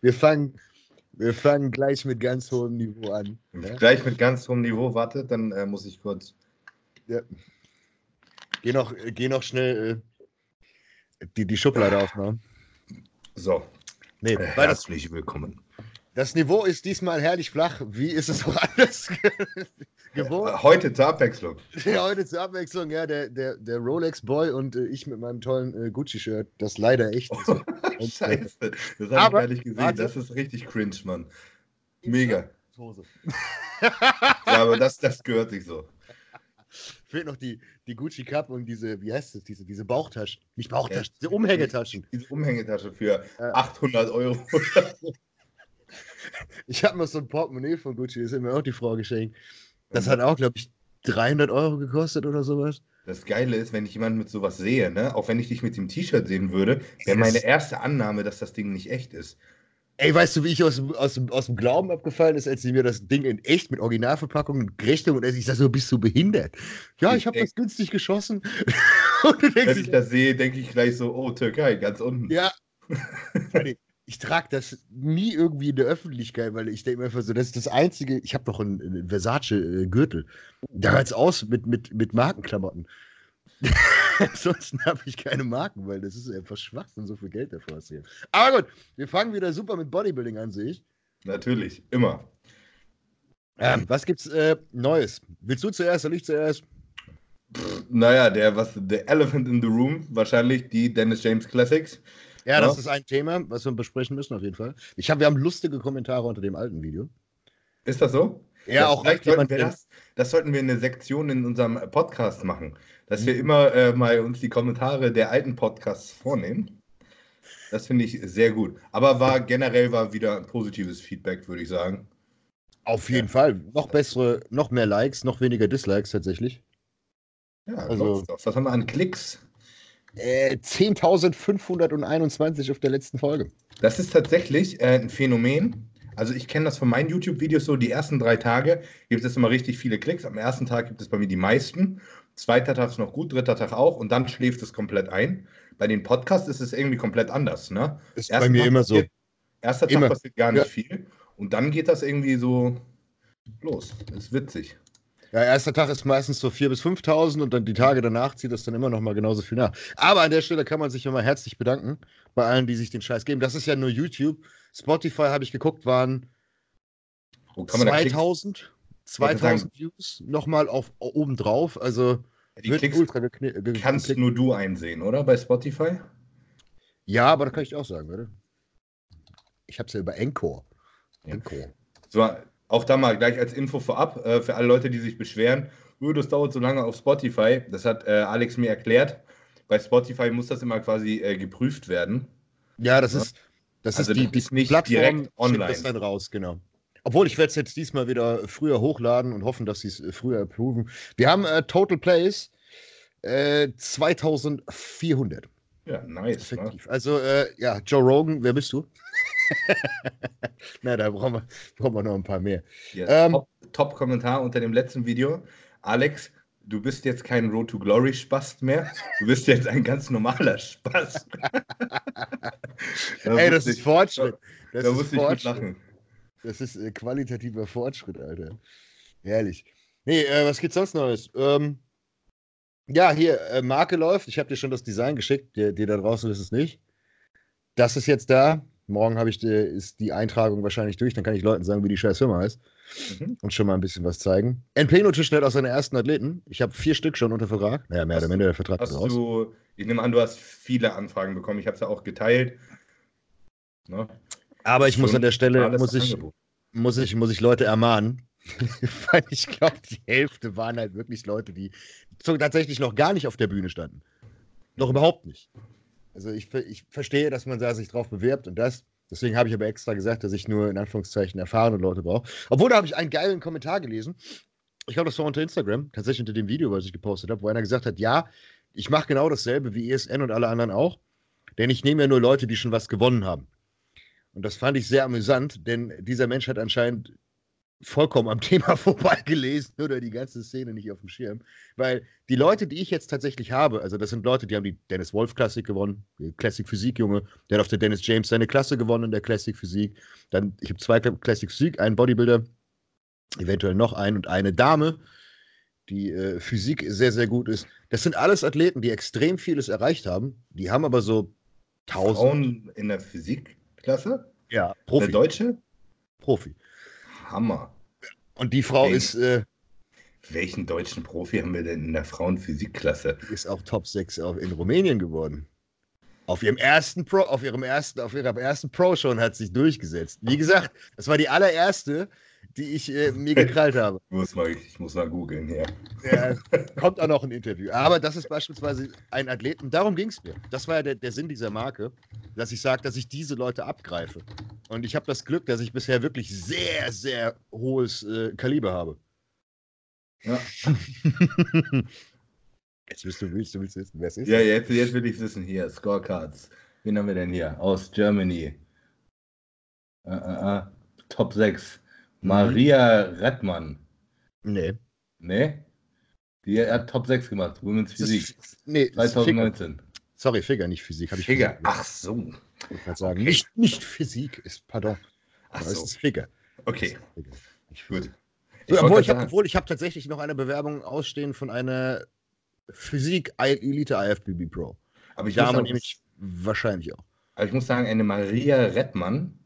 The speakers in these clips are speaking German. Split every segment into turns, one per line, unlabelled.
wir fangen, wir fangen gleich mit ganz hohem Niveau an.
Ja? Gleich mit ganz hohem Niveau, warte, dann äh, muss ich kurz.
Ja. Geh, noch, geh noch schnell äh, die, die Schublade aufmachen.
So.
Nee,
äh, herzlich willkommen.
Das Niveau ist diesmal herrlich flach. Wie ist es auch anders
gewohnt? Heute zur Abwechslung.
Ja, heute zur Abwechslung, ja. Der, der, der Rolex-Boy und äh, ich mit meinem tollen äh, Gucci-Shirt. Das leider echt ist.
Oh, Scheiße. Das habe ich gar nicht gesehen. Warte. Das ist richtig cringe, Mann. Mega. Hose. ja, aber das, das gehört sich so.
Fehlt noch die, die Gucci Cup und diese, wie heißt es, diese, diese Bauchtaschen. Nicht Bauchtaschen, ja, diese Umhängetaschen.
Diese Umhängetasche für äh, 800 Euro.
ich habe mir so ein Portemonnaie von Gucci, das hat mir auch die Frau geschenkt. Das hat auch, glaube ich, 300 Euro gekostet oder sowas.
Das Geile ist, wenn ich jemanden mit sowas sehe, ne, auch wenn ich dich mit dem T-Shirt sehen würde, wäre meine erste Annahme, dass das Ding nicht echt ist.
Ey, weißt du, wie ich aus, aus, aus dem Glauben abgefallen ist, als sie mir das Ding in echt mit Originalverpackung und Rechnung und ich sag so, bist du behindert? Ja, ich, habe das günstig geschossen.
wenn ich das sehe, denke ich gleich so, oh, Türkei, ganz unten.
Ja. ich trage das nie irgendwie in der Öffentlichkeit, weil ich denke mir einfach so, das ist das Einzige, ich habe doch einen, einen Versace-Gürtel. Da hört es aus mit, mit, mit Markenklamotten. Ansonsten habe ich keine Marken, weil das ist einfach Schwachsinn, so viel Geld davor aussehen. Aber gut, wir fangen wieder super mit Bodybuilding an, sehe ich.
Natürlich, immer.
Ähm, was gibt's äh, Neues? Willst du zuerst oder ich zuerst?
Pff, naja, der, was, The Elephant in the Room, wahrscheinlich die Dennis James Classics.
Ja, das ist ein Thema, was wir besprechen müssen, auf jeden Fall. Ich hab, wir haben lustige Kommentare unter dem alten Video.
Ist das so?
Ja, ja auch
vielleicht sollten wir das, das sollten wir in eine Sektion in unserem Podcast machen, dass wir mhm. immer äh, mal uns die Kommentare der alten Podcasts vornehmen. Das finde ich sehr gut. Aber war generell war wieder ein positives Feedback, würde ich sagen.
Auf jeden ja. Fall. Noch bessere, noch mehr Likes, noch weniger Dislikes tatsächlich.
Ja, also, was haben wir an Klicks?
Äh, 10.521 auf der letzten Folge.
Das ist tatsächlich äh, ein Phänomen. Also ich kenne das von meinen YouTube-Videos so, die ersten drei Tage gibt es immer richtig viele Klicks. Am ersten Tag gibt es bei mir die meisten. Zweiter Tag ist noch gut, dritter Tag auch und dann schläft es komplett ein. Bei den Podcasts ist es irgendwie komplett anders. Ne?
Ist bei mir Tag immer
so. Erster Tag immer. passiert gar nicht ja. viel und dann geht das irgendwie so los. Das ist witzig.
Ja, erster Tag ist meistens so 4.000 bis 5.000 und dann die Tage danach zieht das dann immer noch mal genauso viel nach. Aber an der Stelle kann man sich immer herzlich bedanken bei allen, die sich den Scheiß geben. Das ist ja nur YouTube. Spotify habe ich geguckt, waren oh, 2000, 2000 Views nochmal auf obendrauf. Also
die Klicks ultra kannst nur du einsehen, oder? Bei Spotify?
Ja, aber da kann ich auch sagen, oder? Ich habe es ja über Encore.
Ja. Encore. So, auch da mal gleich als Info vorab, äh, für alle Leute, die sich beschweren, oh, das dauert so lange auf Spotify. Das hat äh, Alex mir erklärt. Bei Spotify muss das immer quasi äh, geprüft werden.
Ja, das ja. ist, das also ist die, das ist nicht Plattform direkt online. das dann raus, genau. Obwohl, ich werde es jetzt diesmal wieder früher hochladen und hoffen, dass sie es äh, früher approven. Wir haben äh, Total Plays äh, 2400.
Ja, nice. Ne?
Also, äh, ja, Joe Rogan, wer bist du? Na, da brauchen wir, brauchen wir noch ein paar mehr.
Ja, ähm, Top-Kommentar top unter dem letzten Video. Alex, du bist jetzt kein Road to Glory Spast mehr. Du bist jetzt ein ganz normaler Spaß.
Ey, das ist Fortschritt. Das
da ist Fortschritt. ich lachen.
Das ist äh, qualitativer Fortschritt, Alter. Herrlich. Nee, äh, was gibt's sonst Neues? Ähm, ja, hier, äh, Marke läuft. Ich habe dir schon das Design geschickt. Die, die da draußen ist es nicht. Das ist jetzt da. Morgen ich die, ist die Eintragung wahrscheinlich durch. Dann kann ich Leuten sagen, wie die scheiß Firma heißt. Mhm. Und schon mal ein bisschen was zeigen. NP schnell aus seinen ersten Athleten. Ich habe vier Stück schon unter Vertrag. Naja, mehr hast oder weniger der Vertrag
ist raus. Du, ich nehme an, du hast viele Anfragen bekommen. Ich habe es ja auch geteilt.
Ne? Aber ich muss an der Stelle, muss ich, muss, ich, muss ich Leute ermahnen. Weil ich glaube, die Hälfte waren halt wirklich Leute, die tatsächlich noch gar nicht auf der Bühne standen. Noch überhaupt nicht. Also ich, ich verstehe, dass man da sich drauf bewirbt und das. Deswegen habe ich aber extra gesagt, dass ich nur in Anführungszeichen erfahrene Leute brauche. Obwohl, da habe ich einen geilen Kommentar gelesen. Ich glaube, das war unter Instagram, tatsächlich unter dem Video, was ich gepostet habe, wo einer gesagt hat, ja, ich mache genau dasselbe wie ESN und alle anderen auch. Denn ich nehme ja nur Leute, die schon was gewonnen haben. Und das fand ich sehr amüsant, denn dieser Mensch hat anscheinend vollkommen am Thema vorbeigelesen oder die ganze Szene nicht auf dem Schirm. Weil die Leute, die ich jetzt tatsächlich habe, also das sind Leute, die haben die Dennis Wolf Klassik gewonnen, Classic Physik Junge, der hat auf der Dennis James seine Klasse gewonnen in der Classic Physik. Dann, ich habe zwei Classic Physik, einen Bodybuilder, eventuell noch einen und eine Dame, die äh, Physik sehr, sehr gut ist. Das sind alles Athleten, die extrem vieles erreicht haben. Die haben aber so tausend.
Frauen in der Physikklasse?
Ja,
Profi. Der Deutsche?
Profi.
Hammer.
Und die Frau Wen, ist. Äh,
welchen deutschen Profi haben wir denn in der Frauenphysikklasse?
Ist auch Top 6 in Rumänien geworden. Auf ihrem ersten Pro, auf ihrem ersten, auf ihrer ersten Pro schon hat sich durchgesetzt. Wie gesagt, das war die allererste, die ich äh, mir gekrallt habe.
Ich muss mal, ich muss mal googeln, ja.
ja. Kommt auch noch ein Interview. Aber das ist beispielsweise ein Athleten. Darum ging es mir. Das war ja der, der Sinn dieser Marke, dass ich sage, dass ich diese Leute abgreife. Und ich habe das Glück, dass ich bisher wirklich sehr, sehr hohes äh, Kaliber habe.
Ja.
jetzt willst du, willst du, willst wissen, wer es ist?
Ja, jetzt, jetzt will ich wissen. Hier, Scorecards. Wen haben wir denn hier? Aus Germany. Uh, uh, uh. Top 6. Maria Rettmann.
Nee.
Nee? Die hat Top 6 gemacht, Women's Physik. Nee, 2019.
Figure. Sorry, Figure, nicht Physik.
ich Figure, ach so.
Ich kann sagen, okay. nicht, nicht Physik ist, pardon.
Ach so.
ist Figure.
Okay. Ist Gut.
So, obwohl, ich hab, obwohl ich habe tatsächlich noch eine Bewerbung ausstehen von einer Physik Elite IFBB Pro.
Aber ich Dame
nämlich wahrscheinlich auch.
Aber ich muss sagen, eine Maria Rettmann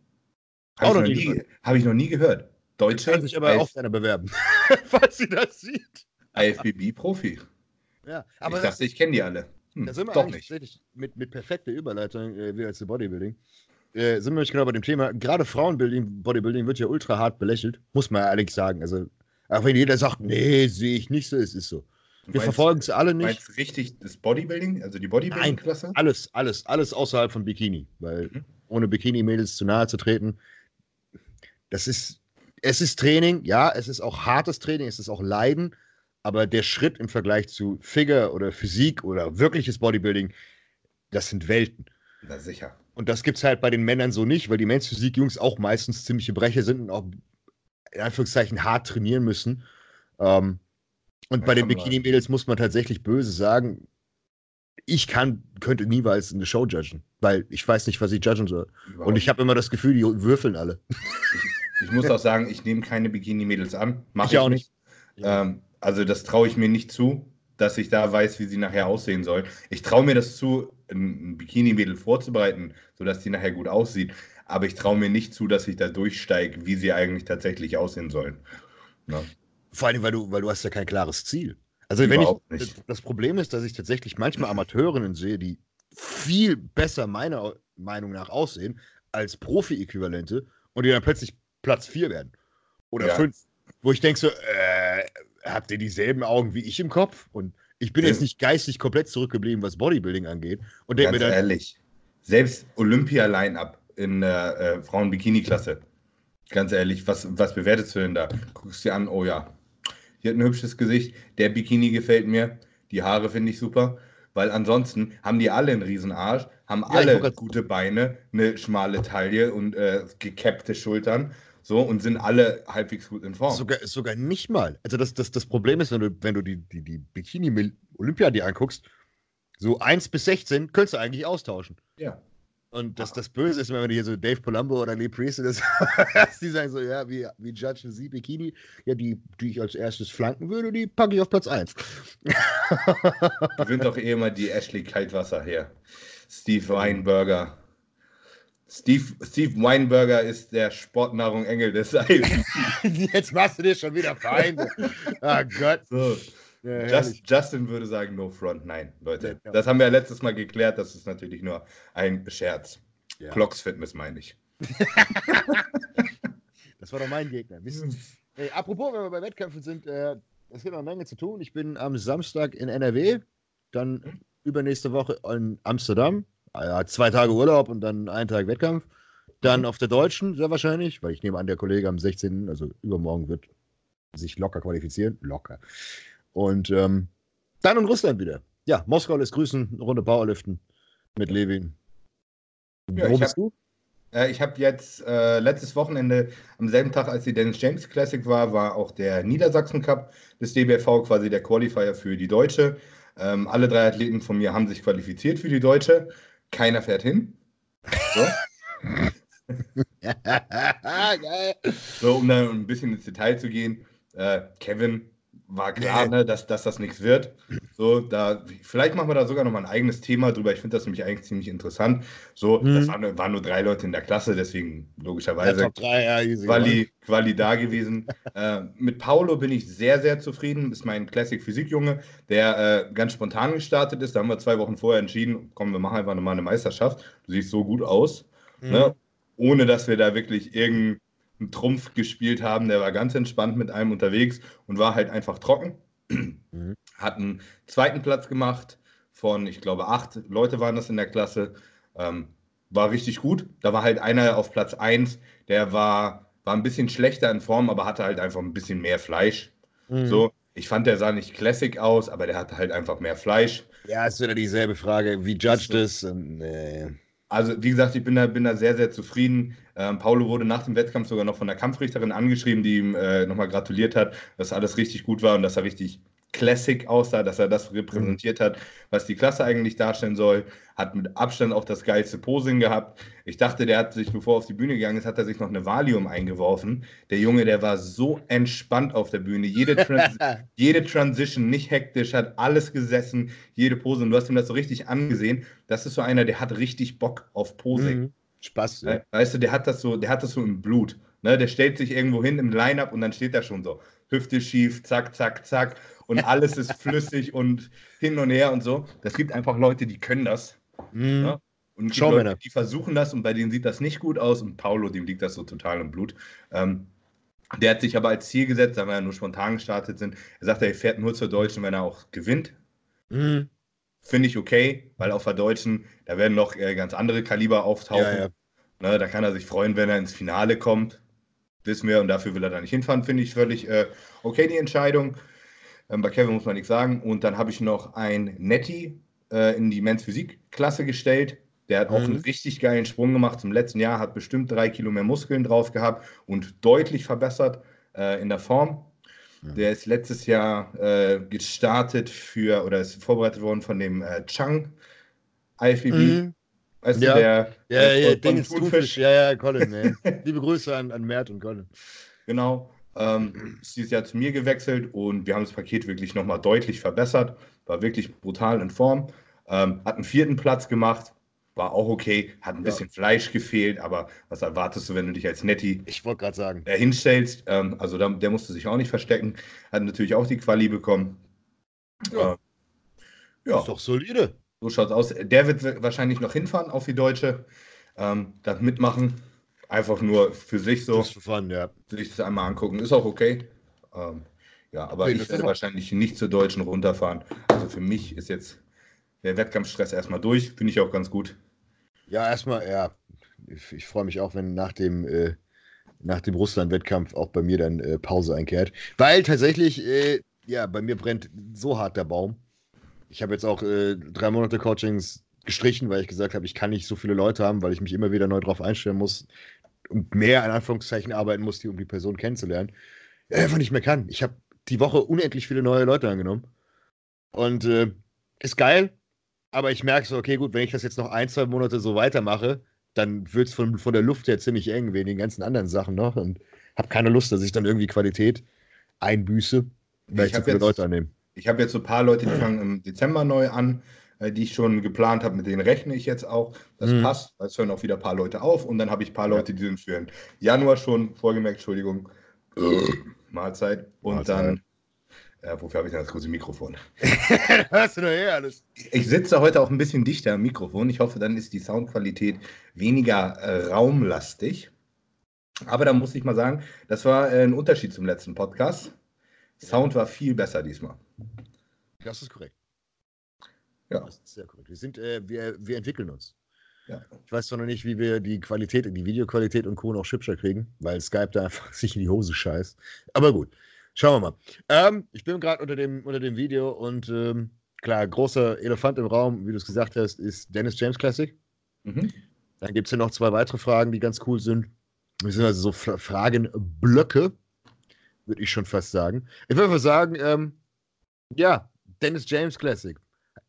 habe ich, hab ich noch nie gehört. Deutsche.
Kann sich aber IF auch gerne bewerben, falls sie das sieht.
IFBB-Profi.
Ja, aber
ich dachte, ich kenne die alle.
Hm, da sind wir doch nicht. Mit, mit perfekter Überleitung, äh, wie als Bodybuilding. Äh, sind wir nicht genau bei dem Thema. Gerade Frauenbuilding, Bodybuilding wird ja ultra hart belächelt, muss man ehrlich sagen. Also, auch wenn jeder sagt, nee, sehe ich nicht so, es ist so. Wir verfolgen es alle nicht. Meinst
du richtig das Bodybuilding, also die Bodybuilding-Klasse?
Alles, alles, alles außerhalb von Bikini. Weil mhm. ohne Bikini-Mädels zu nahe zu treten, das ist es ist Training, ja, es ist auch hartes Training, es ist auch Leiden, aber der Schritt im Vergleich zu Figure oder Physik oder wirkliches Bodybuilding, das sind Welten.
Na sicher.
Und das gibt es halt bei den Männern so nicht, weil die Men's Physik-Jungs auch meistens ziemliche Brecher sind und auch in Anführungszeichen hart trainieren müssen. Ähm, und bei den Bikini-Mädels muss man tatsächlich böse sagen, ich kann, könnte niemals eine Show judgen, weil ich weiß nicht, was ich judgen soll. Überhaupt. Und ich habe immer das Gefühl, die würfeln alle.
Ich muss auch sagen, ich nehme keine Bikini-Mädels an.
Mach ich, ich auch nicht.
nicht. Ähm, also das traue ich mir nicht zu, dass ich da weiß, wie sie nachher aussehen soll. Ich traue mir das zu, ein Bikini-Mädel vorzubereiten, sodass sie nachher gut aussieht. Aber ich traue mir nicht zu, dass ich da durchsteige, wie sie eigentlich tatsächlich aussehen sollen.
Ja. Vor allem, weil du, weil du hast ja kein klares Ziel. Also Überhaupt wenn ich, nicht. das Problem ist, dass ich tatsächlich manchmal Amateurinnen sehe, die viel besser meiner Meinung nach aussehen als Profi-Äquivalente und die dann plötzlich Platz 4 werden. Oder 5. Ja. Wo ich denke so, äh, habt ihr dieselben Augen wie ich im Kopf? Und ich bin jetzt nicht geistig komplett zurückgeblieben, was Bodybuilding angeht. Und
denke mir dann. ehrlich, selbst Olympia-Line-Up in der äh, Frauen-Bikini-Klasse. Ganz ehrlich, was, was bewertest du denn da? Guckst dir an, oh ja, hier hat ein hübsches Gesicht, der Bikini gefällt mir, die Haare finde ich super, weil ansonsten haben die alle einen riesen Arsch, haben ja, alle gute Beine, eine schmale Taille und äh, gekäppte Schultern so und sind alle halbwegs gut in Form.
Sogar, sogar nicht mal. Also das, das, das Problem ist, wenn du, wenn du die, die, die Bikini-Olympia dir anguckst, so 1 bis 16 könntest du eigentlich austauschen.
Ja.
Und das, das Böse ist, wenn man hier so Dave Palumbo oder Lee Priest das, die sagen so, ja, wie, wie judgen Sie Bikini? Ja, die, die ich als erstes flanken würde, die packe ich auf Platz 1.
Gewinnt doch eh immer die Ashley Kaltwasser her. Steve Weinberger. Steve, Steve Weinberger ist der Sportnahrung Engel des Eis.
Jetzt machst du dir schon wieder Feinde. Ah oh Gott.
So. Ja, Just, Justin würde sagen, no front. Nein, Leute. Ja. Das haben wir ja letztes Mal geklärt. Das ist natürlich nur ein Scherz. Ja. Clocks Fitness meine ich.
das war doch mein Gegner. Hey, apropos, wenn wir bei Wettkämpfen sind, äh, es gibt noch eine Menge zu tun. Ich bin am Samstag in NRW, dann mhm. übernächste Woche in Amsterdam, ja, zwei Tage Urlaub und dann einen Tag Wettkampf. Dann mhm. auf der Deutschen, sehr wahrscheinlich, weil ich nehme an, der Kollege am 16., also übermorgen, wird sich locker qualifizieren. Locker. Und ähm, dann in Russland wieder. Ja, Moskau lässt grüßen, Runde Powerliften mit Levin.
Ja, Wo bist du? Äh, ich habe jetzt äh, letztes Wochenende, am selben Tag, als die Dennis James Classic war, war auch der Niedersachsen Cup des DBV quasi der Qualifier für die Deutsche. Ähm, alle drei Athleten von mir haben sich qualifiziert für die Deutsche. Keiner fährt hin. So. so, um dann ein bisschen ins Detail zu gehen. Äh, Kevin war klar, ne, dass, dass das nichts wird. So, da, vielleicht machen wir da sogar noch mal ein eigenes Thema drüber. Ich finde das nämlich eigentlich ziemlich interessant. So, mhm. das waren, waren, nur drei Leute in der Klasse, deswegen logischerweise
ja, drei, ja, easy,
Quali, Quali da gewesen. äh, mit Paolo bin ich sehr, sehr zufrieden. Ist mein Classic Physik-Junge, der äh, ganz spontan gestartet ist. Da haben wir zwei Wochen vorher entschieden, komm, wir machen einfach nochmal eine Meisterschaft. Du siehst so gut aus. Mhm. Ne? Ohne dass wir da wirklich irgendein einen Trumpf gespielt haben. Der war ganz entspannt mit einem unterwegs und war halt einfach trocken. Mhm. Hat einen zweiten Platz gemacht von, ich glaube, acht Leute waren das in der Klasse. Ähm, war richtig gut. Da war halt einer auf Platz 1, der war, war ein bisschen schlechter in Form, aber hatte halt einfach ein bisschen mehr Fleisch. Mhm. So, ich fand, der sah nicht classic aus, aber der hatte halt einfach mehr Fleisch.
Ja, ist wieder dieselbe Frage. Wie judged es? Nee.
Also, wie gesagt, ich bin da, bin da sehr, sehr zufrieden. Ähm, Paulo wurde nach dem Wettkampf sogar noch von der Kampfrichterin angeschrieben, die ihm äh, nochmal gratuliert hat, dass alles richtig gut war und dass er richtig Classic aussah, dass er das repräsentiert hat, was die Klasse eigentlich darstellen soll. Hat mit Abstand auch das geilste Posing gehabt. Ich dachte, der hat sich, bevor er auf die Bühne gegangen ist, hat er sich noch eine Valium eingeworfen. Der Junge, der war so entspannt auf der Bühne. Jede, Trans jede Transition, nicht hektisch, hat alles gesessen, jede Pose. Und du hast ihm das so richtig angesehen. Das ist so einer, der hat richtig Bock auf Posing. Mhm.
Spaß. Ja.
Weißt du, der hat das so, der hat das so im Blut. Ne? Der stellt sich irgendwo hin im Line-Up und dann steht er schon so. Hüfte schief, zack, zack, zack und alles ist flüssig und hin und her und so. Das gibt einfach Leute, die können das. Mhm. Ja? Und die, Leute, die versuchen das und bei denen sieht das nicht gut aus und Paulo, dem liegt das so total im Blut. Ähm, der hat sich aber als Ziel gesetzt, da wir ja nur spontan gestartet sind, er sagt, er fährt nur zur Deutschen, wenn er auch gewinnt. Mhm. Finde ich okay, weil auf der Deutschen, da werden noch äh, ganz andere Kaliber auftauchen. Ja, ja. Ne, da kann er sich freuen, wenn er ins Finale kommt. Wissen wir, und dafür will er da nicht hinfahren, finde ich völlig äh, okay, die Entscheidung. Ähm, bei Kevin muss man nichts sagen. Und dann habe ich noch ein Netty äh, in die Men's Physik-Klasse gestellt. Der hat auch mhm. einen richtig geilen Sprung gemacht zum letzten Jahr, hat bestimmt drei Kilo mehr Muskeln drauf gehabt und deutlich verbessert äh, in der Form. Mhm. Der ist letztes Jahr äh, gestartet für oder ist vorbereitet worden von dem äh, Chang IFBB. Mhm.
Weißt ja. du, der, ja, ja, ja, Ding ist Thunfisch. Ja, ja, Colin, Liebe Grüße an, an Mert und Colin.
Genau. Ähm, ist dieses Jahr zu mir gewechselt und wir haben das Paket wirklich nochmal deutlich verbessert. War wirklich brutal in Form. Ähm, hat einen vierten Platz gemacht, war auch okay. Hat ein ja. bisschen Fleisch gefehlt, aber was erwartest du, wenn du dich als Netti
ich gerade sagen.
Hinstellst? Ähm, also da, der musste sich auch nicht verstecken. Hat natürlich auch die Quali bekommen.
Ja. Äh, ja. Ist doch solide.
So schaut's aus. Der wird wahrscheinlich noch hinfahren auf die Deutsche, ähm, das mitmachen. Einfach nur für sich so.
Das fun, ja.
Sich das einmal angucken, ist auch okay. Ähm, ja, aber okay, ich werde wahrscheinlich nicht zur Deutschen runterfahren. Also für mich ist jetzt der Wettkampfstress erstmal durch. Finde ich auch ganz gut.
Ja, erstmal, ja. Ich, ich freue mich auch, wenn nach dem, äh, nach dem Russland-Wettkampf auch bei mir dann äh, Pause einkehrt. Weil tatsächlich, äh, ja, bei mir brennt so hart der Baum. Ich habe jetzt auch äh, drei Monate Coachings gestrichen, weil ich gesagt habe, ich kann nicht so viele Leute haben, weil ich mich immer wieder neu drauf einstellen muss und mehr in Anführungszeichen arbeiten muss, die, um die Person kennenzulernen. Einfach nicht mehr kann. Ich habe die Woche unendlich viele neue Leute angenommen. Und äh, ist geil, aber ich merke so, okay, gut, wenn ich das jetzt noch ein, zwei Monate so weitermache, dann wird es von, von der Luft her ziemlich eng wegen den ganzen anderen Sachen noch und habe keine Lust, dass ich dann irgendwie Qualität einbüße, weil ich, ich zu viele jetzt, Leute annehme.
Ich habe jetzt so ein paar Leute, die fangen im Dezember neu an, äh, die ich schon geplant habe, mit denen rechne ich jetzt auch. Das mhm. passt, es hören auch wieder ein paar Leute auf und dann habe ich ein paar Leute, die sind für den Januar schon vorgemerkt, Entschuldigung, Mahlzeit. Und Mahlzeit. dann äh, wofür habe ich denn das große Mikrofon? Hörst du doch eh alles. Ich sitze heute auch ein bisschen dichter am Mikrofon. Ich hoffe, dann ist die Soundqualität weniger äh, raumlastig. Aber da muss ich mal sagen, das war äh, ein Unterschied zum letzten Podcast. Sound war viel besser diesmal.
Das ist korrekt. Ja. Das ist sehr korrekt. Wir, sind, äh, wir, wir entwickeln uns. Ja. Ich weiß zwar noch nicht, wie wir die Qualität, die Videoqualität und Co. noch hübscher kriegen, weil Skype da einfach sich in die Hose scheißt. Aber gut, schauen wir mal. Ähm, ich bin gerade unter dem, unter dem Video und ähm, klar, großer Elefant im Raum, wie du es gesagt hast, ist Dennis James Classic. Mhm. Dann gibt es ja noch zwei weitere Fragen, die ganz cool sind. Das sind also so Fragenblöcke, würde ich schon fast sagen. Ich würde mal sagen, ähm, ja, Dennis James Classic.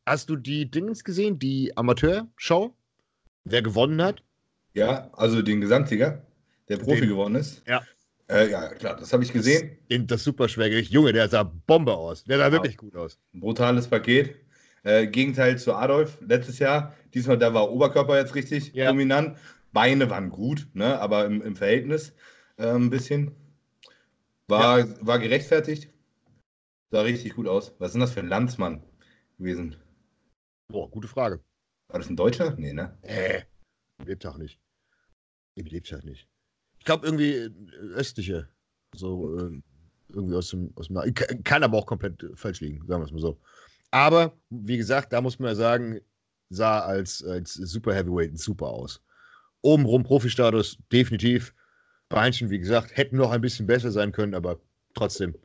Hast du die Dingens gesehen, die Amateur-Show? Wer gewonnen hat?
Ja, also den Gesamtsieger, der Profi den, geworden ist.
Ja.
Äh, ja, klar, das habe ich gesehen.
Das, das Superschwergewicht. Junge, der sah Bombe aus. Der sah ja. wirklich gut aus.
Brutales Paket. Äh, Gegenteil zu Adolf letztes Jahr. Diesmal, da war Oberkörper jetzt richtig ja. dominant. Beine waren gut, ne? aber im, im Verhältnis äh, ein bisschen. War, ja. war gerechtfertigt. Sah richtig gut aus. Was ist denn das für ein Landsmann gewesen?
Boah, gute Frage.
War das ein Deutscher? Nee, ne?
Äh, lebt auch nicht. Im Lebtag nicht. Ich glaube irgendwie äh, östliche. So äh, irgendwie aus dem, aus dem Kann aber auch komplett falsch liegen, sagen wir es mal so. Aber, wie gesagt, da muss man ja sagen, sah als, als Super Heavyweight super aus. Obenrum Profi-Status, definitiv. Beinchen, wie gesagt, hätten noch ein bisschen besser sein können, aber trotzdem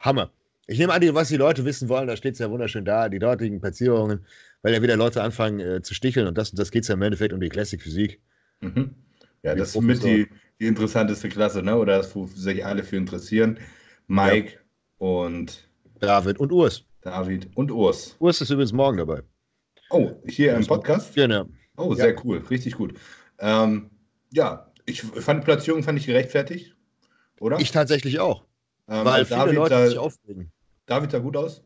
Hammer. Ich nehme an, was die Leute wissen wollen, da steht es ja wunderschön da, die dortigen Platzierungen, weil ja wieder Leute anfangen äh, zu sticheln und das, das geht es ja im Endeffekt um die Classic Physik.
Mhm. Ja, das ist mit die, die interessanteste Klasse, ne? oder das, wo sich alle für interessieren. Mike ja. und
David und Urs.
David und Urs.
Urs ist übrigens morgen dabei.
Oh, hier im Podcast?
Genau.
Oh, sehr ja. cool, richtig gut. Ähm, ja, ich fand Platzierung fand ich gerechtfertigt, oder?
Ich tatsächlich auch. Ähm, weil viele David Leute da, sich aufregen.
David sah gut aus.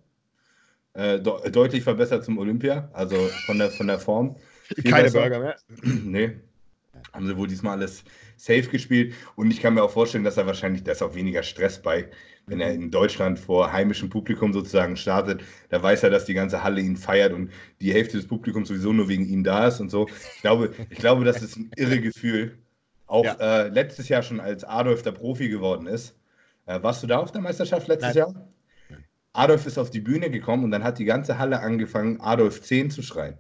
Äh, de deutlich verbessert zum Olympia, also von der, von der Form.
Keine besser. Burger mehr.
nee. Haben sie wohl diesmal alles safe gespielt. Und ich kann mir auch vorstellen, dass er wahrscheinlich, da ist auch weniger Stress bei, wenn er in Deutschland vor heimischem Publikum sozusagen startet. Da weiß er, dass die ganze Halle ihn feiert und die Hälfte des Publikums sowieso nur wegen ihm da ist und so. Ich glaube, ich glaube das ist ein irre Gefühl. Auch ja. äh, letztes Jahr schon, als Adolf der Profi geworden ist. Äh, warst du da auf der Meisterschaft letztes Nein. Jahr? Adolf ist auf die Bühne gekommen und dann hat die ganze Halle angefangen, Adolf 10 zu schreien.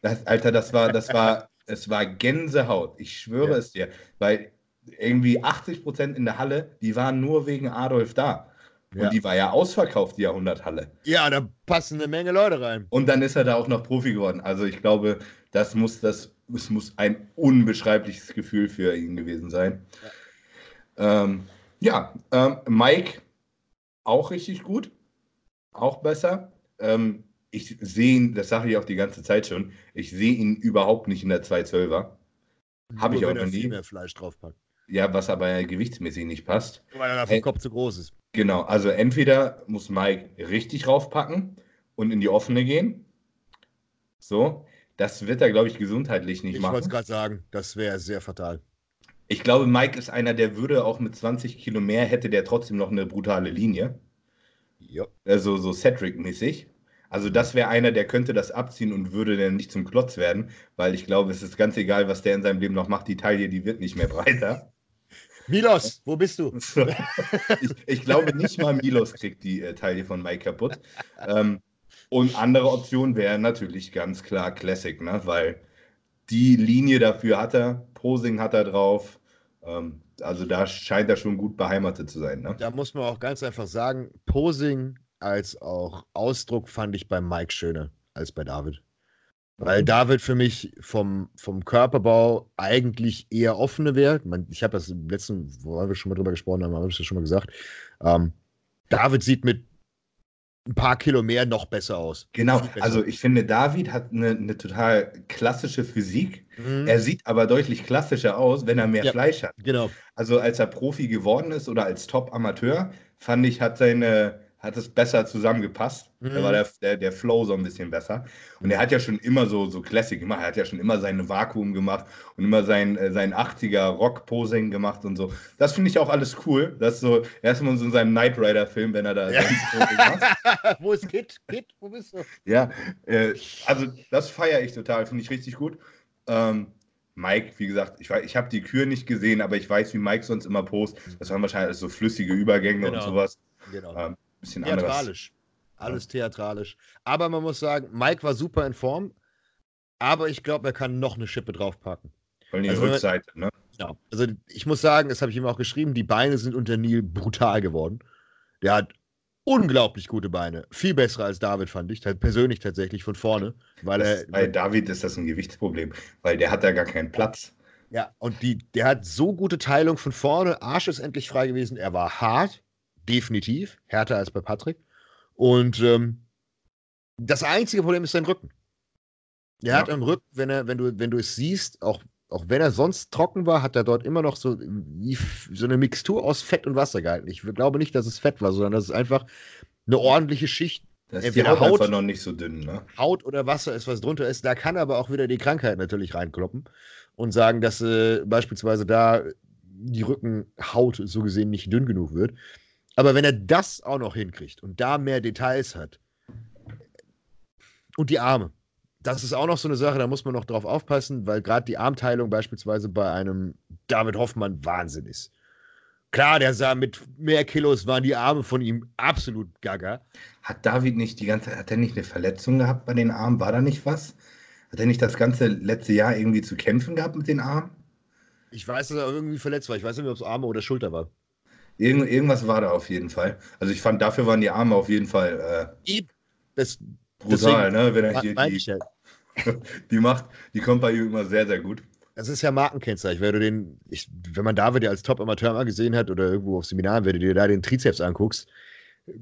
Das, Alter, das war, das war, es war Gänsehaut. Ich schwöre ja. es dir. Weil irgendwie 80 Prozent in der Halle, die waren nur wegen Adolf da. Und ja. die war ja ausverkauft, die Jahrhunderthalle.
Ja, da passen eine Menge Leute rein.
Und dann ist er da auch noch Profi geworden. Also ich glaube, das muss, das, es muss ein unbeschreibliches Gefühl für ihn gewesen sein. Ja, ähm, ja ähm, Mike auch richtig gut. Auch besser. Ähm, ich sehe ihn, das sage ich auch die ganze Zeit schon, ich sehe ihn überhaupt nicht in der 212er. Habe ich auch noch nie.
mehr Fleisch draufpackt.
Ja, was aber gewichtsmäßig nicht passt.
Weil er vom Kopf zu groß ist.
Genau, also entweder muss Mike richtig raufpacken und in die offene gehen. So, das wird er, glaube ich, gesundheitlich nicht
ich
machen. Ich
wollte es gerade sagen, das wäre sehr fatal.
Ich glaube, Mike ist einer, der würde auch mit 20 Kilo mehr, hätte der trotzdem noch eine brutale Linie.
Ja.
Also so Cedric-mäßig. Also das wäre einer, der könnte das abziehen und würde dann nicht zum Klotz werden, weil ich glaube, es ist ganz egal, was der in seinem Leben noch macht. Die Taille, die wird nicht mehr breiter.
Milos, wo bist du?
ich, ich, glaube nicht mal Milos kriegt die äh, Taille von Mike kaputt. Ähm, und andere Option wäre natürlich ganz klar Classic, ne? weil die Linie dafür hat er, Posing hat er drauf. Ähm, also da scheint er schon gut beheimatet zu sein. Ne?
Da muss man auch ganz einfach sagen, Posing als auch Ausdruck fand ich bei Mike schöner als bei David. Weil David für mich vom, vom Körperbau eigentlich eher offene wäre. Ich habe das im letzten, wo wir schon mal drüber gesprochen haben, habe ich das schon mal gesagt. Ähm, David sieht mit ein paar Kilo mehr noch besser aus.
Genau, besser. also ich finde, David hat eine, eine total klassische Physik. Mhm. Er sieht aber deutlich klassischer aus, wenn er mehr ja, Fleisch hat.
Genau.
Also als er Profi geworden ist oder als Top-Amateur, fand ich, hat seine hat es besser zusammengepasst. Mhm. Da war der, der, der Flow so ein bisschen besser. Und er hat ja schon immer so, so Classic gemacht. Er hat ja schon immer seine Vakuum gemacht und immer sein, äh, sein 80er Rock-Posing gemacht und so. Das finde ich auch alles cool. Das ist so, erstmal so in seinem Knight Rider-Film, wenn er da ja.
Wo ist Kit? Kit, wo bist du?
Ja, äh, also das feiere ich total. Finde ich richtig gut. Ähm, Mike, wie gesagt, ich, ich habe die Kür nicht gesehen, aber ich weiß, wie Mike sonst immer post. Das waren wahrscheinlich so flüssige Übergänge genau. und sowas. Genau. Ähm, bisschen
theatralisch. Anderes. Alles theatralisch. Aber man muss sagen, Mike war super in Form, aber ich glaube, er kann noch eine Schippe draufpacken.
Vor allem die also, Rückseite, ne?
Ja. Also ich muss sagen, das habe ich ihm auch geschrieben, die Beine sind unter Neil brutal geworden. Der hat unglaublich gute Beine. Viel bessere als David, fand ich. Persönlich tatsächlich von vorne. Weil
das,
er,
bei David ist das ein Gewichtsproblem, weil der hat da gar keinen Platz.
Ja, und die, der hat so gute Teilung von vorne. Arsch ist endlich frei gewesen. Er war hart, definitiv. Härter als bei Patrick. Und ähm, das einzige Problem ist sein Rücken. Er ja. hat am Rücken, wenn, er, wenn, du, wenn du es siehst, auch, auch wenn er sonst trocken war, hat er dort immer noch so, wie, so eine Mixtur aus Fett und Wasser gehalten. Ich glaube nicht, dass es Fett war, sondern dass es einfach eine ordentliche Schicht.
Das ist die Haut, Haut noch nicht so dünn, ne?
Haut oder Wasser ist, was drunter ist. Da kann aber auch wieder die Krankheit natürlich reinkloppen und sagen, dass äh, beispielsweise da die Rückenhaut so gesehen nicht dünn genug wird. Aber wenn er das auch noch hinkriegt und da mehr Details hat und die Arme, das ist auch noch so eine Sache, da muss man noch drauf aufpassen, weil gerade die Armteilung beispielsweise bei einem David Hoffmann Wahnsinn ist. Klar, der sah mit mehr Kilos waren die Arme von ihm absolut gaga.
Hat David nicht die ganze hat er nicht eine Verletzung gehabt bei den Armen? War da nicht was? Hat er nicht das ganze letzte Jahr irgendwie zu kämpfen gehabt mit den Armen?
Ich weiß, dass er irgendwie verletzt war. Ich weiß nicht, ob es Arme oder Schulter war.
Irgend, irgendwas war da auf jeden Fall. Also ich fand, dafür waren die Arme auf jeden Fall äh,
das,
brutal, ne? Wenn er hier die, ja. die macht, die kommt bei ihm immer sehr, sehr gut.
Das ist ja Markenkennzeichen. Wenn du den, ich, wenn man David ja als Top-Amateur mal gesehen hat oder irgendwo auf Seminaren, wenn du dir da den Trizeps anguckst, ja.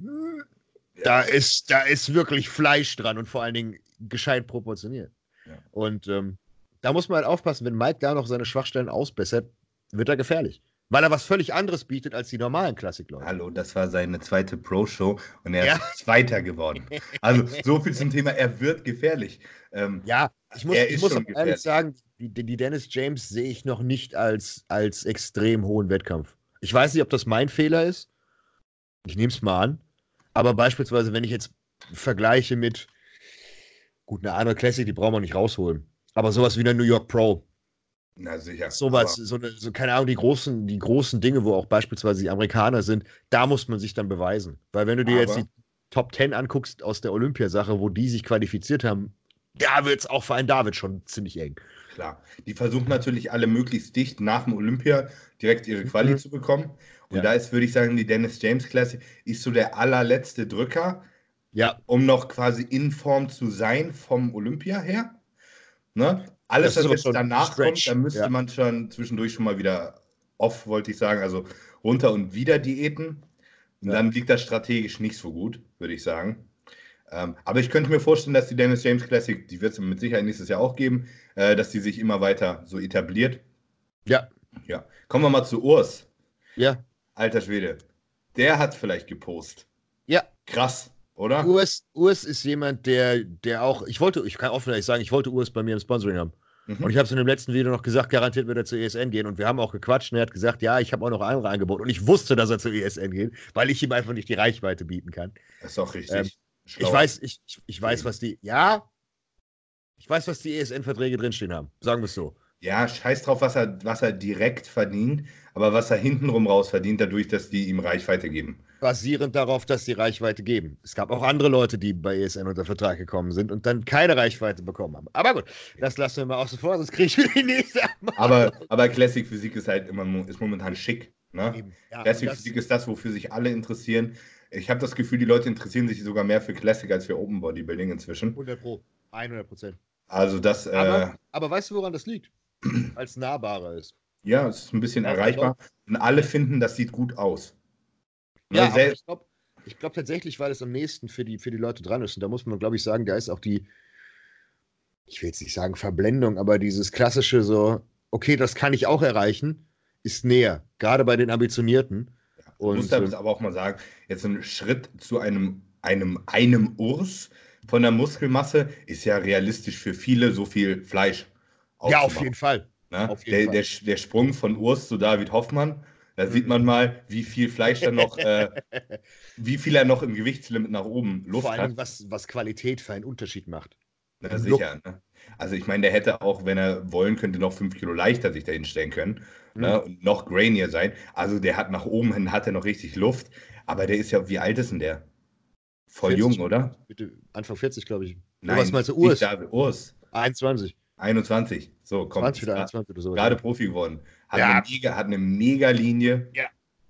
da ist, da ist wirklich Fleisch dran und vor allen Dingen gescheit proportioniert. Ja. Und ähm, da muss man halt aufpassen, wenn Mike da noch seine Schwachstellen ausbessert, wird er gefährlich. Weil er was völlig anderes bietet als die normalen Klassikleute.
Hallo, das war seine zweite Pro-Show und er ja. ist Zweiter geworden. Also so viel zum Thema, er wird gefährlich.
Ähm, ja, ich muss, ich muss ehrlich sagen, die, die, Dennis James sehe ich noch nicht als, als extrem hohen Wettkampf. Ich weiß nicht, ob das mein Fehler ist. Ich nehme es mal an. Aber beispielsweise, wenn ich jetzt vergleiche mit, gut, eine andere Classic, die brauchen wir nicht rausholen. Aber sowas wie eine New York Pro,
na sicher.
Sowas, so, eine, so, keine Ahnung, die großen, die großen Dinge, wo auch beispielsweise die Amerikaner sind, da muss man sich dann beweisen. Weil wenn du dir aber jetzt die Top 10 anguckst aus der Olympiasache, wo die sich qualifiziert haben, da wird es auch für einen David schon ziemlich eng.
Klar. Die versuchen natürlich alle möglichst dicht nach dem Olympia direkt ihre Quali mhm. zu bekommen. Und ja. da ist, würde ich sagen, die Dennis James Klasse ist so der allerletzte Drücker,
ja.
um noch quasi in Form zu sein vom Olympia her. Ne? Alles, was jetzt danach Stretch. kommt, da müsste ja. man schon zwischendurch schon mal wieder off, wollte ich sagen, also runter und wieder Diäten. Und ja. dann liegt das strategisch nicht so gut, würde ich sagen. Ähm, aber ich könnte mir vorstellen, dass die Dennis James Classic, die wird es mit Sicherheit nächstes Jahr auch geben, äh, dass die sich immer weiter so etabliert.
Ja.
Ja. Kommen wir mal zu Urs.
Ja.
Alter Schwede. Der hat vielleicht gepostet.
Ja.
Krass oder?
Urs, Urs ist jemand, der, der auch, ich wollte, ich kann offen sagen, ich wollte Urs bei mir im Sponsoring haben. Mhm. Und ich habe es in dem letzten Video noch gesagt, garantiert wird er zur ESN gehen. Und wir haben auch gequatscht und er hat gesagt, ja, ich habe auch noch andere Angebote. Und ich wusste, dass er zur ESN geht, weil ich ihm einfach nicht die Reichweite bieten kann.
Das ist auch richtig. Ähm,
ich weiß, ich, ich weiß, was die, ja, ich weiß, was die ESN-Verträge drinstehen haben. Sagen wir es so.
Ja, scheiß drauf, was er, was er direkt verdient, aber was er hintenrum raus verdient, dadurch, dass die ihm Reichweite geben
basierend darauf, dass sie Reichweite geben. Es gab auch andere Leute, die bei ESN unter Vertrag gekommen sind und dann keine Reichweite bekommen haben. Aber gut, das lassen wir mal außen vor, sonst kriege ich wieder die nächste.
Aber, aber Classic Physik ist halt immer ist momentan schick. Ne? Ja, Classic Physik ist das, wofür sich alle interessieren. Ich habe das Gefühl, die Leute interessieren sich sogar mehr für Classic als für Open Bodybuilding inzwischen.
100 Pro, 100 Prozent.
Also das.
Aber, äh, aber weißt du, woran das liegt? Als nahbarer ist.
Ja, es ist ein bisschen erreichbar. Und alle finden, das sieht gut aus.
Ja, aber ich glaube glaub tatsächlich, weil es am nächsten für die, für die Leute dran ist. Und da muss man, glaube ich, sagen, da ist auch die, ich will jetzt nicht sagen Verblendung, aber dieses klassische so, okay, das kann ich auch erreichen, ist näher. Gerade bei den Ambitionierten.
Ja, und, muss da äh, aber auch mal sagen, jetzt ein Schritt zu einem, einem, einem Urs von der Muskelmasse ist ja realistisch für viele so viel Fleisch.
Ja, auf jeden Fall.
Ne? Auf jeden der, Fall. Der, der Sprung von Urs zu David Hoffmann da sieht man mal, wie viel Fleisch dann noch, äh, wie viel er noch im Gewichtslimit nach oben
Luft Vor allem, hat. Was, was Qualität für einen Unterschied macht.
Na, sicher. Ne? Also ich meine, der hätte auch, wenn er wollen könnte, noch fünf Kilo leichter sich dahin stellen können mhm. ne? und noch grainier sein. Also der hat nach oben hin, hat er noch richtig Luft. Aber der ist ja, wie alt ist denn der? Voll 40, jung, oder?
Bitte, Anfang 40, glaube ich.
Nein, was meinst du, Urs? Urs.
21.
21. So, kommt.
20 oder 21 oder so.
Gerade Profi geworden. Hat, ja. eine mega, hat eine mega Linie.
Ja.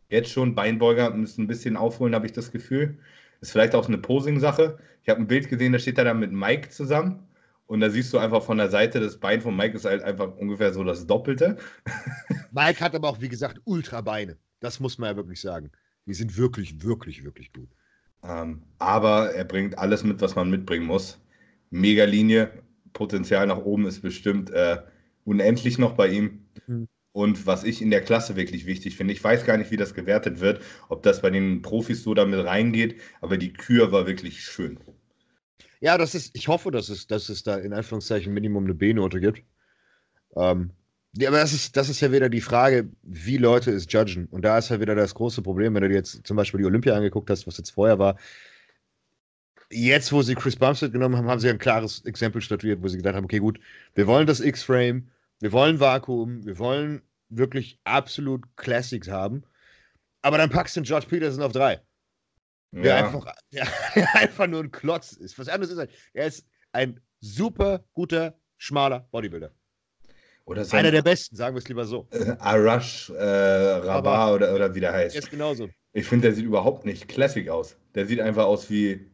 Jetzt schon, Beinbeuger müssen ein bisschen aufholen, habe ich das Gefühl. Ist vielleicht auch eine Posing-Sache. Ich habe ein Bild gesehen, da steht er dann mit Mike zusammen. Und da siehst du einfach von der Seite, das Bein von Mike ist halt einfach ungefähr so das Doppelte.
Mike hat aber auch, wie gesagt, Ultra-Beine. Das muss man ja wirklich sagen. Die sind wirklich, wirklich, wirklich gut.
Ähm, aber er bringt alles mit, was man mitbringen muss. Mega Linie, Potenzial nach oben ist bestimmt äh, unendlich noch bei ihm. Mhm. Und was ich in der Klasse wirklich wichtig finde, ich weiß gar nicht, wie das gewertet wird, ob das bei den Profis so damit reingeht, aber die Kür war wirklich schön.
Ja, das ist, ich hoffe, dass es, dass es da in Anführungszeichen Minimum eine B-Note gibt. Ähm, ja, aber das ist, das ist ja wieder die Frage, wie Leute es judgen. Und da ist ja wieder das große Problem, wenn du dir jetzt zum Beispiel die Olympia angeguckt hast, was jetzt vorher war. Jetzt, wo sie Chris Bumstead genommen haben, haben sie ein klares Exempel statuiert, wo sie gedacht haben: Okay, gut, wir wollen das X-Frame, wir wollen Vakuum, wir wollen wirklich absolut Classics haben. Aber dann packst du den George Peterson auf drei. Der, ja. einfach, der, der einfach nur ein Klotz ist. Was anderes ist er. Er ist ein super guter, schmaler Bodybuilder. Oder so Einer der besten, sagen wir es lieber so.
Äh, Arash äh, Rabat oder, oder wie der heißt.
Ist genauso.
Ich finde, der sieht überhaupt nicht classic aus. Der sieht einfach aus wie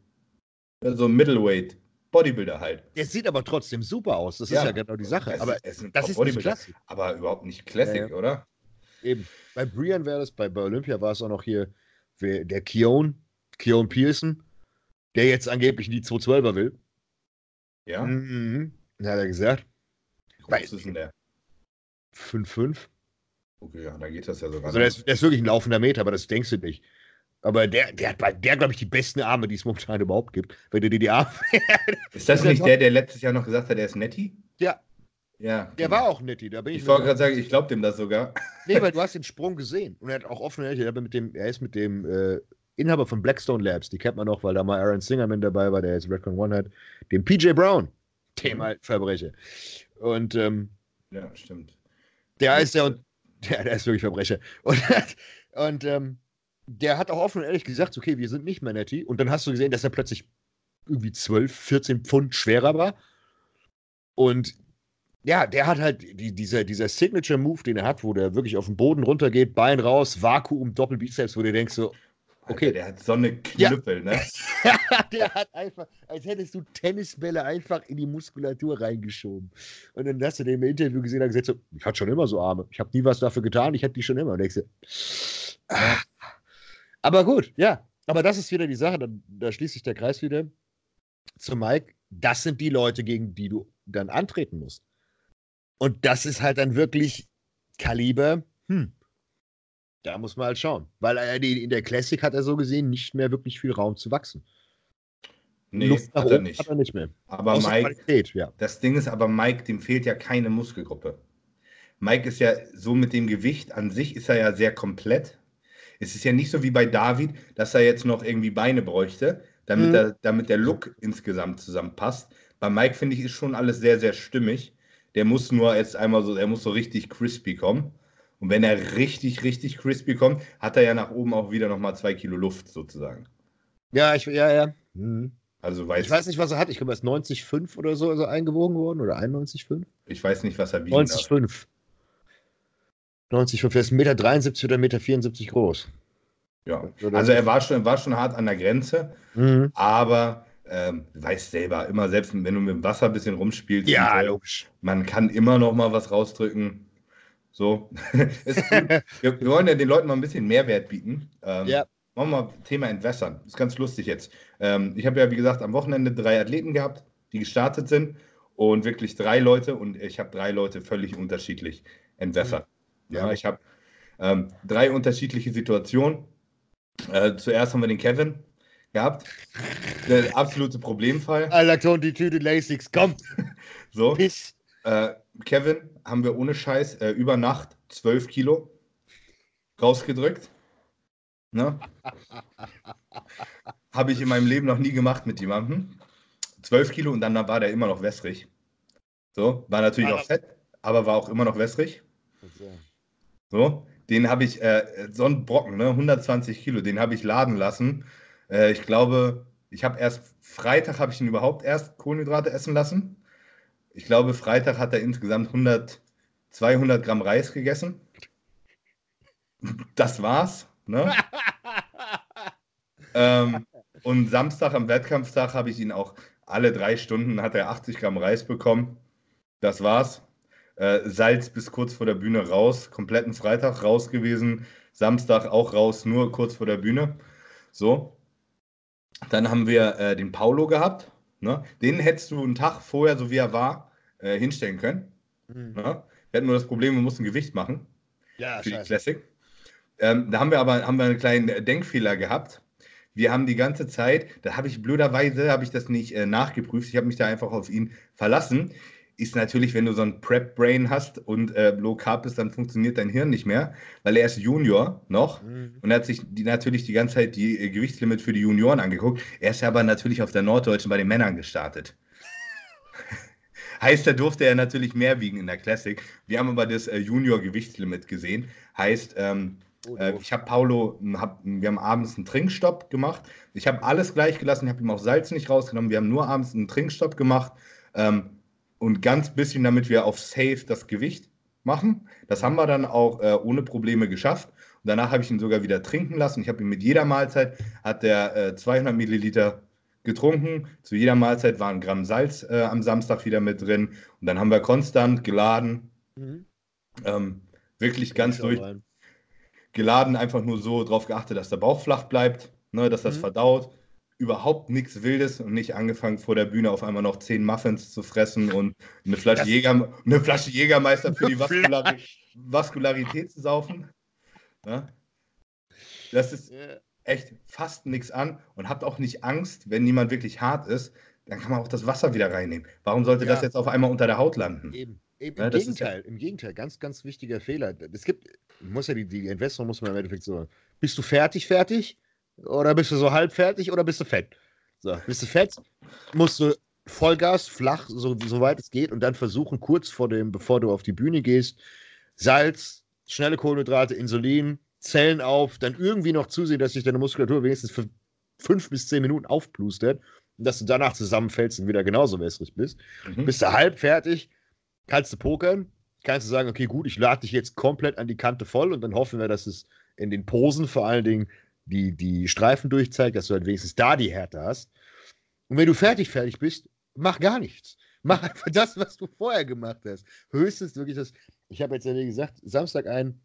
so ein Middleweight. Bodybuilder halt.
Der sieht aber trotzdem super aus. Das ja. ist ja genau die Sache. aber ist, ist das ist
nicht Classic. Aber überhaupt nicht Classic, ja, ja. oder?
Eben. Bei Brian wäre das, bei, bei Olympia war es auch noch hier der Keon, Keon Pearson, der jetzt angeblich die 212er will.
Ja.
Mhm. Hat er gesagt.
Wie groß ist denn der?
5,5.
Okay, ja, da geht das ja sogar.
Also der ist, der ist, wirklich ein laufender Meter, aber das denkst du nicht. Aber der, der hat bei der, glaube ich, die besten Arme, die es momentan überhaupt gibt. Wenn du dir die Arme.
ist das nicht der, der letztes Jahr noch gesagt hat, der ist Netti?
Ja.
Ja.
Der genau. war auch Netti. Da
bin ich ich wollte gerade sagen, ich glaube dem das sogar.
Nee, weil du hast den Sprung gesehen. Und er hat auch offen, er, mit dem, er ist mit dem äh, Inhaber von Blackstone Labs, die kennt man noch, weil da mal Aaron Singerman dabei war, der jetzt Redcon One hat, dem PJ Brown, dem mhm. Verbrecher. Und ähm,
ja, stimmt.
Der ist der, der, der ist wirklich Verbrecher. Und, und ähm, der hat auch offen und ehrlich gesagt, okay, wir sind nicht mehr Netty. Und dann hast du gesehen, dass er plötzlich irgendwie 12, 14 Pfund schwerer war. Und ja, der hat halt die, dieser, dieser Signature-Move, den er hat, wo der wirklich auf den Boden runtergeht, Bein raus, Vakuum, Doppelbizeps, wo du denkst so, okay. Alter,
der hat so eine Knüppel, ja. ne?
der hat einfach, als hättest du Tennisbälle einfach in die Muskulatur reingeschoben. Und dann hast du den im Interview gesehen und gesagt, so, ich hatte schon immer so Arme. Ich habe nie was dafür getan, ich hatte die schon immer. Und denkst du, ah, aber gut, ja. Aber das ist wieder die Sache, da, da schließt sich der Kreis wieder zu Mike. Das sind die Leute, gegen die du dann antreten musst. Und das ist halt dann wirklich Kaliber, hm, da muss man halt schauen. Weil er in der Classic hat er so gesehen nicht mehr wirklich viel Raum zu wachsen.
Nee, Luft hat er nicht.
Hat er nicht mehr.
Aber Außer Mike, Qualität, ja. das Ding ist aber, Mike, dem fehlt ja keine Muskelgruppe. Mike ist ja so mit dem Gewicht an sich ist er ja sehr komplett. Es ist ja nicht so wie bei David, dass er jetzt noch irgendwie Beine bräuchte, damit, mhm. er, damit der Look insgesamt zusammenpasst. Bei Mike finde ich, ist schon alles sehr, sehr stimmig. Der muss nur jetzt einmal so, der muss so richtig crispy kommen. Und wenn er richtig, richtig crispy kommt, hat er ja nach oben auch wieder nochmal zwei Kilo Luft sozusagen.
Ja, ich, ja, ja. Mhm.
Also weiß
ich weiß nicht, was er hat. Ich glaube, er ist 90,5 oder so also eingewogen worden oder 91,5.
Ich weiß nicht, was er
wiegt. 90,5. 90, er ist 1,73 Meter oder 1,74 Meter 74 groß.
Ja, also er war schon, war schon hart an der Grenze, mhm. aber ähm, du weißt selber, immer selbst wenn du mit dem Wasser ein bisschen rumspielst,
ja, logisch.
man kann immer noch mal was rausdrücken. So, wir, wir, wollen ja den Leuten mal ein bisschen Mehrwert bieten. Ähm, ja. Machen wir mal Thema Entwässern. Das ist ganz lustig jetzt. Ähm, ich habe ja, wie gesagt, am Wochenende drei Athleten gehabt, die gestartet sind und wirklich drei Leute und ich habe drei Leute völlig unterschiedlich entwässert. Ja, ich habe ähm, drei unterschiedliche Situationen. Äh, zuerst haben wir den Kevin gehabt. Der absolute Problemfall.
Alter, die Tüte Lasix, komm.
so. Äh, Kevin haben wir ohne Scheiß äh, über Nacht 12 Kilo rausgedrückt. Ne? Habe ich in meinem Leben noch nie gemacht mit jemandem. 12 Kilo und dann war der immer noch wässrig. So, war natürlich auch fett, aber war auch immer noch wässrig. So, den habe ich, äh, so ein Brocken, ne, 120 Kilo, den habe ich laden lassen. Äh, ich glaube, ich habe erst, Freitag habe ich ihn überhaupt erst Kohlenhydrate essen lassen. Ich glaube, Freitag hat er insgesamt 100, 200 Gramm Reis gegessen. Das war's. Ne? ähm, Und Samstag am Wettkampftag habe ich ihn auch alle drei Stunden, hat er 80 Gramm Reis bekommen. Das war's. Äh, Salz bis kurz vor der Bühne raus, kompletten Freitag raus gewesen, Samstag auch raus, nur kurz vor der Bühne. So. Dann haben wir äh, den Paulo gehabt. Ne? Den hättest du einen Tag vorher, so wie er war, äh, hinstellen können. Mhm. Ne? Wir hatten nur das Problem, wir mussten Gewicht machen.
Ja,
für scheiße. die Classic. Ähm, da haben wir aber haben wir einen kleinen Denkfehler gehabt. Wir haben die ganze Zeit, da habe ich blöderweise, habe ich das nicht äh, nachgeprüft, ich habe mich da einfach auf ihn verlassen ist natürlich, wenn du so ein Prep-Brain hast und äh, Low Carb bist, dann funktioniert dein Hirn nicht mehr, weil er ist Junior noch mhm. und hat sich die, natürlich die ganze Zeit die äh, Gewichtslimit für die Junioren angeguckt. Er ist aber natürlich auf der Norddeutschen bei den Männern gestartet. heißt, da durfte er natürlich mehr wiegen in der Classic. Wir haben aber das äh, Junior-Gewichtslimit gesehen. Heißt, ähm, oh, äh, ich habe Paulo, hab, wir haben abends einen Trinkstopp gemacht. Ich habe alles gleich gelassen, ich habe ihm auch Salz nicht rausgenommen. Wir haben nur abends einen Trinkstopp gemacht. Ähm, und ganz bisschen, damit wir auf Safe das Gewicht machen. Das haben wir dann auch äh, ohne Probleme geschafft. Und danach habe ich ihn sogar wieder trinken lassen. Ich habe ihn mit jeder Mahlzeit, hat der äh, 200 Milliliter getrunken. Zu jeder Mahlzeit war ein Gramm Salz äh, am Samstag wieder mit drin. Und dann haben wir konstant geladen. Mhm. Ähm, wirklich ganz durch. Rein. Geladen, einfach nur so darauf geachtet, dass der Bauch flach bleibt, ne, dass das mhm. verdaut überhaupt nichts Wildes und nicht angefangen vor der Bühne auf einmal noch zehn Muffins zu fressen und eine Flasche, Jäger, eine Flasche Jägermeister für die Vaskulari Vaskularität zu saufen. Ja? Das ist echt fast nichts an und habt auch nicht Angst, wenn jemand wirklich hart ist, dann kann man auch das Wasser wieder reinnehmen. Warum sollte ja. das jetzt auf einmal unter der Haut landen?
Eben. Eben, Im, ja, Gegenteil, ja im Gegenteil, ganz, ganz wichtiger Fehler. Es gibt, muss ja die, die Investoren muss man im Endeffekt so, bist du fertig, fertig? Oder bist du so halb fertig oder bist du fett? So, bist du fett, musst du Vollgas, flach, so, so weit es geht, und dann versuchen, kurz vor dem, bevor du auf die Bühne gehst, Salz, schnelle Kohlenhydrate, Insulin, Zellen auf, dann irgendwie noch zusehen, dass sich deine Muskulatur wenigstens für fünf bis zehn Minuten aufplustert und dass du danach zusammenfällst und wieder genauso wässrig bist. Mhm. Bist du halb fertig, kannst du pokern, kannst du sagen, okay, gut, ich lade dich jetzt komplett an die Kante voll und dann hoffen wir, dass es in den Posen vor allen Dingen die, die Streifen durchzeigt, dass du halt wenigstens da die Härte hast. Und wenn du fertig, fertig bist, mach gar nichts. Mach einfach das, was du vorher gemacht hast. Höchstens wirklich das. Ich habe jetzt ja wie gesagt, Samstag ein,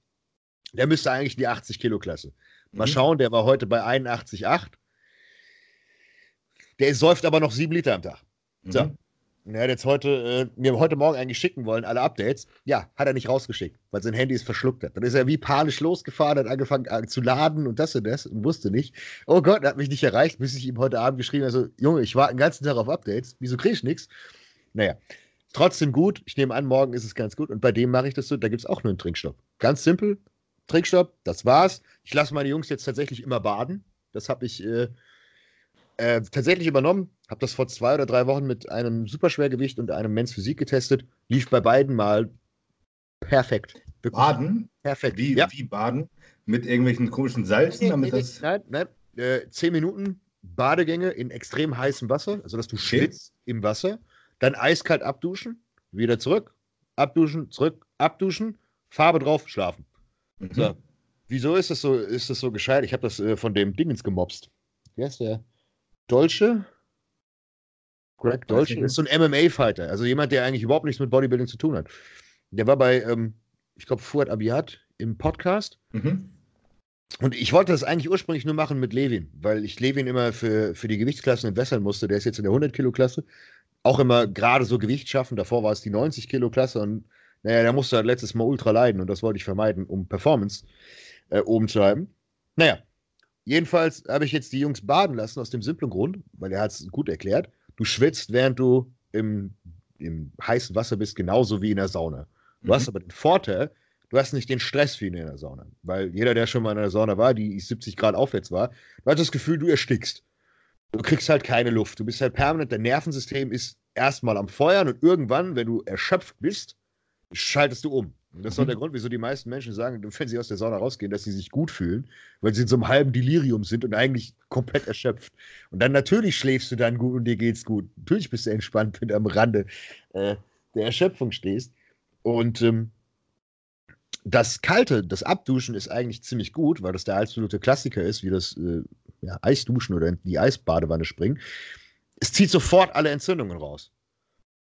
der müsste eigentlich die 80-Kilo-Klasse. Mal mhm. schauen, der war heute bei 81,8. Der säuft aber noch sieben Liter am Tag. So. Mhm. Er hat jetzt heute, äh, mir heute Morgen eigentlich schicken wollen, alle Updates. Ja, hat er nicht rausgeschickt, weil sein Handy es verschluckt hat. Dann ist er wie panisch losgefahren, hat angefangen äh, zu laden und das und das und wusste nicht. Oh Gott, er hat mich nicht erreicht, bis ich ihm heute Abend geschrieben habe: also, Junge, ich warte den ganzen Tag auf Updates. Wieso kriege ich nichts? Naja, trotzdem gut. Ich nehme an, morgen ist es ganz gut. Und bei dem mache ich das so, da gibt es auch nur einen Trinkstopp. Ganz simpel. Trinkstopp, das war's. Ich lasse meine Jungs jetzt tatsächlich immer baden. Das habe ich. Äh, äh, tatsächlich übernommen. Habe das vor zwei oder drei Wochen mit einem Superschwergewicht und einem Men's Physik getestet. Lief bei beiden mal perfekt.
Wirklich baden? Perfekt. Wie, ja. wie baden? Mit irgendwelchen komischen Salzen? Nee, damit nee, das
nein, nein. Äh, zehn Minuten Badegänge in extrem heißem Wasser, also dass du okay. schwitzt im Wasser. Dann eiskalt abduschen, wieder zurück, abduschen, zurück, abduschen, Farbe drauf, schlafen. Mhm. So. Wieso ist das so, ist das so gescheit? Ich habe das äh, von dem Dingens gemobst. Wie heißt der? Dolce? Greg Dolce ist so ein MMA-Fighter, also jemand, der eigentlich überhaupt nichts mit Bodybuilding zu tun hat. Der war bei, ähm, ich glaube, Fuad Abiat im Podcast. Mhm. Und ich wollte das eigentlich ursprünglich nur machen mit Levin, weil ich Levin immer für, für die Gewichtsklassen entwässern musste. Der ist jetzt in der 100-Kilo-Klasse. Auch immer gerade so Gewicht schaffen. Davor war es die 90-Kilo-Klasse und naja, da musste halt letztes Mal ultra leiden und das wollte ich vermeiden, um Performance äh, oben zu halten. Naja, Jedenfalls habe ich jetzt die Jungs baden lassen aus dem simplen Grund, weil er hat es gut erklärt. Du schwitzt, während du im, im heißen Wasser bist, genauso wie in der Sauna. Du mhm. hast aber den Vorteil, du hast nicht den Stress wie in der Sauna. Weil jeder, der schon mal in einer Sauna war, die 70 Grad aufwärts war, du hast das Gefühl, du erstickst. Du kriegst halt keine Luft. Du bist halt permanent, dein Nervensystem ist erstmal am Feuern und irgendwann, wenn du erschöpft bist, schaltest du um. Und das ist auch mhm. der Grund, wieso die meisten Menschen sagen, wenn sie aus der Sauna rausgehen, dass sie sich gut fühlen, weil sie in so einem halben Delirium sind und eigentlich komplett erschöpft. Und dann natürlich schläfst du dann gut und dir geht's gut. Natürlich bist du entspannt, wenn du am Rande äh, der Erschöpfung stehst. Und ähm, das Kalte, das Abduschen ist eigentlich ziemlich gut, weil das der absolute Klassiker ist, wie das äh, ja, Eisduschen oder in die Eisbadewanne springen, es zieht sofort alle Entzündungen raus.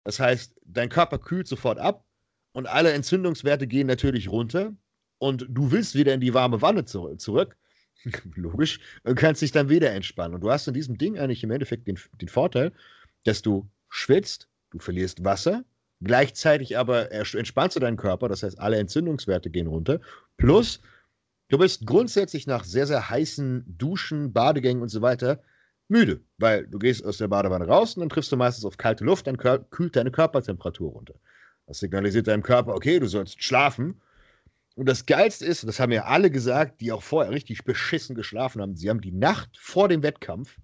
Das heißt, dein Körper kühlt sofort ab und alle Entzündungswerte gehen natürlich runter und du willst wieder in die warme Wanne zu zurück. Logisch, und kannst dich dann wieder entspannen. Und du hast in diesem Ding eigentlich im Endeffekt den, den Vorteil, dass du schwitzt, du verlierst Wasser, gleichzeitig aber entspannst du deinen Körper, das heißt, alle Entzündungswerte gehen runter. Plus, du bist grundsätzlich nach sehr, sehr heißen Duschen, Badegängen und so weiter müde, weil du gehst aus der Badewanne raus und dann triffst du meistens auf kalte Luft, dann kühlt deine Körpertemperatur runter. Das signalisiert deinem Körper, okay, du sollst schlafen. Und das Geilste ist, und das haben ja alle gesagt, die auch vorher richtig beschissen geschlafen haben, sie haben die Nacht vor dem Wettkampf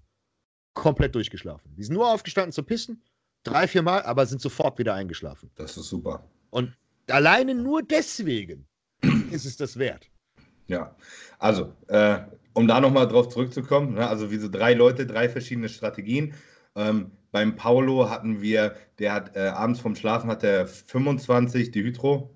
komplett durchgeschlafen. Die sind nur aufgestanden zu pissen, drei, vier Mal, aber sind sofort wieder eingeschlafen.
Das ist super.
Und alleine nur deswegen ist es das wert.
Ja, also, äh, um da nochmal drauf zurückzukommen, ne, also diese drei Leute, drei verschiedene Strategien. Ähm, beim Paulo hatten wir, der hat äh, abends vom Schlafen hat er 25 Dehydro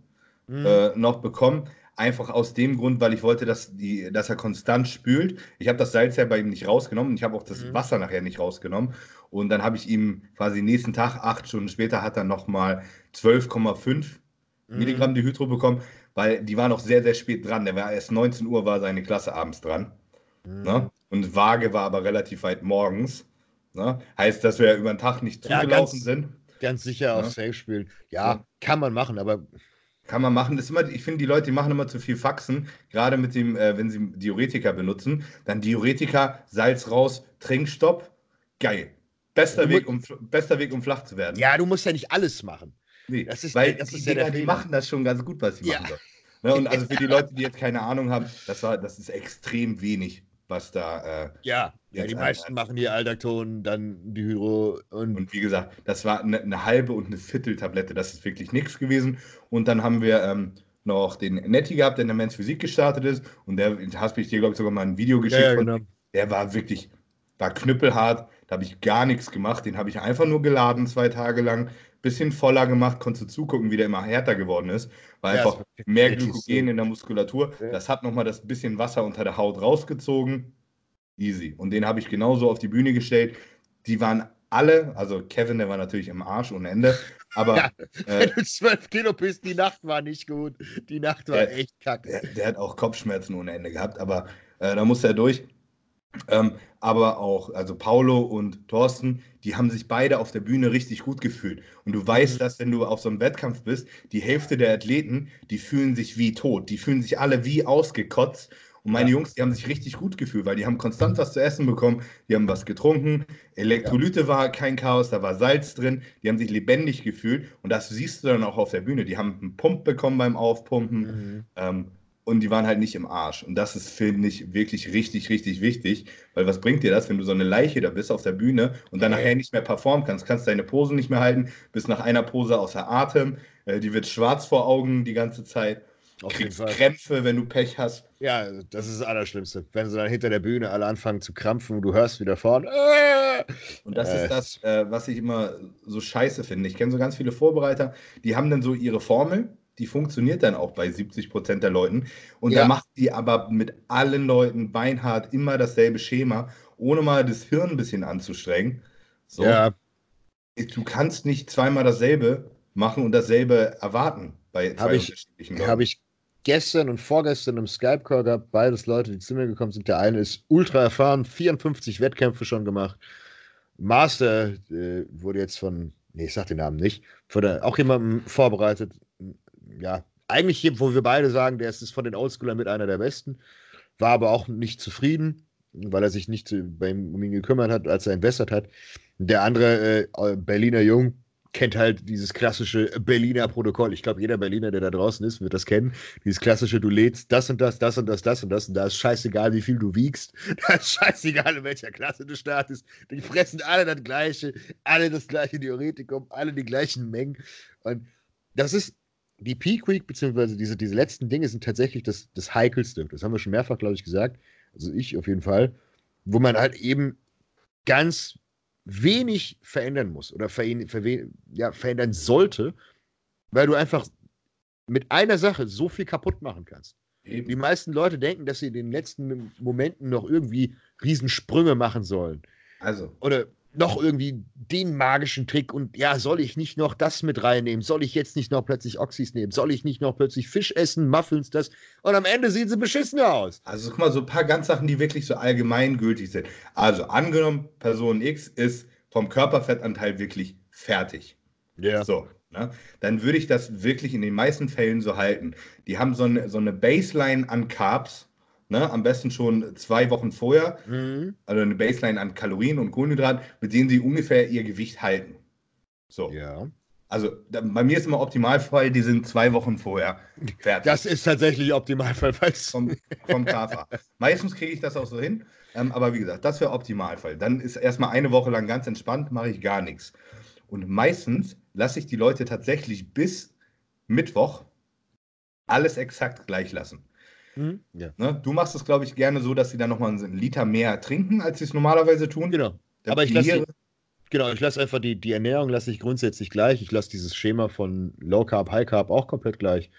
mhm. äh, noch bekommen. Einfach aus dem Grund, weil ich wollte, dass, die, dass er konstant spült. Ich habe das Salz ja bei ihm nicht rausgenommen. Ich habe auch das mhm. Wasser nachher nicht rausgenommen. Und dann habe ich ihm quasi nächsten Tag, acht Stunden später, hat er nochmal 12,5 mhm. Milligramm Dehydro bekommen, weil die war noch sehr, sehr spät dran. Der war erst 19 Uhr, war seine Klasse abends dran. Mhm. Ne? Und Waage war aber relativ weit morgens. Ne? Heißt, dass wir über den Tag nicht zugelaufen ja, ganz, sind.
Ganz sicher auf Safe spielen. Ja, ja, kann man machen, aber
kann man machen. Das ist immer, ich finde, die Leute, die machen immer zu viel Faxen, gerade mit dem, äh, wenn sie Diuretika benutzen. Dann Diuretika, Salz raus, Trinkstopp. Geil. Bester, Weg, um, bester Weg, um flach zu werden.
Ja, du musst ja nicht alles machen.
Nee, das ist, weil das die, ist ja Dinger, die machen das schon ganz gut, was sie ja. machen. Ne, und also für die Leute, die jetzt keine Ahnung haben, das, war, das ist extrem wenig, was da.
Äh, ja, ja, die meisten machen hier Aldakton, dann die Hydro.
Und, und wie gesagt, das war eine, eine, halbe und eine Vierteltablette. Das ist wirklich nichts gewesen. Und dann haben wir ähm, noch den Netti gehabt, der in der Men's Physik gestartet ist. Und der hast ich dir, glaube ich, sogar mal ein Video geschickt. Ja, ja, genau. Der war wirklich, war knüppelhart. Da habe ich gar nichts gemacht. Den habe ich einfach nur geladen, zwei Tage lang. Bisschen voller gemacht, konntest du zugucken, wie der immer härter geworden ist. War ja, einfach mehr Glykogen in der Muskulatur. Das hat nochmal das bisschen Wasser unter der Haut rausgezogen Easy. Und den habe ich genauso auf die Bühne gestellt. Die waren alle, also Kevin, der war natürlich im Arsch ohne Ende. Aber ja,
wenn äh, du 12 Kilo bist, die Nacht war nicht gut. Die Nacht war der, echt kacke.
Der, der, hat auch Kopfschmerzen ohne Ende gehabt, aber äh, da musste er durch. Ähm, aber auch, also Paulo und Thorsten, die haben sich beide auf der Bühne richtig gut gefühlt. Und du weißt, mhm. dass wenn du auf so einem Wettkampf bist, die Hälfte der Athleten, die fühlen sich wie tot. Die fühlen sich alle wie ausgekotzt und meine ja. Jungs, die haben sich richtig gut gefühlt, weil die haben konstant was zu essen bekommen, die haben was getrunken, Elektrolyte ja. war kein Chaos, da war Salz drin, die haben sich lebendig gefühlt und das siehst du dann auch auf der Bühne. Die haben einen Pump bekommen beim Aufpumpen mhm. ähm, und die waren halt nicht im Arsch. Und das ist, finde ich, wirklich richtig, richtig wichtig, weil was bringt dir das, wenn du so eine Leiche da bist auf der Bühne und dann nachher nicht mehr performen kannst, kannst deine Pose nicht mehr halten, bist nach einer Pose außer Atem, äh, die wird schwarz vor Augen die ganze Zeit. Auf kriegst Krämpfe, wenn du Pech hast.
Ja, das ist das Allerschlimmste. Wenn sie dann hinter der Bühne alle anfangen zu krampfen und du hörst wieder vorne. Äh,
und das äh. ist das, äh, was ich immer so scheiße finde. Ich kenne so ganz viele Vorbereiter, die haben dann so ihre Formel, die funktioniert dann auch bei 70 Prozent der Leuten. Und ja. dann macht die aber mit allen Leuten beinhart immer dasselbe Schema, ohne mal das Hirn ein bisschen anzustrengen. So. Ja. Du kannst nicht zweimal dasselbe machen und dasselbe erwarten
bei zwei hab Habe ich gestern und vorgestern im Skype-Call gehabt, beides Leute, die zu mir gekommen sind. Der eine ist ultra erfahren, 54 Wettkämpfe schon gemacht. Master äh, wurde jetzt von, nee, ich sag den Namen nicht, von auch jemandem vorbereitet. Ja, eigentlich, hier, wo wir beide sagen, der ist von den Oldschoolern mit einer der besten, war aber auch nicht zufrieden, weil er sich nicht bei ihm, um ihn gekümmert hat, als er entwässert hat. Der andere, äh, Berliner Jung, kennt halt dieses klassische Berliner Protokoll. Ich glaube, jeder Berliner, der da draußen ist, wird das kennen. Dieses klassische, du lädst das und das, das und das, das und das. Und da ist scheißegal, wie viel du wiegst. Da ist scheißegal, in welcher Klasse du startest. Die fressen alle das Gleiche, alle das gleiche Theoretikum, alle die gleichen Mengen. Und das ist die Peak Week, beziehungsweise diese, diese letzten Dinge sind tatsächlich das, das Heikelste. Das haben wir schon mehrfach, glaube ich, gesagt. Also ich auf jeden Fall. Wo man halt eben ganz wenig verändern muss oder ver ver ja, verändern sollte, weil du einfach mit einer Sache so viel kaputt machen kannst. Eben. Die meisten Leute denken, dass sie in den letzten Momenten noch irgendwie Riesensprünge machen sollen.
Also.
Oder noch irgendwie den magischen Trick und ja, soll ich nicht noch das mit reinnehmen? Soll ich jetzt nicht noch plötzlich Oxys nehmen? Soll ich nicht noch plötzlich Fisch essen, Muffins, das? Und am Ende sehen sie beschissen aus.
Also guck mal, so ein paar ganz Sachen, die wirklich so allgemeingültig sind. Also angenommen, Person X ist vom Körperfettanteil wirklich fertig.
Ja.
So, ne? Dann würde ich das wirklich in den meisten Fällen so halten. Die haben so eine, so eine Baseline an Carbs, Ne? Am besten schon zwei Wochen vorher. Mhm. Also eine Baseline an Kalorien und Kohlenhydraten, mit denen sie ungefähr ihr Gewicht halten. So.
Ja.
Also da, bei mir ist immer Optimalfall, die sind zwei Wochen vorher
fertig. Das ist tatsächlich Optimalfall.
Vom, vom KFA. Meistens kriege ich das auch so hin. Ähm, aber wie gesagt, das wäre Optimalfall. Dann ist erstmal eine Woche lang ganz entspannt, mache ich gar nichts. Und meistens lasse ich die Leute tatsächlich bis Mittwoch alles exakt gleich lassen. Mhm. Ja. Ne? Du machst es, glaube ich, gerne so, dass sie dann nochmal einen Liter mehr trinken, als sie es normalerweise tun.
Genau. Aber ich lasse genau, ich lasse einfach die, die Ernährung lasse ich grundsätzlich gleich. Ich lasse dieses Schema von Low Carb, High Carb auch komplett gleich.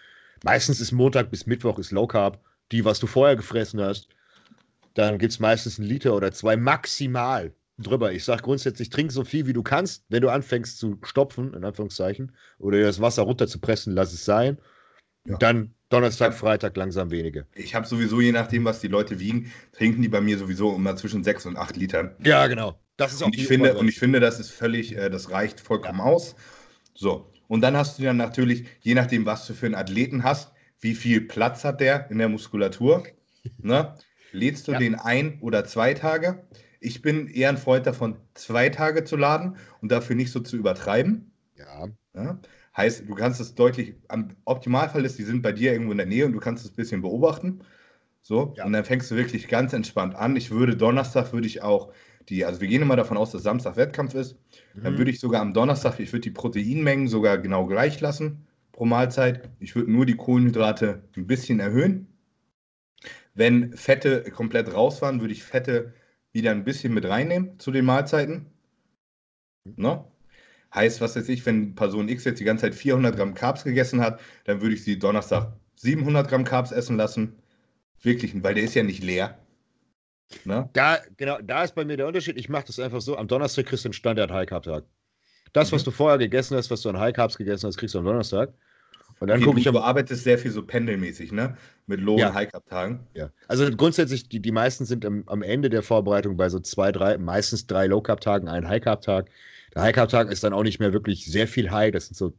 Meistens ist Montag bis Mittwoch ist Low Carb, die, was du vorher gefressen hast. Dann gibt es meistens einen Liter oder zwei maximal drüber. Ich sage grundsätzlich, trink so viel wie du kannst. Wenn du anfängst zu stopfen, in Anführungszeichen, oder das Wasser runterzupressen, lass es sein. Ja. Dann Donnerstag, Freitag langsam wenige.
Ich habe sowieso, je nachdem, was die Leute wiegen, trinken die bei mir sowieso immer zwischen 6 und 8 Litern.
Ja, genau.
Das ist auch und ich finde Und ich finde, das ist völlig, äh, das reicht vollkommen ja. aus. So. Und dann hast du dann natürlich, je nachdem, was du für einen Athleten hast, wie viel Platz hat der in der Muskulatur, ne? lädst du ja. den ein oder zwei Tage. Ich bin eher ein Freund davon, zwei Tage zu laden und dafür nicht so zu übertreiben.
Ja.
ja? Heißt, du kannst es deutlich, am Optimalfall ist, die sind bei dir irgendwo in der Nähe und du kannst es ein bisschen beobachten. So, ja. und dann fängst du wirklich ganz entspannt an. Ich würde Donnerstag, würde ich auch die, also wir gehen immer davon aus, dass Samstag Wettkampf ist. Mhm. Dann würde ich sogar am Donnerstag, ich würde die Proteinmengen sogar genau gleich lassen pro Mahlzeit. Ich würde nur die Kohlenhydrate ein bisschen erhöhen. Wenn Fette komplett raus waren, würde ich Fette wieder ein bisschen mit reinnehmen zu den Mahlzeiten. Ne? Heißt, was weiß ich, wenn Person X jetzt die ganze Zeit 400 Gramm Carbs gegessen hat, dann würde ich sie Donnerstag 700 Gramm Carbs essen lassen. Wirklich, weil der ist ja nicht leer.
Ne? Da, genau, da ist bei mir der Unterschied. Ich mache das einfach so: am Donnerstag kriegst du einen Standard High Carb Tag. Das, mhm. was du vorher gegessen hast, was du an High Carbs gegessen hast, kriegst du am Donnerstag.
Und dann okay, gucke ich. Du arbeitest sehr viel so pendelmäßig, ne? Mit Low- ja. und High-Carb-Tagen.
Ja. Also grundsätzlich, die, die meisten sind am, am Ende der Vorbereitung bei so zwei, drei, meistens drei Low-Carb-Tagen, ein High-Carb-Tag. Der High-Carb-Tag ist dann auch nicht mehr wirklich sehr viel High. Das sind so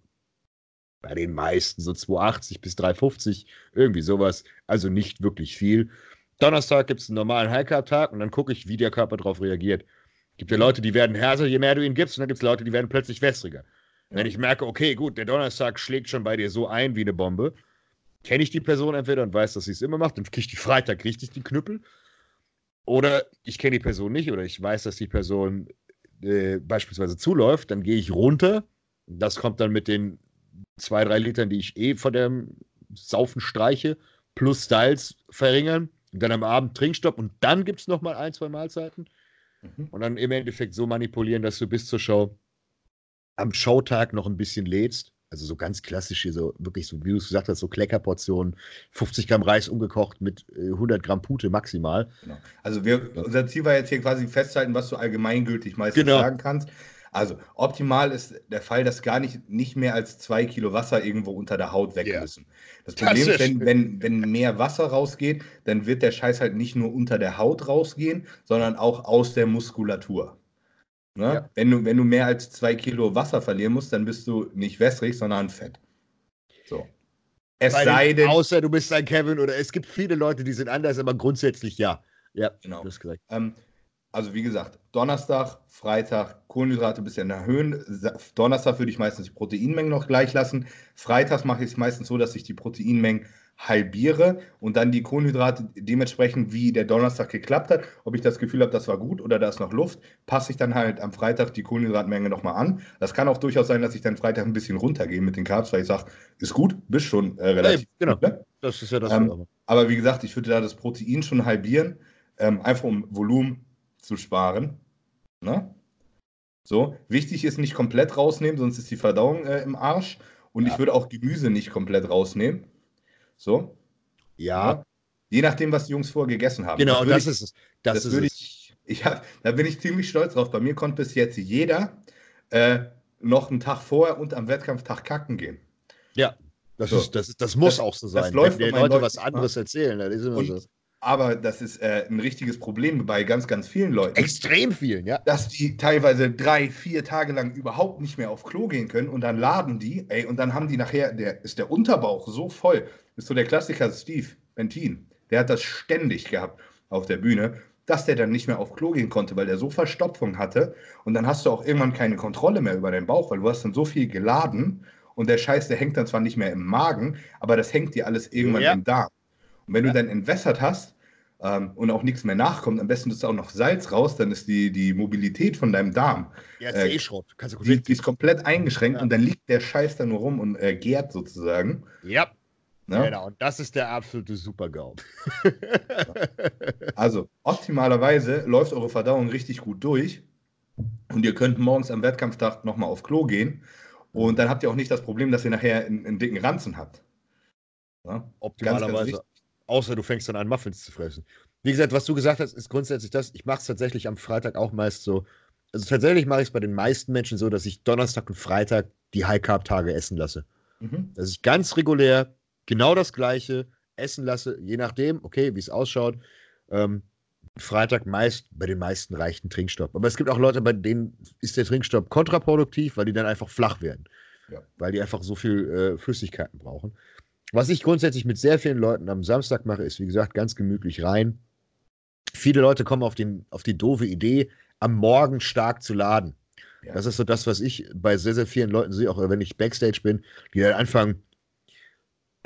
bei den meisten so 280 bis 350, irgendwie sowas. Also nicht wirklich viel. Donnerstag gibt es einen normalen High-Carb-Tag und dann gucke ich, wie der Körper darauf reagiert. Gibt ja Leute, die werden härter, je mehr du ihn gibst, und dann gibt es Leute, die werden plötzlich wässriger. Ja. Wenn ich merke, okay, gut, der Donnerstag schlägt schon bei dir so ein wie eine Bombe, kenne ich die Person entweder und weiß, dass sie es immer macht, dann kriege ich die Freitag richtig die Knüppel. Oder ich kenne die Person nicht oder ich weiß, dass die Person äh, beispielsweise zuläuft, dann gehe ich runter. Das kommt dann mit den zwei, drei Litern, die ich eh von dem Saufen streiche, plus Styles verringern. Und dann am Abend Trinkstopp und dann gibt es nochmal ein, zwei Mahlzeiten. Mhm. Und dann im Endeffekt so manipulieren, dass du bis zur Show am Showtag noch ein bisschen lädst. Also so ganz klassisch hier, so wirklich so, wie du es gesagt hast, so Kleckerportionen, 50 Gramm Reis umgekocht mit 100 äh, Gramm Pute maximal.
Genau. Also wir, unser Ziel war jetzt hier quasi festzuhalten, was du allgemeingültig meistens genau. sagen kannst. Also optimal ist der Fall, dass gar nicht, nicht mehr als zwei Kilo Wasser irgendwo unter der Haut weg yeah. müssen. Das Problem ist, wenn, wenn, wenn mehr Wasser rausgeht, dann wird der Scheiß halt nicht nur unter der Haut rausgehen, sondern auch aus der Muskulatur. Ne? Ja. Wenn, du, wenn du mehr als zwei Kilo Wasser verlieren musst, dann bist du nicht wässrig, sondern fett. So.
Es Bei sei denn. Außer du bist ein Kevin oder es gibt viele Leute, die sind anders, aber grundsätzlich ja.
Ja, genau. Das ist Ähm, also wie gesagt, Donnerstag, Freitag, Kohlenhydrate ein bisschen erhöhen. Donnerstag würde ich meistens die Proteinmengen noch gleich lassen. Freitags mache ich es meistens so, dass ich die Proteinmengen halbiere und dann die Kohlenhydrate dementsprechend, wie der Donnerstag geklappt hat, ob ich das Gefühl habe, das war gut oder da ist noch Luft, passe ich dann halt am Freitag die Kohlenhydratmenge nochmal an. Das kann auch durchaus sein, dass ich dann Freitag ein bisschen runtergehe mit den Carbs, weil ich sage, ist gut, bist schon äh, relativ.
Hey, genau, gut, ne? das ist ja das.
Ähm, aber wie gesagt, ich würde da das Protein schon halbieren, ähm, einfach um Volumen zu sparen. Ne? So, wichtig ist nicht komplett rausnehmen, sonst ist die Verdauung äh, im Arsch. Und ja. ich würde auch Gemüse nicht komplett rausnehmen. So.
Ja. ja.
Je nachdem, was die Jungs vorher gegessen haben.
Genau, das, das ist es.
Das, das ist würde ich, ich hab, da bin ich ziemlich stolz drauf. Bei mir konnte bis jetzt jeder äh, noch einen Tag vorher und am Wettkampftag kacken gehen.
Ja, das, so. ist, das, das muss das, auch so sein. Das
läuft
Wenn die Leute was anderes erzählen, das ist immer und, so.
Aber das ist äh, ein richtiges Problem bei ganz, ganz vielen Leuten.
Extrem vielen, ja.
Dass die teilweise drei, vier Tage lang überhaupt nicht mehr auf Klo gehen können und dann laden die, ey, und dann haben die nachher, der ist der Unterbauch so voll. Ist so der Klassiker Steve Bentin. Der hat das ständig gehabt auf der Bühne, dass der dann nicht mehr auf Klo gehen konnte, weil der so Verstopfung hatte. Und dann hast du auch irgendwann keine Kontrolle mehr über deinen Bauch, weil du hast dann so viel geladen und der Scheiß, der hängt dann zwar nicht mehr im Magen, aber das hängt dir alles irgendwann ja. im Darm. Und wenn ja. du dann entwässert hast ähm, und auch nichts mehr nachkommt, am besten ist auch noch Salz raus, dann ist die, die Mobilität von deinem Darm.
Ja, ist äh, eh Schrott.
Kannst du die, die ist komplett eingeschränkt ja. und dann liegt der Scheiß da nur rum und äh, gärt sozusagen.
Ja. Ne? Genau, und das ist der absolute Super-GAU.
also, optimalerweise läuft eure Verdauung richtig gut durch und ihr könnt morgens am Wettkampftag nochmal auf Klo gehen und dann habt ihr auch nicht das Problem, dass ihr nachher einen, einen dicken Ranzen habt.
Ja? Optimalerweise. Ganz, ganz außer du fängst dann an, Muffins zu fressen. Wie gesagt, was du gesagt hast, ist grundsätzlich das. Ich mache es tatsächlich am Freitag auch meist so. Also tatsächlich mache ich es bei den meisten Menschen so, dass ich Donnerstag und Freitag die High-Carb-Tage essen lasse. Mhm. Dass ich ganz regulär genau das Gleiche essen lasse, je nachdem, okay, wie es ausschaut. Ähm, Freitag meist bei den meisten reicht ein Trinkstopp. Aber es gibt auch Leute, bei denen ist der Trinkstopp kontraproduktiv, weil die dann einfach flach werden. Ja. Weil die einfach so viel äh, Flüssigkeiten brauchen. Was ich grundsätzlich mit sehr vielen Leuten am Samstag mache, ist, wie gesagt, ganz gemütlich rein. Viele Leute kommen auf, den, auf die doofe Idee, am Morgen stark zu laden. Ja. Das ist so das, was ich bei sehr, sehr vielen Leuten sehe, auch wenn ich Backstage bin, die dann anfangen,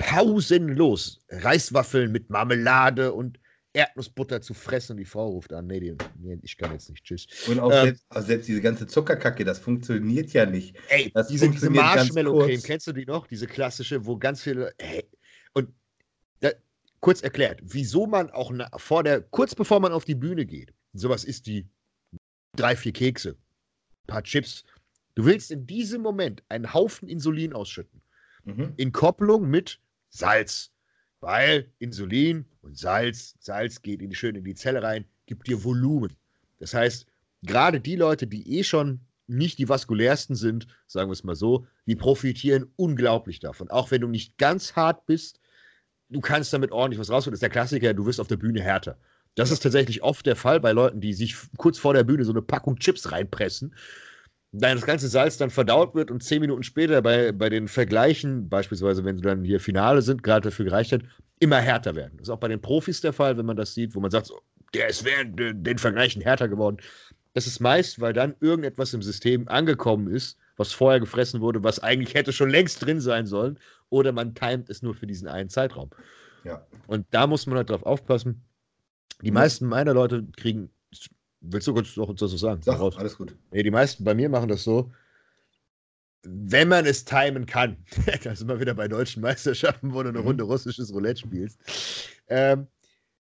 pausenlos Reiswaffeln mit Marmelade und Erdnussbutter zu fressen und die Frau ruft an, nee, nee ich kann jetzt nicht, tschüss.
Und auch ähm, selbst, also selbst, diese ganze Zuckerkacke, das funktioniert ja nicht.
Ey,
das
diese, diese Marshmallow-Creme, kennst du die noch? Diese klassische, wo ganz viele, ey, und da, kurz erklärt, wieso man auch na, vor der, kurz bevor man auf die Bühne geht, sowas ist die drei, vier Kekse, ein paar Chips, du willst in diesem Moment einen Haufen Insulin ausschütten. Mhm. In Kopplung mit Salz. Weil Insulin und Salz, Salz geht in die, schön in die Zelle rein, gibt dir Volumen. Das heißt, gerade die Leute, die eh schon nicht die vaskulärsten sind, sagen wir es mal so, die profitieren unglaublich davon. Auch wenn du nicht ganz hart bist, du kannst damit ordentlich was rausholen. Das ist der Klassiker, du wirst auf der Bühne härter. Das ist tatsächlich oft der Fall bei Leuten, die sich kurz vor der Bühne so eine Packung Chips reinpressen dann das ganze Salz dann verdaut wird und zehn Minuten später bei, bei den Vergleichen, beispielsweise wenn sie dann hier Finale sind, gerade dafür gereicht hat, immer härter werden. Das ist auch bei den Profis der Fall, wenn man das sieht, wo man sagt, so, der ist während den Vergleichen härter geworden. Das ist meist, weil dann irgendetwas im System angekommen ist, was vorher gefressen wurde, was eigentlich hätte schon längst drin sein sollen, oder man timet es nur für diesen einen Zeitraum. Ja. Und da muss man halt drauf aufpassen. Die meisten meiner Leute kriegen Willst du kurz noch das sagen?
Sag, raus. alles gut.
Nee, die meisten bei mir machen das so, wenn man es timen kann, da sind wir wieder bei deutschen Meisterschaften, wo du eine mhm. Runde russisches Roulette spielst. Ähm,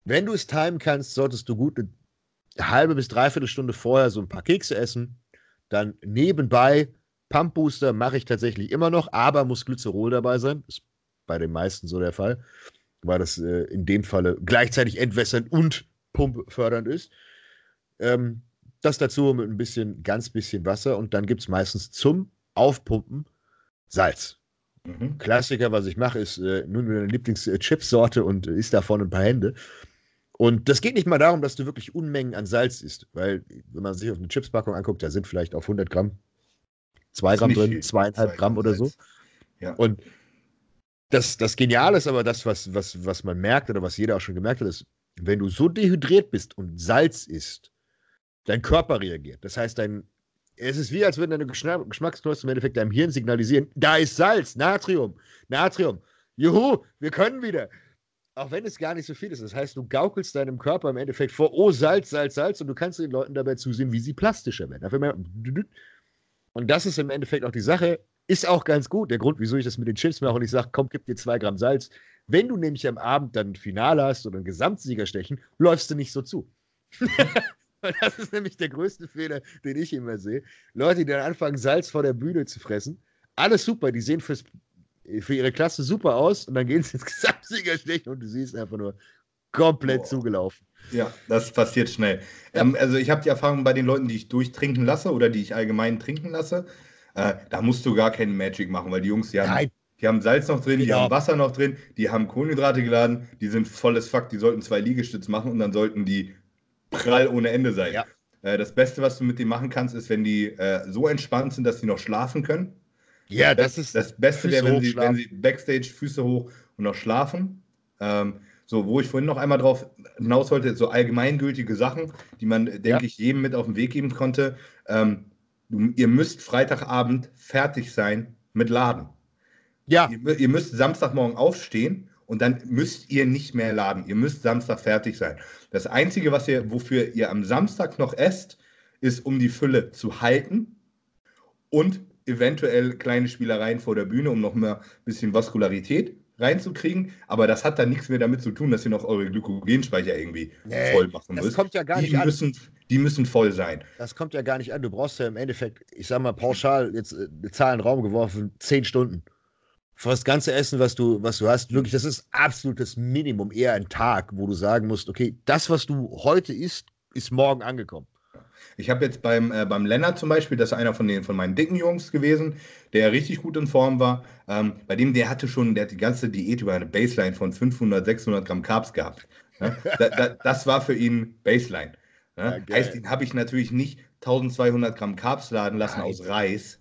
wenn du es timen kannst, solltest du gut eine halbe bis dreiviertel Stunde vorher so ein paar Kekse essen. Dann nebenbei Pump Booster mache ich tatsächlich immer noch, aber muss Glycerol dabei sein. Ist bei den meisten so der Fall, weil das äh, in dem Falle gleichzeitig entwässernd und pumpfördernd ist. Ähm, das dazu mit ein bisschen, ganz bisschen Wasser und dann gibt es meistens zum Aufpumpen Salz. Mhm. Klassiker, was ich mache, ist äh, nun meine Lieblings-Chipsorte und isst davon ein paar Hände. Und das geht nicht mal darum, dass du wirklich Unmengen an Salz isst, weil, wenn man sich auf eine Chipspackung anguckt, da sind vielleicht auf 100 Gramm 2 Gramm drin, zweieinhalb Gramm oder so. Ja. Und das, das Geniale ist aber das, was, was, was man merkt oder was jeder auch schon gemerkt hat, ist, wenn du so dehydriert bist und Salz isst, dein Körper reagiert. Das heißt, dein, es ist wie, als würden deine Geschmacksknospen im Endeffekt deinem Hirn signalisieren, da ist Salz, Natrium, Natrium. Juhu, wir können wieder. Auch wenn es gar nicht so viel ist. Das heißt, du gaukelst deinem Körper im Endeffekt vor, oh, Salz, Salz, Salz, und du kannst den Leuten dabei zusehen, wie sie plastischer werden. Und das ist im Endeffekt auch die Sache. Ist auch ganz gut. Der Grund, wieso ich das mit den Chips mache und ich sage, komm, gib dir zwei Gramm Salz. Wenn du nämlich am Abend dann ein Finale hast oder ein Gesamtsieger stechen, läufst du nicht so zu. Das ist nämlich der größte Fehler, den ich immer sehe. Leute, die dann anfangen, Salz vor der Bühne zu fressen. Alles super, die sehen fürs für ihre Klasse super aus und dann gehen sie ins Gesamtsiegerstechen und du siehst einfach nur komplett Boah. zugelaufen.
Ja, das passiert schnell. Ja. Ähm, also ich habe die Erfahrung bei den Leuten, die ich durchtrinken lasse oder die ich allgemein trinken lasse, äh, da musst du gar keinen Magic machen, weil die Jungs, die haben, die haben Salz noch drin, die ja. haben Wasser noch drin, die haben Kohlenhydrate geladen, die sind volles Fakt, die sollten zwei Liegestütze machen und dann sollten die prall ohne Ende sein. Ja. Äh, das Beste, was du mit denen machen kannst, ist, wenn die äh, so entspannt sind, dass sie noch schlafen können.
Ja, das, das ist.
Das Beste wäre, wenn sie, wenn sie Backstage Füße hoch und noch schlafen. Ähm, so, wo ich vorhin noch einmal drauf hinaus wollte, so allgemeingültige Sachen, die man, denke ja. ich, jedem mit auf den Weg geben konnte. Ähm, du, ihr müsst Freitagabend fertig sein mit Laden. Ja. Ihr, ihr, müsst Samstagmorgen aufstehen und dann müsst ihr nicht mehr laden. Ihr müsst Samstag fertig sein. Das Einzige, was ihr, wofür ihr am Samstag noch esst, ist, um die Fülle zu halten und eventuell kleine Spielereien vor der Bühne, um noch mehr ein bisschen Vaskularität reinzukriegen, aber das hat dann nichts mehr damit zu tun, dass ihr noch eure Glykogenspeicher irgendwie nee, voll machen müsst.
Das kommt ja gar
die
nicht
müssen, an. Die müssen voll sein.
Das kommt ja gar nicht an. Du brauchst ja im Endeffekt, ich sag mal pauschal, jetzt äh, eine Zahl in den Raum geworfen, zehn Stunden. Für das ganze Essen, was du, was du hast, wirklich, das ist absolutes Minimum, eher ein Tag, wo du sagen musst, okay, das, was du heute isst, ist morgen angekommen.
Ich habe jetzt beim, äh, beim Lennart zum Beispiel, das ist einer von, den, von meinen dicken Jungs gewesen, der richtig gut in Form war. Ähm, bei dem, der hatte schon, der hat die ganze Diät über eine Baseline von 500, 600 Gramm Carbs gehabt. Ne? da, da, das war für ihn Baseline. Ne? Ja, heißt, den habe ich natürlich nicht 1200 Gramm Carbs laden lassen Nein. aus Reis,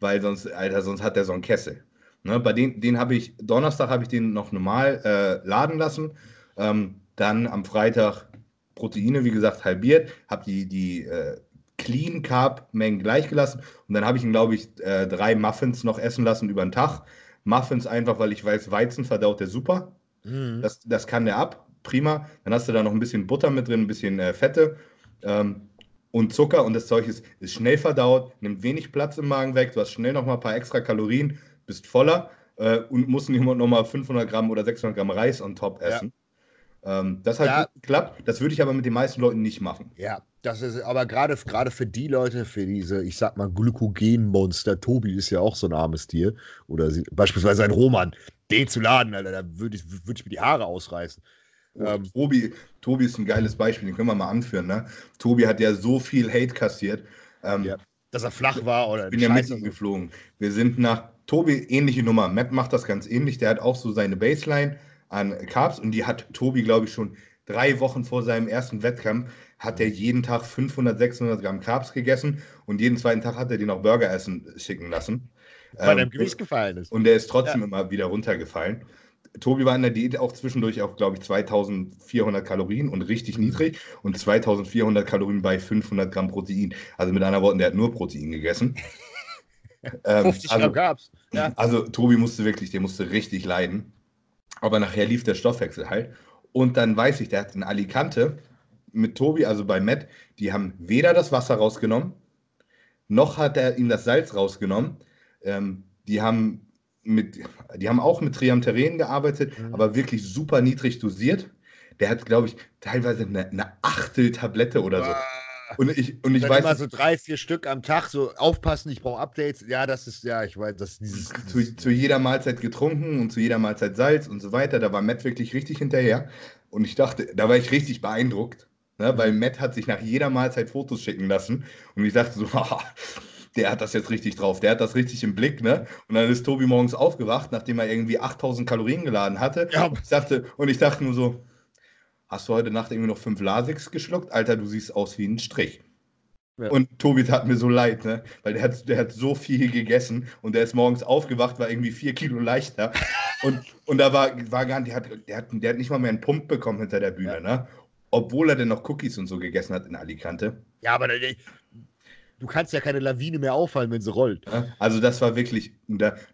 weil sonst, Alter, sonst hat der so einen Kessel. Ne? Bei den, den habe ich, Donnerstag habe ich den noch normal äh, laden lassen. Ähm, dann am Freitag Proteine, wie gesagt, halbiert, habe die, die äh, Clean Carb Mengen gleich gelassen und dann habe ich ihn, glaube ich, äh, drei Muffins noch essen lassen über den Tag. Muffins einfach, weil ich weiß, Weizen verdaut der super. Mhm. Das, das kann der ab, prima. Dann hast du da noch ein bisschen Butter mit drin, ein bisschen äh, Fette ähm, und Zucker und das Zeug ist, ist schnell verdaut, nimmt wenig Platz im Magen weg, du hast schnell noch mal ein paar extra Kalorien, bist voller äh, und musst nicht noch mal 500 Gramm oder 600 Gramm Reis on top essen. Ja. Ähm, das hat ja. geklappt. Das würde ich aber mit den meisten Leuten nicht machen.
Ja, das ist aber gerade gerade für die Leute, für diese, ich sag mal, Glykogenmonster, Tobi ist ja auch so ein armes Tier. Oder sie, beispielsweise ein Roman, den zu laden, Alter, da würde ich, würd ich mir die Haare ausreißen.
Oh, ähm, Tobi, Tobi ist ein geiles Beispiel, den können wir mal anführen. Ne? Tobi hat ja so viel Hate kassiert.
Ähm, ja, dass er flach war oder.
Ich bin ja mit ihm geflogen. Wir sind nach Tobi, ähnliche Nummer. Matt macht das ganz ähnlich. Der hat auch so seine Baseline an Carbs und die hat Tobi, glaube ich, schon drei Wochen vor seinem ersten Wettkampf hat er jeden Tag 500, 600 Gramm Carbs gegessen und jeden zweiten Tag hat er die noch Burger essen schicken lassen.
Weil ähm, Gewicht gefallen ist.
Und der ist trotzdem ja. immer wieder runtergefallen. Tobi war in der Diät auch zwischendurch auch, glaube ich, 2400 Kalorien und richtig niedrig und 2400 Kalorien bei 500 Gramm Protein. Also mit anderen Worten, der hat nur Protein gegessen.
Ähm, 50 Gramm also, Carbs.
Ja. Also Tobi musste wirklich, der musste richtig leiden. Aber nachher lief der Stoffwechsel halt. Und dann weiß ich, der hat in Alicante mit Tobi, also bei Matt, die haben weder das Wasser rausgenommen, noch hat er ihm das Salz rausgenommen. Ähm, die haben mit, die haben auch mit Triamteren gearbeitet, mhm. aber wirklich super niedrig dosiert. Der hat, glaube ich, teilweise eine, eine Achtel-Tablette oder so.
Und ich, und ich weiß. Immer so drei, vier Stück am Tag, so aufpassen, ich brauche Updates. Ja, das ist, ja, ich weiß, das dieses.
Zu, zu, jeder Mahlzeit getrunken und zu jeder Mahlzeit Salz und so weiter. Da war Matt wirklich richtig hinterher. Und ich dachte, da war ich richtig beeindruckt, ne, weil Matt hat sich nach jeder Mahlzeit Fotos schicken lassen. Und ich dachte so, der hat das jetzt richtig drauf, der hat das richtig im Blick, ne? Und dann ist Tobi morgens aufgewacht, nachdem er irgendwie 8000 Kalorien geladen hatte. Ja. Ich dachte, und ich dachte nur so, hast du heute Nacht irgendwie noch fünf Lasiks geschluckt? Alter, du siehst aus wie ein Strich. Ja. Und Tobi tat mir so leid, ne? Weil der hat, der hat so viel gegessen und der ist morgens aufgewacht, war irgendwie vier Kilo leichter. und, und da war, war gar nicht, der hat, der, hat, der hat nicht mal mehr einen Pump bekommen hinter der Bühne, ja. ne? Obwohl er denn noch Cookies und so gegessen hat in Alicante.
Ja, aber du kannst ja keine Lawine mehr auffallen, wenn sie rollt.
Also das war wirklich,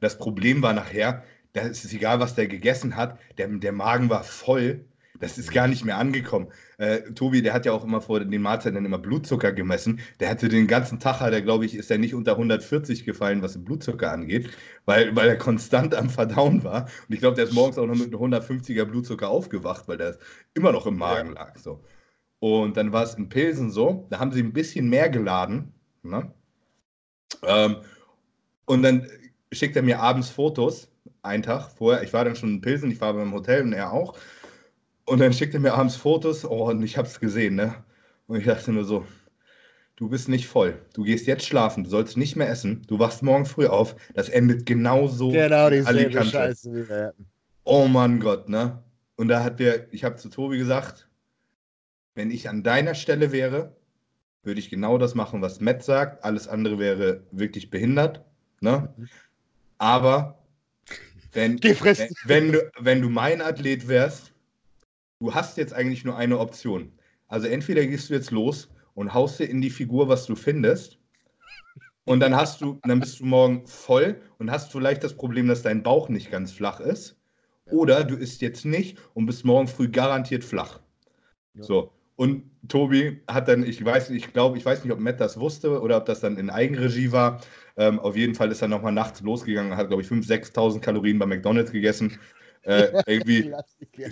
das Problem war nachher, da ist es egal, was der gegessen hat, der, der Magen war voll das ist gar nicht mehr angekommen. Äh, Tobi, der hat ja auch immer vor den Mahlzeiten immer Blutzucker gemessen. Der hatte den ganzen Tag, hat er, glaube ich, ist er nicht unter 140 gefallen, was den Blutzucker angeht, weil, weil er konstant am Verdauen war. Und ich glaube, der ist morgens auch noch mit einem 150er Blutzucker aufgewacht, weil der immer noch im Magen ja. lag. So. Und dann war es in Pilsen so, da haben sie ein bisschen mehr geladen. Ne? Ähm, und dann schickt er mir abends Fotos einen Tag vorher. Ich war dann schon in Pilsen, ich war beim Hotel und er auch. Und dann schickte er mir abends Fotos oh, und ich habe es gesehen, ne? Und ich dachte nur so, du bist nicht voll. Du gehst jetzt schlafen, du sollst nicht mehr essen. Du wachst morgen früh auf. Das endet genauso.
Genau, dieselbe Scheiße
wieder. Oh Mann Gott, ne? Und da hat der, ich habe zu Tobi gesagt, wenn ich an deiner Stelle wäre, würde ich genau das machen, was Matt sagt. Alles andere wäre wirklich behindert. Ne? Aber wenn, wenn, wenn, du, wenn du mein Athlet wärst, du hast jetzt eigentlich nur eine Option. Also entweder gehst du jetzt los und haust dir in die Figur, was du findest, und dann hast du, dann bist du morgen voll und hast vielleicht das Problem, dass dein Bauch nicht ganz flach ist. Oder du isst jetzt nicht und bist morgen früh garantiert flach. Ja. So. Und Tobi hat dann, ich weiß, ich glaube, ich weiß nicht, ob Matt das wusste oder ob das dann in Eigenregie war. Ähm, auf jeden Fall ist er nochmal nachts losgegangen und hat, glaube ich, 5.000, 6.000 Kalorien bei McDonalds gegessen. Äh, irgendwie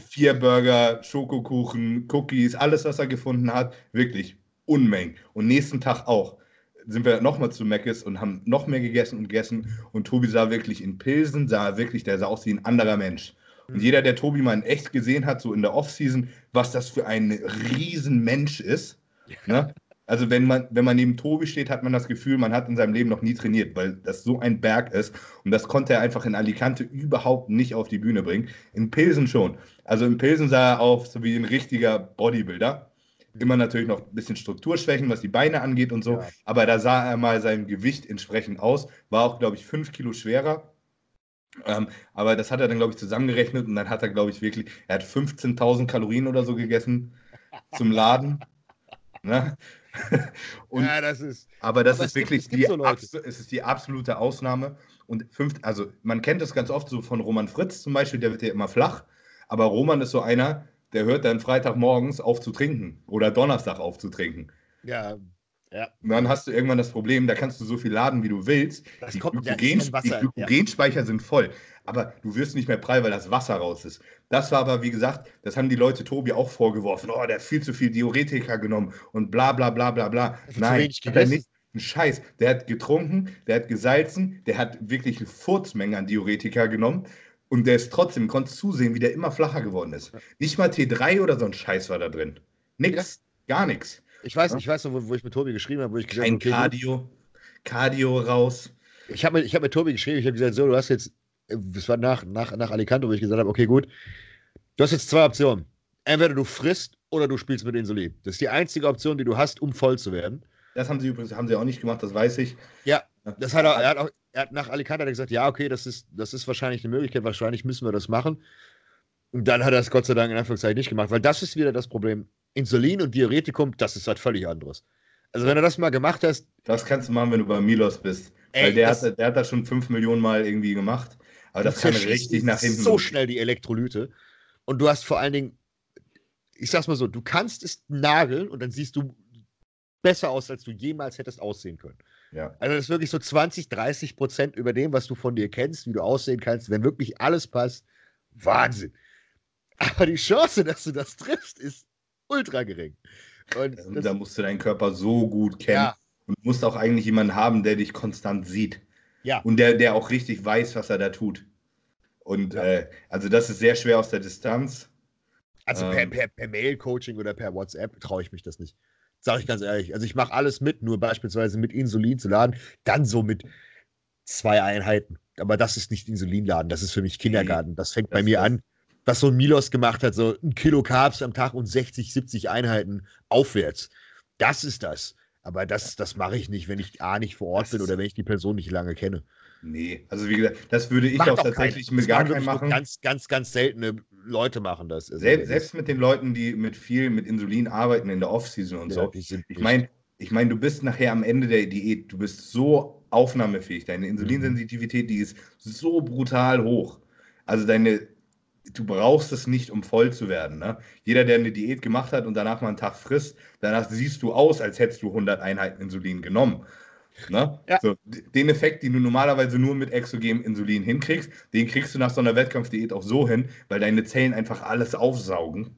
vier Burger, Schokokuchen, Cookies, alles, was er gefunden hat. Wirklich Unmengen. Und nächsten Tag auch sind wir nochmal zu Meckes und haben noch mehr gegessen und gegessen. Und Tobi sah wirklich in Pilsen, sah wirklich, der sah aus wie ein anderer Mensch. Und mhm. jeder, der Tobi mal in echt gesehen hat, so in der Offseason, was das für ein Riesenmensch ist. Ja. Ne? Also wenn man, wenn man neben Tobi steht, hat man das Gefühl, man hat in seinem Leben noch nie trainiert, weil das so ein Berg ist. Und das konnte er einfach in Alicante überhaupt nicht auf die Bühne bringen. In Pilsen schon. Also in Pilsen sah er auf so wie ein richtiger Bodybuilder. Immer natürlich noch ein bisschen Strukturschwächen, was die Beine angeht und so. Ja. Aber da sah er mal sein Gewicht entsprechend aus. War auch, glaube ich, fünf Kilo schwerer. Ähm, aber das hat er dann, glaube ich, zusammengerechnet und dann hat er, glaube ich, wirklich, er hat 15.000 Kalorien oder so gegessen zum Laden. ne? und, ja, das ist. Aber das aber ist wirklich gibt, die, so es ist die absolute Ausnahme. Und fünf, also man kennt das ganz oft so von Roman Fritz zum Beispiel, der wird ja immer flach. Aber Roman ist so einer, der hört dann Freitagmorgens auf zu trinken oder Donnerstag auf zu trinken.
Ja, ja.
Und dann hast du irgendwann das Problem, da kannst du so viel laden, wie du willst. Das die, kommt, Glykogen, Wasser, die Glykogenspeicher ja. sind voll. Aber du wirst nicht mehr prall, weil das Wasser raus ist. Das war aber, wie gesagt, das haben die Leute Tobi auch vorgeworfen. Oh, der hat viel zu viel Diuretika genommen und bla bla bla bla bla. Nein, hat er nicht. Ein Scheiß. Der hat getrunken, der hat gesalzen, der hat wirklich eine Furzmenge an Diuretika genommen. Und der ist trotzdem, konntest zusehen, wie der immer flacher geworden ist. Nicht mal T3 oder so ein Scheiß war da drin. Nix, ja. gar nichts.
Ich weiß, ja? ich weiß noch, wo, wo, ich mit Tobi geschrieben habe, wo ich
gesagt habe, okay, Cardio, Cardio raus.
Ich habe mit, hab mit Tobi geschrieben, ich habe gesagt, so, du hast jetzt, das war nach, nach, nach Alicante, wo ich gesagt habe, okay, gut, du hast jetzt zwei Optionen. Entweder du frisst oder du spielst mit Insulin. Das ist die einzige Option, die du hast, um voll zu werden.
Das haben sie übrigens haben sie auch nicht gemacht, das weiß ich.
Ja, das hat er, er hat auch, er hat nach Alicante hat er gesagt, ja, okay, das ist, das ist wahrscheinlich eine Möglichkeit, wahrscheinlich müssen wir das machen. Und dann hat er es Gott sei Dank in Anführungszeichen nicht gemacht, weil das ist wieder das Problem. Insulin und Diuretikum, das ist was völlig anderes. Also wenn du das mal gemacht hast.
Das kannst du machen, wenn du bei Milos bist. Ey, weil der, hat, der hat das schon fünf Millionen Mal irgendwie gemacht. Aber das kann richtig nach hinten.
So schnell die Elektrolyte. Und du hast vor allen Dingen, ich sag's mal so, du kannst es nageln und dann siehst du besser aus, als du jemals hättest aussehen können.
Ja.
Also das ist wirklich so 20, 30 Prozent über dem, was du von dir kennst, wie du aussehen kannst, wenn wirklich alles passt. Wahnsinn. Aber die Chance, dass du das triffst, ist ultra gering.
Und da musst du deinen Körper so gut kennen. Ja. Und musst auch eigentlich jemanden haben, der dich konstant sieht.
Ja.
Und der, der auch richtig weiß, was er da tut. Und ja. äh, also das ist sehr schwer aus der Distanz.
Also ähm, per, per, per Mail-Coaching oder per WhatsApp traue ich mich das nicht. Sage ich ganz ehrlich. Also ich mache alles mit, nur beispielsweise mit Insulin zu laden, dann so mit zwei Einheiten. Aber das ist nicht Insulinladen, das ist für mich Kindergarten. Das fängt das bei mir an was so ein Milos gemacht hat, so ein Kilo Carbs am Tag und 60, 70 Einheiten aufwärts. Das ist das. Aber das, das mache ich nicht, wenn ich A nicht vor Ort das bin oder wenn ich die Person nicht lange kenne.
Nee, also wie gesagt, das würde ich Macht auch tatsächlich kein, mit gar keinem machen.
Ganz, ganz, ganz seltene Leute machen das.
Also selbst, selbst, mit den Leuten, die mit viel mit Insulin arbeiten in der Offseason und ja, so. Ich meine, ich mein, du bist nachher am Ende der Diät, du bist so aufnahmefähig. Deine Insulinsensitivität, die ist so brutal hoch. Also deine du brauchst es nicht, um voll zu werden. Ne? Jeder, der eine Diät gemacht hat und danach mal einen Tag frisst, danach siehst du aus, als hättest du 100 Einheiten Insulin genommen. Ne? Ja. So, den Effekt, den du normalerweise nur mit exogenem Insulin hinkriegst, den kriegst du nach so einer Wettkampfdiät auch so hin, weil deine Zellen einfach alles aufsaugen.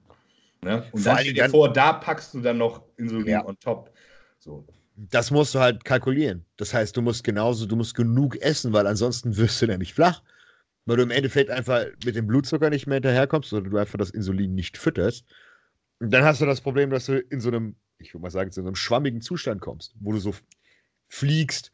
Ne? Und Vor dann stell dir vor, da packst du dann noch Insulin ja. on top. So.
Das musst du halt kalkulieren. Das heißt, du musst genauso, du musst genug essen, weil ansonsten wirst du nämlich flach. Weil du im Endeffekt einfach mit dem Blutzucker nicht mehr hinterherkommst, sondern du einfach das Insulin nicht fütterst. Und dann hast du das Problem, dass du in so einem, ich würde mal sagen, in so einem schwammigen Zustand kommst, wo du so fliegst,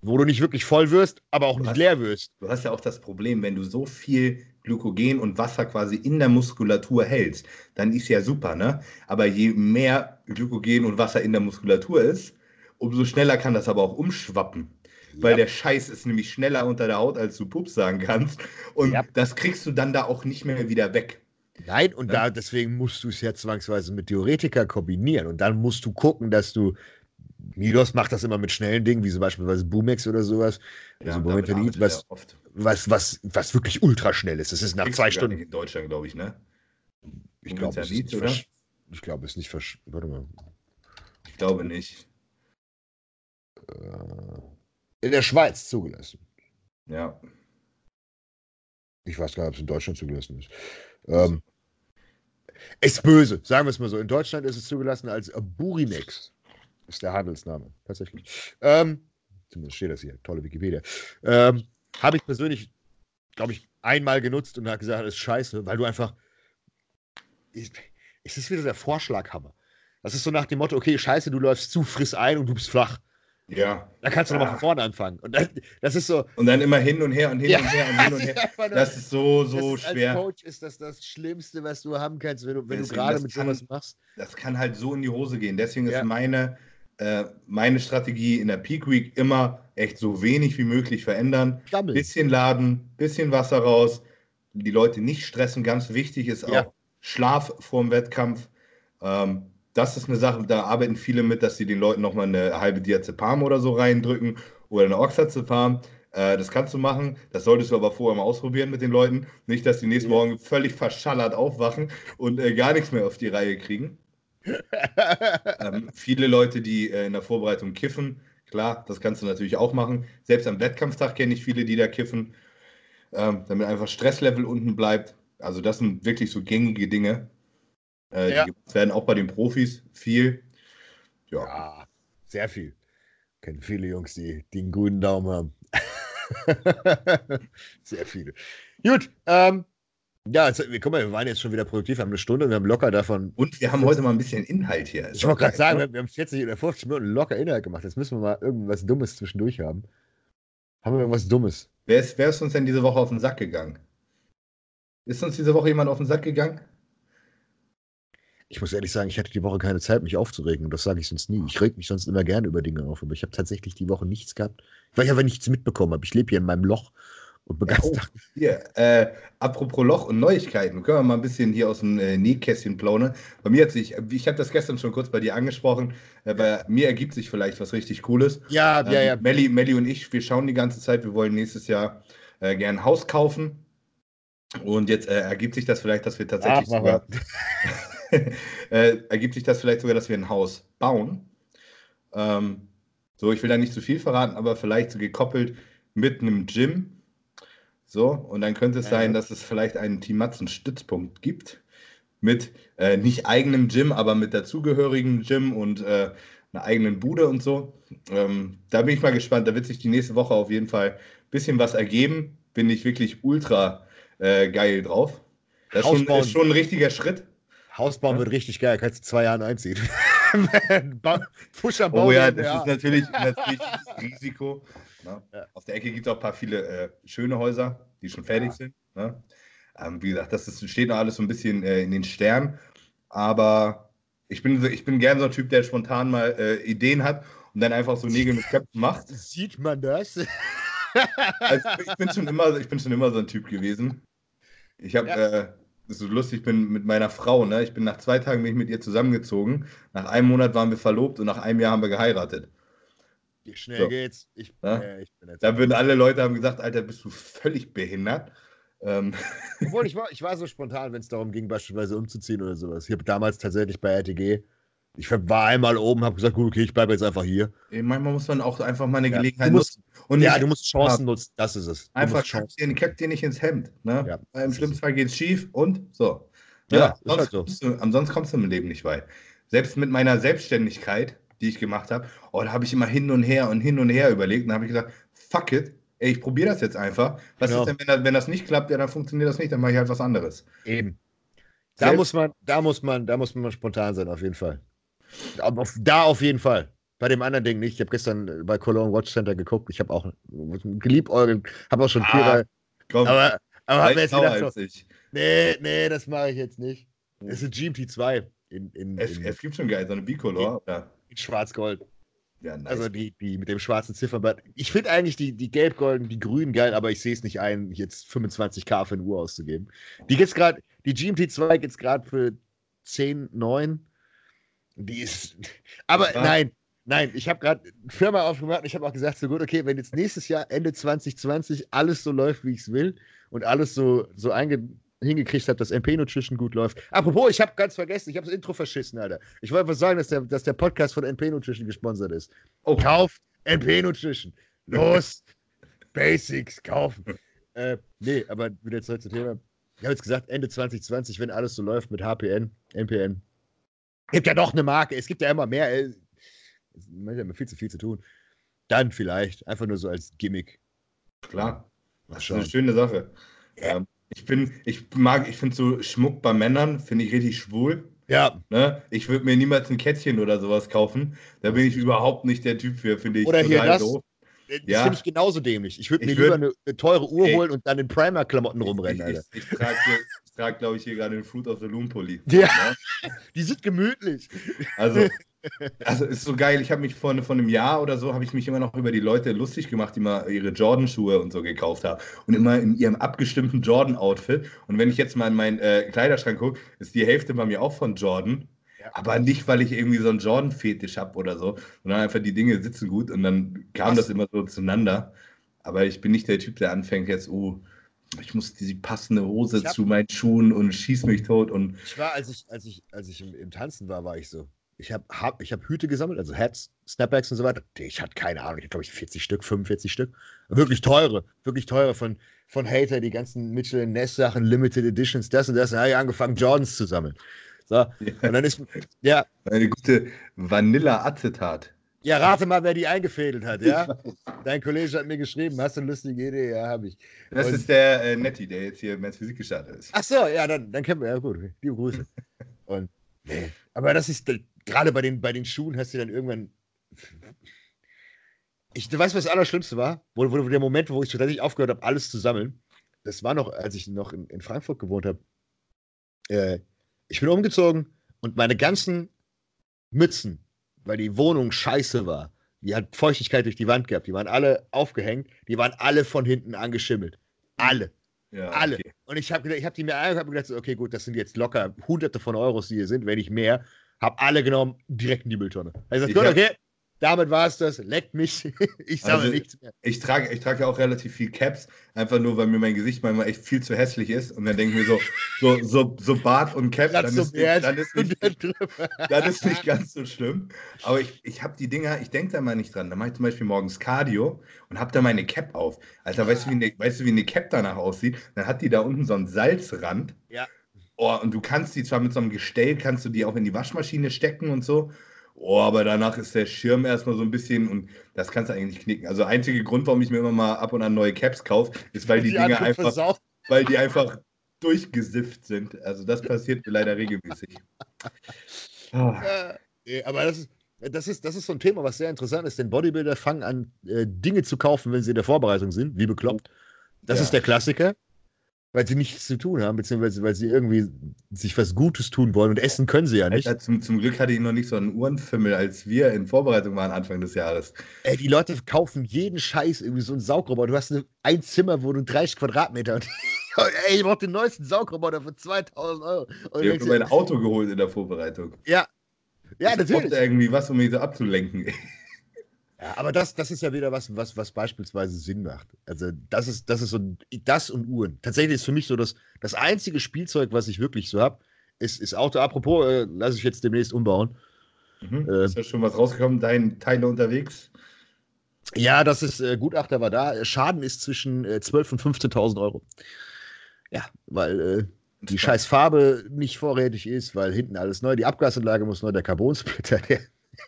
wo du nicht wirklich voll wirst, aber auch nicht
hast,
leer wirst.
Du hast ja auch das Problem, wenn du so viel Glykogen und Wasser quasi in der Muskulatur hältst, dann ist ja super, ne? Aber je mehr Glykogen und Wasser in der Muskulatur ist, umso schneller kann das aber auch umschwappen. Weil ja. der Scheiß ist nämlich schneller unter der Haut, als du Pups sagen kannst. Und ja. das kriegst du dann da auch nicht mehr wieder weg.
Nein, und ja. da, deswegen musst du es ja zwangsweise mit Diuretika kombinieren. Und dann musst du gucken, dass du. Milos macht das immer mit schnellen Dingen, wie zum Beispiel Boomex oder sowas. Also Momentanit, was, was, was, was wirklich ultra schnell ist. Das ist nach zwei Stunden.
in Deutschland, glaube ich, ne?
Ich glaube, es ist nicht oder? Ich glaube, es ist nicht versch. Warte mal.
Ich glaube nicht.
Äh, in der Schweiz zugelassen.
Ja.
Ich weiß gar nicht, ob es in Deutschland zugelassen ist. Ähm, ist böse, sagen wir es mal so. In Deutschland ist es zugelassen als Burimex. Ist der Handelsname, tatsächlich. Ähm, zumindest steht das hier. Tolle Wikipedia. Ähm, Habe ich persönlich, glaube ich, einmal genutzt und habe gesagt, das ist scheiße, weil du einfach. Es ist wieder der Vorschlaghammer. Das ist so nach dem Motto, okay, scheiße, du läufst zu, friss ein und du bist flach.
Ja.
Da kannst du nochmal von vorne anfangen. Und das, das, ist so.
Und dann immer hin und her und hin ja. und her und hin und her. Das ist so, so ist, schwer.
Als Coach ist das das Schlimmste, was du haben kannst, wenn du, wenn du gerade mit kann, sowas machst.
Das kann halt so in die Hose gehen. Deswegen ja. ist meine, äh, meine Strategie in der Peak Week immer echt so wenig wie möglich verändern. Gammel. Bisschen laden, bisschen Wasser raus, die Leute nicht stressen. Ganz wichtig ist auch ja. Schlaf vorm Wettkampf. Ähm, das ist eine Sache, da arbeiten viele mit, dass sie den Leuten nochmal eine halbe Diazepam oder so reindrücken oder eine Oxazepam. Äh, das kannst du machen, das solltest du aber vorher mal ausprobieren mit den Leuten. Nicht, dass die nächsten ja. Morgen völlig verschallert aufwachen und äh, gar nichts mehr auf die Reihe kriegen. ähm, viele Leute, die äh, in der Vorbereitung kiffen, klar, das kannst du natürlich auch machen. Selbst am Wettkampftag kenne ich viele, die da kiffen, ähm, damit einfach Stresslevel unten bleibt. Also das sind wirklich so gängige Dinge. Äh, ja. Die werden auch bei den Profis viel.
Ja, ja sehr viel. Kennen viele Jungs, die, die einen grünen Daumen haben. sehr viele. Gut, ähm, ja, jetzt, guck mal, wir waren jetzt schon wieder produktiv, wir haben eine Stunde, wir haben locker davon.
Und wir haben heute mal ein bisschen Inhalt hier.
Ich wollte gerade sagen, wir haben 40 oder 50 Minuten locker Inhalt gemacht. Jetzt müssen wir mal irgendwas Dummes zwischendurch haben. Haben wir irgendwas Dummes?
Wer ist, wer ist uns denn diese Woche auf den Sack gegangen? Ist uns diese Woche jemand auf den Sack gegangen?
Ich muss ehrlich sagen, ich hatte die Woche keine Zeit, mich aufzuregen. Und das sage ich sonst nie. Ich reg mich sonst immer gerne über Dinge auf. Aber ich habe tatsächlich die Woche nichts gehabt, weil ich aber nichts mitbekommen habe. Ich lebe hier in meinem Loch und begeistert. Ja, oh,
hier, äh, apropos Loch und Neuigkeiten, können wir mal ein bisschen hier aus dem äh, Nähkästchen plaudern. Bei mir hat sich, ich habe das gestern schon kurz bei dir angesprochen, äh, bei mir ergibt sich vielleicht was richtig Cooles.
Ja, ähm, ja, ja.
Melli, Melli und ich, wir schauen die ganze Zeit, wir wollen nächstes Jahr äh, gerne ein Haus kaufen. Und jetzt äh, ergibt sich das vielleicht, dass wir tatsächlich Ach, sogar. äh, ergibt sich das vielleicht sogar, dass wir ein Haus bauen. Ähm, so, ich will da nicht zu viel verraten, aber vielleicht so gekoppelt mit einem Gym. So, und dann könnte es sein, dass es vielleicht einen Team Matzen Stützpunkt gibt. Mit äh, nicht eigenem Gym, aber mit dazugehörigem Gym und äh, einer eigenen Bude und so. Ähm, da bin ich mal gespannt. Da wird sich die nächste Woche auf jeden Fall ein bisschen was ergeben. Bin ich wirklich ultra äh, geil drauf. Das ist schon, ist schon, ein richtiger Schritt.
Haus bauen ja. wird richtig geil, kannst du zwei Jahren einziehen.
Baum. Oh ja, das ja. ist natürlich, natürlich das Risiko. Ne? Ja. Auf der Ecke gibt es auch ein paar viele äh, schöne Häuser, die schon fertig sind. Ne? Ähm, wie gesagt, das ist, steht noch alles so ein bisschen äh, in den Sternen. Aber ich bin, ich bin gern so ein Typ, der spontan mal äh, Ideen hat und dann einfach so Nägel mit Köpfen macht.
Sieht man das?
also, ich, bin schon immer, ich bin schon immer so ein Typ gewesen. Ich habe ja. das ist so lustig, ich bin mit meiner Frau, ne? Ich bin nach zwei Tagen bin ich mit ihr zusammengezogen. Nach einem Monat waren wir verlobt und nach einem Jahr haben wir geheiratet.
Wie schnell so. geht's?
Ich, ja? äh, ich da würden alle Leute haben gesagt, Alter, bist du völlig behindert. Ähm.
Obwohl, ich war, ich war so spontan, wenn es darum ging, beispielsweise umzuziehen oder sowas. Ich habe damals tatsächlich bei RTG ich war einmal oben, habe gesagt, gut, okay, ich bleibe jetzt einfach hier.
Manchmal muss man auch einfach mal eine ja, Gelegenheit
nutzen. Und ja, du musst Chancen nutzen, das ist es.
Du einfach kack dir, kack dir nicht ins Hemd. Ne? Ja, Im schlimmsten Fall geht es schief und so. Ja, ja sonst halt so. kommst du, ansonsten kommst du im Leben nicht weit. Selbst mit meiner Selbstständigkeit, die ich gemacht habe, oh, da habe ich immer hin und her und hin und her überlegt und habe ich gesagt, fuck it, ey, ich probiere das jetzt einfach. Was genau. ist denn, wenn das, wenn das nicht klappt, ja, dann funktioniert das nicht, dann mache ich halt was anderes.
Eben. Da muss man, da muss man, da muss man spontan sein, auf jeden Fall. Da auf jeden Fall. Bei dem anderen Ding nicht. Ich habe gestern bei Cologne Watch Center geguckt. Ich habe auch geliebäugelt, habe auch schon ah, vierer. Komm, aber aber habe jetzt gedacht, so, nee, nee, das mache ich jetzt nicht. Das ist ein GMT 2. In, in,
es, in, es gibt schon geil, so eine Bicolor.
In, ja. in Schwarz-Gold. Ja, nice. Also die, die mit dem schwarzen Ziffernblatt. Ich finde eigentlich die, die gelb-golden, die grünen geil, aber ich sehe es nicht ein, jetzt 25k für eine Uhr auszugeben. Die gibt's gerade, die GMT 2 gibt es gerade für 10, 9. Die ist. Aber ja. nein, nein, ich habe gerade eine Firma aufgemacht und ich habe auch gesagt, so gut, okay, wenn jetzt nächstes Jahr, Ende 2020, alles so läuft, wie ich es will und alles so, so hingekriegt habe, dass MP Nutrition gut läuft. Apropos, ich habe ganz vergessen, ich habe das Intro verschissen, Alter. Ich wollte was sagen, dass der, dass der Podcast von MP Nutrition gesponsert ist. Oh. Kauft MP Nutrition. Los! Basics kaufen. Äh, nee, aber wieder zurück zum Thema. Ich habe jetzt gesagt, Ende 2020, wenn alles so läuft mit HPN, MPN. Gibt ja doch eine Marke, es gibt ja immer mehr. Es ist immer viel zu viel zu tun. Dann vielleicht, einfach nur so als Gimmick.
Klar. Das ist eine schöne Sache. Ja. Ähm, ich bin, ich mag, ich finde so Schmuck bei Männern, finde ich richtig schwul.
Ja.
Ne? Ich würde mir niemals ein Kettchen oder sowas kaufen. Da bin ich überhaupt nicht der Typ für, finde ich.
Oder hier das. Doof. Das ja. finde ich genauso dämlich. Ich würde mir ich würd, lieber eine, eine, teure Uhr ey, holen und dann in Primer-Klamotten rumrennen,
Alter. Ich, ich, ich trage, trag, glaube ich, hier gerade den Fruit of the Loom Pulli.
Ja. Ne? Die sind gemütlich.
Also, Also ist so geil. Ich habe mich vor, vor einem Jahr oder so habe ich mich immer noch über die Leute lustig gemacht, die mal ihre Jordan-Schuhe und so gekauft haben und immer in ihrem abgestimmten Jordan-Outfit. Und wenn ich jetzt mal in meinen äh, Kleiderschrank gucke, ist die Hälfte bei mir auch von Jordan. Ja. Aber nicht, weil ich irgendwie so einen Jordan-Fetisch habe oder so, sondern einfach die Dinge sitzen gut und dann kam Was? das immer so zueinander. Aber ich bin nicht der Typ, der anfängt jetzt, oh, ich muss diese passende Hose hab, zu meinen Schuhen und schieß mich tot. Und
ich war, als ich, als ich, als ich im, im Tanzen war, war ich so ich habe hab, ich hab Hüte gesammelt, also Hats, Snapbacks und so weiter. Ich hatte keine Ahnung, ich hatte glaube ich 40 Stück, 45 Stück. Wirklich teure, wirklich teure von, von Hater, die ganzen Mitchell Ness Sachen, Limited Editions, das und das. Dann habe ich angefangen, Jordans zu sammeln. So, ja. und dann ist, ja.
Eine gute Vanilla-Acetat.
Ja, rate mal, wer die eingefädelt hat, ja? Dein Kollege hat mir geschrieben, hast du eine lustige Idee? Ja, habe ich.
Das und, ist der äh, Netti, der jetzt hier Mensch Physik gestartet ist.
Ach so, ja, dann, dann kennen wir, ja gut, liebe Grüße. und, nee, aber das ist, gerade bei den, bei den Schuhen hast du dann irgendwann. Ich, du weißt, was das Allerschlimmste war? Wo, wo, der Moment, wo ich tatsächlich aufgehört habe, alles zu sammeln. Das war noch, als ich noch in, in Frankfurt gewohnt habe. Äh, ich bin umgezogen und meine ganzen Mützen, weil die Wohnung scheiße war, die hat Feuchtigkeit durch die Wand gehabt, die waren alle aufgehängt, die waren alle von hinten angeschimmelt. Alle. Ja, alle. Okay. Und ich habe ich hab die mir angeguckt und gedacht, okay, gut, das sind jetzt locker hunderte von Euros, die hier sind, wenn nicht mehr. Hab alle genommen, direkt in die Mülltonne. Also, gut, okay, damit war es das. Leckt mich. ich sage also, nichts mehr.
Ich trage ich trag ja auch relativ viel Caps, einfach nur, weil mir mein Gesicht manchmal echt viel zu hässlich ist. Und dann denke ich mir so, so, so, so Bart und Cap, dann ist, nicht, dann, ist nicht, dann ist nicht ganz so schlimm. Aber ich, ich habe die Dinger, ich denke da mal nicht dran. Da mache ich zum Beispiel morgens Cardio und habe da meine Cap auf. Alter, weißt, du, wie eine, weißt du, wie eine Cap danach aussieht? Dann hat die da unten so einen Salzrand.
Ja.
Oh, und du kannst die zwar mit so einem Gestell, kannst du die auch in die Waschmaschine stecken und so. Oh, aber danach ist der Schirm erstmal so ein bisschen und das kannst du eigentlich knicken. Also einzige Grund, warum ich mir immer mal ab und an neue Caps kaufe, ist, weil die, die Dinge einfach, versauft. weil die einfach durchgesifft sind. Also das passiert mir leider regelmäßig.
Oh. Äh, aber das ist, das ist, das ist so ein Thema, was sehr interessant ist, denn Bodybuilder fangen an, äh, Dinge zu kaufen, wenn sie in der Vorbereitung sind, wie bekloppt. Das ja. ist der Klassiker weil sie nichts zu tun haben, beziehungsweise weil sie irgendwie sich was Gutes tun wollen und essen können sie ja nicht.
Alter, zum, zum, Glück hatte ich noch nicht so einen Uhrenfimmel, als wir in Vorbereitung waren Anfang des Jahres.
Ey, die Leute kaufen jeden Scheiß, irgendwie so einen Saugroboter. Du hast eine, ein Zimmer, wo du 30 Quadratmeter und ey, ich brauch den neuesten Saugroboter für 2000 Euro.
Und ich habe mein Auto geholt in der Vorbereitung.
Ja. Ja,
ich natürlich. irgendwie was, um mich so abzulenken.
Ja, aber das, das ist ja wieder was, was, was beispielsweise Sinn macht. Also, das ist, das ist so das und Uhren. Tatsächlich ist für mich so das, das einzige Spielzeug, was ich wirklich so habe, ist, ist Auto. Apropos, äh, lasse ich jetzt demnächst umbauen.
Mhm. Äh, ist ja schon was rausgekommen, dein Teile unterwegs?
Ja, das ist, äh, Gutachter war da. Schaden ist zwischen äh, 12.000 und 15.000 Euro. Ja, weil äh, die scheiß Farbe nicht vorrätig ist, weil hinten alles neu, die Abgasanlage muss neu, der Carbonsplitter, der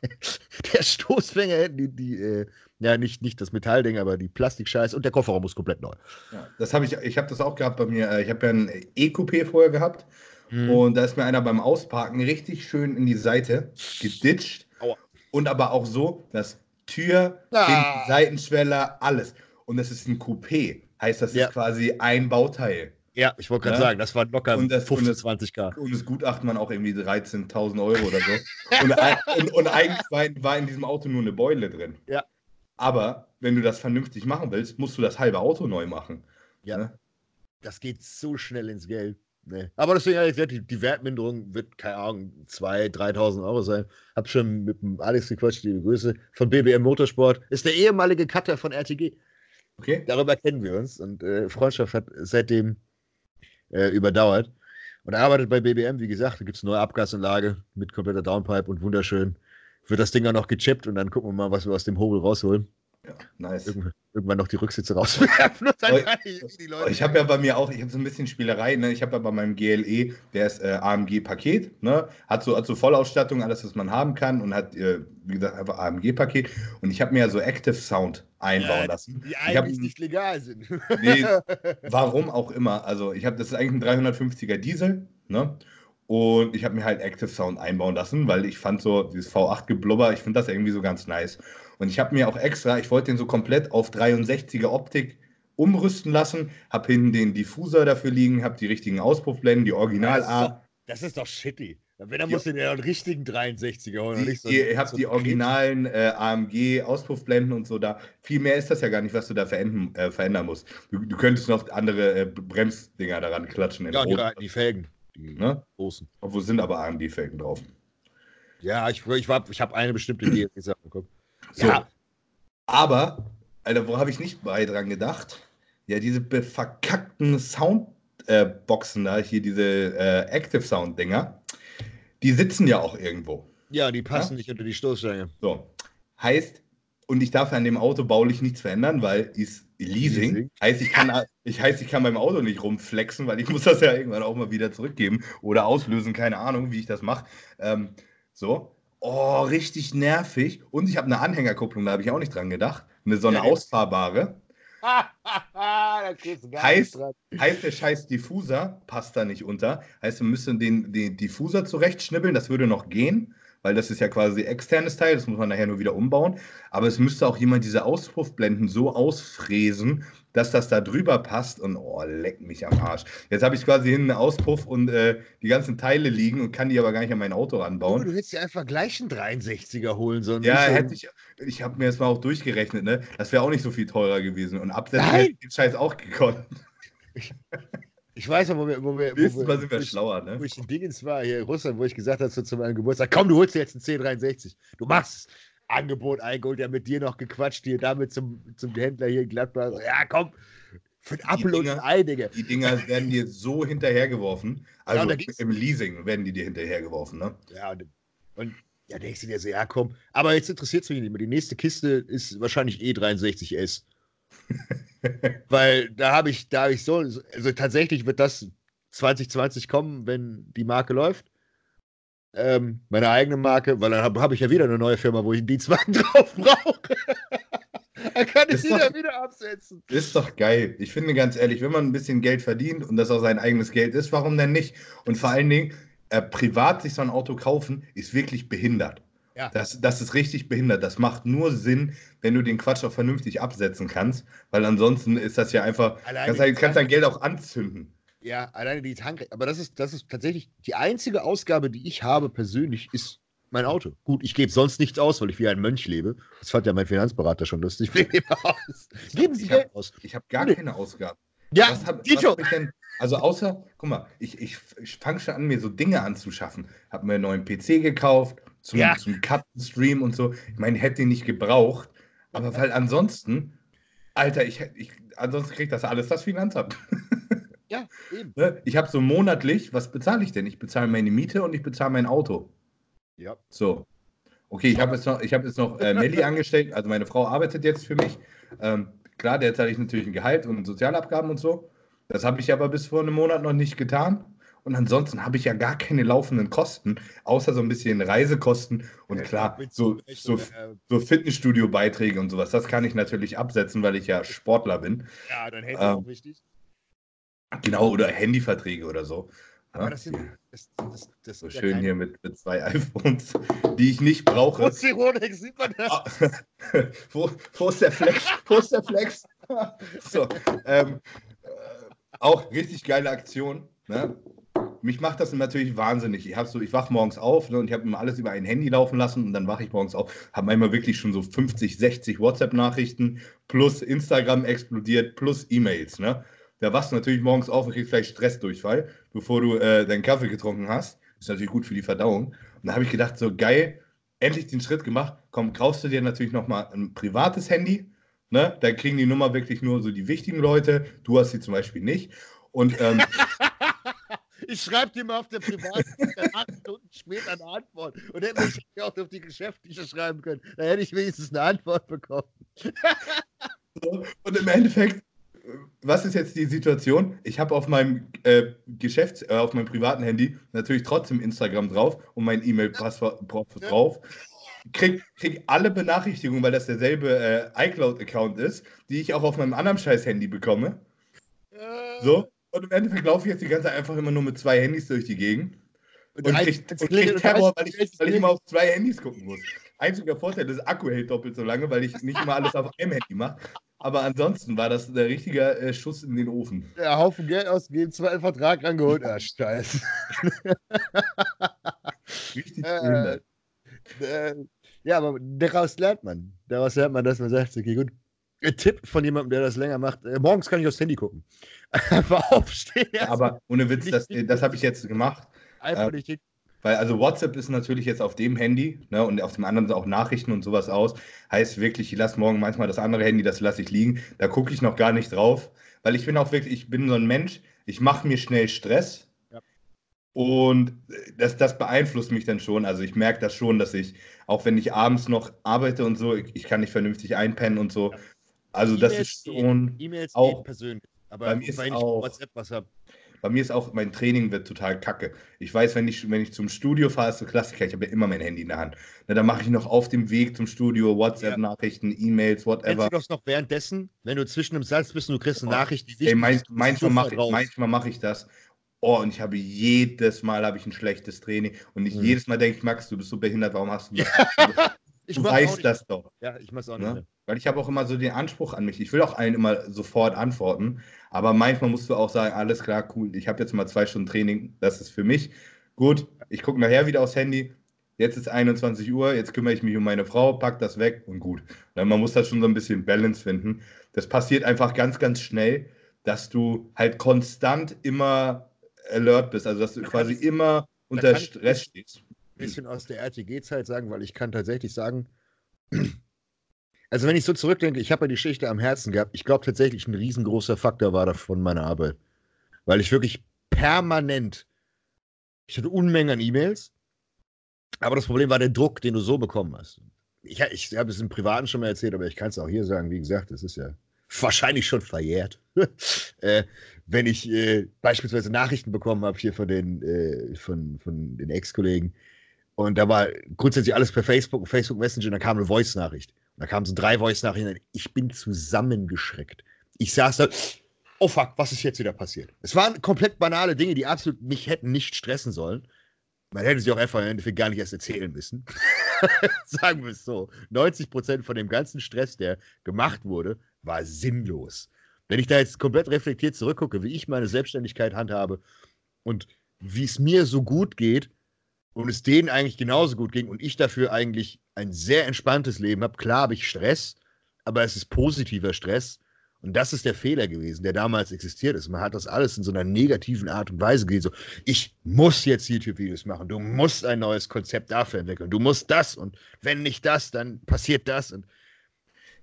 der Stoßfänger, die, die äh, ja, nicht, nicht das Metallding, aber die Plastikscheiß und der Kofferraum muss komplett neu.
Ja, das habe ich, ich habe das auch gehabt bei mir. Äh, ich habe ja ein E-Coupé vorher gehabt hm. und da ist mir einer beim Ausparken richtig schön in die Seite geditscht. Aua. Und aber auch so, dass Tür, ah. Seitenschweller, alles. Und das ist ein Coupé. Heißt, das ja. ist quasi ein Bauteil.
Ja, ich wollte gerade ja? sagen, das war locker
und das, 15, 20 K. Und das Gutachten man auch irgendwie 13.000 Euro oder so. und, und, und, eigentlich war, war, in diesem Auto nur eine Beule drin.
Ja.
Aber wenn du das vernünftig machen willst, musst du das halbe Auto neu machen.
Ja. Ne? Das geht so schnell ins Geld. Nee. Aber deswegen habe ich gesagt, die, die Wertminderung wird, keine Ahnung, 2.000, 3.000 Euro sein. Hab schon mit dem Alex gequatscht, liebe Grüße, von BBM Motorsport. Ist der ehemalige Cutter von RTG. Okay. Darüber kennen wir uns und äh, Freundschaft hat seitdem äh, überdauert. Und er arbeitet bei BBM, wie gesagt, da gibt es eine neue Abgasanlage mit kompletter Downpipe und wunderschön. Wird das Ding auch noch gechippt und dann gucken wir mal, was wir aus dem Hobel rausholen.
Ja, nice.
Irgendwann, irgendwann noch die Rücksitze rauswerfen.
ich, ich habe ja bei mir auch, ich habe so ein bisschen Spielerei, ne? ich habe ja bei meinem GLE, der ist äh, AMG-Paket, ne? hat, so, hat so Vollausstattung, alles, was man haben kann und hat, äh, wie gesagt, einfach AMG-Paket und ich habe mir ja so Active Sound einbauen ja, lassen.
Die eigentlich hab, nicht legal sind.
Nee, warum auch immer, also ich habe, das ist eigentlich ein 350er Diesel, ne? Und ich habe mir halt Active Sound einbauen lassen, weil ich fand so dieses V8-Geblubber, ich finde das irgendwie so ganz nice. Und ich habe mir auch extra, ich wollte den so komplett auf 63er Optik umrüsten lassen, habe hinten den Diffuser dafür liegen, habe die richtigen Auspuffblenden, die Original
A. Das ist doch shitty. Wenn, dann musst du den richtigen 63er holen.
Die, so, ihr habt so die originalen äh, AMG-Auspuffblenden und so da. Viel mehr ist das ja gar nicht, was du da verändern, äh, verändern musst. Du, du, könntest noch andere äh, Bremsdinger daran klatschen.
ja, die, die, Felgen.
Die ne? großen. Obwohl sind aber AMG-Felgen drauf.
Ja, ich, ich, ich habe eine bestimmte Idee gesagt Kopf.
So. Ja. Aber, Alter, wo habe ich nicht bei dran gedacht? Ja, diese verkackten Soundboxen äh, da, hier diese äh, Active Sound-Dinger, die sitzen ja auch irgendwo.
Ja, die passen ja? nicht unter die Stoßstange.
So. Heißt, und ich darf an dem Auto baulich nichts verändern, weil ist Leasing. Leasing. Heißt, ich kann, ich heißt, ich kann beim Auto nicht rumflexen, weil ich muss das ja irgendwann auch mal wieder zurückgeben oder auslösen, keine Ahnung, wie ich das mache. Ähm, so. Oh, richtig nervig. Und ich habe eine Anhängerkupplung, da habe ich auch nicht dran gedacht. Eine so eine ja, ausfahrbare. heißt, heißt, der scheiß Diffuser passt da nicht unter. Heißt, wir müssen den, den Diffuser zurechtschnibbeln, das würde noch gehen weil das ist ja quasi externes Teil, das muss man nachher nur wieder umbauen. Aber es müsste auch jemand diese Auspuffblenden so ausfräsen, dass das da drüber passt und oh, leck mich am Arsch. Jetzt habe ich quasi hinten einen Auspuff und äh, die ganzen Teile liegen und kann die aber gar nicht an mein Auto anbauen.
du hättest ja einfach gleich einen 63er holen sollen.
Ja, hätte ich. Ich habe mir das mal auch durchgerechnet, ne? Das wäre auch nicht so viel teurer gewesen. Und absetzen hätte den Scheiß auch gekonnt.
Ich weiß ja, wo wir. Wo wir
Nächstes Mal sind wir schlauer, ne?
Wo ich in Dingens war, hier in Russland, wo ich gesagt habe, so zu meinem Geburtstag: Komm, du holst dir jetzt einen C63. Du machst Angebot eingeholt, der mit dir noch gequatscht, hier damit zum, zum Händler hier in Gladbach. Ja, komm, für ein Apfel und ein Ei, Digga.
Die Dinger werden dir so hinterhergeworfen. Also ja, im Leasing werden die dir hinterhergeworfen, ne?
Ja, und, und ja, denkst du dir so, ja, komm. Aber jetzt interessiert es mich nicht mehr. Die nächste Kiste ist wahrscheinlich E63S. Weil da habe ich, da habe ich so, also tatsächlich wird das 2020 kommen, wenn die Marke läuft. Ähm, meine eigene Marke, weil dann habe hab ich ja wieder eine neue Firma, wo ich einen Dienstwagen drauf brauche. dann kann ich sie dann wieder absetzen.
Ist doch geil. Ich finde ganz ehrlich, wenn man ein bisschen Geld verdient und das auch sein eigenes Geld ist, warum denn nicht? Und vor allen Dingen, äh, privat sich so ein Auto kaufen, ist wirklich behindert. Ja. Das, das ist richtig behindert. Das macht nur Sinn, wenn du den Quatsch auch vernünftig absetzen kannst, weil ansonsten ist das ja einfach, alleine kannst, kannst dein Geld auch anzünden.
Ja, alleine die Tank, aber das ist, das ist tatsächlich die einzige Ausgabe, die ich habe persönlich, ist mein Auto. Gut, ich gebe sonst nichts aus, weil ich wie ein Mönch lebe. Das fand ja mein Finanzberater schon lustig.
Geben Sie Geld aus. Ich habe gar keine Ausgaben.
Ja, was hab, was
hab ich denn, also außer, guck mal, ich, ich, ich fange schon an, mir so Dinge anzuschaffen. Habe mir einen neuen PC gekauft, zum, ja. zum Cut-Stream und so. Ich meine, hätte ihn nicht gebraucht, aber weil ansonsten, Alter, ich, ich ansonsten kriegt das alles das Finanzamt.
Ja, eben.
Ne? Ich habe so monatlich, was bezahle ich denn? Ich bezahle meine Miete und ich bezahle mein Auto.
Ja.
So. Okay, ich habe jetzt noch, ich hab jetzt noch äh, Melli angestellt, also meine Frau arbeitet jetzt für mich. Ähm, klar, der zahle ich natürlich ein Gehalt und Sozialabgaben und so. Das habe ich aber bis vor einem Monat noch nicht getan. Und ansonsten habe ich ja gar keine laufenden Kosten, außer so ein bisschen Reisekosten und klar, so, so, so Fitnessstudio-Beiträge und sowas. Das kann ich natürlich absetzen, weil ich ja Sportler bin. Ja, dein Handy ähm, auch wichtig. Genau, oder Handyverträge oder so. Aber das, sind, das, das, das so schön hier mit, mit zwei iPhones, die ich nicht brauche. Wo ist die Rolex? Sieht man das? Ah, wo, wo, ist der Flex? Wo ist der Flex? so, ähm, äh, auch richtig geile Aktion. Ne? Mich macht das natürlich wahnsinnig. Ich, so, ich wache morgens auf ne, und ich habe immer alles über ein Handy laufen lassen und dann wache ich morgens auf, habe manchmal wirklich schon so 50, 60 WhatsApp-Nachrichten plus Instagram explodiert plus E-Mails. Ne? Da wachst du natürlich morgens auf und kriegst vielleicht Stressdurchfall, bevor du äh, deinen Kaffee getrunken hast. Ist natürlich gut für die Verdauung. Und da habe ich gedacht, so geil, endlich den Schritt gemacht. Komm, kaufst du dir natürlich nochmal ein privates Handy. Ne? Dann kriegen die Nummer wirklich nur so die wichtigen Leute. Du hast sie zum Beispiel nicht. Und ähm,
ich schreibe dir mal auf der privaten acht Stunden später eine Antwort. Und hätte mich auch auf die geschäftliche schreiben können. Da hätte ich wenigstens eine Antwort bekommen.
so, und im Endeffekt was ist jetzt die Situation? Ich habe auf meinem äh, Geschäfts-, äh, auf meinem privaten Handy natürlich trotzdem Instagram drauf und mein E-Mail-Passwort drauf. Krieg, krieg alle Benachrichtigungen, weil das derselbe äh, iCloud-Account ist, die ich auch auf meinem anderen scheiß Handy bekomme. So. Und im Endeffekt laufe ich jetzt die ganze Zeit einfach immer nur mit zwei Handys durch die Gegend. Und, und krieg, und krieg Terror, weil ich, weil ich immer auf zwei Handys gucken muss. Einziger Vorteil, das Akku hält doppelt so lange, weil ich nicht immer alles auf einem Handy mache. Aber ansonsten war das der richtige äh, Schuss in den Ofen.
Ja, Haufen Geld ausgegeben, zwei Vertrag angeholt. Ah, Scheiße. Richtig äh, äh, Ja, aber daraus lernt man. Daraus lernt man, dass man sagt, okay, gut. Ein Tipp von jemandem, der das länger macht. Äh, morgens kann ich aufs Handy gucken.
Einfach aufstehen. Aber ohne Witz, das, das habe ich jetzt gemacht. Einfach nicht weil also WhatsApp ist natürlich jetzt auf dem Handy ne, und auf dem anderen auch Nachrichten und sowas aus. Heißt wirklich, ich lasse morgen manchmal das andere Handy, das lasse ich liegen. Da gucke ich noch gar nicht drauf, weil ich bin auch wirklich, ich bin so ein Mensch, ich mache mir schnell Stress. Ja. Und das, das beeinflusst mich dann schon. Also ich merke das schon, dass ich, auch wenn ich abends noch arbeite und so, ich, ich kann nicht vernünftig einpennen und so. Also e das ist schon E-Mails auch persönlich. Aber bei mir ist auch, WhatsApp was habe. Bei mir ist auch, mein Training wird total kacke. Ich weiß, wenn ich, wenn ich zum Studio fahre, ist so Klassiker, ich habe ja immer mein Handy in der Hand. Na, dann mache ich noch auf dem Weg zum Studio WhatsApp-Nachrichten, ja. E-Mails, whatever.
Kennst du das noch währenddessen, wenn du zwischen einem Satz bist und du kriegst eine oh. Nachricht,
die wichtig Ey, mein? Manchmal mache ich, manchmal mach ich das. Oh, und ich habe jedes Mal habe ich ein schlechtes Training. Und nicht hm. jedes Mal denke ich, Max, du bist so behindert, warum hast du das? Ich du weißt das doch. Ja, ich mach's auch nicht. Ne? Weil ich habe auch immer so den Anspruch an mich. Ich will auch allen immer sofort antworten. Aber manchmal musst du auch sagen, alles klar, cool, ich habe jetzt mal zwei Stunden Training, das ist für mich. Gut, ich gucke nachher wieder aufs Handy. Jetzt ist 21 Uhr, jetzt kümmere ich mich um meine Frau, pack das weg und gut. Man muss da schon so ein bisschen Balance finden. Das passiert einfach ganz, ganz schnell, dass du halt konstant immer alert bist, also dass du quasi immer unter Stress stehst
bisschen aus der RTG-Zeit sagen, weil ich kann tatsächlich sagen, also wenn ich so zurückdenke, ich habe ja die Geschichte am Herzen gehabt. Ich glaube tatsächlich, ein riesengroßer Faktor war davon meine Arbeit. Weil ich wirklich permanent, ich hatte Unmengen an E-Mails, aber das Problem war der Druck, den du so bekommen hast. Ich, ich habe es im Privaten schon mal erzählt, aber ich kann es auch hier sagen. Wie gesagt, es ist ja wahrscheinlich schon verjährt. äh, wenn ich äh, beispielsweise Nachrichten bekommen habe hier von den, äh, von, von den Ex-Kollegen, und da war grundsätzlich alles per Facebook, Facebook Messenger und da kam eine Voice-Nachricht. Da kamen so drei Voice-Nachrichten. Ich bin zusammengeschreckt. Ich saß da, oh fuck, was ist jetzt wieder passiert? Es waren komplett banale Dinge, die absolut mich hätten nicht stressen sollen. Man hätte sie auch einfach im Endeffekt gar nicht erst erzählen müssen. Sagen wir es so. 90 Prozent von dem ganzen Stress, der gemacht wurde, war sinnlos. Wenn ich da jetzt komplett reflektiert zurückgucke, wie ich meine Selbstständigkeit handhabe und wie es mir so gut geht, und es denen eigentlich genauso gut ging und ich dafür eigentlich ein sehr entspanntes Leben habe. Klar habe ich Stress, aber es ist positiver Stress. Und das ist der Fehler gewesen, der damals existiert ist. Man hat das alles in so einer negativen Art und Weise gesehen. So, ich muss jetzt YouTube-Videos machen. Du musst ein neues Konzept dafür entwickeln. Du musst das. Und wenn nicht das, dann passiert das. Und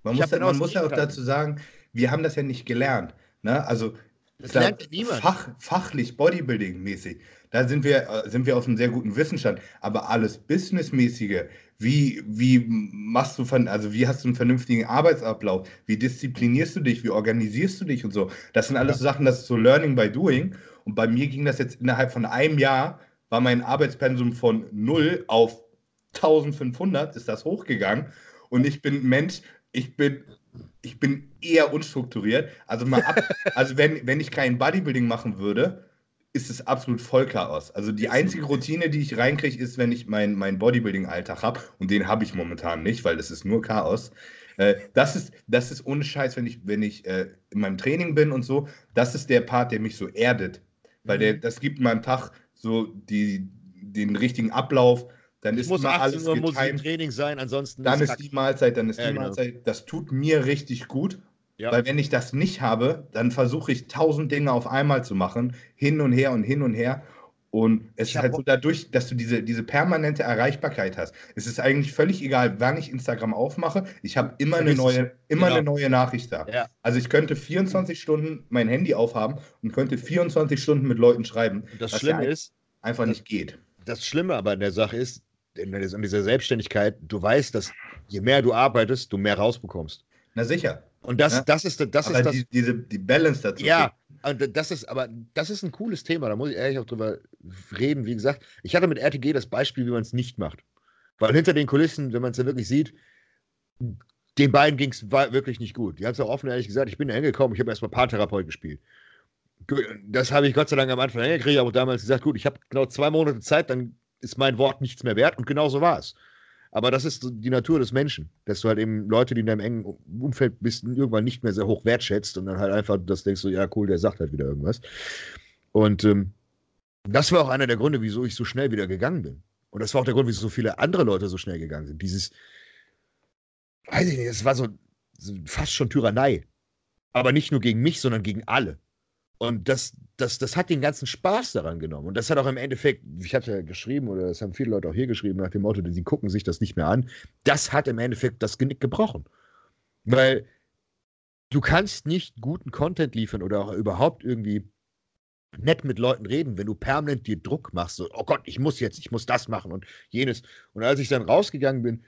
man muss, man muss ja auch dazu sagen, wir haben das ja nicht gelernt. Ne? Also das lernt niemand. Fach, fachlich, Bodybuilding-mäßig. Da sind wir, äh, sind wir auf einem sehr guten Wissensstand. Aber alles Businessmäßige, wie, wie machst du also wie hast du einen vernünftigen Arbeitsablauf? Wie disziplinierst du dich? Wie organisierst du dich und so? Das sind alles ja. Sachen, das ist so Learning by Doing. Und bei mir ging das jetzt innerhalb von einem Jahr, war mein Arbeitspensum von 0 auf 1500, ist das hochgegangen. Und ich bin Mensch, ich bin, ich bin eher unstrukturiert. Also mal ab, also wenn, wenn ich kein Bodybuilding machen würde, ist es absolut Vollchaos. Also die einzige Routine, die ich reinkriege, ist, wenn ich meinen mein Bodybuilding-Alltag habe. Und den habe ich momentan nicht, weil das ist nur Chaos. Äh, das, ist, das ist ohne Scheiß, wenn ich, wenn ich äh, in meinem Training bin und so, das ist der Part, der mich so erdet. Weil der, mhm. das gibt meinem Tag so die, den richtigen Ablauf. Dann ist
muss immer alles Uhr muss im Training sein, ansonsten.
Dann ist, ist die Mahlzeit, dann ist ja, die genau. Mahlzeit. Das tut mir richtig gut. Ja. Weil wenn ich das nicht habe, dann versuche ich tausend Dinge auf einmal zu machen, hin und her und hin und her. Und es ich ist halt so dadurch, dass du diese, diese permanente Erreichbarkeit hast. Es ist eigentlich völlig egal, wann ich Instagram aufmache. Ich habe immer eine neue, immer genau. eine neue Nachricht da. Ja. Also ich könnte 24 Stunden mein Handy aufhaben und könnte 24 Stunden mit Leuten schreiben.
Das Schlimme ja ist,
einfach nicht geht.
Das Schlimme aber in der Sache ist, in dieser Selbstständigkeit, du weißt, dass je mehr du arbeitest, du mehr rausbekommst.
Na sicher.
Und das, ja? das ist, das aber ist das.
Die, diese, die Balance dazu.
Ja, und das ist, aber das ist ein cooles Thema, da muss ich ehrlich auch drüber reden. Wie gesagt, ich hatte mit RTG das Beispiel, wie man es nicht macht. Weil hinter den Kulissen, wenn man es ja wirklich sieht, den beiden ging es wirklich nicht gut. Die haben es auch offen ehrlich gesagt, ich bin da hingekommen, ich habe erstmal Paartherapeut gespielt. Das habe ich Gott sei Dank am Anfang hingekriegt, aber damals gesagt, gut, ich habe genau zwei Monate Zeit, dann ist mein Wort nichts mehr wert und genau so war es. Aber das ist die Natur des Menschen, dass du halt eben Leute, die in deinem engen Umfeld bist, irgendwann nicht mehr sehr hoch wertschätzt und dann halt einfach das denkst du, ja cool, der sagt halt wieder irgendwas. Und ähm, das war auch einer der Gründe, wieso ich so schnell wieder gegangen bin. Und das war auch der Grund, wieso so viele andere Leute so schnell gegangen sind. Dieses, weiß ich nicht, es war so, so fast schon Tyrannei. Aber nicht nur gegen mich, sondern gegen alle. Und das, das, das hat den ganzen Spaß daran genommen. Und das hat auch im Endeffekt, ich hatte ja geschrieben, oder das haben viele Leute auch hier geschrieben, nach dem Motto, sie gucken sich das nicht mehr an. Das hat im Endeffekt das Genick gebrochen. Weil du kannst nicht guten Content liefern oder auch überhaupt irgendwie nett mit Leuten reden, wenn du permanent dir Druck machst. So, oh Gott, ich muss jetzt, ich muss das machen und jenes. Und als ich dann rausgegangen bin,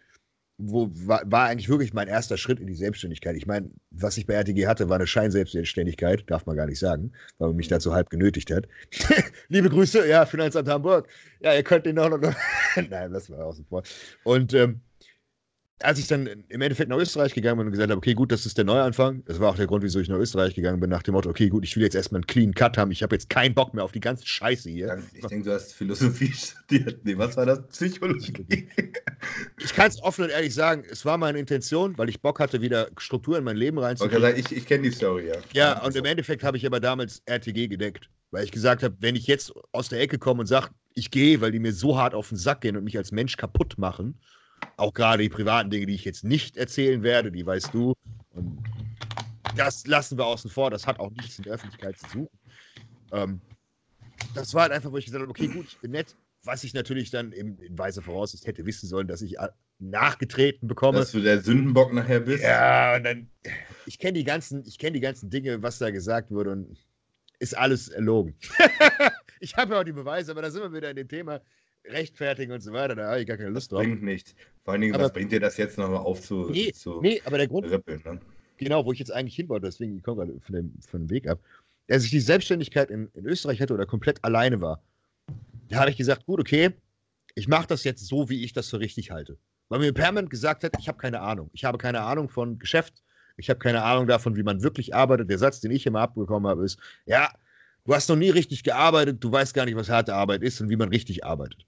wo war, war, eigentlich wirklich mein erster Schritt in die Selbstständigkeit. Ich meine, was ich bei RTG hatte, war eine Scheinselbstständigkeit, darf man gar nicht sagen, weil man mich dazu halb genötigt hat. Liebe Grüße, ja, Finanzamt Hamburg. Ja, ihr könnt den noch. noch Nein, das war außen vor. Und ähm, als ich dann im Endeffekt nach Österreich gegangen bin und gesagt habe, okay, gut, das ist der Neuanfang, das war auch der Grund, wieso ich nach Österreich gegangen bin, nach dem Motto, okay, gut, ich will jetzt erstmal einen clean Cut haben, ich habe jetzt keinen Bock mehr auf die ganze Scheiße hier.
Ich denke, du hast Philosophie studiert. Nee, was war das? Psychologie.
Ich kann es offen und ehrlich sagen, es war meine Intention, weil ich Bock hatte, wieder Struktur in mein Leben reinzubringen.
Okay, ich, ich kenne die Story, ja.
Ja, und im Endeffekt habe ich aber damals RTG gedeckt, weil ich gesagt habe, wenn ich jetzt aus der Ecke komme und sage, ich gehe, weil die mir so hart auf den Sack gehen und mich als Mensch kaputt machen, auch gerade die privaten Dinge, die ich jetzt nicht erzählen werde, die weißt du. Und das lassen wir außen vor. Das hat auch nichts in der Öffentlichkeit zu suchen. Ähm, das war halt einfach, wo ich gesagt habe, okay, gut, ich bin nett. Was ich natürlich dann in, in weiser Voraussicht hätte wissen sollen, dass ich nachgetreten bekomme.
Dass du der Sündenbock nachher bist.
Ja, und dann, ich kenne die ganzen, ich kenne die ganzen Dinge, was da gesagt wurde und ist alles erlogen. ich habe ja auch die Beweise, aber da sind wir wieder in dem Thema rechtfertigen und so weiter, da habe ich gar keine Lust drauf.
Bringt nicht. Vor allen Dingen, aber, was bringt dir das jetzt nochmal auf zu,
nee,
zu
nee, aber der Grund, rippeln, ne? genau, wo ich jetzt eigentlich hin wollte, deswegen ich komme gerade von dem, von dem Weg ab, als ich die Selbstständigkeit in, in Österreich hatte oder komplett alleine war, da habe ich gesagt, gut, okay, ich mache das jetzt so, wie ich das für richtig halte. Weil mir permanent gesagt hat, ich habe keine Ahnung. Ich habe keine Ahnung von Geschäft. Ich habe keine Ahnung davon, wie man wirklich arbeitet. Der Satz, den ich immer abbekommen habe, ist, ja, du hast noch nie richtig gearbeitet, du weißt gar nicht, was harte Arbeit ist und wie man richtig arbeitet.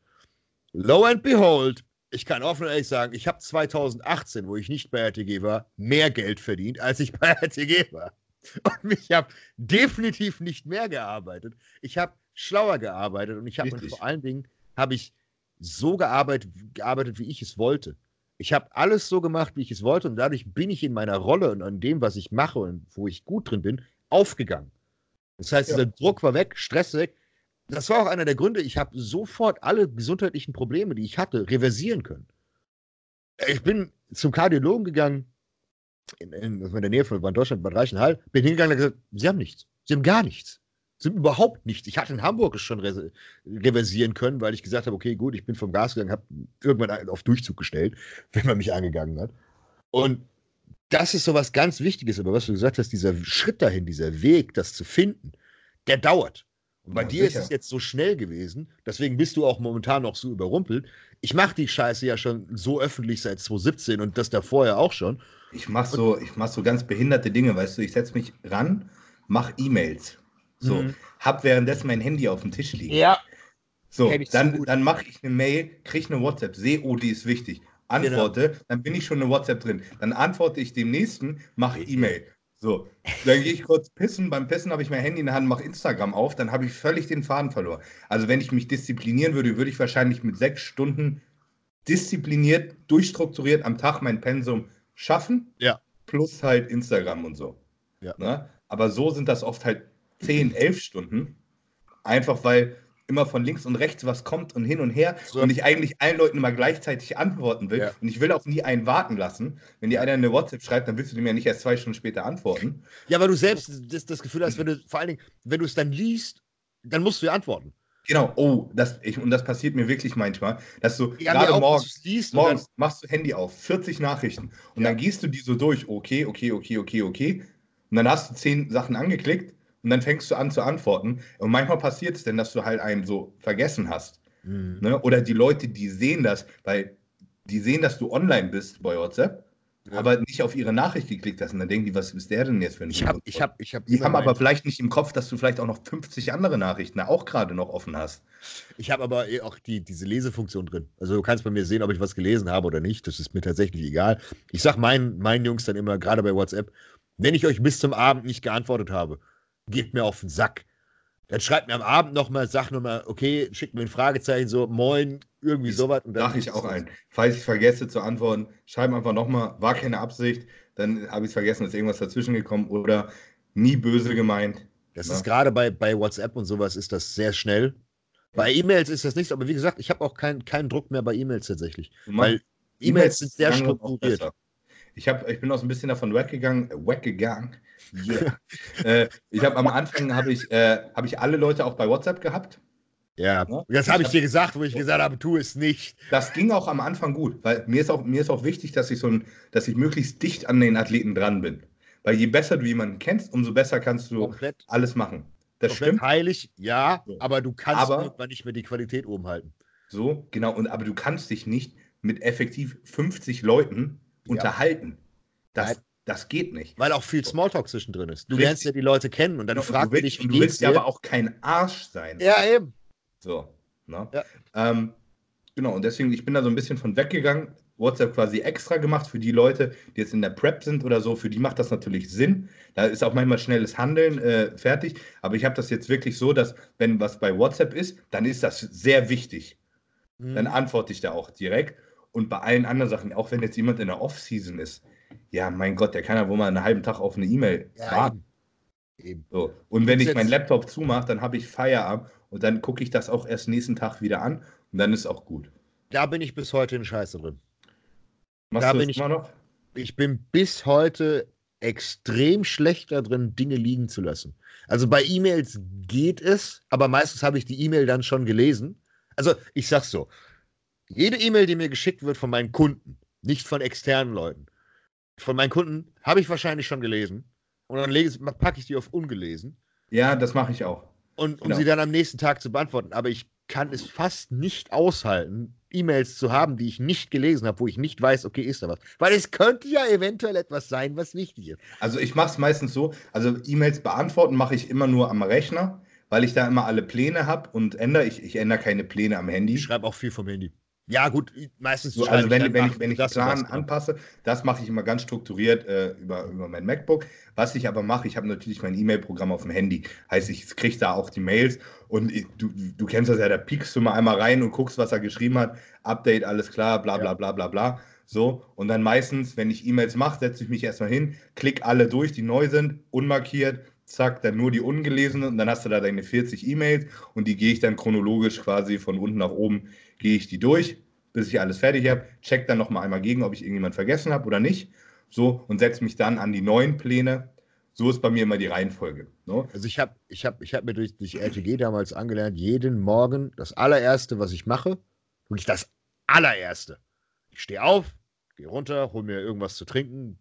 Lo and behold, ich kann offen und ehrlich sagen, ich habe 2018, wo ich nicht bei RTG war, mehr Geld verdient, als ich bei RTG war. Und ich habe definitiv nicht mehr gearbeitet. Ich habe schlauer gearbeitet und ich habe vor allen Dingen habe ich so gearbeitet, gearbeitet, wie ich es wollte. Ich habe alles so gemacht, wie ich es wollte und dadurch bin ich in meiner Rolle und an dem, was ich mache und wo ich gut drin bin, aufgegangen. Das heißt, ja. dieser Druck war weg, Stress weg das war auch einer der Gründe, ich habe sofort alle gesundheitlichen Probleme, die ich hatte, reversieren können. Ich bin zum Kardiologen gegangen, in, in, in der Nähe von Bad Deutschland, Bad Reichenhall, bin hingegangen und gesagt, sie haben nichts. Sie haben gar nichts. Sie haben überhaupt nichts. Ich hatte in Hamburg es schon re reversieren können, weil ich gesagt habe, okay, gut, ich bin vom Gas gegangen, habe irgendwann auf Durchzug gestellt, wenn man mich angegangen hat. Und das ist so was ganz Wichtiges, aber was du gesagt hast, dieser Schritt dahin, dieser Weg, das zu finden, der dauert. Bei ja, dir sicher. ist es jetzt so schnell gewesen, deswegen bist du auch momentan noch so überrumpelt. Ich mache die Scheiße ja schon so öffentlich seit 2017 und das da vorher auch schon.
Ich mache so, mach so ganz behinderte Dinge, weißt du, ich setze mich ran, mache E-Mails. So, mhm. hab währenddessen mein Handy auf dem Tisch liegen.
Ja.
So, dann, dann mache ich eine Mail, kriege eine WhatsApp, sehe, oh, die ist wichtig. Antworte, genau. dann bin ich schon eine WhatsApp drin. Dann antworte ich dem nächsten, mache E-Mail. So, dann gehe ich kurz pissen. Beim Pissen habe ich mein Handy in der Hand, mache Instagram auf. Dann habe ich völlig den Faden verloren. Also, wenn ich mich disziplinieren würde, würde ich wahrscheinlich mit sechs Stunden diszipliniert, durchstrukturiert am Tag mein Pensum schaffen.
Ja.
Plus halt Instagram und so.
Ja.
Ne? Aber so sind das oft halt 10, 11 Stunden. Einfach weil immer von links und rechts was kommt und hin und her so. und ich eigentlich allen Leuten immer gleichzeitig antworten will. Ja. Und ich will auch nie einen warten lassen. Wenn dir einer eine WhatsApp schreibt, dann willst du dem ja nicht erst zwei Stunden später antworten.
Ja, weil du selbst das, das Gefühl hast, wenn du vor allen Dingen, wenn du es dann liest, dann musst du ja antworten.
Genau, oh, das, ich, und das passiert mir wirklich manchmal, dass du ja, gerade morgens, liest morgens machst du Handy auf, 40 Nachrichten und ja. dann gehst du die so durch, okay, okay, okay, okay, okay, und dann hast du zehn Sachen angeklickt und dann fängst du an zu antworten. Und manchmal passiert es denn, dass du halt einen so vergessen hast. Mhm. Ne? Oder die Leute, die sehen das, weil die sehen, dass du online bist bei WhatsApp, ja. aber nicht auf ihre Nachricht geklickt hast. Und dann denken die, was ist der denn jetzt für ein
Ich habe, ich habe, ich habe.
Die haben aber vielleicht nicht im Kopf, dass du vielleicht auch noch 50 andere Nachrichten auch gerade noch offen hast.
Ich habe aber auch die, diese Lesefunktion drin. Also du kannst bei mir sehen, ob ich was gelesen habe oder nicht. Das ist mir tatsächlich egal. Ich sage meinen, meinen Jungs dann immer, gerade bei WhatsApp, wenn ich euch bis zum Abend nicht geantwortet habe, geht mir auf den Sack. Dann schreibt mir am Abend nochmal, sag nochmal, okay, schickt mir ein Fragezeichen, so, moin, irgendwie sowas.
Und dann ich auch ein. Falls ich vergesse zu antworten, schreib einfach nochmal, war keine Absicht, dann habe ich es vergessen, ist irgendwas dazwischen gekommen oder nie böse gemeint.
Das Na? ist gerade bei, bei WhatsApp und sowas ist das sehr schnell. Bei E-Mails ist das nicht so, aber wie gesagt, ich habe auch kein, keinen Druck mehr bei E-Mails tatsächlich. Weil E-Mails sind sehr strukturiert.
Ich, hab, ich bin auch so ein bisschen davon weggegangen, weggegangen, Yeah. äh, ich habe am Anfang habe ich, äh, hab ich alle Leute auch bei WhatsApp gehabt.
Ja, ja? das habe ich dir gesagt, wo ich gesagt habe, tu es nicht.
Das ging auch am Anfang gut, weil mir ist auch, mir ist auch wichtig, dass ich so ein, dass ich möglichst dicht an den Athleten dran bin. Weil je besser du jemanden kennst, umso besser kannst du Komplett. alles machen.
Das Komplett stimmt. Heilig, ja, so. aber du kannst aber, irgendwann nicht mehr die Qualität oben halten.
So, genau, und aber du kannst dich nicht mit effektiv 50 Leuten ja. unterhalten. Das, das geht nicht.
Weil auch viel Smalltalk zwischendrin ist. Du Richtig. lernst ja die Leute kennen und dann fragst du dich,
wie Du willst ja aber auch kein Arsch sein.
Ja, eben.
So. Ne? Ja. Ähm, genau, und deswegen, ich bin da so ein bisschen von weggegangen. WhatsApp quasi extra gemacht für die Leute, die jetzt in der Prep sind oder so. Für die macht das natürlich Sinn. Da ist auch manchmal schnelles Handeln äh, fertig. Aber ich habe das jetzt wirklich so, dass, wenn was bei WhatsApp ist, dann ist das sehr wichtig. Mhm. Dann antworte ich da auch direkt. Und bei allen anderen Sachen, auch wenn jetzt jemand in der Off-Season ist, ja, mein Gott, der kann ja wohl mal einen halben Tag auf eine E-Mail ja, warten. Eben. So. Und wenn ich meinen Laptop zumache, dann habe ich Feierabend und dann gucke ich das auch erst nächsten Tag wieder an und dann ist auch gut.
Da bin ich bis heute in Scheiße drin.
Machst da du bin ich immer noch?
Ich bin bis heute extrem schlecht da drin, Dinge liegen zu lassen. Also bei E-Mails geht es, aber meistens habe ich die E-Mail dann schon gelesen. Also ich sag's so: Jede E-Mail, die mir geschickt wird von meinen Kunden, nicht von externen Leuten, von meinen Kunden habe ich wahrscheinlich schon gelesen. Und dann packe ich die auf ungelesen.
Ja, das mache ich auch.
Und um genau. sie dann am nächsten Tag zu beantworten. Aber ich kann es fast nicht aushalten, E-Mails zu haben, die ich nicht gelesen habe, wo ich nicht weiß, okay, ist da was. Weil es könnte ja eventuell etwas sein, was wichtig ist.
Also ich mache es meistens so, also E-Mails beantworten mache ich immer nur am Rechner, weil ich da immer alle Pläne habe und ändere. Ich, ich ändere keine Pläne am Handy.
Ich schreibe auch viel vom Handy. Ja, gut, meistens.
So, also, wenn, wenn, ich, wenn ich das Plan anpasse, das mache ich immer ganz strukturiert äh, über, über mein MacBook. Was ich aber mache, ich habe natürlich mein E-Mail-Programm auf dem Handy. Heißt, ich kriege da auch die Mails und ich, du, du kennst das ja, da piekst du mal einmal rein und guckst, was er geschrieben hat. Update, alles klar, bla, bla, bla, bla, bla. So, und dann meistens, wenn ich E-Mails mache, setze ich mich erstmal hin, klick alle durch, die neu sind, unmarkiert, zack, dann nur die ungelesenen und dann hast du da deine 40 E-Mails und die gehe ich dann chronologisch quasi von unten nach oben gehe ich die durch, bis ich alles fertig habe, check dann nochmal einmal gegen, ob ich irgendjemand vergessen habe oder nicht. So, und setze mich dann an die neuen Pläne. So ist bei mir immer die Reihenfolge.
Ne? Also ich habe ich hab, ich hab mir durch, durch RTG damals angelernt, jeden Morgen das allererste, was ich mache, wirklich das allererste. Ich stehe auf, gehe runter, hole mir irgendwas zu trinken,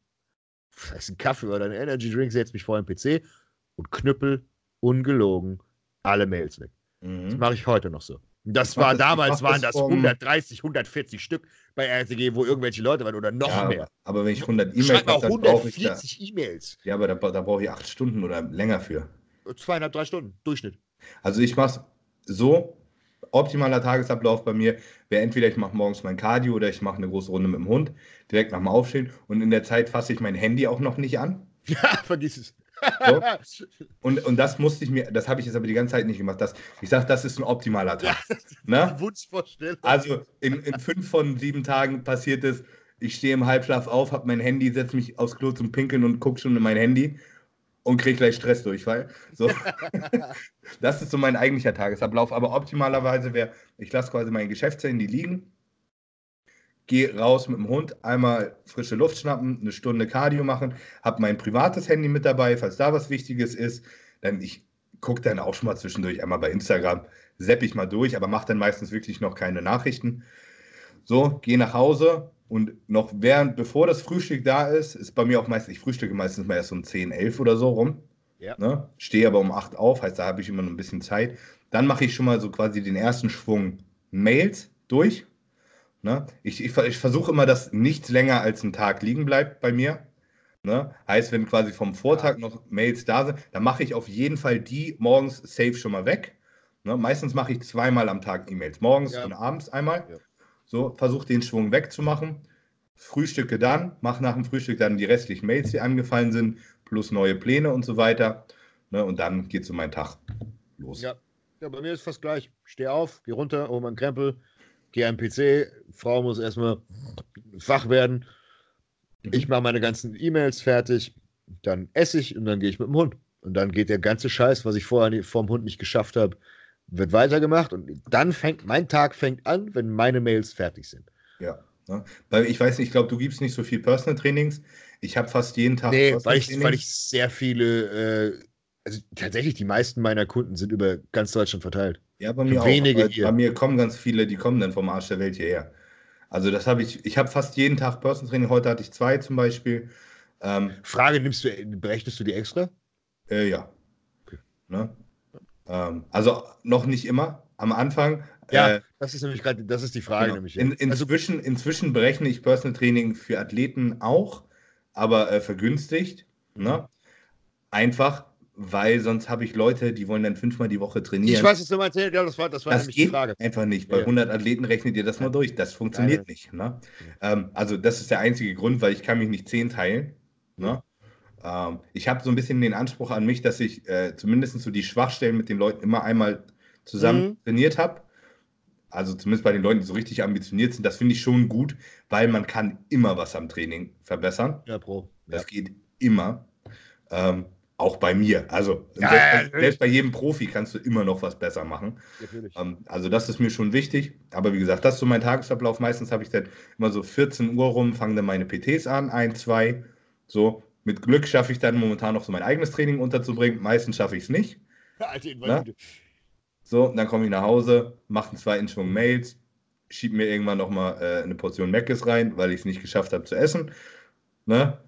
heißt einen Kaffee oder einen Energy Drink, setze mich vor den PC und knüppel ungelogen alle Mails weg. Mhm. Das mache ich heute noch so. Das war das, damals waren das 130, 140 Stück bei RTG, wo irgendwelche Leute waren oder noch ja, mehr.
Aber wenn ich 100 E-Mails
habe, dann brauche ich 140 E-Mails.
Ja, aber da, da brauche ich acht Stunden oder länger für.
Zweieinhalb, drei Stunden, Durchschnitt.
Also ich mache es so, optimaler Tagesablauf bei mir wäre entweder ich mache morgens mein Cardio oder ich mache eine große Runde mit dem Hund, direkt nach dem Aufstehen und in der Zeit fasse ich mein Handy auch noch nicht an.
Ja, vergiss es.
So. Und, und das musste ich mir, das habe ich jetzt aber die ganze Zeit nicht gemacht. Das, ich sage, das ist ein optimaler Tag.
ne? Wunschvorstellung.
Also in, in fünf von sieben Tagen passiert es, ich stehe im Halbschlaf auf, habe mein Handy, setze mich aufs Klo zum Pinkeln und gucke schon in mein Handy und kriege gleich Stressdurchfall. So. das ist so mein eigentlicher Tagesablauf. Aber optimalerweise wäre, ich lasse quasi mein Geschäftshandy liegen gehe raus mit dem Hund, einmal frische Luft schnappen, eine Stunde Cardio machen, habe mein privates Handy mit dabei, falls da was Wichtiges ist. Dann ich gucke dann auch schon mal zwischendurch einmal bei Instagram, sepp ich mal durch, aber mache dann meistens wirklich noch keine Nachrichten. So, gehe nach Hause und noch während, bevor das Frühstück da ist, ist bei mir auch meistens, ich frühstücke meistens mal erst um 10, 11 oder so rum. Ja. Ne? Stehe aber um 8 auf, heißt, da habe ich immer noch ein bisschen Zeit. Dann mache ich schon mal so quasi den ersten Schwung Mails durch Ne? Ich, ich, ich versuche immer, dass nichts länger als ein Tag liegen bleibt bei mir. Ne? Heißt, wenn quasi vom Vortag noch Mails da sind, dann mache ich auf jeden Fall die morgens safe schon mal weg. Ne? Meistens mache ich zweimal am Tag E-Mails, morgens ja. und abends einmal. Ja. So, versuche den Schwung wegzumachen. Frühstücke dann, mache nach dem Frühstück dann die restlichen Mails, die angefallen sind, plus neue Pläne und so weiter. Ne? Und dann geht so mein Tag los.
Ja. ja, bei mir ist fast gleich. Stehe auf, gehe runter, hole meinen Krempel, gehe am PC, Frau muss erstmal wach werden. Mhm. Ich mache meine ganzen E-Mails fertig, dann esse ich und dann gehe ich mit dem Hund. Und dann geht der ganze Scheiß, was ich vorher vom Hund nicht geschafft habe, wird weitergemacht. Und dann fängt mein Tag fängt an, wenn meine Mails fertig sind.
Ja. Ne? Weil ich weiß nicht, ich glaube, du gibst nicht so viel Personal Trainings. Ich habe fast jeden Tag.
Nee, weil ich, weil ich sehr viele, äh, also tatsächlich die meisten meiner Kunden sind über ganz Deutschland verteilt.
Ja, bei mir
Wenige
auch. Bei mir kommen ganz viele, die kommen dann vom Arsch der Welt hierher. Also das habe ich, ich habe fast jeden Tag Personal Training. Heute hatte ich zwei zum Beispiel.
Ähm, Frage, nimmst du, berechnest du die extra?
Äh, ja. Okay. Ne? Ähm, also noch nicht immer. Am Anfang.
Ja, äh, das ist nämlich gerade, das ist die Frage
genau. nämlich. In, also inzwischen, also, inzwischen berechne ich Personal Training für Athleten auch, aber äh, vergünstigt. Ne? Einfach, weil sonst habe ich Leute, die wollen dann fünfmal die Woche trainieren.
Ich weiß, was du meinst, ja, das war, das war
das geht die Frage. Einfach nicht. Bei ja. 100 Athleten rechnet ihr das mal durch. Das funktioniert ja. nicht. Ne? Ähm, also, das ist der einzige Grund, weil ich kann mich nicht zehn teilen. Ne? Ähm, ich habe so ein bisschen den Anspruch an mich, dass ich äh, zumindest so die Schwachstellen mit den Leuten immer einmal zusammen mhm. trainiert habe. Also zumindest bei den Leuten, die so richtig ambitioniert sind, das finde ich schon gut, weil man kann immer was am Training verbessern.
Ja, Pro.
Das geht immer. Ähm, auch bei mir. Also ja, selbst, ja, selbst, bei jedem Profi kannst du immer noch was besser machen. Ähm, also das ist mir schon wichtig. Aber wie gesagt, das ist so mein Tagesablauf. Meistens habe ich dann immer so 14 Uhr rum, fangen dann meine PTs an, ein, zwei. So, mit Glück schaffe ich dann momentan noch so mein eigenes Training unterzubringen. Meistens schaffe ich es nicht. Alter, so, dann komme ich nach Hause, mache einen zweiten Schwung Mails, schiebe mir irgendwann nochmal äh, eine Portion Meckes rein, weil ich es nicht geschafft habe zu essen. Ne?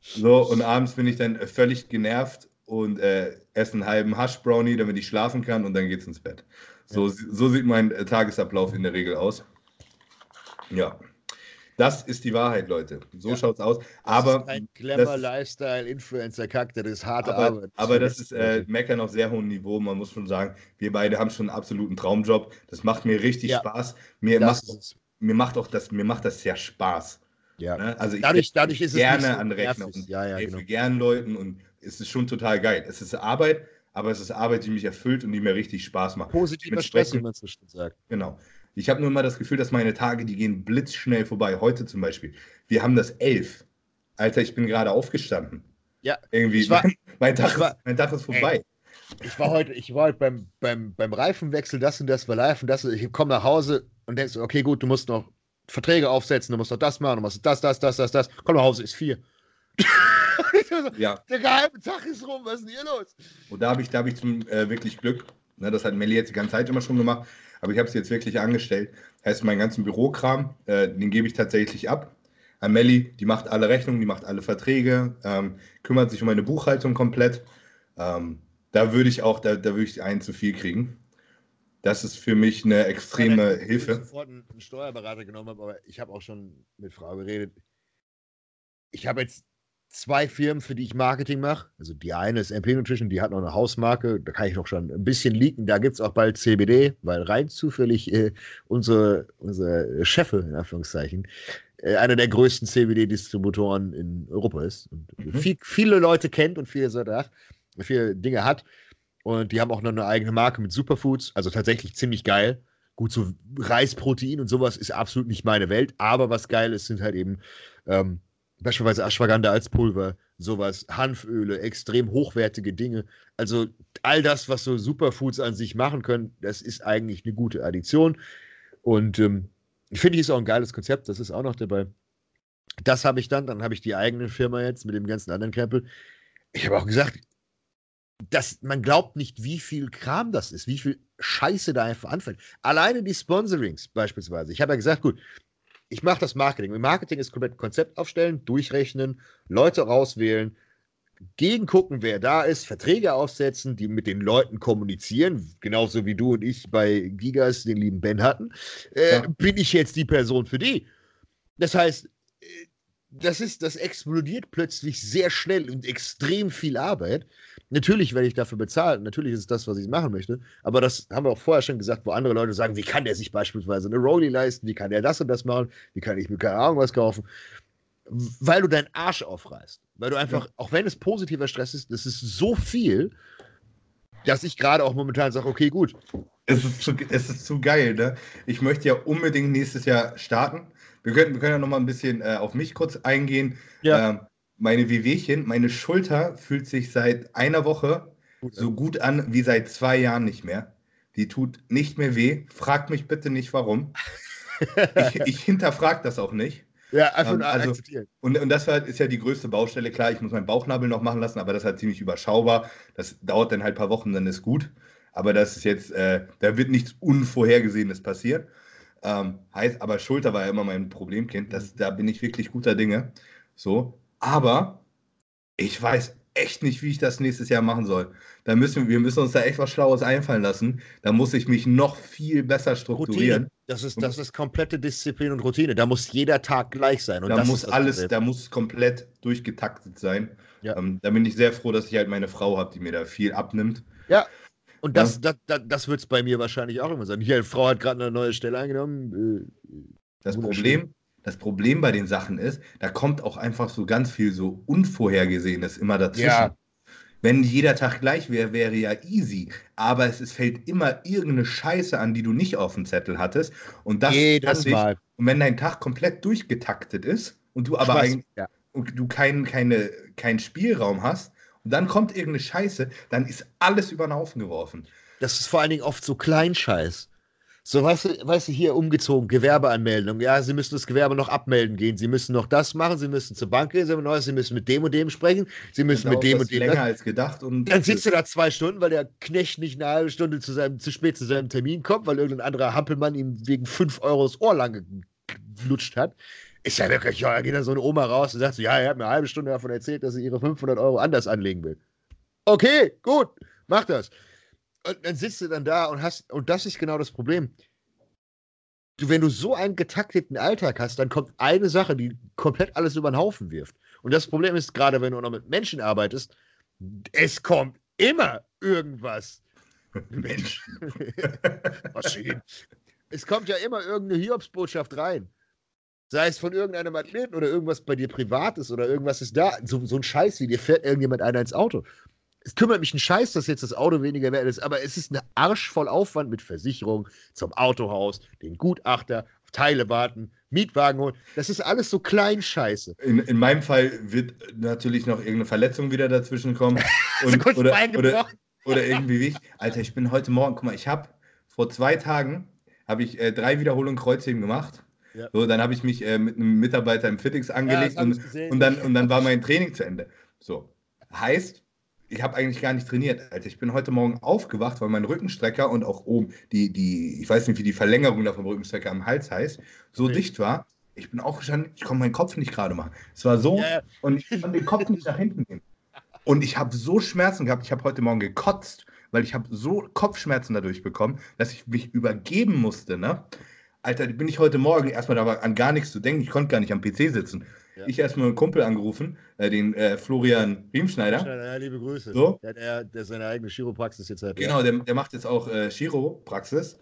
So, und abends bin ich dann völlig genervt und äh, esse einen halben Hash-Brownie, damit ich schlafen kann und dann geht's ins Bett. So, ja. so sieht mein äh, Tagesablauf in der Regel aus. Ja. Das ist die Wahrheit, Leute. So ja. schaut's aus. Aber das ist
ein Glamour Lifestyle Influencer Kack, das ist harte
aber,
Arbeit.
Aber das ist äh, Meckern auf sehr hohem Niveau. Man muss schon sagen, wir beide haben schon einen absoluten Traumjob. Das macht mir richtig ja. Spaß. Mir macht, mir macht auch das, mir macht das sehr Spaß.
Ja.
Ne? Also ich
dadurch, dadurch ist
gerne es so an Rechner
und ja, ja,
helfe genau. gern Leuten und es ist schon total geil. Es ist Arbeit, aber es ist Arbeit, die mich erfüllt und die mir richtig Spaß macht.
Positiver Stress, wie man so schön sagt.
Genau. Ich habe nur immer das Gefühl, dass meine Tage, die gehen blitzschnell vorbei. Heute zum Beispiel. Wir haben das elf. Alter, ich bin gerade aufgestanden.
Ja.
Irgendwie. War, mein, Tag war, ist, mein Tag ist vorbei. Ey.
Ich war heute, ich war heute beim, beim, beim Reifenwechsel, das und das war live und das. Ich komme nach Hause und denkst, okay, gut, du musst noch Verträge aufsetzen, du musst doch das machen, du musst das, das, das, das, das. Komm nach Hause, ist vier.
ja.
Der geheime Tag ist rum, was ist denn hier los?
Und da habe ich, da hab ich zum, äh, wirklich Glück. Ne, das hat Melli jetzt die ganze Zeit immer schon gemacht, aber ich habe es jetzt wirklich angestellt. Heißt, meinen ganzen Bürokram, äh, den gebe ich tatsächlich ab. An Melli, die macht alle Rechnungen, die macht alle Verträge, ähm, kümmert sich um meine Buchhaltung komplett. Ähm, da würde ich auch, da, da würde ich einen zu viel kriegen. Das ist für mich eine extreme ja, Hilfe. Ich
sofort einen Steuerberater genommen habe, aber ich habe auch schon mit Frau geredet. Ich habe jetzt zwei Firmen, für die ich Marketing mache. Also die eine ist MP Nutrition, die hat noch eine Hausmarke, da kann ich noch schon ein bisschen leaken. Da gibt es auch bald CBD, weil rein zufällig äh, unsere, unsere Chefe, in Anführungszeichen, äh, einer der größten CBD-Distributoren in Europa ist. Und mhm. viel, viele Leute kennt und viele, viele Dinge hat. Und die haben auch noch eine eigene Marke mit Superfoods, also tatsächlich ziemlich geil. Gut, so Reisprotein und sowas ist absolut nicht meine Welt, aber was geil ist, sind halt eben ähm, beispielsweise Ashwagandha als Pulver, sowas, Hanföle, extrem hochwertige Dinge. Also all das, was so Superfoods an sich machen können, das ist eigentlich eine gute Addition. Und ähm, finde ich ist auch ein geiles Konzept, das ist auch noch dabei. Das habe ich dann, dann habe ich die eigene Firma jetzt mit dem ganzen anderen Krempel. Ich habe auch gesagt, dass man glaubt nicht, wie viel Kram das ist, wie viel Scheiße da einfach anfällt. Alleine die Sponsorings beispielsweise. Ich habe ja gesagt, gut, ich mache das Marketing. Marketing ist komplett Konzept aufstellen, durchrechnen, Leute rauswählen, gegengucken, wer da ist, Verträge aufsetzen, die mit den Leuten kommunizieren, genauso wie du und ich bei Gigas den lieben Ben hatten, äh, ja. bin ich jetzt die Person für die. Das heißt, äh, das ist, das explodiert plötzlich sehr schnell und extrem viel Arbeit. Natürlich werde ich dafür bezahlt, natürlich ist es das, was ich machen möchte, aber das haben wir auch vorher schon gesagt, wo andere Leute sagen, wie kann der sich beispielsweise eine Rolli leisten, wie kann der das und das machen, wie kann ich mir keine Ahnung was kaufen, weil du deinen Arsch aufreißt, weil du einfach, ja. auch wenn es positiver Stress ist, das ist so viel, dass ich gerade auch momentan sage, okay, gut.
Es ist, zu, es ist zu geil, ne? Ich möchte ja unbedingt nächstes Jahr starten. Wir können, wir können ja noch mal ein bisschen äh, auf mich kurz eingehen. Ja. Ähm, meine Wehwehchen, meine Schulter fühlt sich seit einer Woche so gut an wie seit zwei Jahren nicht mehr. Die tut nicht mehr weh. Fragt mich bitte nicht warum. ich, ich hinterfrage das auch nicht.
Ja, einfach
ähm, also, und, und das ist ja die größte Baustelle. Klar, ich muss meinen Bauchnabel noch machen lassen, aber das ist halt ziemlich überschaubar. Das dauert dann halt ein paar Wochen, dann ist gut. Aber das ist jetzt, äh, da wird nichts Unvorhergesehenes passieren. Ähm, heißt, aber Schulter war ja immer mein Problemkind. Das, da bin ich wirklich guter Dinge. So, aber ich weiß echt nicht, wie ich das nächstes Jahr machen soll. Da müssen wir müssen uns da echt was Schlaues einfallen lassen. Da muss ich mich noch viel besser strukturieren.
Routine. Das ist, das ist komplette Disziplin und Routine. Da muss jeder Tag gleich sein. Und
da muss alles, Problem. da muss komplett durchgetaktet sein. Ja. Ähm, da bin ich sehr froh, dass ich halt meine Frau habe, die mir da viel abnimmt.
Ja. Und das, ja. das, das, das wird es bei mir wahrscheinlich auch immer sein. Eine Frau hat gerade eine neue Stelle eingenommen.
Äh, das Problem, das Problem bei den Sachen ist, da kommt auch einfach so ganz viel so Unvorhergesehenes immer dazwischen. Ja. Wenn jeder Tag gleich wäre, wäre ja easy. Aber es, es, fällt immer irgendeine Scheiße an, die du nicht auf dem Zettel hattest. Und das
Jedes dich, Mal.
Und wenn dein Tag komplett durchgetaktet ist und du aber eigentlich ja. und du keinen keine, kein Spielraum hast und dann kommt irgendeine Scheiße, dann ist alles über den Haufen geworfen.
Das ist vor allen Dingen oft so Kleinscheiß. So, weißt du, weißt du, hier umgezogen, Gewerbeanmeldung. Ja, Sie müssen das Gewerbe noch abmelden gehen. Sie müssen noch das machen. Sie müssen zur Bank gehen. Sie müssen mit dem und dem sprechen. Sie müssen mit dem und dem.
länger als gedacht. Und
dann sitzt du da zwei Stunden, weil der Knecht nicht eine halbe Stunde zu, seinem, zu spät zu seinem Termin kommt, weil irgendein anderer Hampelmann ihm wegen fünf Euro das Ohr lang gelutscht hat. Ist ja wirklich, ja, da geht dann so eine Oma raus und sagt so, ja, er hat mir eine halbe Stunde davon erzählt, dass sie ihre 500 Euro anders anlegen will. Okay, gut, mach das. Und dann sitzt du dann da und hast, und das ist genau das Problem. Du, wenn du so einen getakteten Alltag hast, dann kommt eine Sache, die komplett alles über den Haufen wirft. Und das Problem ist, gerade wenn du noch mit Menschen arbeitest, es kommt immer irgendwas.
Mensch.
Maschinen. es kommt ja immer irgendeine Hiobsbotschaft rein. Sei es von irgendeinem Athleten oder irgendwas bei dir Privates oder irgendwas ist da. So, so ein Scheiß wie dir fährt irgendjemand einer ins Auto es kümmert mich ein Scheiß, dass jetzt das Auto weniger wert ist, aber es ist eine Arsch voll Aufwand mit Versicherung, zum Autohaus, den Gutachter, Teile warten, Mietwagen holen. Das ist alles so Kleinscheiße.
In, in meinem Fall wird natürlich noch irgendeine Verletzung wieder dazwischen kommen.
Und, oder, oder,
oder, irgendwie wie ich. Alter, ich bin heute Morgen, guck mal, ich habe vor zwei Tagen habe ich äh, drei Wiederholungen Kreuzheben gemacht. Ja. So, dann habe ich mich äh, mit einem Mitarbeiter im Fitix angelegt ja, und, und, dann, und dann war mein Training zu Ende. So. Heißt, ich habe eigentlich gar nicht trainiert. Also ich bin heute Morgen aufgewacht, weil mein Rückenstrecker und auch oben die, die, ich weiß nicht, wie die Verlängerung da vom Rückenstrecker am Hals heißt, so okay. dicht war. Ich bin aufgestanden, ich konnte meinen Kopf nicht gerade machen. Es war so yeah. und ich konnte den Kopf nicht nach hinten nehmen. Und ich habe so Schmerzen gehabt, ich habe heute Morgen gekotzt, weil ich habe so Kopfschmerzen dadurch bekommen, dass ich mich übergeben musste, ne? Alter, bin ich heute Morgen erstmal da an gar nichts zu denken, ich konnte gar nicht am PC sitzen. Ja. Ich erstmal einen Kumpel angerufen, äh, den äh, Florian Riemschneider.
Ja, liebe Grüße.
So.
Der, der, der seine eigene Chiropraxis jetzt hat.
Genau, der, der macht jetzt auch äh, Chiropraxis.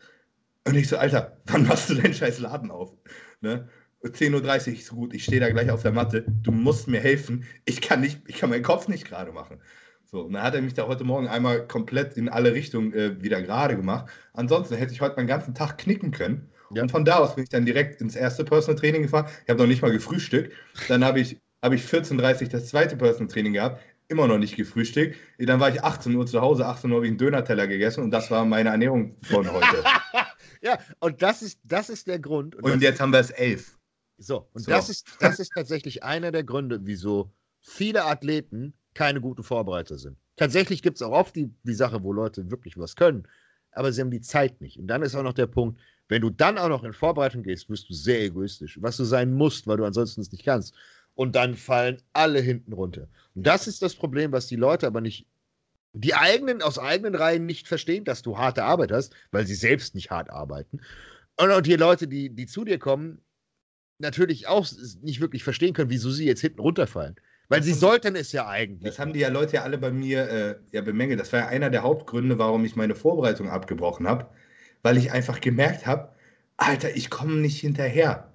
Und ich so, Alter, wann machst du deinen scheiß Laden auf? Ne? 10.30 Uhr, ich so gut, ich stehe da gleich auf der Matte, du musst mir helfen, ich kann nicht, ich kann meinen Kopf nicht gerade machen. So, und dann hat er mich da heute Morgen einmal komplett in alle Richtungen äh, wieder gerade gemacht. Ansonsten hätte ich heute meinen ganzen Tag knicken können. Ja. Und von da aus bin ich dann direkt ins erste Personal Training gefahren. Ich habe noch nicht mal gefrühstückt. Dann habe ich, hab ich 14.30 Uhr das zweite Personal Training gehabt, immer noch nicht gefrühstückt. Dann war ich 18 Uhr zu Hause, 18 Uhr habe ich einen Döner-Teller gegessen und das war meine Ernährung von heute.
ja, und das ist, das ist der Grund.
Und, und jetzt haben wir es 11.
So, und so. Das, ist, das ist tatsächlich einer der Gründe, wieso viele Athleten keine guten Vorbereiter sind. Tatsächlich gibt es auch oft die, die Sache, wo Leute wirklich was können, aber sie haben die Zeit nicht. Und dann ist auch noch der Punkt, wenn du dann auch noch in Vorbereitung gehst, wirst du sehr egoistisch, was du sein musst, weil du ansonsten es nicht kannst. Und dann fallen alle hinten runter. Und das ist das Problem, was die Leute aber nicht, die eigenen, aus eigenen Reihen nicht verstehen, dass du harte Arbeit hast, weil sie selbst nicht hart arbeiten. Und auch die Leute, die, die zu dir kommen, natürlich auch nicht wirklich verstehen können, wieso sie jetzt hinten runterfallen. Weil sie sollten es ja eigentlich.
Das haben die ja Leute ja alle bei mir äh, ja bemängelt. Das war ja einer der Hauptgründe, warum ich meine Vorbereitung abgebrochen habe. Weil ich einfach gemerkt habe, Alter, ich komme nicht hinterher.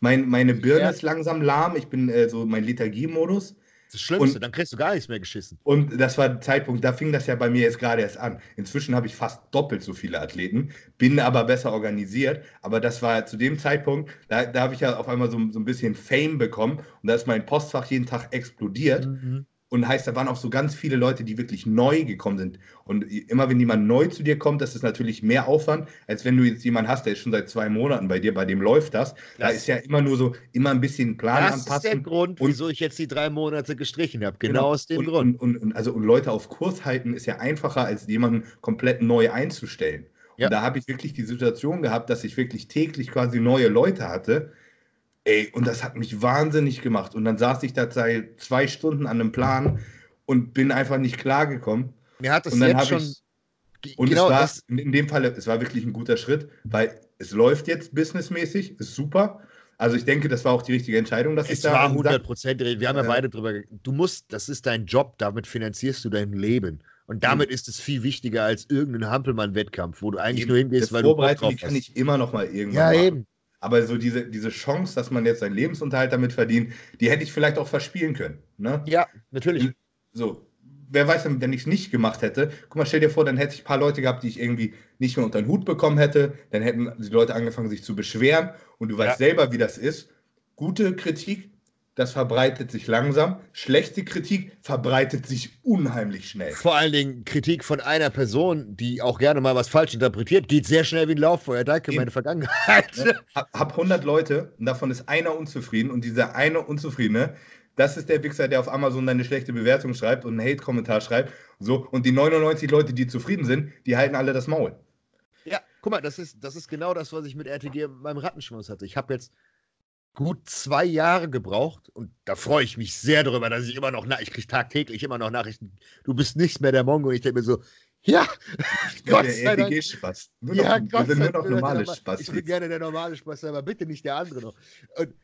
Mein, meine Birne ja. ist langsam lahm. Ich bin äh, so mein Lethargiemodus.
Das Schlimmste, und, dann kriegst du gar nichts mehr geschissen.
Und das war der Zeitpunkt, da fing das ja bei mir jetzt gerade erst an. Inzwischen habe ich fast doppelt so viele Athleten, bin aber besser organisiert. Aber das war zu dem Zeitpunkt, da, da habe ich ja auf einmal so, so ein bisschen Fame bekommen und da ist mein Postfach jeden Tag explodiert. Mhm. Und heißt, da waren auch so ganz viele Leute, die wirklich neu gekommen sind. Und immer wenn jemand neu zu dir kommt, das ist natürlich mehr Aufwand, als wenn du jetzt jemanden hast, der ist schon seit zwei Monaten bei dir, bei dem läuft das. das da ist ja immer nur so, immer ein bisschen Plan das anpassen. Das ist
der Grund, und, wieso ich jetzt die drei Monate gestrichen habe. Genau, genau, aus dem
und,
Grund.
Und, und, also und Leute auf Kurs halten ist ja einfacher, als jemanden komplett neu einzustellen. Ja. Und da habe ich wirklich die Situation gehabt, dass ich wirklich täglich quasi neue Leute hatte Ey, und das hat mich wahnsinnig gemacht. Und dann saß ich da zwei Stunden an einem Plan und bin einfach nicht klargekommen.
Mir hat das jetzt schon.
Ich, und genau, es war das, in dem Fall, es war wirklich ein guter Schritt, weil es läuft jetzt businessmäßig, ist super. Also ich denke, das war auch die richtige Entscheidung, dass
es
ich da.
Es war 100 Prozent. Wir haben ja beide drüber. Du musst, das ist dein Job, damit finanzierst du dein Leben. Und damit ist es viel wichtiger als irgendein Hampelmann-Wettkampf, wo du eigentlich eben, nur hingehst, weil
du. Vorbereitung, die kann ich immer noch mal irgendwann ja, machen. Eben. Aber so diese, diese Chance, dass man jetzt seinen Lebensunterhalt damit verdient, die hätte ich vielleicht auch verspielen können. Ne?
Ja, natürlich.
So, wer weiß, wenn ich es nicht gemacht hätte, guck mal, stell dir vor, dann hätte ich ein paar Leute gehabt, die ich irgendwie nicht mehr unter den Hut bekommen hätte. Dann hätten die Leute angefangen, sich zu beschweren. Und du weißt ja. selber, wie das ist. Gute Kritik das verbreitet sich langsam. Schlechte Kritik verbreitet sich unheimlich schnell.
Vor allen Dingen Kritik von einer Person, die auch gerne mal was falsch interpretiert, geht sehr schnell wie ein Lauffeuer. Danke, meine Vergangenheit.
Ne? Hab, hab 100 Leute und davon ist einer unzufrieden und dieser eine Unzufriedene, das ist der Wichser, der auf Amazon eine schlechte Bewertung schreibt und einen Hate-Kommentar schreibt. So, und die 99 Leute, die zufrieden sind, die halten alle das Maul.
Ja, guck mal, das ist, das ist genau das, was ich mit RTG beim Rattenschwanz hatte. Ich habe jetzt gut zwei Jahre gebraucht und da freue ich mich sehr darüber, dass ich immer noch, ich kriege tagtäglich immer noch Nachrichten, du bist nicht mehr der Mongo und ich denke mir so, ja,
Gott sei Dank. Spaß.
Nur ja, noch, Gott nur noch normale Spaß. Ich will gerne der normale Spaß, aber bitte nicht der andere noch. Und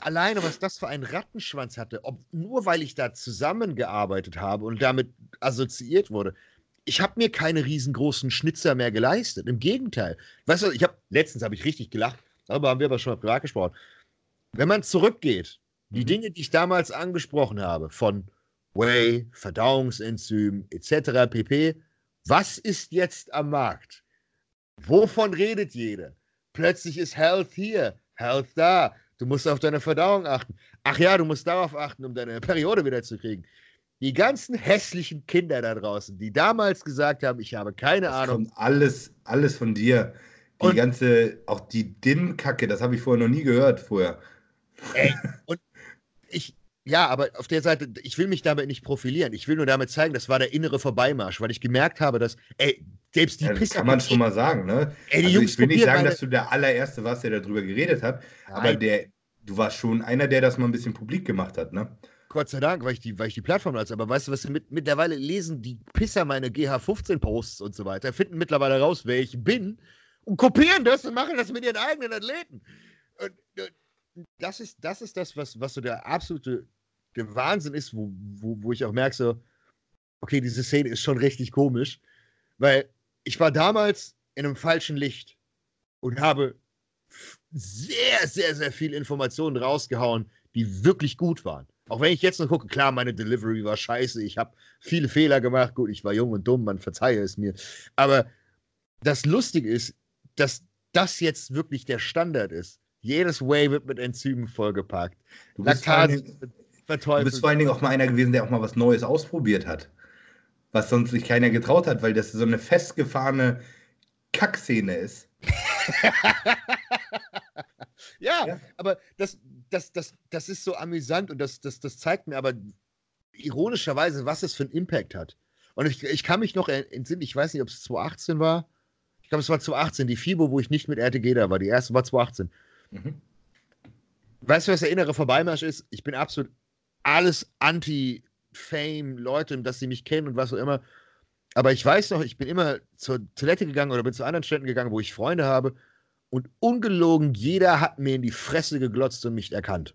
alleine, was das für einen Rattenschwanz hatte, ob, nur weil ich da zusammengearbeitet habe und damit assoziiert wurde, ich habe mir keine riesengroßen Schnitzer mehr geleistet. Im Gegenteil. Weißt du, ich habe letztens habe ich richtig gelacht, darüber haben wir aber schon mal privat gesprochen wenn man zurückgeht, die mhm. Dinge, die ich damals angesprochen habe, von Whey, Verdauungsenzym etc. pp. Was ist jetzt am Markt? Wovon redet jeder? Plötzlich ist Health hier, Health da. Du musst auf deine Verdauung achten. Ach ja, du musst darauf achten, um deine Periode wieder zu kriegen. Die ganzen hässlichen Kinder da draußen, die damals gesagt haben, ich habe keine das Ahnung.
Kommt alles, alles von dir. Die und, ganze, auch die DIN-Kacke, das habe ich vorher noch nie gehört vorher.
Ey, und ich, ja, aber auf der Seite, ich will mich damit nicht profilieren. Ich will nur damit zeigen, das war der innere Vorbeimarsch, weil ich gemerkt habe, dass, ey, selbst die
ja, Das kann man schon mal sagen, ne? Ey, also ich will nicht sagen, meine... dass du der allererste warst, der darüber geredet hat, Nein. aber der, du warst schon einer, der das mal ein bisschen publik gemacht hat, ne?
Gott sei Dank, weil ich die, weil ich die Plattform nutze. Aber weißt du, was mit, mittlerweile lesen die Pisser meine GH15-Posts und so weiter, finden mittlerweile raus, wer ich bin und kopieren das und machen das mit ihren eigenen Athleten. Das, ist, das ist das, was, was so der absolute der Wahnsinn ist, wo, wo, wo ich auch merke, so, okay, diese Szene ist schon richtig komisch, weil ich war damals in einem falschen Licht und habe sehr, sehr, sehr viel Informationen rausgehauen, die wirklich gut waren. Auch wenn ich jetzt noch gucke, klar, meine Delivery war scheiße, ich habe viele Fehler gemacht, gut, ich war jung und dumm, man verzeihe es mir. Aber das Lustige ist, dass das jetzt wirklich der Standard ist. Jedes Way wird mit Enzymen vollgepackt.
Du bist, Laktat du bist vor allen Dingen auch mal einer gewesen, der auch mal was Neues ausprobiert hat. Was sonst sich keiner getraut hat, weil das so eine festgefahrene Kackszene ist.
ja, ja, aber das, das, das, das ist so amüsant und das, das, das zeigt mir aber ironischerweise, was es für einen Impact hat. Und ich, ich kann mich noch entsinnen, ich weiß nicht, ob es 2018 war. Ich glaube, es war 2018, die FIBO, wo ich nicht mit RTG da war. Die erste war 2018. Mhm. Weißt du, was der innere Vorbeimarsch ist? Ich bin absolut alles anti-Fame, Leute, dass sie mich kennen und was auch immer. Aber ich weiß noch, ich bin immer zur Toilette gegangen oder bin zu anderen Städten gegangen, wo ich Freunde habe. Und ungelogen, jeder hat mir in die Fresse geglotzt und mich erkannt.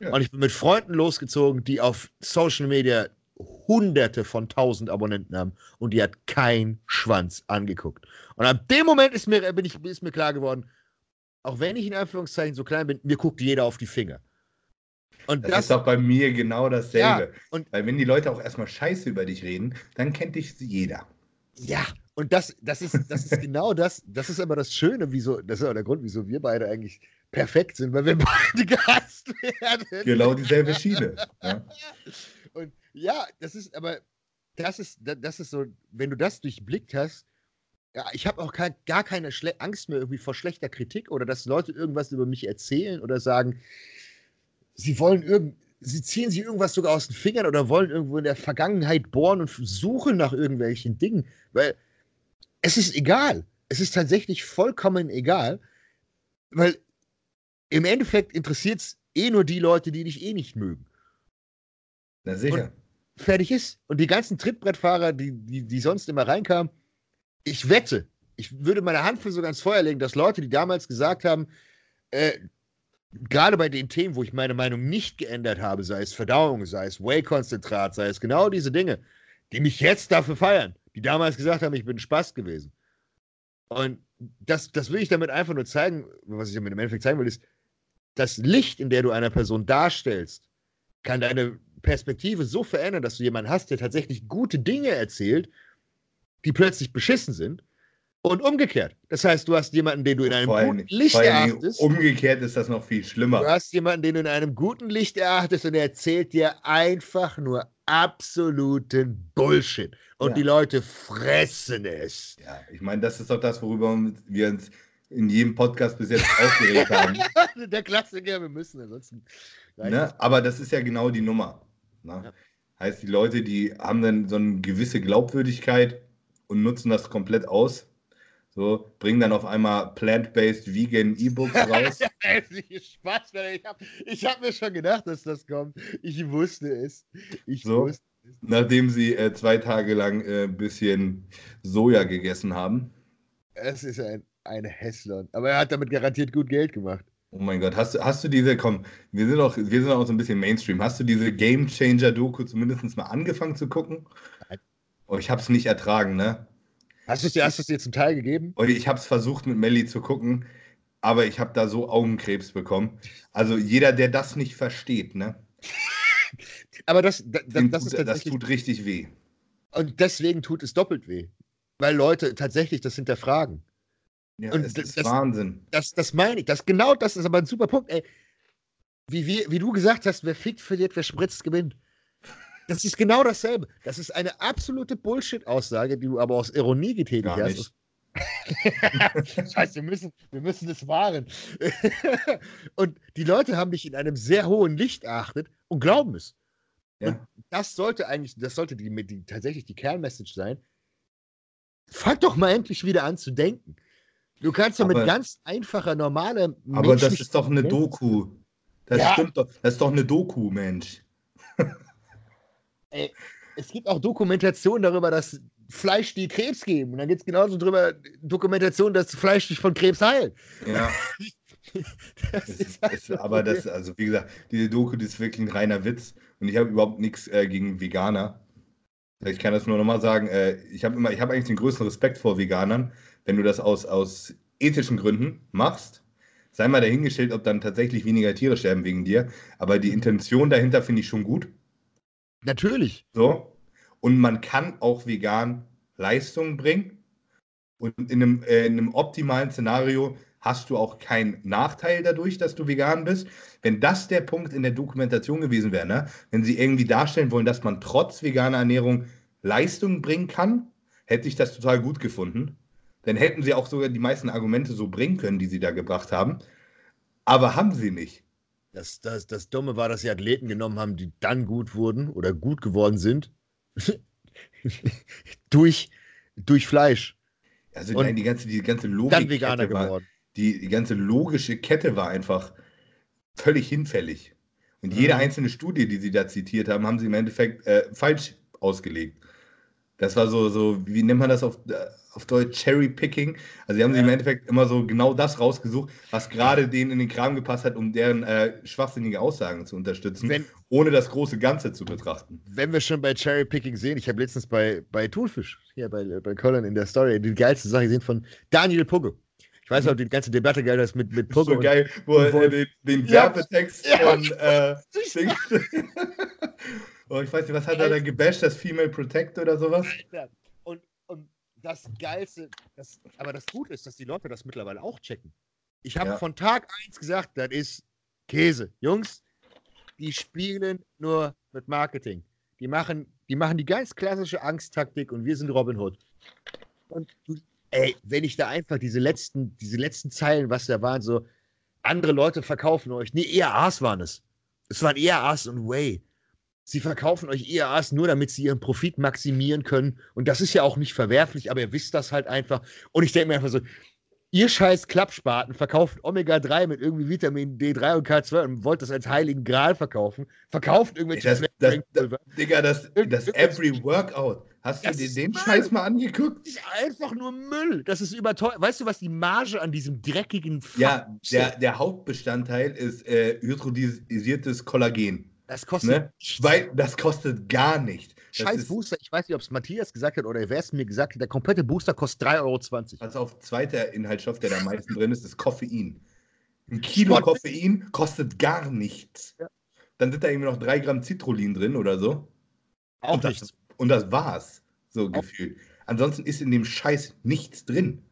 Ja. Und ich bin mit Freunden losgezogen, die auf Social Media hunderte von tausend Abonnenten haben und die hat kein Schwanz angeguckt. Und ab dem Moment ist mir, bin ich, ist mir klar geworden, auch wenn ich in Anführungszeichen so klein bin, mir guckt jeder auf die Finger.
Und das, das, ist doch bei mir genau dasselbe. Ja, und Weil wenn die Leute auch erstmal Scheiße über dich reden, dann kennt dich jeder.
Ja, und das, das, ist, das ist genau das, das ist aber das Schöne, wieso, das ist auch der Grund, wieso wir beide eigentlich perfekt sind, weil wir beide gehasst werden.
Genau dieselbe Schiene. Ja.
Und ja, das ist aber, das ist, das ist so, wenn du das durchblickt hast, ja, ich habe auch kein, gar keine Schle Angst mehr irgendwie vor schlechter Kritik oder dass Leute irgendwas über mich erzählen oder sagen, sie wollen irgend, sie ziehen sich irgendwas sogar aus den Fingern oder wollen irgendwo in der Vergangenheit bohren und suchen nach irgendwelchen Dingen, weil es ist egal. Es ist tatsächlich vollkommen egal, weil im Endeffekt interessiert es eh nur die Leute, die dich eh nicht mögen.
Na sicher.
Und fertig ist. Und die ganzen Trittbrettfahrer, die, die, die sonst immer reinkamen, ich wette, ich würde meine Hand für so ganz Feuer legen, dass Leute, die damals gesagt haben, äh, gerade bei den Themen, wo ich meine Meinung nicht geändert habe, sei es Verdauung, sei es Whey-Konzentrat, sei es genau diese Dinge, die mich jetzt dafür feiern, die damals gesagt haben, ich bin Spaß gewesen. Und das, das will ich damit einfach nur zeigen, was ich damit im Endeffekt zeigen will, ist, das Licht, in der du einer Person darstellst, kann deine Perspektive so verändern, dass du jemanden hast, der tatsächlich gute Dinge erzählt, die plötzlich beschissen sind und umgekehrt. Das heißt, du hast jemanden, den du in einem allem, guten Licht erachtest.
Umgekehrt ist das noch viel schlimmer.
Du hast jemanden, den du in einem guten Licht erachtest und er erzählt dir einfach nur absoluten Bullshit. Und ja. die Leute fressen es.
Ja, ich meine, das ist doch das, worüber wir uns in jedem Podcast bis jetzt aufgeregt haben.
Der Klassiker, wir müssen ansonsten.
Ne? Aber das ist ja genau die Nummer. Ne? Ja. Heißt, die Leute, die haben dann so eine gewisse Glaubwürdigkeit und nutzen das komplett aus so, bringen dann auf einmal plant-based vegan E-Books raus.
Spaß, ich habe hab mir schon gedacht, dass das kommt. Ich wusste es. Ich
so, wusste es. Nachdem sie äh, zwei Tage lang ein äh, bisschen Soja gegessen haben.
Es ist ein, ein Hässlon. Aber er hat damit garantiert gut Geld gemacht.
Oh mein Gott, hast, hast du diese, komm, wir sind, auch, wir sind auch so ein bisschen Mainstream. Hast du diese Game Changer-Doku zumindest mal angefangen zu gucken? Oh, ich habe es nicht ertragen, ne?
Hast du es dir, dir zum Teil gegeben?
Ich habe es versucht mit Melly zu gucken, aber ich habe da so Augenkrebs bekommen. Also jeder, der das nicht versteht, ne?
aber das, das,
das, das, ist das tut richtig weh.
Und deswegen tut es doppelt weh. Weil Leute tatsächlich das hinterfragen.
Ja, und das ist Wahnsinn.
Das, das meine ich. Das, genau das ist aber ein super Punkt. Ey, wie, wie, wie du gesagt hast, wer fickt, verliert, wer spritzt, gewinnt. Das ist genau dasselbe. Das ist eine absolute Bullshit-Aussage, die du aber aus Ironie getätigt Gar hast. Scheiße, wir müssen, wir müssen es wahren. und die Leute haben dich in einem sehr hohen Licht erachtet und glauben es. Ja. Und das sollte eigentlich, das sollte die, die, tatsächlich die Kernmessage sein. Fang doch mal endlich wieder an zu denken. Du kannst doch aber, mit ganz einfacher, normaler
Aber das ist doch eine Doku. Das ja. stimmt doch. Das ist doch eine Doku, Mensch.
Ey, es gibt auch Dokumentationen darüber, dass Fleisch die Krebs geben. Und dann gibt es genauso darüber Dokumentation, dass Fleisch dich von Krebs heilt.
Ja. das ist halt ist, aber das, also wie gesagt, diese Doku das ist wirklich ein reiner Witz. Und ich habe überhaupt nichts äh, gegen Veganer. Ich kann das nur nochmal sagen. Äh, ich habe immer, ich habe eigentlich den größten Respekt vor Veganern, wenn du das aus, aus ethischen Gründen machst. Sei mal dahingestellt, ob dann tatsächlich weniger Tiere sterben wegen dir. Aber die Intention dahinter finde ich schon gut.
Natürlich.
So. Und man kann auch vegan Leistung bringen. Und in einem, äh, in einem optimalen Szenario hast du auch keinen Nachteil dadurch, dass du vegan bist. Wenn das der Punkt in der Dokumentation gewesen wäre, ne? wenn sie irgendwie darstellen wollen, dass man trotz veganer Ernährung Leistung bringen kann, hätte ich das total gut gefunden. Dann hätten sie auch sogar die meisten Argumente so bringen können, die sie da gebracht haben. Aber haben sie nicht.
Das, das, das Dumme war, dass sie Athleten genommen haben, die dann gut wurden oder gut geworden sind. durch, durch Fleisch.
Also nein, die ganze, die ganze Logik.
Dann war.
Die, die ganze logische Kette war einfach völlig hinfällig. Und jede mhm. einzelne Studie, die sie da zitiert haben, haben sie im Endeffekt äh, falsch ausgelegt. Das war so, so, wie nennt man das auf, äh, auf Deutsch? Cherry Picking. Also, sie haben ja. sich im Endeffekt immer so genau das rausgesucht, was gerade denen in den Kram gepasst hat, um deren äh, schwachsinnige Aussagen zu unterstützen, wenn, ohne das große Ganze zu betrachten.
Wenn wir schon bei Cherry Picking sehen, ich habe letztens bei, bei Thunfisch, hier bei, bei Colin in der Story, die geilste Sache gesehen von Daniel Pugge. Ich weiß noch, die ganze Debatte geil ist mit, mit
Pugge. So geil, wo er äh, den, den Werbetext ja, von äh, oh, ich weiß nicht, was hat er da gebasht, das Female Protect oder sowas?
Und das Geilste, das, aber das Gute ist, dass die Leute das mittlerweile auch checken. Ich habe ja. von Tag 1 gesagt, das ist Käse. Jungs, die spielen nur mit Marketing. Die machen, die machen die ganz klassische Angsttaktik und wir sind Robin Hood. Und ey, wenn ich da einfach diese letzten, diese letzten Zeilen, was da waren, so, andere Leute verkaufen euch. Nee, ERAs waren es. Es waren ERAs und Way. Sie verkaufen euch ERAs nur, damit sie ihren Profit maximieren können. Und das ist ja auch nicht verwerflich, aber ihr wisst das halt einfach. Und ich denke mir einfach so, ihr scheiß Klappspaten verkauft Omega-3 mit irgendwie Vitamin D3 und K2 und wollt das als heiligen Gral verkaufen. Verkauft irgendwelche
das, das, das, Digga, das, das Every Workout Hast du dir den Müll. Scheiß mal angeguckt?
Das ist einfach nur Müll. Das ist überteuert. Weißt du, was die Marge an diesem dreckigen
F Ja, der, der Hauptbestandteil ist äh, hydrodisiertes Kollagen.
Das kostet ne?
Weil das kostet gar nicht.
Scheiß Booster, ich weiß nicht, ob es Matthias gesagt hat oder wer es mir gesagt hat, der komplette Booster kostet 3,20 Euro.
Also auf zweiter Inhaltsstoff, der da am meisten drin ist, ist Koffein. Ein Kilo Sport. Koffein kostet gar nichts. Ja. Dann sind da irgendwie noch drei Gramm Citrullin drin oder so.
Auch und nichts.
Und das war's, so gefühlt. Ansonsten ist in dem Scheiß nichts drin.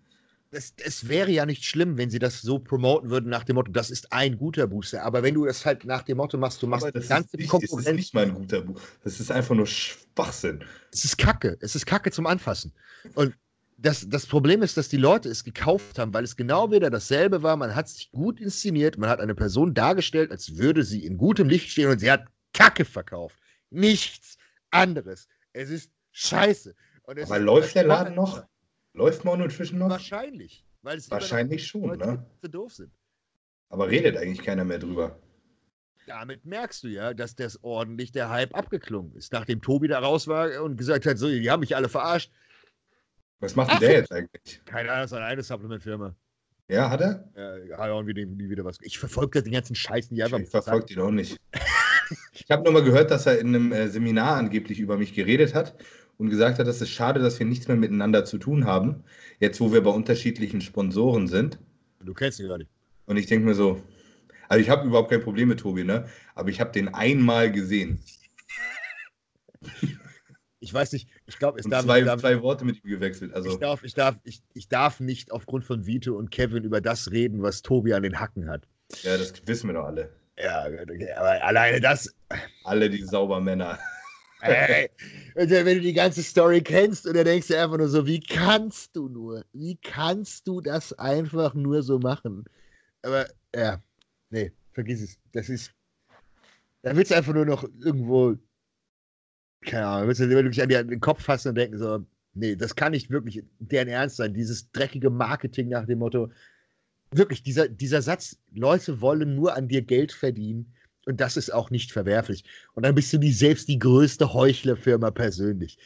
Es, es, wäre ja nicht schlimm, wenn sie das so promoten würden nach dem Motto, das ist ein guter Booster. Aber wenn du das halt nach dem Motto machst, du machst
das ganze nicht, Konkurrenz. Das ist nicht mal ein guter Booster. Das ist einfach nur Schwachsinn.
Es ist Kacke. Es ist Kacke zum Anfassen. Und das, das Problem ist, dass die Leute es gekauft haben, weil es genau wieder dasselbe war. Man hat sich gut inszeniert. Man hat eine Person dargestellt, als würde sie in gutem Licht stehen und sie hat Kacke verkauft. Nichts anderes. Es ist scheiße.
Es Aber läuft der Laden noch? Läuft Mono Nutrition noch?
Wahrscheinlich.
Weil es Wahrscheinlich schon, Leute, ne?
Die doof sind.
Aber redet eigentlich keiner mehr drüber.
Damit merkst du ja, dass das ordentlich der Hype abgeklungen ist. Nachdem Tobi da raus war und gesagt hat, so, die haben mich alle verarscht.
Was macht denn der jetzt eigentlich?
Keine Ahnung, das ist eine Supplement-Firma.
Ja, hat er?
Ja, hat auch nie, nie wieder was. Ich verfolge den ganzen Scheiß nicht einfach.
Ich verfolge ihn auch nicht. ich habe nur mal gehört, dass er in einem äh, Seminar angeblich über mich geredet hat und gesagt hat, dass es schade, dass wir nichts mehr miteinander zu tun haben, jetzt wo wir bei unterschiedlichen Sponsoren sind.
Du kennst ihn gar nicht.
Und ich denke mir so, also ich habe überhaupt kein Problem mit Tobi, ne? Aber ich habe den einmal gesehen.
Ich weiß nicht, ich glaube, es
darf, zwei, darf, zwei Worte mit ihm gewechselt. Also.
Ich, darf, ich, darf, ich, ich darf nicht aufgrund von Vito und Kevin über das reden, was Tobi an den Hacken hat.
Ja, das wissen wir doch alle.
Ja, aber alleine das.
Alle die Saubermänner.
Ey, wenn du die ganze Story kennst und dann denkst du einfach nur so, wie kannst du nur? Wie kannst du das einfach nur so machen? Aber ja, nee, vergiss es. Das ist. Da willst du einfach nur noch irgendwo. Keine Ahnung, willst du wirklich an den Kopf fassen und denken so, nee, das kann nicht wirklich deren Ernst sein. Dieses dreckige Marketing nach dem Motto, wirklich, dieser, dieser Satz, Leute wollen nur an dir Geld verdienen, Und das ist auch nicht verwerflich. Und dann bist du die, selbst die größte Heuchlerfirma persönlich.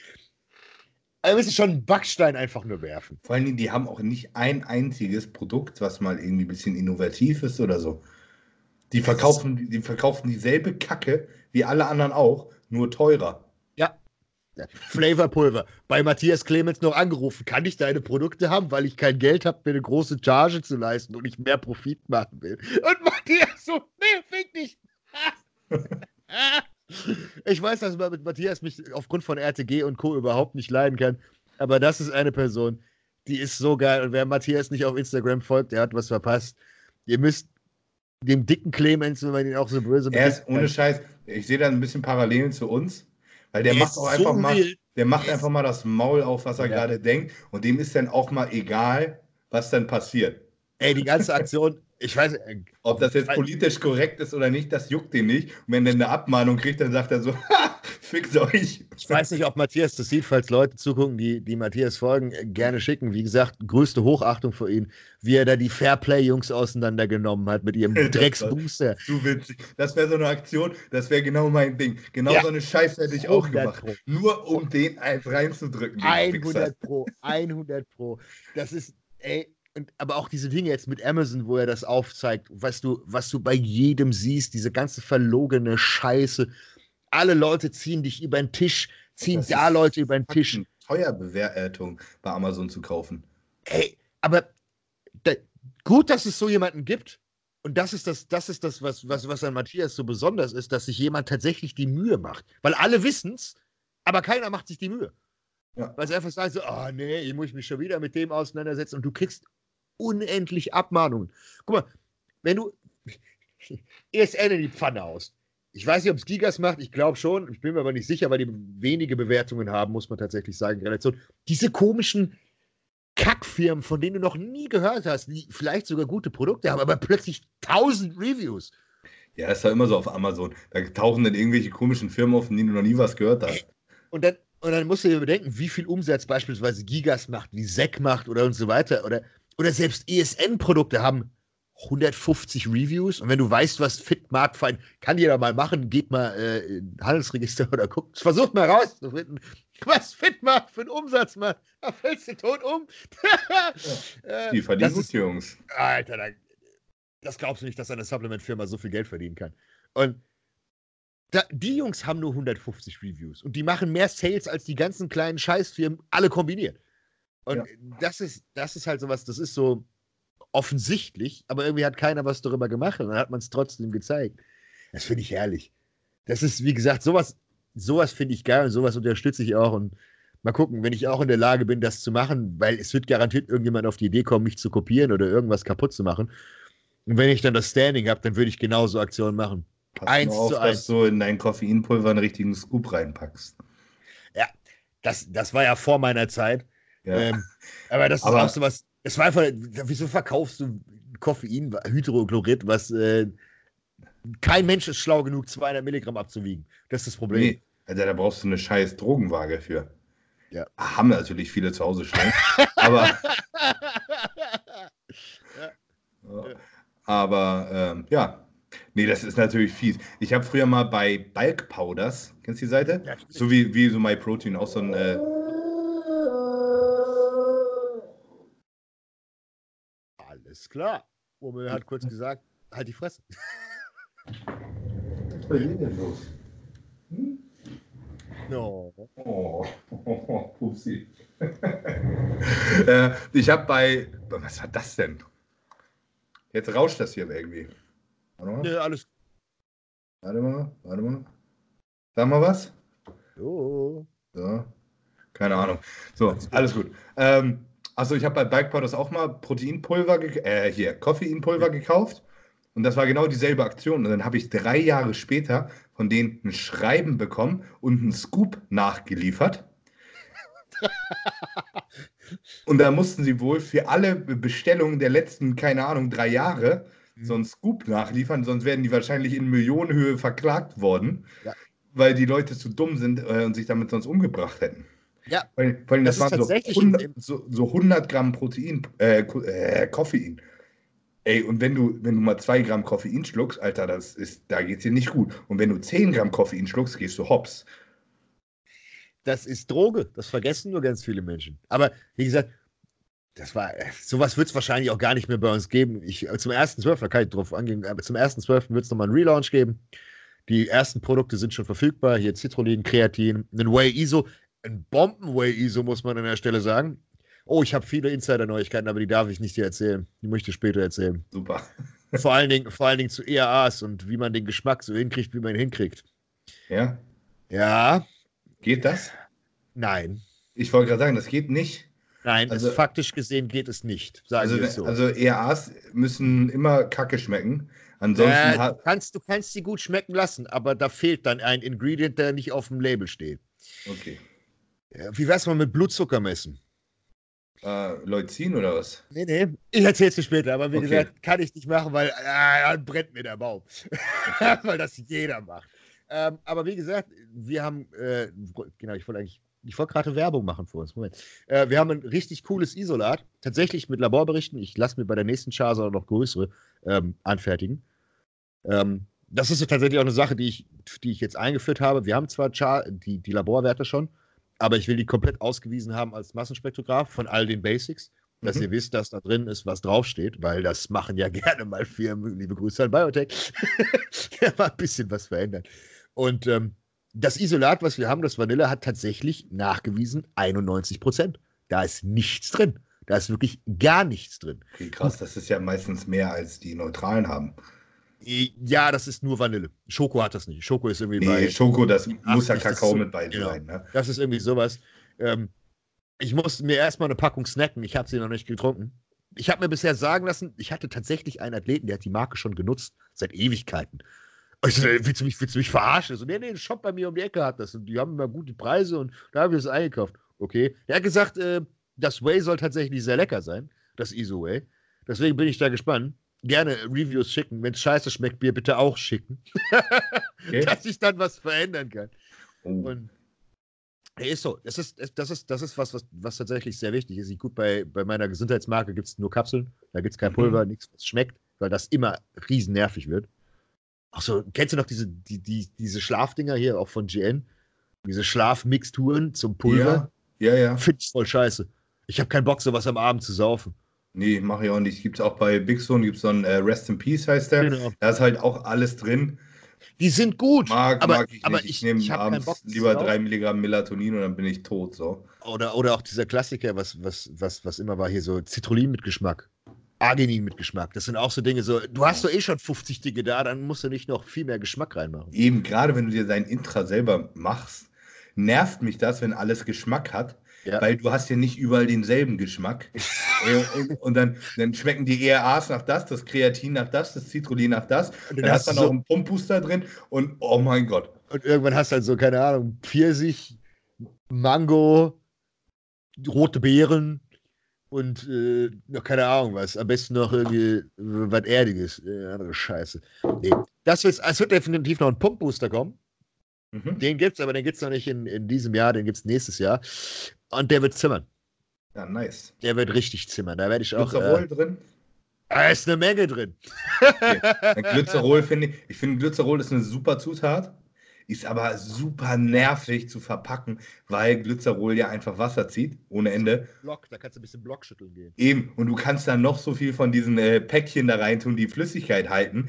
Also müssen schon einen Backstein einfach nur werfen.
Vor allen Dingen, die haben auch nicht ein einziges Produkt, was mal irgendwie ein bisschen innovativ ist oder so. Die verkaufen, die verkaufen dieselbe Kacke wie alle anderen auch, nur teurer.
Ja. Flavorpulver. Bei Matthias Clemens noch angerufen. Kann ich deine Produkte haben, weil ich kein Geld habe, mir eine große Charge zu leisten und ich mehr Profit machen will? Und Matthias so, nee, fick dich. ich weiß, dass man mit Matthias mich aufgrund von RTG und Co. überhaupt nicht leiden kann. Aber das ist eine Person, die ist so geil. Und wer Matthias nicht auf Instagram folgt, der hat was verpasst. Ihr müsst dem dicken Clemens, wenn man ihn auch so böse
Er ist ohne Scheiß, ich sehe da ein bisschen Parallelen zu uns, weil der, der macht auch einfach so mal, der macht einfach mal das Maul auf, was er ja. gerade denkt und dem ist dann auch mal egal, was dann passiert.
Ey, die ganze Aktion, ich weiß. Äh,
Ob das jetzt politisch korrekt ist oder nicht, das juckt ihn nicht. Und wenn er eine Abmahnung kriegt, dann sagt er so, fickt euch.
Ich weiß nicht, ob Matthias das sieht, falls Leute zugucken, die, die Matthias folgen, äh, gerne schicken. Wie gesagt, größte Hochachtung vor ihm, wie er da die Fairplay-Jungs auseinandergenommen hat mit ihrem Drecksbooster.
Zu witzig. Das wäre so eine Aktion, das wäre genau mein Ding. Genau ja. so eine Scheiße hätte ich auch gemacht. Pro. Nur um den eins reinzudrücken.
100 Pro, 100 Pro. Das ist, ey, und, aber auch diese Dinge jetzt mit Amazon, wo er das aufzeigt, was du, was du bei jedem siehst, diese ganze verlogene Scheiße. Alle Leute ziehen dich über den Tisch, ziehen das da Leute über den Tisch.
Teuerbewertung bei Amazon zu kaufen.
Ey, aber da, gut, dass es so jemanden gibt. Und das ist das, das ist das, was, was, was an Matthias so besonders ist, dass sich jemand tatsächlich die Mühe macht. Weil alle wissen es, aber keiner macht sich die Mühe. Ja. Weil sie einfach sagen so, oh nee, ich muss mich schon wieder mit dem auseinandersetzen und du kriegst unendlich Abmahnungen. Guck mal, wenn du ESN in die Pfanne aus. Ich weiß nicht, ob es Gigas macht, ich glaube schon, ich bin mir aber nicht sicher, weil die wenige Bewertungen haben, muss man tatsächlich sagen, in Relation. Diese komischen Kackfirmen, von denen du noch nie gehört hast, die vielleicht sogar gute Produkte haben, aber plötzlich tausend Reviews.
Ja, das ist ja immer so auf Amazon. Da tauchen dann irgendwelche komischen Firmen auf, von denen du noch nie was gehört hast.
Und dann, und dann musst du dir bedenken, wie viel Umsatz beispielsweise Gigas macht, wie SEC macht oder und so weiter. Oder oder selbst ESN-Produkte haben 150 Reviews. Und wenn du weißt, was Fitmarkt für ein, kann jeder mal machen, geht mal äh, in Handelsregister oder guckt, versucht mal rauszufinden, was Fitmarkt für einen Umsatz macht. Da fällst du tot um.
ja, die verdienen gut, Jungs.
Alter, da, das glaubst du nicht, dass eine Supplement-Firma so viel Geld verdienen kann. Und da, die Jungs haben nur 150 Reviews und die machen mehr Sales als die ganzen kleinen Scheißfirmen alle kombiniert. Und ja. das, ist, das ist halt sowas, das ist so offensichtlich, aber irgendwie hat keiner was darüber gemacht und dann hat man es trotzdem gezeigt. Das finde ich herrlich. Das ist, wie gesagt, sowas, sowas finde ich geil und sowas unterstütze ich auch. Und mal gucken, wenn ich auch in der Lage bin, das zu machen, weil es wird garantiert irgendjemand auf die Idee kommen, mich zu kopieren oder irgendwas kaputt zu machen. Und wenn ich dann das Standing habe, dann würde ich genauso Aktionen machen.
Pass eins auf, zu eins. dass du in dein Koffeinpulver einen richtigen Scoop reinpackst.
Ja, das, das war ja vor meiner Zeit. Ja. Ähm, aber das aber, ist auch so was. Es war einfach, wieso verkaufst du Koffein, Hydrochlorid, was äh, kein Mensch ist schlau genug, 200 Milligramm abzuwiegen. Das ist das Problem. Nee,
also da brauchst du eine scheiß Drogenwaage für. Ja. Haben natürlich viele zu Hause stehen. aber. ja. Aber ähm, ja, Nee, das ist natürlich fies. Ich habe früher mal bei Bulk Powders, kennst du die Seite? Ja, so wie, wie so MyProtein, auch so ein äh,
Ist klar. Rummel hat kurz gesagt, halt die Fresse.
Was ist bei denn los? Hm?
No.
Oh, oh, Pupsi. äh, ich habe bei. Was war das denn? Jetzt rauscht das hier irgendwie.
Warte mal. Ja, alles.
Warte mal, warte mal. Sag mal was?
So.
So. Keine Ahnung. So, alles gut. Ähm, also ich habe bei Bike Powders auch mal Proteinpulver, äh, hier, Koffeinpulver gekauft. Und das war genau dieselbe Aktion. Und dann habe ich drei Jahre später von denen ein Schreiben bekommen und einen Scoop nachgeliefert. und da mussten sie wohl für alle Bestellungen der letzten, keine Ahnung, drei Jahre so einen Scoop nachliefern, sonst werden die wahrscheinlich in Millionenhöhe verklagt worden, ja. weil die Leute zu dumm sind äh, und sich damit sonst umgebracht hätten.
Ja.
Vor allem, das, das waren so 100, so, so 100, Gramm Protein, äh, äh, Koffein. Ey, und wenn du, wenn du mal zwei Gramm Koffein schluckst, Alter, das ist, da geht's dir nicht gut. Und wenn du 10 Gramm Koffein schluckst, gehst du hops.
Das ist Droge. Das vergessen nur ganz viele Menschen. Aber wie gesagt, das war, sowas wird es wahrscheinlich auch gar nicht mehr bei uns geben. Ich, zum 1.12., da kann ich drauf angehen, aber zum 1.12. wird es nochmal einen Relaunch geben. Die ersten Produkte sind schon verfügbar. Hier Citrullin, Kreatin, ein Whey ISO, ein Bomben-Whey ISO, muss man an der Stelle sagen. Oh, ich habe viele Insider-Neuigkeiten, aber die darf ich nicht dir erzählen. Die möchte ich später erzählen.
Super.
vor, allen Dingen, vor allen Dingen zu EAAs und wie man den Geschmack so hinkriegt, wie man ihn hinkriegt.
Ja?
Ja.
Geht das?
Nein.
Ich wollte gerade sagen, das geht nicht.
Nein, also, faktisch gesehen geht es nicht.
also, so. also EAAs müssen immer Kacke schmecken. Ansonsten
äh, du, kannst, du kannst sie gut schmecken lassen, aber da fehlt dann ein Ingredient, der nicht auf dem Label steht.
Okay.
Wie wär's mal mit Blutzucker messen?
Äh, Leucin oder was?
Nee, nee, ich erzähl's dir später, aber wie okay. gesagt, kann ich nicht machen, weil äh, dann brennt mir der Baum. Okay. weil das jeder macht. Ähm, aber wie gesagt, wir haben, äh, genau, ich wollte eigentlich, ich wollte gerade Werbung machen für uns. Moment. Äh, wir haben ein richtig cooles Isolat, tatsächlich mit Laborberichten. Ich lasse mir bei der nächsten Charger noch größere ähm, anfertigen. Ähm, das ist tatsächlich auch eine Sache, die ich, die ich jetzt eingeführt habe. Wir haben zwar Char die, die Laborwerte schon, aber ich will die komplett ausgewiesen haben als Massenspektrograph von all den Basics, dass mhm. ihr wisst, dass da drin ist, was draufsteht, weil das machen ja gerne mal Firmen, liebe Grüße an Biotech, der mal ein bisschen was verändern. Und ähm, das Isolat, was wir haben, das Vanille, hat tatsächlich nachgewiesen 91 Prozent. Da ist nichts drin. Da ist wirklich gar nichts drin.
Okay, krass, das ist ja meistens mehr, als die neutralen haben.
Ja, das ist nur Vanille. Schoko hat das nicht. Schoko ist irgendwie
nee, bei. Schoko, das muss ja Kakao so, mit bei genau, sein. Ne?
Das ist irgendwie sowas. Ähm, ich musste mir erstmal eine Packung snacken. Ich habe sie noch nicht getrunken. Ich habe mir bisher sagen lassen, ich hatte tatsächlich einen Athleten, der hat die Marke schon genutzt, seit Ewigkeiten. Ich so, willst du mich, willst du mich verarschen? So, nee, nee, ein Shop bei mir um die Ecke hat das und die haben immer gute Preise und da habe ich das eingekauft. Okay. Er hat gesagt, äh, das Whey soll tatsächlich sehr lecker sein, das ISO Whey. Deswegen bin ich da gespannt gerne Reviews schicken. Wenn es scheiße schmeckt, Bier bitte auch schicken. okay. Dass ich dann was verändern kann. Oh. Und hey, ist so. Das ist, das ist, das ist was, was, was tatsächlich sehr wichtig ist. Ich, gut, bei, bei meiner Gesundheitsmarke gibt es nur Kapseln. Da gibt es kein mhm. Pulver, mhm. nichts, was schmeckt, weil das immer riesen nervig wird. Achso, kennst du noch diese, die, die, diese Schlafdinger hier auch von GN? Diese Schlafmixturen zum Pulver?
Ja, ja. ja.
Finde ich voll scheiße. Ich habe keinen Bock, sowas am Abend zu saufen.
Nee, mache ich auch nicht. Gibt es auch bei Big Zone, gibt es so ein äh, Rest in Peace, heißt der. Genau. Da ist halt auch alles drin.
Die sind gut.
Mag, aber, mag ich aber nicht. Ich, ich nehme abends lieber drei Milligramm Melatonin und dann bin ich tot. So.
Oder, oder auch dieser Klassiker, was, was, was, was immer war hier so Citrullin mit Geschmack. Arginin mit Geschmack. Das sind auch so Dinge, so, du hast doch eh schon 50 Dinge da, dann musst du nicht noch viel mehr Geschmack reinmachen.
Eben, gerade wenn du dir dein Intra selber machst, nervt mich das, wenn alles Geschmack hat, ja. weil du hast ja nicht überall denselben Geschmack. Äh, und dann, dann schmecken die ERAs nach das, das Kreatin nach das, das Citrullin nach das. Und dann, hast du dann so noch einen Pumpbooster drin und oh mein Gott.
Und irgendwann hast du halt so, keine Ahnung, Pfirsich, Mango, rote Beeren und äh, noch keine Ahnung was. Am besten noch irgendwie was Erdiges. Äh, andere Scheiße. Nee. Das wird, es wird definitiv noch ein Pumpbooster kommen. Mhm. Den gibt es, aber den gibt es noch nicht in, in diesem Jahr, den gibt es nächstes Jahr. Und der wird zimmern.
Ja, nice.
Der wird richtig zimmern. Da werde ich auch.
Glycerol äh, drin?
Da ist eine Menge drin.
okay. Glycerol finde ich, ich finde Glycerol ist eine super Zutat, ist aber super nervig zu verpacken, weil Glycerol ja einfach Wasser zieht, ohne Ende.
Block, da kannst du ein bisschen Block schütteln gehen.
Eben, und du kannst dann noch so viel von diesen äh, Päckchen da rein tun, die Flüssigkeit halten.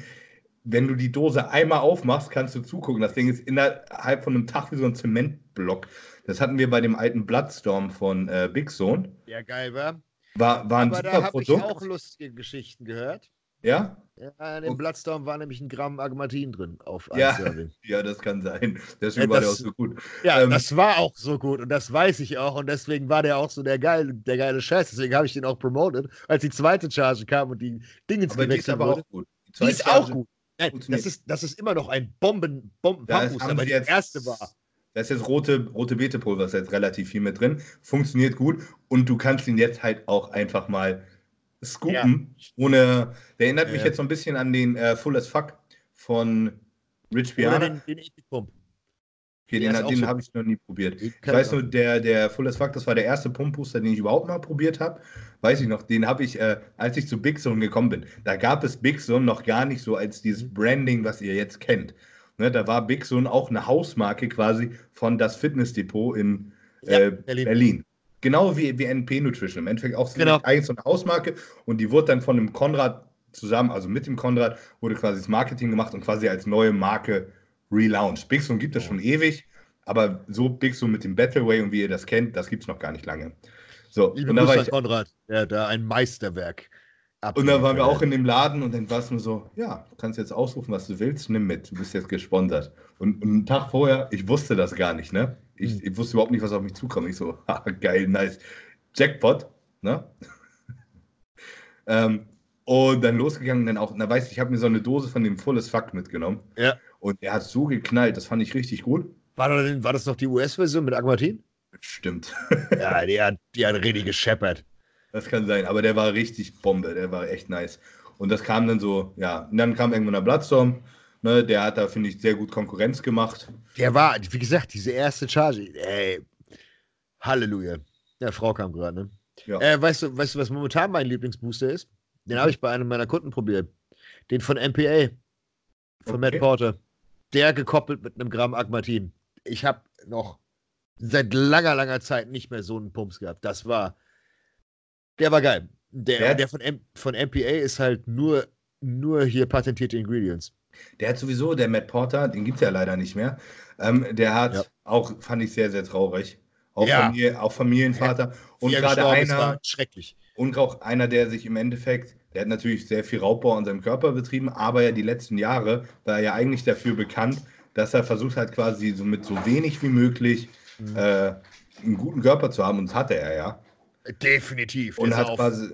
Wenn du die Dose einmal aufmachst, kannst du zugucken. Das Ding ist innerhalb von einem Tag wie so ein Zementblock. Das hatten wir bei dem alten Bloodstorm von äh, Big Zone.
Ja, geil, war.
War, war ein
Aber da habe ich auch lustige Geschichten gehört.
Ja?
Ja, in dem okay. Bloodstorm war nämlich ein Gramm Agmatin drin auf
ja, Serving. Ja, das kann sein. Deswegen ja, war der auch so gut.
Ja, ähm, das war auch so gut und das weiß ich auch und deswegen war der auch so der geile, der geile Scheiß. Deswegen habe ich den auch promoted, als die zweite Charge kam und die Dinge
gewechselt die ist aber wurde. auch gut.
Die, die ist Charge auch gut. Nein, das ist, das ist immer noch ein Bomben, Bomben
ja, aber die erste war. Da ist jetzt rote, rote Beetepulver, ist jetzt relativ viel mit drin. Funktioniert gut und du kannst ihn jetzt halt auch einfach mal scoopen, ja. ohne. Der erinnert mich jetzt so ein bisschen an den äh, Full as Fuck von Rich Piana. Oder den, den Okay, den, den so habe ich noch nie probiert. Ich, weiß nur, der, der Full as Fuck, das war der erste Pumpbooster, den ich überhaupt mal probiert habe. Weiß ich noch, den habe ich, äh, als ich zu Big Zone gekommen bin. Da gab es Big Zone noch gar nicht so als dieses mhm. Branding, was ihr jetzt kennt. Ne, da war Big Zone auch eine Hausmarke quasi von das Fitnessdepot in äh, ja, Berlin. Berlin. Genau wie, wie NP Nutrition. Im Endeffekt auch genau. eigentlich so eine Hausmarke und die wurde dann von dem Konrad zusammen, also mit dem Konrad, wurde quasi das Marketing gemacht und quasi als neue Marke relaunched. Big Zoom gibt es schon ewig, aber so Big Zoom mit dem Battleway und wie ihr das kennt, das gibt es noch gar nicht lange. So,
Liebe und da war ich, Konrad, ja, da ein Meisterwerk.
Und dann waren wir auch in dem Laden und dann war es nur so, ja, du kannst jetzt ausrufen, was du willst, nimm mit, du bist jetzt gesponsert. Und, und einen Tag vorher, ich wusste das gar nicht, ne? Ich, hm. ich wusste überhaupt nicht, was auf mich zukommt. Ich so, ha, geil, nice. Jackpot, ne? ähm, und dann losgegangen, dann auch, na weißt du, ich habe mir so eine Dose von dem Fulles Fuck mitgenommen.
Ja.
Und er hat so geknallt, das fand ich richtig gut.
War, das, war das noch die US-Version mit Aquatin?
Stimmt.
ja, die hat, die hat richtig gescheppert.
Das kann sein, aber der war richtig Bombe, der war echt nice. Und das kam dann so, ja, und dann kam irgendwann der Bloodstorm, ne, der hat da, finde ich, sehr gut Konkurrenz gemacht.
Der war, wie gesagt, diese erste Charge, ey, Halleluja. Ja, Frau kam gerade, ne? Ja. Äh, weißt, du, weißt du, was momentan mein Lieblingsbooster ist? Den habe ich bei einem meiner Kunden probiert. Den von MPA. Von okay. Matt Porter. Der gekoppelt mit einem Gramm Agmatin. Ich habe noch seit langer, langer Zeit nicht mehr so einen Pumps gehabt. Das war. Der war geil. Der, der, der von, M, von MPA ist halt nur, nur hier patentierte Ingredients.
Der hat sowieso, der Matt Porter, den gibt es ja leider nicht mehr. Ähm, der hat ja. auch, fand ich sehr, sehr traurig. Auch, ja. Familie, auch Familienvater. Ja. Und gerade einer.
Schrecklich.
Und auch einer, der sich im Endeffekt, der hat natürlich sehr viel Raubbau an seinem Körper betrieben, aber ja die letzten Jahre war er ja eigentlich dafür bekannt, dass er versucht hat, quasi so mit so wenig wie möglich mhm. äh, einen guten Körper zu haben. Und das hatte er ja.
Definitiv.
Und hat quasi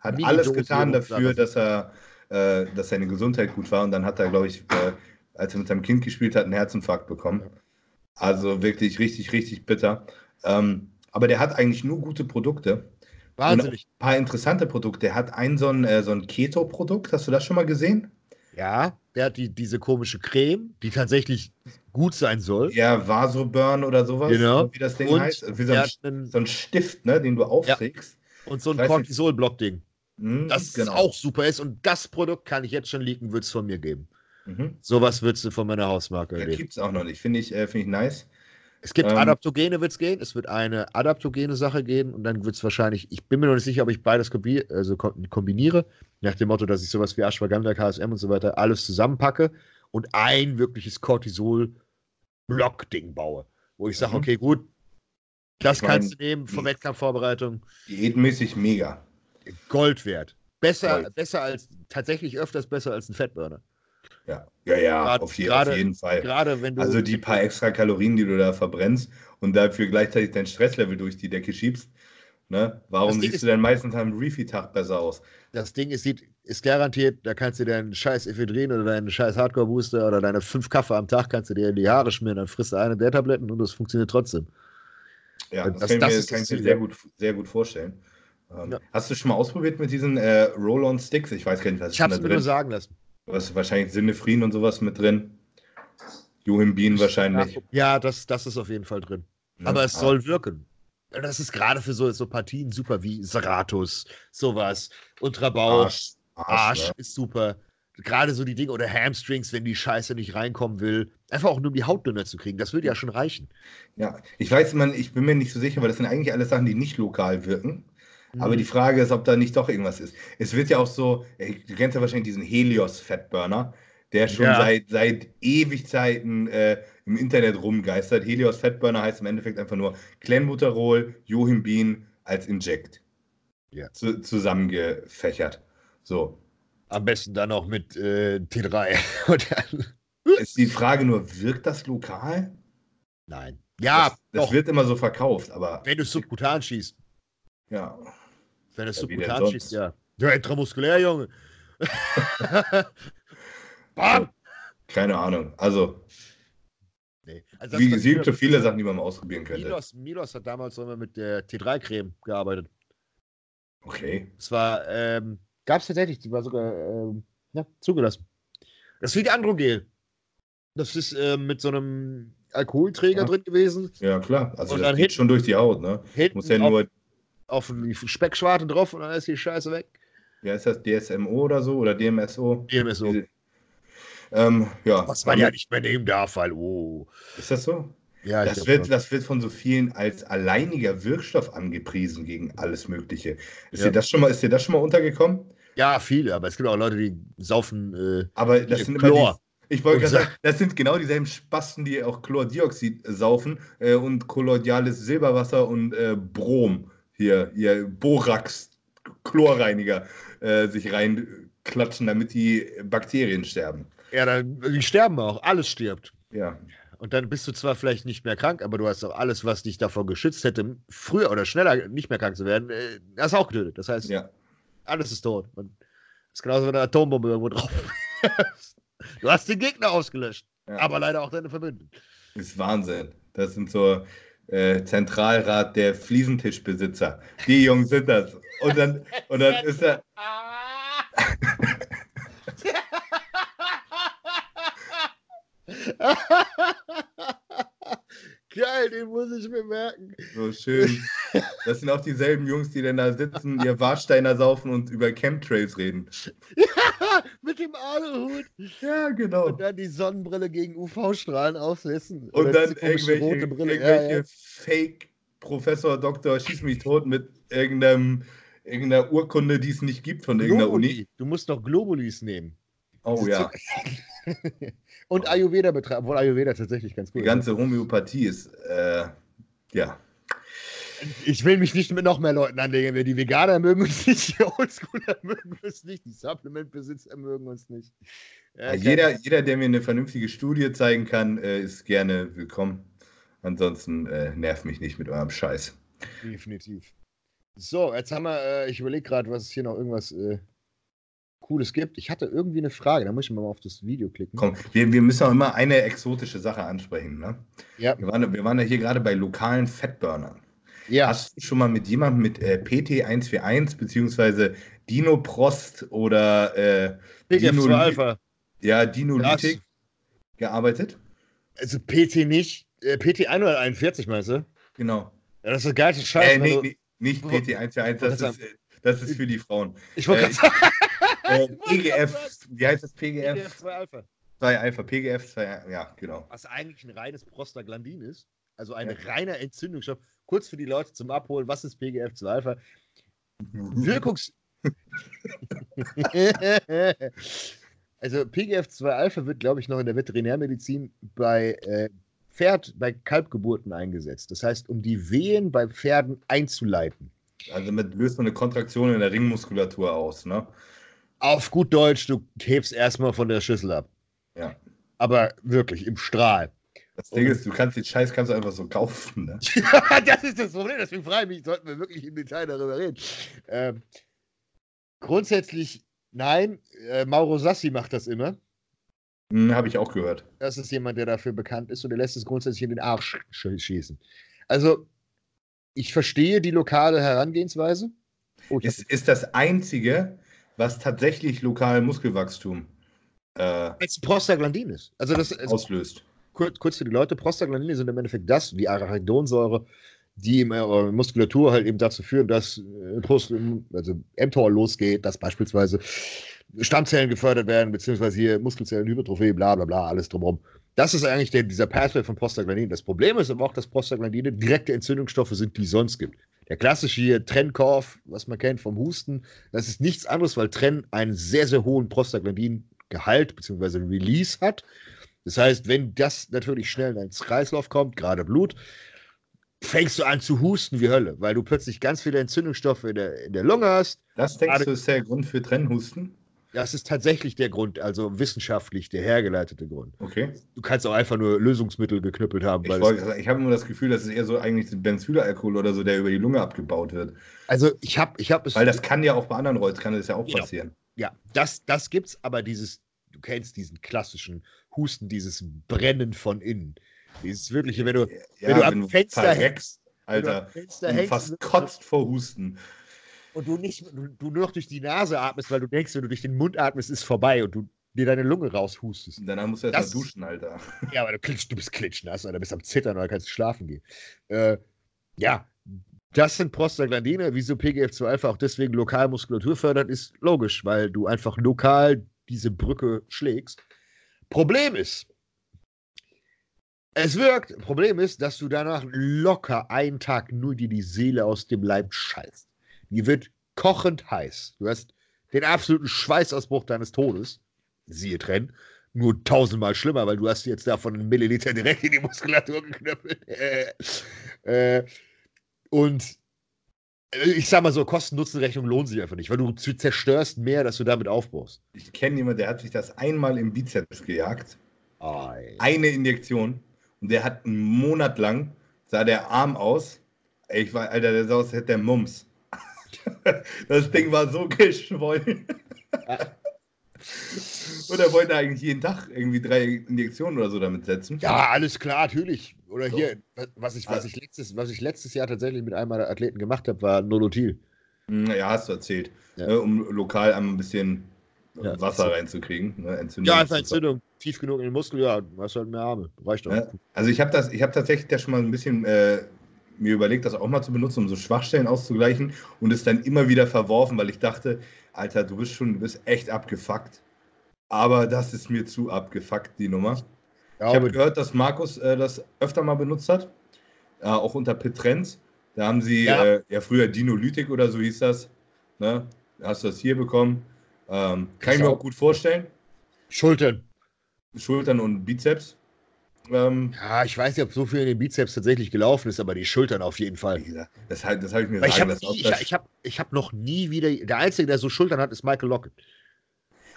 hat alles getan dafür, dass er, äh, dass seine Gesundheit gut war. Und dann hat er, glaube ich, äh, als er mit seinem Kind gespielt hat, einen Herzinfarkt bekommen. Also wirklich richtig, richtig bitter. Ähm, aber der hat eigentlich nur gute Produkte.
Wahnsinnig.
ein paar interessante Produkte. Er hat ein so ein, äh, so ein Keto-Produkt. Hast du das schon mal gesehen?
Ja, der hat die, diese komische Creme, die tatsächlich gut sein soll.
Ja, Vasoburn oder sowas.
Genau.
Wie das Ding und heißt. Wie so ein, einen, so ein, Stift, ne, den du aufträgst.
Ja. Und so ein Cortisol-Block-Ding. Mhm, das genau. auch super ist. Und das Produkt kann ich jetzt schon leaken, wird es von mir geben. Mhm. Sowas würdest du von meiner Hausmarke
ja, Gibt es auch noch nicht. Finde ich, äh, find ich nice.
Es gibt ähm, Adaptogene, wird es gehen. Es wird eine adaptogene Sache geben und dann wird es wahrscheinlich, ich bin mir noch nicht sicher, ob ich beides also kombiniere, nach dem Motto, dass ich sowas wie Ashwagandha, KSM und so weiter alles zusammenpacke und ein wirkliches Cortisol-Block-Ding baue. Wo ich sage, mhm. okay, gut, das ich kannst mein, du nehmen für Wettkampfvorbereitung.
Diätmäßig mega.
Gold wert. Besser, Gold. besser als, tatsächlich öfters besser als ein Fettburner.
Ja, ja, ja, grad, auf, je, grade, auf, jeden Fall. Also die paar extra Kalorien, die du da verbrennst und dafür gleichzeitig dein Stresslevel durch die Decke schiebst, ne? Warum siehst ist, du denn meistens am Refeed-Tag besser aus?
Das Ding ist, ist garantiert, da kannst du deinen scheiß Ephedrin oder deinen scheiß Hardcore-Booster oder deine fünf Kaffee am Tag kannst du dir in die Haare schmieren, dann frisst du eine der Tabletten und das funktioniert trotzdem.
Ja, das, das kann, das ich mir, kann ich mir sehr gut, sehr gut vorstellen. Ähm, ja. Hast du schon mal ausprobiert mit diesen äh, Roll-on-Sticks? Ich weiß gar nicht, was
ich habe es mir nur sagen lassen.
Du hast wahrscheinlich Sinnefrieden und sowas mit drin. Johim wahrscheinlich.
Ja, das, das ist auf jeden Fall drin. Ja, Aber es ah. soll wirken. Das ist gerade für so, so Partien super wie Seratus, sowas. Ultrabau, Arsch, Arsch, Arsch ja. ist super. Gerade so die Dinge oder Hamstrings, wenn die Scheiße nicht reinkommen will. Einfach auch nur um die Haut dünner zu kriegen. Das würde ja schon reichen.
Ja, ich weiß, man, ich bin mir nicht so sicher, weil das sind eigentlich alles Sachen, die nicht lokal wirken. Aber die mhm. Frage ist, ob da nicht doch irgendwas ist. Es wird ja auch so, du kennst ja wahrscheinlich diesen Helios-Fettburner, der schon ja. seit, seit ewig Zeiten äh, im Internet rumgeistert. Helios Fettburner heißt im Endeffekt einfach nur Clenbuterol, Johimbin als Inject. Ja. Zu, zusammengefächert. So.
Am besten dann auch mit äh, T3.
ist die Frage nur, wirkt das lokal?
Nein.
Ja, das, das wird immer so verkauft, aber.
Wenn du subkutan schießt.
Ja.
Wenn es ja, subkutan schießt, ja. Ja, intramuskulär, Junge.
Bam! Keine Ahnung. Also. Nee. Also wie, es gibt so viele Sachen, die man mal ausprobieren könnte.
Milos, Milos hat damals immer mit der T3-Creme gearbeitet.
Okay.
Es war, ähm, gab es tatsächlich, die war sogar ähm, ja, zugelassen. Das ist wie die Androgel. Das ist äh, mit so einem Alkoholträger ja. drin gewesen.
Ja, klar. Also und das dann geht schon durch die Haut, ne?
Muss ja nur auf, die Speckschwarte drauf und dann ist die Scheiße weg.
Ja, ist das DSMO oder so oder DMSO?
DMSO.
ähm, ja.
Was man ja nicht mehr nehmen darf, weil, oh.
Ist das so? Ja, das, wird, das wird von so vielen als alleiniger Wirkstoff angepriesen gegen alles Mögliche. Ist, ja. dir, das schon mal, ist dir das schon mal untergekommen?
Ja, viele, aber es gibt auch Leute, die saufen. Äh,
aber das sind Chlor. immer die, ich wollte sagen, das sind genau dieselben Spasten, die auch Chlordioxid saufen äh, und kolloidales Silberwasser und äh, Brom hier, ihr Borax, Chlorreiniger äh, sich reinklatschen, damit die Bakterien sterben.
Ja, dann, die sterben auch, alles stirbt.
Ja.
Und dann bist du zwar vielleicht nicht mehr krank, aber du hast auch alles, was dich davor geschützt hätte, früher oder schneller nicht mehr krank zu werden, äh, hast auch getötet. Das heißt, ja. alles ist tot. Und das ist genauso wie eine Atombombe irgendwo drauf. du hast den Gegner ausgelöscht, ja. aber leider auch deine Verbündeten.
Das ist Wahnsinn. Das sind so äh, Zentralrat der Fliesentischbesitzer. Die Jungs sind das. Und dann, und dann ist er.
Geil, den muss ich mir merken.
So schön. Das sind auch dieselben Jungs, die dann da sitzen, ihr Warsteiner saufen und über Chemtrails reden.
Ja, mit dem Aluhut.
Ja, genau.
Und dann die Sonnenbrille gegen UV-Strahlen aufsetzen.
Und dann irgendwelche, irgendwelche ja, ja. Fake Professor Doktor schieß mich tot mit irgendeinem, irgendeiner Urkunde, die es nicht gibt von irgendeiner Uni.
Du musst doch Globulis nehmen.
Oh ja.
Und Ayurveda betreiben, obwohl Ayurveda tatsächlich ganz gut
ist. Die ganze Homöopathie ist, äh, ja.
Ich will mich nicht mit noch mehr Leuten anlegen. Die Veganer mögen uns nicht, die Oldschooler mögen uns nicht, die Supplementbesitzer mögen uns nicht.
Ja, jeder, jeder, der mir eine vernünftige Studie zeigen kann, äh, ist gerne willkommen. Ansonsten äh, nervt mich nicht mit eurem Scheiß.
Definitiv. So, jetzt haben wir, äh, ich überlege gerade, was es hier noch irgendwas äh, Cooles gibt. Ich hatte irgendwie eine Frage, da muss ich mal auf das Video klicken.
Komm, wir, wir müssen auch immer eine exotische Sache ansprechen. Ne?
Ja.
Wir waren, wir waren ja hier gerade bei lokalen Fettburnern. Ja. Hast du schon mal mit jemandem mit äh, PT141 beziehungsweise Dinoprost oder äh,
Dino Alpha.
Ja, Dinolytik gearbeitet?
Also PT nicht. Äh, PT 141 meinst du?
Genau.
Ja, das ist der geilste Scheiß.
Äh, nee, nee, nicht PT141, das, das, ist, das ist für die Frauen.
Ich wollte äh, sagen.
Äh, PGF, wie heißt das PGF? PGF 2 Alpha. 2 Alpha, PGF 2, ja, genau.
Was eigentlich ein reines Prostaglandin ist, also ein ja. reiner Entzündungsstoff. Kurz für die Leute zum Abholen, was ist PGF 2 Alpha? Wirkungs... also PGF 2 Alpha wird, glaube ich, noch in der Veterinärmedizin bei äh, Pferd, bei Kalbgeburten eingesetzt. Das heißt, um die Wehen bei Pferden einzuleiten.
Also damit löst man eine Kontraktion in der Ringmuskulatur aus, ne?
auf gut Deutsch, du hebst erstmal von der Schüssel ab.
Ja.
Aber wirklich, im Strahl.
Das Ding ist, du kannst den Scheiß kannst du einfach so kaufen. Ne?
ja, das ist das Problem. Deswegen frage ich mich, sollten wir wirklich im Detail darüber reden. Ähm, grundsätzlich, nein. Äh, Mauro Sassi macht das immer.
Hm, Habe ich auch gehört.
Das ist jemand, der dafür bekannt ist und der lässt es grundsätzlich in den Arsch schießen. Also, ich verstehe die lokale Herangehensweise.
Oh, ist, ist das Einzige, was tatsächlich lokal Muskelwachstum
äh, als Prostaglandin ist. Also das
also, auslöst.
Kurz, kurz für die Leute, Prostaglandine sind im Endeffekt das, wie Arachidonsäure, die in eurer Muskulatur halt eben dazu führen, dass äh, also mTOR losgeht, dass beispielsweise Stammzellen gefördert werden, beziehungsweise hier Muskelzellen, Hypertrophie, bla bla bla, alles drumherum. Das ist eigentlich der, dieser Pathway von Prostaglandin. Das Problem ist aber auch, dass Prostaglandine direkte Entzündungsstoffe sind, die es sonst gibt. Der klassische hier Trennkorf, was man kennt vom Husten, das ist nichts anderes, weil Trenn einen sehr, sehr hohen Prostaglandin-Gehalt bzw. Release hat. Das heißt, wenn das natürlich schnell ins Kreislauf kommt, gerade Blut, fängst du an zu husten wie Hölle, weil du plötzlich ganz viele Entzündungsstoffe in der, in der Lunge hast.
Das denkst du ist der Grund für Trennhusten?
Das ist tatsächlich der Grund, also wissenschaftlich der hergeleitete Grund.
Okay.
Du kannst auch einfach nur Lösungsmittel geknüppelt haben.
ich, ich habe immer das Gefühl, das ist eher so eigentlich Benzylalkohol oder so, der über die Lunge abgebaut wird.
Also ich habe ich hab
es. Weil das kann ja auch bei anderen Rolls, kann das ja auch passieren.
Ja, das, das gibt's, aber dieses, du kennst diesen klassischen Husten, dieses Brennen von innen. Dieses wirkliche, wenn du,
ja, wenn du am Fenster hängst, Alter, Fenster hängst, fast kotzt vor Husten
und du nicht, du, du nur noch durch die Nase atmest, weil du denkst, wenn du durch den Mund atmest, ist vorbei und du dir deine Lunge raushustest.
Danach musst du erst mal duschen, Alter.
Ja, aber du, klitsch, du bist klitschnass, Alter, bist am Zittern oder kannst schlafen gehen. Äh, ja, das sind Prostaglandine, wieso PGF2-Alpha auch deswegen lokal Muskulatur fördert, ist logisch, weil du einfach lokal diese Brücke schlägst. Problem ist, es wirkt. Problem ist, dass du danach locker einen Tag nur dir die Seele aus dem Leib scheißt. Die wird kochend heiß. Du hast den absoluten Schweißausbruch deines Todes. Siehe Trenn. Nur tausendmal schlimmer, weil du hast jetzt davon einen Milliliter direkt in die Muskulatur geknöppelt. äh, und äh, ich sag mal so, Kosten-Nutzen-Rechnung lohnt sich einfach nicht, weil du zerstörst mehr, dass du damit aufbaust.
Ich kenne jemanden, der hat sich das einmal im Bizeps gejagt. Ei. Eine Injektion. Und der hat einen Monat lang, sah der Arm aus. Ich war, Alter, der sah aus, hätte der Mums. das Ding war so geschwollen. Und er wollte eigentlich jeden Tag irgendwie drei Injektionen oder so damit setzen.
Ja, alles klar, natürlich. Oder so. hier, was ich, was, ich letztes, was ich letztes Jahr tatsächlich mit einem meiner Athleten gemacht habe, war Nolotil.
Hm, ja, hast du erzählt. Ja. Ne, um lokal ein bisschen ja, Wasser reinzukriegen. Ne?
Entzündung ja, einfach Entzündung. Tief genug in den Muskel, ja, hast halt mehr Arme. Reicht doch. Ja,
also ich habe das, ich habe tatsächlich da schon mal ein bisschen äh, mir überlegt, das auch mal zu benutzen, um so Schwachstellen auszugleichen und es dann immer wieder verworfen, weil ich dachte, Alter, du bist schon, du bist echt abgefuckt. Aber das ist mir zu abgefuckt, die Nummer. Ja, ich habe gehört, dass Markus äh, das öfter mal benutzt hat, äh, auch unter Petrens. Da haben sie ja, äh, ja früher Dinolytik oder so hieß das. Ne? Hast du das hier bekommen? Ähm, kann ich mir auch gut vorstellen.
Schultern.
Schultern und Bizeps.
Ähm, ja, ich weiß nicht, ob so viel in den Bizeps tatsächlich gelaufen ist, aber die Schultern auf jeden Fall.
Das, das habe ich mir
sagen lassen. Ich habe ich hab, ich hab noch nie wieder. Der Einzige, der so Schultern hat, ist Michael Lockett.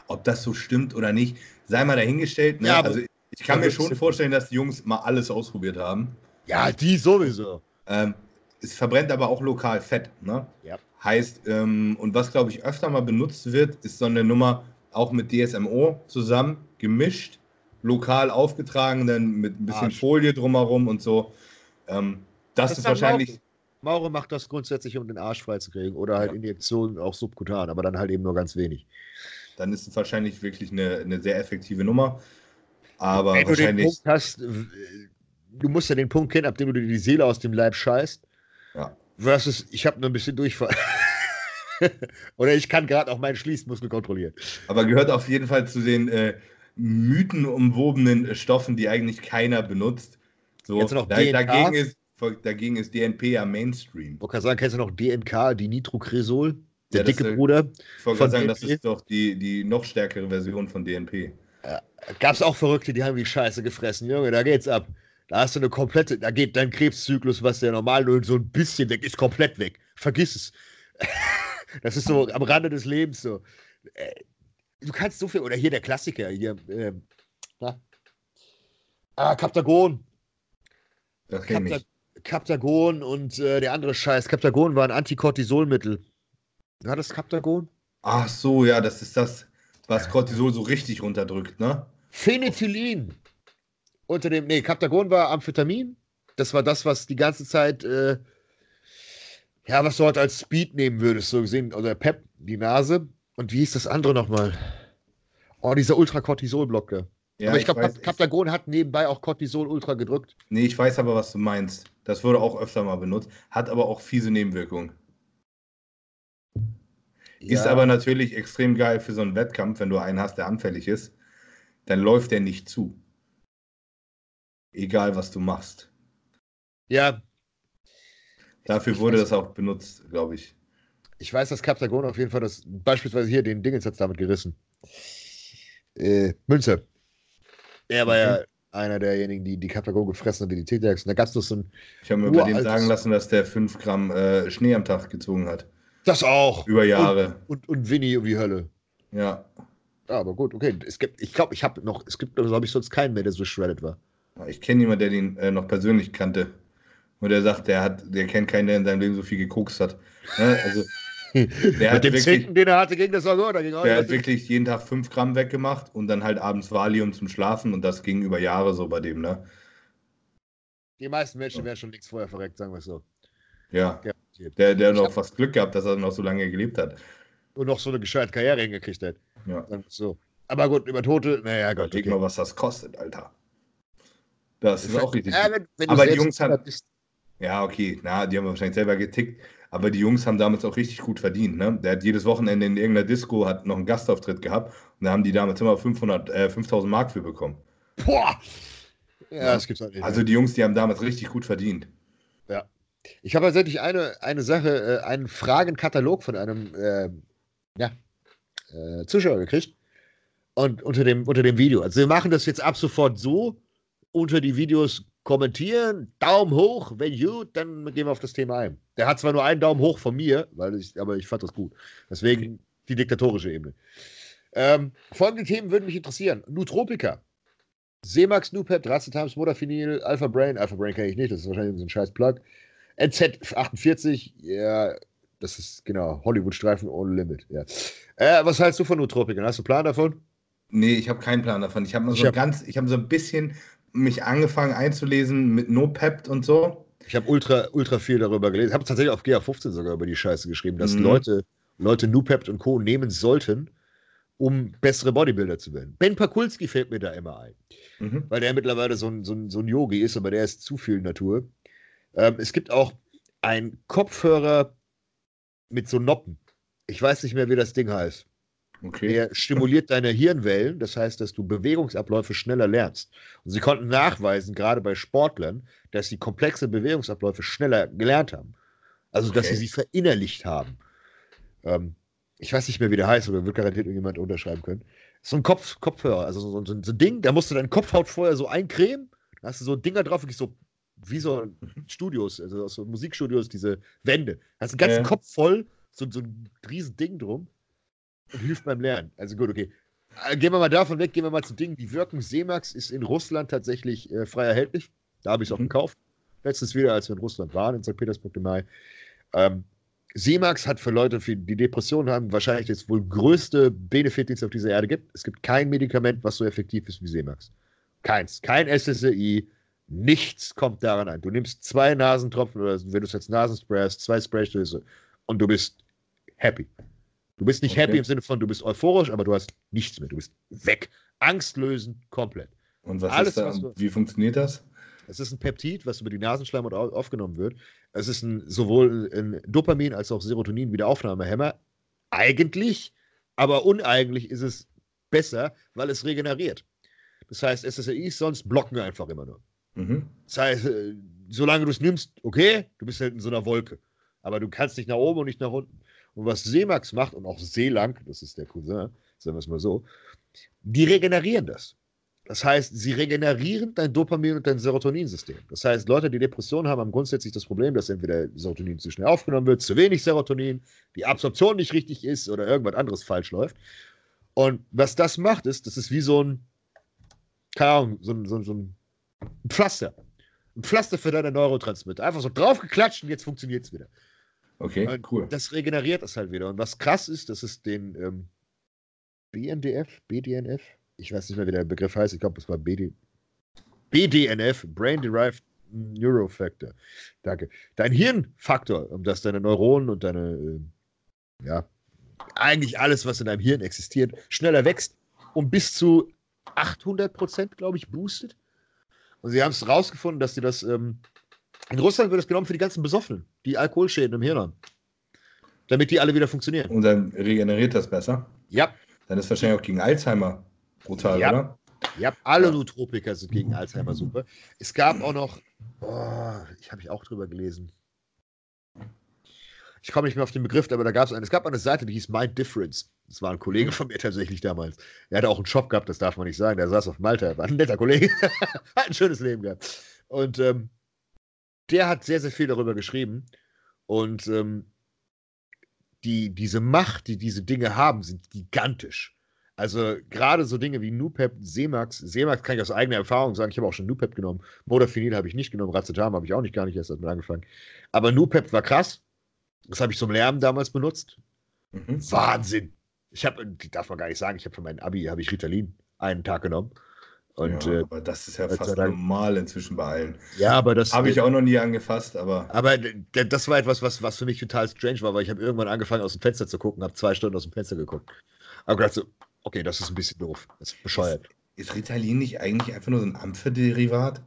Ob das so stimmt oder nicht, sei mal dahingestellt. Ne? Ja, also ich kann mir schon vorstellen, dass die Jungs mal alles ausprobiert haben.
Ja, die sowieso.
Ähm, es verbrennt aber auch lokal Fett. Ne?
Ja.
Heißt, ähm, und was glaube ich öfter mal benutzt wird, ist so eine Nummer auch mit DSMO zusammen gemischt, lokal aufgetragen, dann mit ein bisschen Arsch. Folie drumherum und so. Ähm, das, das ist wahrscheinlich.
Mauro. Mauro macht das grundsätzlich, um den Arsch freizukriegen oder halt ja. Injektionen auch subkutan, aber dann halt eben nur ganz wenig.
Dann ist es wahrscheinlich wirklich eine, eine sehr effektive Nummer. Aber
Wenn
wahrscheinlich.
Du, den Punkt hast, du musst ja den Punkt kennen, ab dem du dir die Seele aus dem Leib scheißt.
Ja.
Versus, ich habe nur ein bisschen Durchfall. Oder ich kann gerade auch meinen Schließmuskel kontrollieren.
Aber gehört auf jeden Fall zu den äh, mythenumwobenen äh, Stoffen, die eigentlich keiner benutzt. So, da, dagegen, ist, dagegen ist DNP ja Mainstream.
Ich kann sagen, kennst du noch DNK, die Nitrocresol? Der ja, dicke
das,
Bruder.
Ich wollte sagen, DNP. das ist doch die, die noch stärkere Version von DNP.
Ja, Gab es auch Verrückte, die haben die Scheiße gefressen. Junge, da geht's ab. Da hast du eine komplette, da geht dein Krebszyklus, was der normal nur so ein bisschen weg ist, komplett weg. Vergiss es. das ist so am Rande des Lebens so. Äh, du kannst so viel, oder hier der Klassiker, hier, ähm, na? Ah, Kaptagon.
Das Kapta
Kaptagon und äh, der andere Scheiß. Kaptagon war ein Antikortisolmittel. War das Kaptagon?
Ach so, ja, das ist das, was Cortisol so richtig runterdrückt, ne?
Phenethylin unter dem, nee, Kaptagon war Amphetamin. Das war das, was die ganze Zeit, äh, ja, was du halt als Speed nehmen würdest, so gesehen, oder Pep, die Nase. Und wie hieß das andere nochmal? Oh, dieser Ultracortisol-Blocker. Ja, aber ich, ich glaube, Kaptagon hat nebenbei auch Cortisol ultra gedrückt.
Nee, ich weiß aber, was du meinst. Das wurde auch öfter mal benutzt, hat aber auch fiese Nebenwirkungen. Ja. Ist aber natürlich extrem geil für so einen Wettkampf, wenn du einen hast, der anfällig ist. Dann läuft der nicht zu egal was du machst.
Ja.
Dafür ich wurde weiß, das auch benutzt, glaube ich.
Ich weiß, dass Captagon auf jeden Fall das, beispielsweise hier den Dingens hat damit gerissen. Äh, Münze. Er war ja einer derjenigen, die die Captagon gefressen hat, die die T-Dax. Da gab es noch so ein.
Ich habe mir bei dem sagen lassen, dass der 5 Gramm äh, Schnee am Tag gezogen hat.
Das auch.
Über Jahre.
Und, und, und Winnie wie Hölle.
Ja.
Ja, aber gut, okay. Es gibt, ich glaube, ich habe noch, es gibt, glaube ich, sonst keinen mehr, der so shredded war.
Ich kenne jemanden, der den äh, noch persönlich kannte. Und der sagt, der hat, der kennt keinen, der in seinem Leben so viel gekokst hat. Ne? Also,
der hat dem wirklich, Zinken, den er hatte, ging das auch gut.
Der hat wirklich jeden Tag 5 Gramm weggemacht und dann halt abends Valium zum Schlafen und das ging über Jahre so bei dem, ne?
Die meisten Menschen wären schon nichts vorher verreckt, sagen wir es so.
Ja. Der, der noch fast Glück gehabt, dass er noch so lange gelebt hat.
Und noch so eine gescheite Karriere hingekriegt hat.
Ja.
So. Aber gut, über Tote, naja, Gott.
Überleg okay. mal, was das kostet, Alter. Das ist auch richtig. Ja, wenn, wenn aber die Jungs haben. Ja, okay, na, die haben wahrscheinlich selber getickt. Aber die Jungs haben damals auch richtig gut verdient. Ne? Der hat jedes Wochenende in irgendeiner Disco hat noch einen Gastauftritt gehabt und da haben die damals immer 500, äh, 5000 Mark für bekommen. Boah! Ja, ja, das gibt's halt nicht. Also die Jungs, die haben damals richtig gut verdient.
Ich habe tatsächlich eine, eine Sache, äh, einen Fragenkatalog von einem äh, ja, äh, Zuschauer gekriegt. Und unter dem, unter dem Video. Also wir machen das jetzt ab sofort so. Unter die Videos kommentieren, Daumen hoch, wenn gut, dann gehen wir auf das Thema ein. Der hat zwar nur einen Daumen hoch von mir, weil ich, aber ich fand das gut. Deswegen die diktatorische Ebene. Ähm, folgende Themen würden mich interessieren. Nootropika. Seemax, Nupep, Racetams, Modafinil, Alpha Brain. Alpha Brain kenne ich nicht, das ist wahrscheinlich so ein scheiß Plug. NZ48, ja, das ist genau, Hollywood-Streifen ohne Limit. Ja. Äh, was hältst du von Nootropika? Hast du einen Plan davon?
Nee, ich habe keinen Plan davon. Ich habe so hab, ganz, ich habe so ein bisschen mich angefangen einzulesen mit NoPept und so.
Ich habe ultra, ultra viel darüber gelesen. Ich habe tatsächlich auf GA15 sogar über die Scheiße geschrieben, dass mhm. Leute, Leute NuPept und Co. nehmen sollten, um bessere Bodybuilder zu werden. Ben Pakulski fällt mir da immer ein, mhm. weil der mittlerweile so ein, so, ein, so ein Yogi ist, aber der ist zu viel Natur. Ähm, es gibt auch einen Kopfhörer mit so Noppen. Ich weiß nicht mehr, wie das Ding heißt. Okay. Der stimuliert deine Hirnwellen, das heißt, dass du Bewegungsabläufe schneller lernst. Und sie konnten nachweisen, gerade bei Sportlern, dass sie komplexe Bewegungsabläufe schneller gelernt haben. Also, okay. dass sie sie verinnerlicht haben. Ähm, ich weiß nicht mehr, wie der heißt, oder wird garantiert irgendjemand unterschreiben können. So ein Kopf, Kopfhörer, also so, so, so, ein Ding, da musst du deine Kopfhaut vorher so eincremen, da hast du so Dinger drauf, wirklich so wie so Studios, also aus so Musikstudios, diese Wände. Hast einen ganzen ja. Kopf voll, so, so ein riesen Ding drum und hilft beim Lernen. Also gut, okay. Äh, gehen wir mal davon weg, gehen wir mal zu Dingen, die wirken. Seemax ist in Russland tatsächlich äh, frei erhältlich. Da habe ich es auch mhm. gekauft. Letztens wieder, als wir in Russland waren, in St. Petersburg im Mai. Ähm, Seemax hat für Leute, die Depressionen haben, wahrscheinlich das wohl größte Benefit, den es auf dieser Erde gibt. Es gibt kein Medikament, was so effektiv ist wie Seemax. Keins. Kein SSRI. Nichts kommt daran ein. Du nimmst zwei Nasentropfen oder wenn du es als Nasenspray hast, zwei Spraystöße und du bist happy. Du bist nicht okay. happy im Sinne von, du bist euphorisch, aber du hast nichts mehr. Du bist weg. Angstlösend komplett.
Und was Alles, ist da, du, wie funktioniert das?
Es ist ein Peptid, was über die Nasenschleimhaut aufgenommen wird. Es ist ein, sowohl ein Dopamin als auch Serotonin Wiederaufnahmehemmer. Eigentlich, aber uneigentlich ist es besser, weil es regeneriert. Das heißt, SSRIs sonst blocken einfach immer nur. Mhm. Das heißt, äh, solange du es nimmst, okay, du bist halt in so einer Wolke. Aber du kannst nicht nach oben und nicht nach unten. Und was Seemax macht und auch Seelang, das ist der Cousin, sagen wir es mal so, die regenerieren das. Das heißt, sie regenerieren dein Dopamin- und dein Serotoninsystem. Das heißt, Leute, die Depressionen haben, haben grundsätzlich das Problem, dass entweder Serotonin zu schnell aufgenommen wird, zu wenig Serotonin, die Absorption nicht richtig ist oder irgendwas anderes falsch läuft. Und was das macht, ist, das ist wie so ein, keine Ahnung, so ein, so ein, so ein Pflaster. Ein Pflaster für deine Neurotransmitter. Einfach so draufgeklatscht und jetzt funktioniert es wieder.
Okay,
und
cool.
Das regeneriert es halt wieder. Und was krass ist, dass es den ähm, BNDF, BDNF, ich weiß nicht mehr, wie der Begriff heißt, ich glaube, es war BD, BDNF, Brain Derived Neurofactor. Danke. Dein Hirnfaktor, um das deine Neuronen und deine, äh, ja, eigentlich alles, was in deinem Hirn existiert, schneller wächst und bis zu 800 Prozent, glaube ich, boostet. Und sie haben es rausgefunden, dass sie das ähm, in Russland wird es genommen für die ganzen Besoffenen, die Alkoholschäden im Hirn haben. Damit die alle wieder funktionieren.
Und dann regeneriert das besser?
Ja.
Dann ist wahrscheinlich auch gegen Alzheimer brutal,
ja.
oder?
Ja, alle. Nootropika sind gegen Alzheimer super. Es gab auch noch, oh, ich habe ich auch drüber gelesen. Ich komme nicht mehr auf den Begriff, aber da gab es eine. Es gab eine Seite, die hieß Mind Difference. Das war ein Kollege von mir tatsächlich damals. Er hatte auch einen Shop gehabt, das darf man nicht sagen. Der saß auf Malta, war ein netter Kollege. Hat ein schönes Leben gehabt. Und ähm, der hat sehr, sehr viel darüber geschrieben. Und ähm, die, diese Macht, die diese Dinge haben, sind gigantisch. Also gerade so Dinge wie Nupep, Seemax, Seemax kann ich aus eigener Erfahrung sagen, ich habe auch schon Nupep genommen, Modafinil habe ich nicht genommen, Racetam habe ich auch nicht, gar nicht erst damit angefangen. Aber Nupep war krass, das habe ich zum Lernen damals benutzt. Mhm. Wahnsinn! Ich habe, darf man gar nicht sagen, ich habe für mein Abi, habe ich Ritalin einen Tag genommen. Und,
ja, äh, aber das ist ja fast normal inzwischen bei allen.
Ja, aber das
habe ich auch noch nie angefasst, aber.
Aber das war etwas, was, was für mich total strange war, weil ich habe irgendwann angefangen, aus dem Fenster zu gucken, habe zwei Stunden aus dem Fenster geguckt. Aber gedacht so, Okay, das ist ein bisschen doof. Das ist bescheuert.
Ist, ist Ritalin nicht eigentlich einfach nur so ein Amphiderivat?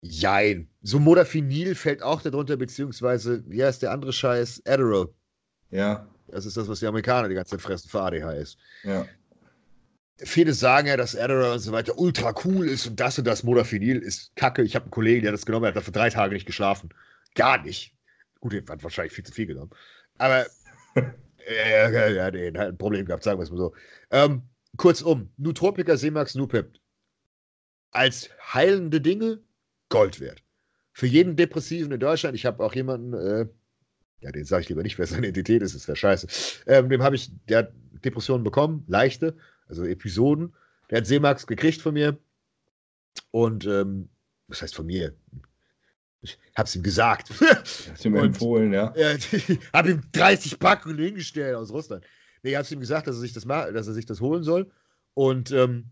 Jein. So Modafinil fällt auch darunter, beziehungsweise, wie heißt der andere Scheiß? Adderall.
Ja.
Das ist das, was die Amerikaner die ganze Zeit fressen für ADHS.
Ja.
Viele sagen ja, dass Adderall und so weiter ultra cool ist und das und das Modafinil ist kacke. Ich habe einen Kollegen, der das genommen hat, hat dafür drei Tage nicht geschlafen. Gar nicht. Gut, er hat wahrscheinlich viel zu viel genommen. Aber ja, ja, ja, nee, hat ein Problem gehabt, sagen wir es mal so. Ähm, kurzum, Nootropica Semax Nupep als heilende Dinge Gold wert. Für jeden Depressiven in Deutschland, ich habe auch jemanden, äh, ja, den sage ich lieber nicht, wer seine Identität ist, ist ja scheiße. Ähm, dem habe ich, der hat Depressionen bekommen, leichte, also Episoden. Der hat Seemax gekriegt von mir. Und, ähm, was heißt von mir? Ich hab's ihm gesagt.
Hast mir empfohlen, ja?
ich hab ihm 30 Packungen hingestellt aus Russland. Nee, ich hab's ihm gesagt, dass er sich das, dass er sich das holen soll. Und ähm,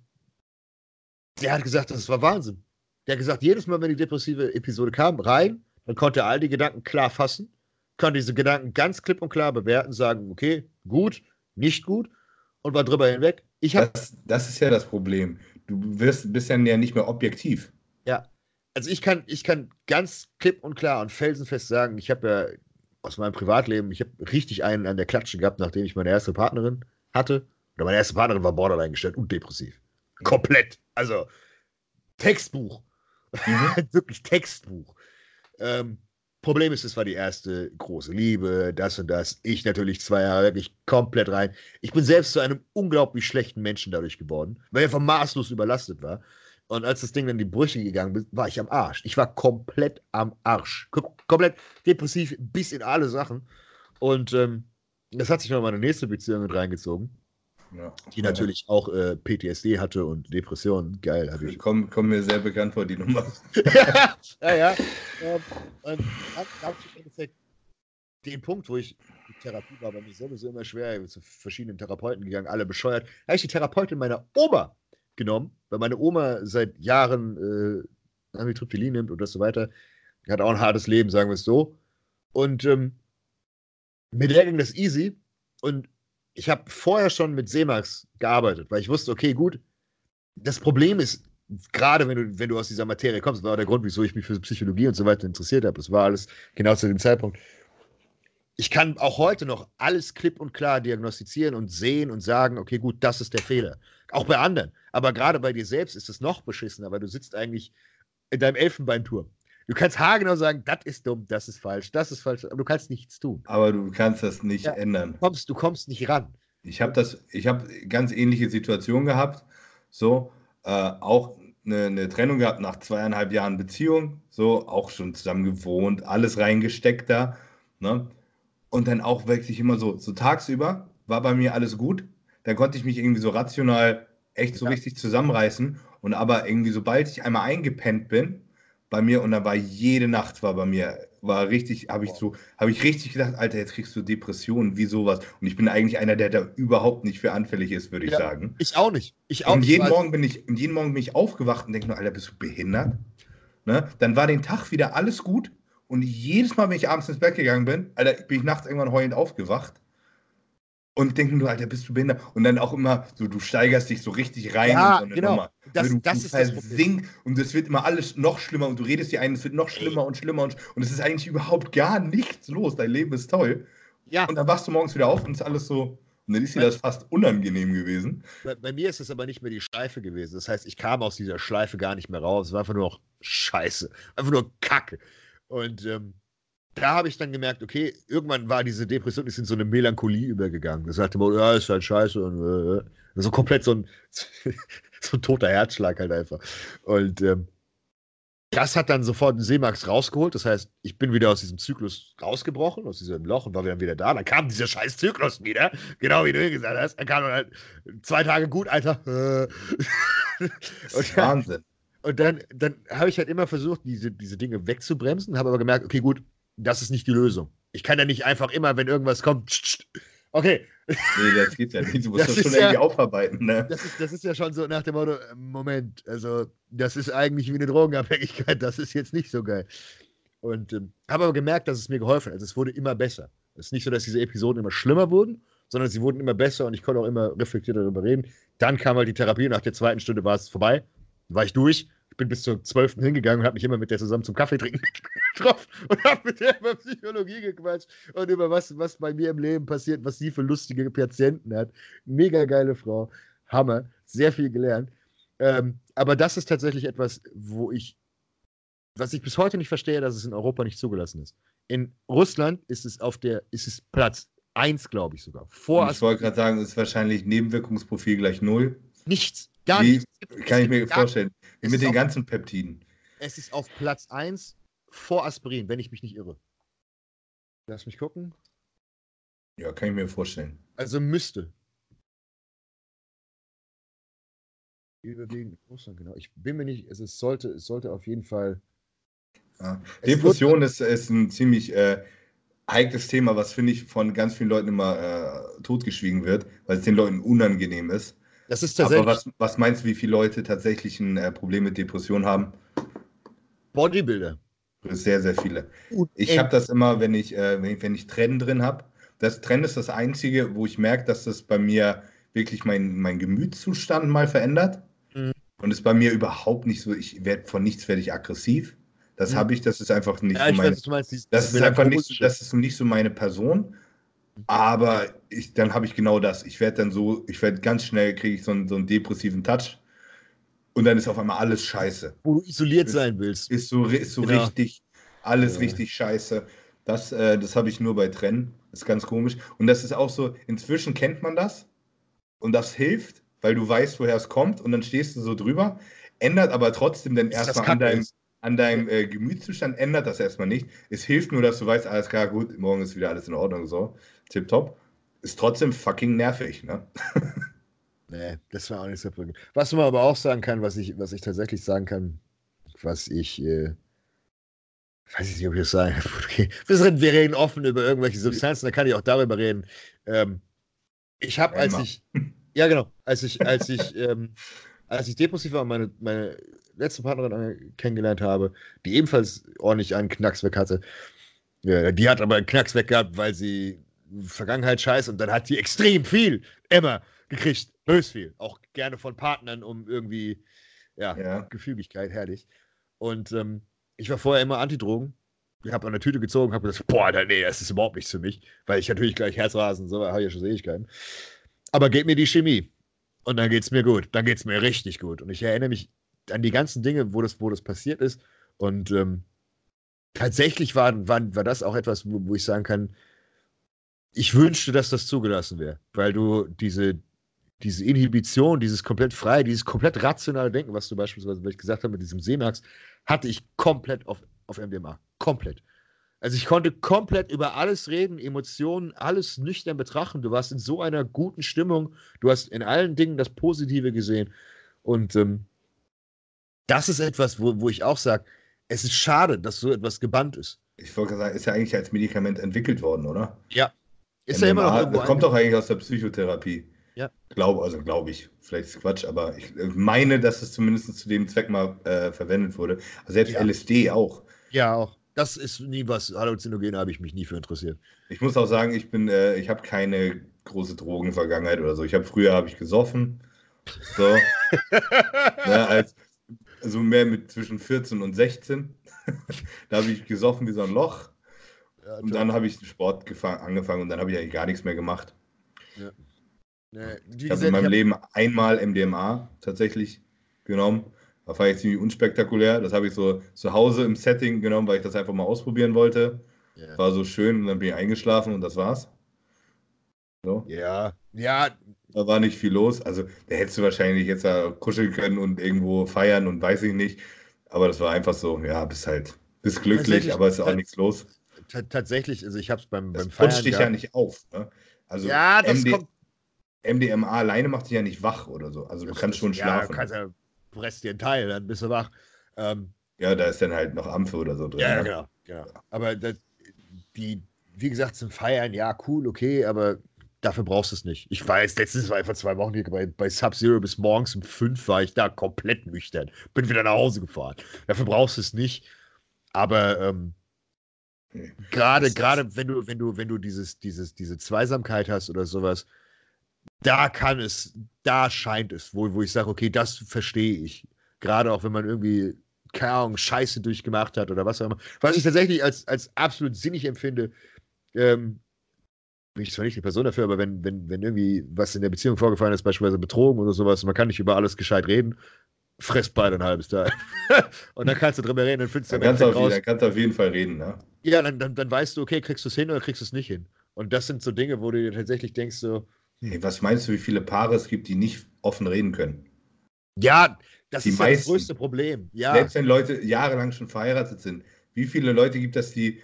der hat gesagt, das war Wahnsinn. Der hat gesagt, jedes Mal, wenn die depressive Episode kam, rein, dann konnte er all die Gedanken klar fassen, konnte diese Gedanken ganz klipp und klar bewerten, sagen, okay, gut, nicht gut und war drüber hinweg.
Ich das, das ist ja das Problem. Du wirst, bist ja nicht mehr objektiv.
Ja. Also ich kann, ich kann ganz klipp und klar und felsenfest sagen, ich habe ja aus meinem Privatleben, ich habe richtig einen an der Klatsche gehabt, nachdem ich meine erste Partnerin hatte. Oder meine erste Partnerin war borderline gestellt und depressiv. Komplett. Also Textbuch. Mhm. Wirklich Textbuch. Ähm, Problem ist, es war die erste große Liebe, das und das. Ich natürlich zwei Jahre wirklich komplett rein. Ich bin selbst zu einem unglaublich schlechten Menschen dadurch geworden, weil er von maßlos überlastet war. Und als das Ding dann in die Brüche gegangen ist, war ich am Arsch. Ich war komplett am Arsch. Kom komplett depressiv bis in alle Sachen. Und ähm, das hat sich noch mal eine nächste Beziehung mit reingezogen. Ja. Die natürlich auch äh, PTSD hatte und Depressionen. Geil.
Hab ich. Kommt komm mir sehr bekannt vor, die Nummer.
ja, ja. Ähm, und dann gab es im Endeffekt den Punkt, wo ich, die Therapie war bei mir sowieso immer schwer, ich bin zu verschiedenen Therapeuten gegangen, alle bescheuert. Da habe ich die Therapeutin meiner Oma genommen, weil meine Oma seit Jahren äh, Amitriptylin nimmt und so weiter. Die hat auch ein hartes Leben, sagen wir es so. Und ähm, mit der ging das easy. Und ich habe vorher schon mit Seemax gearbeitet, weil ich wusste, okay, gut, das Problem ist, gerade wenn du, wenn du aus dieser Materie kommst, war der Grund, wieso ich mich für Psychologie und so weiter interessiert habe. Das war alles genau zu dem Zeitpunkt. Ich kann auch heute noch alles klipp und klar diagnostizieren und sehen und sagen, okay, gut, das ist der Fehler. Auch bei anderen. Aber gerade bei dir selbst ist es noch beschissener, weil du sitzt eigentlich in deinem Elfenbeinturm. Du kannst haargenau sagen, das ist dumm, das ist falsch, das ist falsch, aber du kannst nichts tun.
Aber du kannst das nicht ja, ändern.
Du kommst, du kommst nicht ran.
Ich habe das, ich habe ganz ähnliche Situationen gehabt. So, äh, auch eine, eine, Trennung gehabt nach zweieinhalb Jahren Beziehung, so auch schon zusammen gewohnt, alles reingesteckt da. Ne? Und dann auch wirklich immer so, so tagsüber war bei mir alles gut. Dann konnte ich mich irgendwie so rational echt so ja. richtig zusammenreißen. Und aber irgendwie, sobald ich einmal eingepennt bin, bei mir und da war jede Nacht war bei mir, war richtig, habe ich so, habe ich richtig gedacht, Alter, jetzt kriegst du Depressionen, wie sowas. Und ich bin eigentlich einer, der da überhaupt nicht für anfällig ist, würde ich ja, sagen.
Ich auch nicht. Ich auch
und jeden Morgen bin ich, jeden Morgen bin ich aufgewacht und denke nur, Alter, bist du behindert? Ne? Dann war den Tag wieder alles gut und jedes Mal, wenn ich abends ins Bett gegangen bin, Alter, bin ich nachts irgendwann heulend aufgewacht und denken nur, Alter, bist du behindert? Und dann auch immer so, du steigerst dich so richtig rein
ja, in so eine genau. Nummer.
Das, du, das du ist das und es wird immer alles noch schlimmer und du redest dir ein, es wird noch schlimmer Ey. und schlimmer und, und es ist eigentlich überhaupt gar nichts los. Dein Leben ist toll. Ja. Und dann wachst du morgens wieder auf und ist alles so. Und dann ist dir das fast unangenehm gewesen.
Bei, bei, mir ist es aber nicht mehr die Schleife gewesen. Das heißt, ich kam aus dieser Schleife gar nicht mehr raus. Es war einfach nur noch Scheiße. Einfach nur Kacke. Und ähm, da habe ich dann gemerkt, okay, irgendwann war diese Depression ist in so eine Melancholie übergegangen. Das sagte man, ja, ist halt scheiße und äh, äh. so komplett so ein, so ein toter Herzschlag halt einfach. Und ähm, das hat dann sofort Seemax rausgeholt. Das heißt, ich bin wieder aus diesem Zyklus rausgebrochen, aus diesem Loch und war dann wieder da. Dann kam dieser scheiß Zyklus wieder, genau wie du gesagt hast. Dann kam dann halt zwei Tage gut, Alter.
das ist Wahnsinn.
Und dann, dann habe ich halt immer versucht, diese, diese Dinge wegzubremsen, habe aber gemerkt, okay, gut, das ist nicht die Lösung. Ich kann ja nicht einfach immer, wenn irgendwas kommt, okay.
Nee, das geht ja nicht. Du musst das, das schon irgendwie aufarbeiten, ne?
Das ist, das ist ja schon so nach dem Motto, äh, Moment, also das ist eigentlich wie eine Drogenabhängigkeit, das ist jetzt nicht so geil. Und ähm, habe aber gemerkt, dass es mir geholfen hat. Also es wurde immer besser. Es ist nicht so, dass diese Episoden immer schlimmer wurden, sondern sie wurden immer besser und ich konnte auch immer reflektiert darüber reden. Dann kam halt die Therapie und nach der zweiten Stunde war es vorbei. War ich durch. Bin bis zur zwölften hingegangen und habe mich immer mit der zusammen zum Kaffee trinken getroffen und habe mit der über Psychologie gequatscht und über was, was bei mir im Leben passiert, was sie für lustige Patienten hat. Mega geile Frau. Hammer. Sehr viel gelernt. Ähm, aber das ist tatsächlich etwas, wo ich, was ich bis heute nicht verstehe, dass es in Europa nicht zugelassen ist. In Russland ist es auf der, ist es Platz 1, glaube ich sogar.
Vor ich wollte gerade sagen, es ist wahrscheinlich Nebenwirkungsprofil gleich null.
Nichts, gar
Wie,
nichts.
Kann ich mir vorstellen. Mit den ganzen Peptiden.
Es ist auf Platz 1 vor Aspirin, wenn ich mich nicht irre. Lass mich gucken.
Ja, kann ich mir vorstellen.
Also müsste. Überwiegend Russland, genau. Ich bin mir nicht, also es sollte, es sollte auf jeden Fall.
Ja. Depression ist, ist ein ziemlich äh, heikles Thema, was finde ich von ganz vielen Leuten immer äh, totgeschwiegen wird, weil es den Leuten unangenehm ist.
Das ist tatsächlich.
Aber was, was meinst du, wie viele Leute tatsächlich ein äh, Problem mit Depression haben?
Bodybuilder.
Sehr, sehr viele. Ich habe das immer, wenn ich, äh, wenn ich, wenn ich Trennen drin habe. Das Trennen ist das Einzige, wo ich merke, dass das bei mir wirklich mein, mein Gemütszustand mal verändert. Mhm. Und ist bei mir überhaupt nicht so, ich werde von nichts werde ich aggressiv. Das mhm. habe ich, das ist einfach nicht ja, so meine. Weiß, meinst, das, das ist einfach nicht, das ist nicht so meine Person. Aber ich, dann habe ich genau das. Ich werde dann so, ich werde ganz schnell, kriege ich so einen, so einen depressiven Touch. Und dann ist auf einmal alles scheiße.
Wo du isoliert ist, sein willst.
Ist so, ist so genau. richtig, alles ja. richtig scheiße. Das, äh, das habe ich nur bei Trennen. Das ist ganz komisch. Und das ist auch so, inzwischen kennt man das. Und das hilft, weil du weißt, woher es kommt. Und dann stehst du so drüber. Ändert aber trotzdem dann erstmal an deinem, an deinem äh, Gemütszustand, ändert das erstmal nicht. Es hilft nur, dass du weißt, alles klar, gut, morgen ist wieder alles in Ordnung. So tipptopp. Ist trotzdem fucking nervig, ne?
nee, das war auch nicht so prügend. Was man aber auch sagen kann, was ich, was ich tatsächlich sagen kann, was ich, äh, weiß ich nicht, ob ich das sagen okay. Wir reden offen über irgendwelche Substanzen, da kann ich auch darüber reden. Ähm, ich habe, als ich, ja genau, als ich, als ich, ähm, als ich depressiv war und meine, meine letzte Partnerin kennengelernt habe, die ebenfalls ordentlich einen Knacks weg hatte, ja, die hat aber einen Knacks weg gehabt, weil sie Vergangenheit scheiße und dann hat die extrem viel immer gekriegt. Bös viel. Auch gerne von Partnern, um irgendwie, ja, ja. Gefügigkeit, herrlich. Und ähm, ich war vorher immer Antidrogen. Ich habe an der Tüte gezogen, habe gesagt, boah, nee, das ist überhaupt nichts für mich, weil ich natürlich gleich Herzrasen, so habe ich ja schon Seligkeiten. Aber gebt mir die Chemie und dann geht es mir gut. Dann geht es mir richtig gut. Und ich erinnere mich an die ganzen Dinge, wo das, wo das passiert ist. Und ähm, tatsächlich war, war, war das auch etwas, wo, wo ich sagen kann, ich wünschte, dass das zugelassen wäre, weil du diese, diese Inhibition, dieses komplett frei, dieses komplett rationale Denken, was du beispielsweise, was ich gesagt habe, mit diesem Seemax, hatte ich komplett auf, auf MDMA. Komplett. Also ich konnte komplett über alles reden, Emotionen, alles nüchtern betrachten. Du warst in so einer guten Stimmung. Du hast in allen Dingen das Positive gesehen. Und ähm, das ist etwas, wo, wo ich auch sage, es ist schade, dass so etwas gebannt ist.
Ich wollte sagen, ist ja eigentlich als Medikament entwickelt worden, oder?
Ja,
ist ja immer noch irgendwo kommt doch eigentlich aus der Psychotherapie.
Ja.
Glaube, also glaube ich. Vielleicht ist Quatsch, aber ich äh, meine, dass es zumindest zu dem Zweck mal äh, verwendet wurde. Also selbst ja. LSD auch.
Ja, auch. Das ist nie was. Halluzinogene habe ich mich nie für interessiert.
Ich muss auch sagen, ich bin, äh, ich habe keine große Drogenvergangenheit oder so. Ich habe früher habe ich gesoffen. So. ja, als, also mehr mit zwischen 14 und 16. da habe ich gesoffen wie so ein Loch. Ja, und dann habe ich Sport angefangen und dann habe ich eigentlich gar nichts mehr gemacht. Ja. Ja, ich habe in meinem hab... Leben einmal MDMA tatsächlich genommen. Das war jetzt ziemlich unspektakulär. Das habe ich so zu Hause im Setting genommen, weil ich das einfach mal ausprobieren wollte. Yeah. War so schön und dann bin ich eingeschlafen und das war's.
So. Ja, ja.
Da war nicht viel los. Also, da hättest du wahrscheinlich jetzt da kuscheln können und irgendwo feiern und weiß ich nicht. Aber das war einfach so, ja, bist halt, bist glücklich, aber es ist auch nichts los
tatsächlich, also ich habe es beim,
beim Feiern. Das dich ja nicht auf. Ne? Also
ja, das MD kommt.
MDMA alleine macht dich ja nicht wach oder so. Also du das kannst schon schlafen. Ja, kannst
ja, presst dir einen Teil, dann bist du wach. Ähm,
ja, da ist dann halt noch Ampfe oder so drin.
Ja, ne? genau, genau. Aber das, die, wie gesagt, zum Feiern, ja, cool, okay, aber dafür brauchst du es nicht. Ich weiß, letztens war ich vor zwei Wochen hier bei, bei Sub-Zero bis morgens um fünf war ich da komplett nüchtern. Bin wieder nach Hause gefahren. Dafür brauchst du es nicht. Aber ähm, Gerade, gerade wenn du, wenn du, wenn du dieses, dieses, diese Zweisamkeit hast oder sowas, da kann es, da scheint es, wo, wo ich sage, okay, das verstehe ich. Gerade auch wenn man irgendwie, keine Ahnung, Scheiße durchgemacht hat oder was auch immer. Was ich tatsächlich als, als absolut sinnig empfinde, ähm, bin ich zwar nicht die Person dafür, aber wenn, wenn, wenn irgendwie was in der Beziehung vorgefallen ist, beispielsweise Betrogen oder sowas, man kann nicht über alles gescheit reden, fress beide ein halbes Tag. und dann kannst du drüber reden, dann findest du
dann kannst, auf, dann kannst du auf jeden Fall reden, ne?
Ja, dann, dann, dann weißt du, okay, kriegst du es hin oder kriegst du es nicht hin. Und das sind so Dinge, wo du dir tatsächlich denkst, so.
Hey, was meinst du, wie viele Paare es gibt, die nicht offen reden können?
Ja, das
die
ist ja das größte Problem. Ja.
Selbst wenn Leute jahrelang schon verheiratet sind, wie viele Leute gibt es, die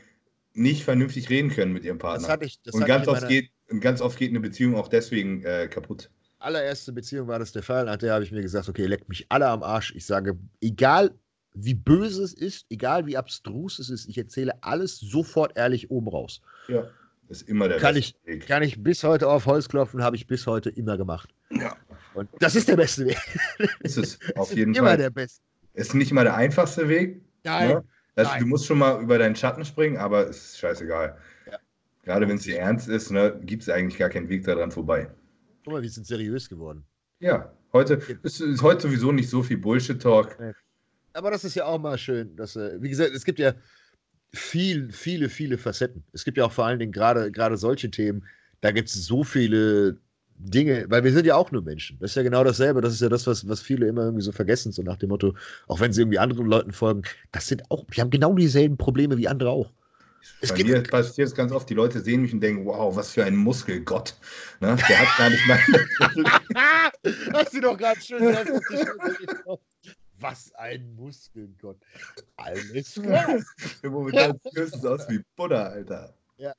nicht vernünftig reden können mit ihrem Partner?
Das hatte ich, das
und, ganz oft geht, und ganz oft geht eine Beziehung auch deswegen äh, kaputt.
Allererste Beziehung war das der Fall. Nach der habe ich mir gesagt, okay, leckt mich alle am Arsch. Ich sage, egal wie böse es ist, egal wie abstrus es ist, ich erzähle alles sofort ehrlich oben raus.
Ja, ist immer der
kann beste ich, Weg. Kann ich bis heute auf Holz klopfen, habe ich bis heute immer gemacht.
Ja.
Und das ist der beste Weg.
Ist es, auf jeden
immer
Fall.
der beste.
Ist nicht mal der einfachste Weg.
Nein.
Ne? Also,
Nein.
Du musst schon mal über deinen Schatten springen, aber es ist scheißegal.
Ja.
Gerade wenn es dir ernst ist, ne, gibt es eigentlich gar keinen Weg daran vorbei.
Guck mal, wir sind seriös geworden.
Ja, heute ist, ist heute sowieso nicht so viel Bullshit-Talk.
Aber das ist ja auch mal schön, dass, äh, wie gesagt, es gibt ja viel, viele, viele Facetten. Es gibt ja auch vor allen Dingen gerade, gerade solche Themen, da gibt es so viele Dinge, weil wir sind ja auch nur Menschen. Das ist ja genau dasselbe. Das ist ja das, was, was viele immer irgendwie so vergessen, so nach dem Motto, auch wenn sie irgendwie anderen Leuten folgen, das sind auch, wir haben genau dieselben Probleme wie andere auch.
Es Bei mir passiert es ganz oft, die Leute sehen mich und denken, wow, was für ein Muskelgott. Ne? Der hat gar nicht mal.
Hast du doch gerade schön Was ein Muskelgott. Alles klar.
Momentan sieht es aus wie Buddha, Alter.
Ja.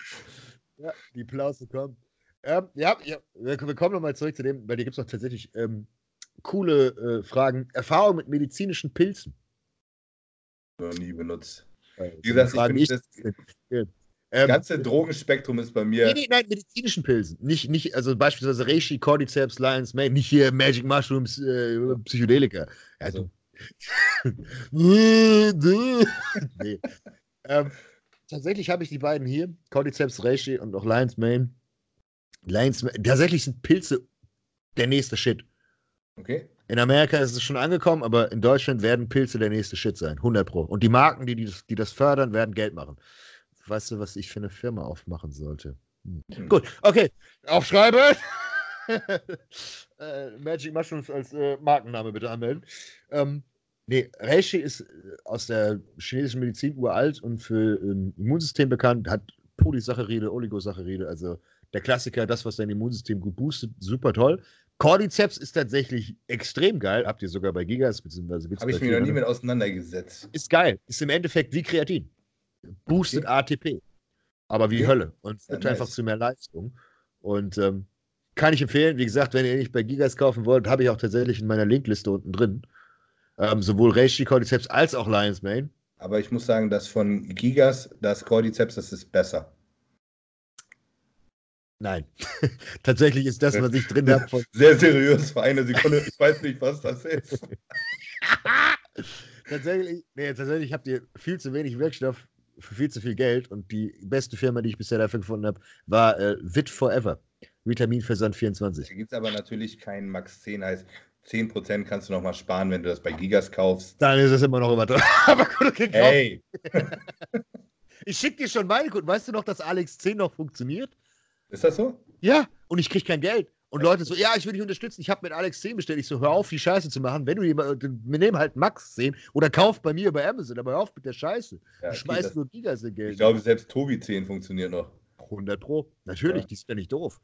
Ja, die Plause kommen. Ähm, ja, ja, wir kommen nochmal zurück zu dem, bei dir gibt es noch tatsächlich ähm, coole äh, Fragen. Erfahrung mit medizinischen Pilzen.
Noch nie benutzt.
Wie
gesagt, ich bin, das, das ganze ähm, Drogenspektrum ist bei mir.
Nee, nee, nein, medizinischen Pilzen. Nicht, nicht, also beispielsweise Reishi, Cordyceps, Lions Mane, nicht hier Magic Mushrooms, äh, Psychedelika. Also. nee. ähm, tatsächlich habe ich die beiden hier, Cordyceps, Reishi und auch Lions Mane. Lions Mane. Tatsächlich sind Pilze der nächste Shit.
Okay.
In Amerika ist es schon angekommen, aber in Deutschland werden Pilze der nächste Shit sein. 100 Pro. Und die Marken, die, die, das, die das fördern, werden Geld machen. Weißt du, was ich für eine Firma aufmachen sollte? Hm. Hm. Gut, okay. Aufschreiben. äh, Magic Mushrooms als äh, Markenname bitte anmelden. Ähm, nee, Reishi ist äh, aus der chinesischen Medizin uralt und für ähm, Immunsystem bekannt, hat Polysaccharide, Oligosaccharide, also der Klassiker, das, was dein Immunsystem gut boostet, super toll. Cordyceps ist tatsächlich extrem geil. Habt ihr sogar bei Gigas, beziehungsweise
Habe ich mich noch nie mit auseinandergesetzt.
Ist geil. Ist im Endeffekt wie Kreatin. Boostet okay. ATP. Aber wie okay. Hölle. Und führt ja, einfach nice. zu mehr Leistung. Und ähm, kann ich empfehlen. Wie gesagt, wenn ihr nicht bei Gigas kaufen wollt, habe ich auch tatsächlich in meiner Linkliste unten drin. Ähm, sowohl Reishi Cordyceps als auch Lions Mane.
Aber ich muss sagen, das von Gigas, das Cordyceps, das ist besser.
Nein. Tatsächlich ist das, was ich drin habe.
Sehr seriös für eine Sekunde. Ich weiß nicht, was das ist.
tatsächlich, nee, tatsächlich habt ihr viel zu wenig Wirkstoff für viel zu viel Geld und die beste Firma, die ich bisher dafür gefunden habe, war äh, Vit Forever. Vitaminversand 24.
Da gibt es aber natürlich keinen Max 10 heißt. 10% kannst du noch mal sparen, wenn du das bei Gigas kaufst.
Dann ist es immer noch über
Aber gut, okay, hey.
ich schicke dir schon meine Kunden. Weißt du noch, dass Alex 10 noch funktioniert?
Ist das so?
Ja, und ich kriege kein Geld. Und Leute so, ja, ich will dich unterstützen. Ich habe mit Alex 10 bestellt. Ich so, hör auf, die Scheiße zu machen. Wenn du jemand, wir nehmen halt Max 10 oder kauf bei mir bei Amazon, aber hör auf mit der Scheiße. Ja, du schmeißt das, nur Gigas in Geld.
Ich glaube, selbst Tobi 10 funktioniert noch.
100 Pro. Natürlich, ja. die sind ja nicht doof.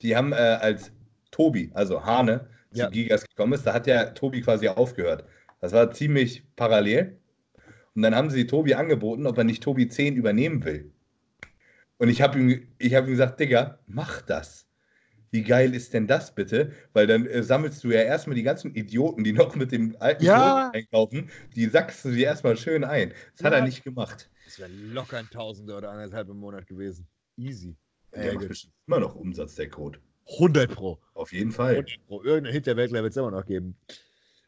Die haben äh, als Tobi, also Hane, zu ja. Gigas gekommen ist, da hat ja Tobi quasi aufgehört. Das war ziemlich parallel. Und dann haben sie Tobi angeboten, ob er nicht Tobi 10 übernehmen will. Und ich habe ihm, hab ihm gesagt, Digga, mach das. Wie geil ist denn das bitte? Weil dann äh, sammelst du ja erstmal die ganzen Idioten, die noch mit dem alten
ja.
einkaufen, die sackst du dir erstmal schön ein. Das ja. hat er nicht gemacht.
Das wäre locker ein Tausender oder anderthalb im Monat gewesen. Easy.
Der äh, macht immer noch Umsatz, der Code.
100 Pro.
Auf jeden Fall.
100 Pro. Irgendein Hinterwäldler wird es immer noch geben.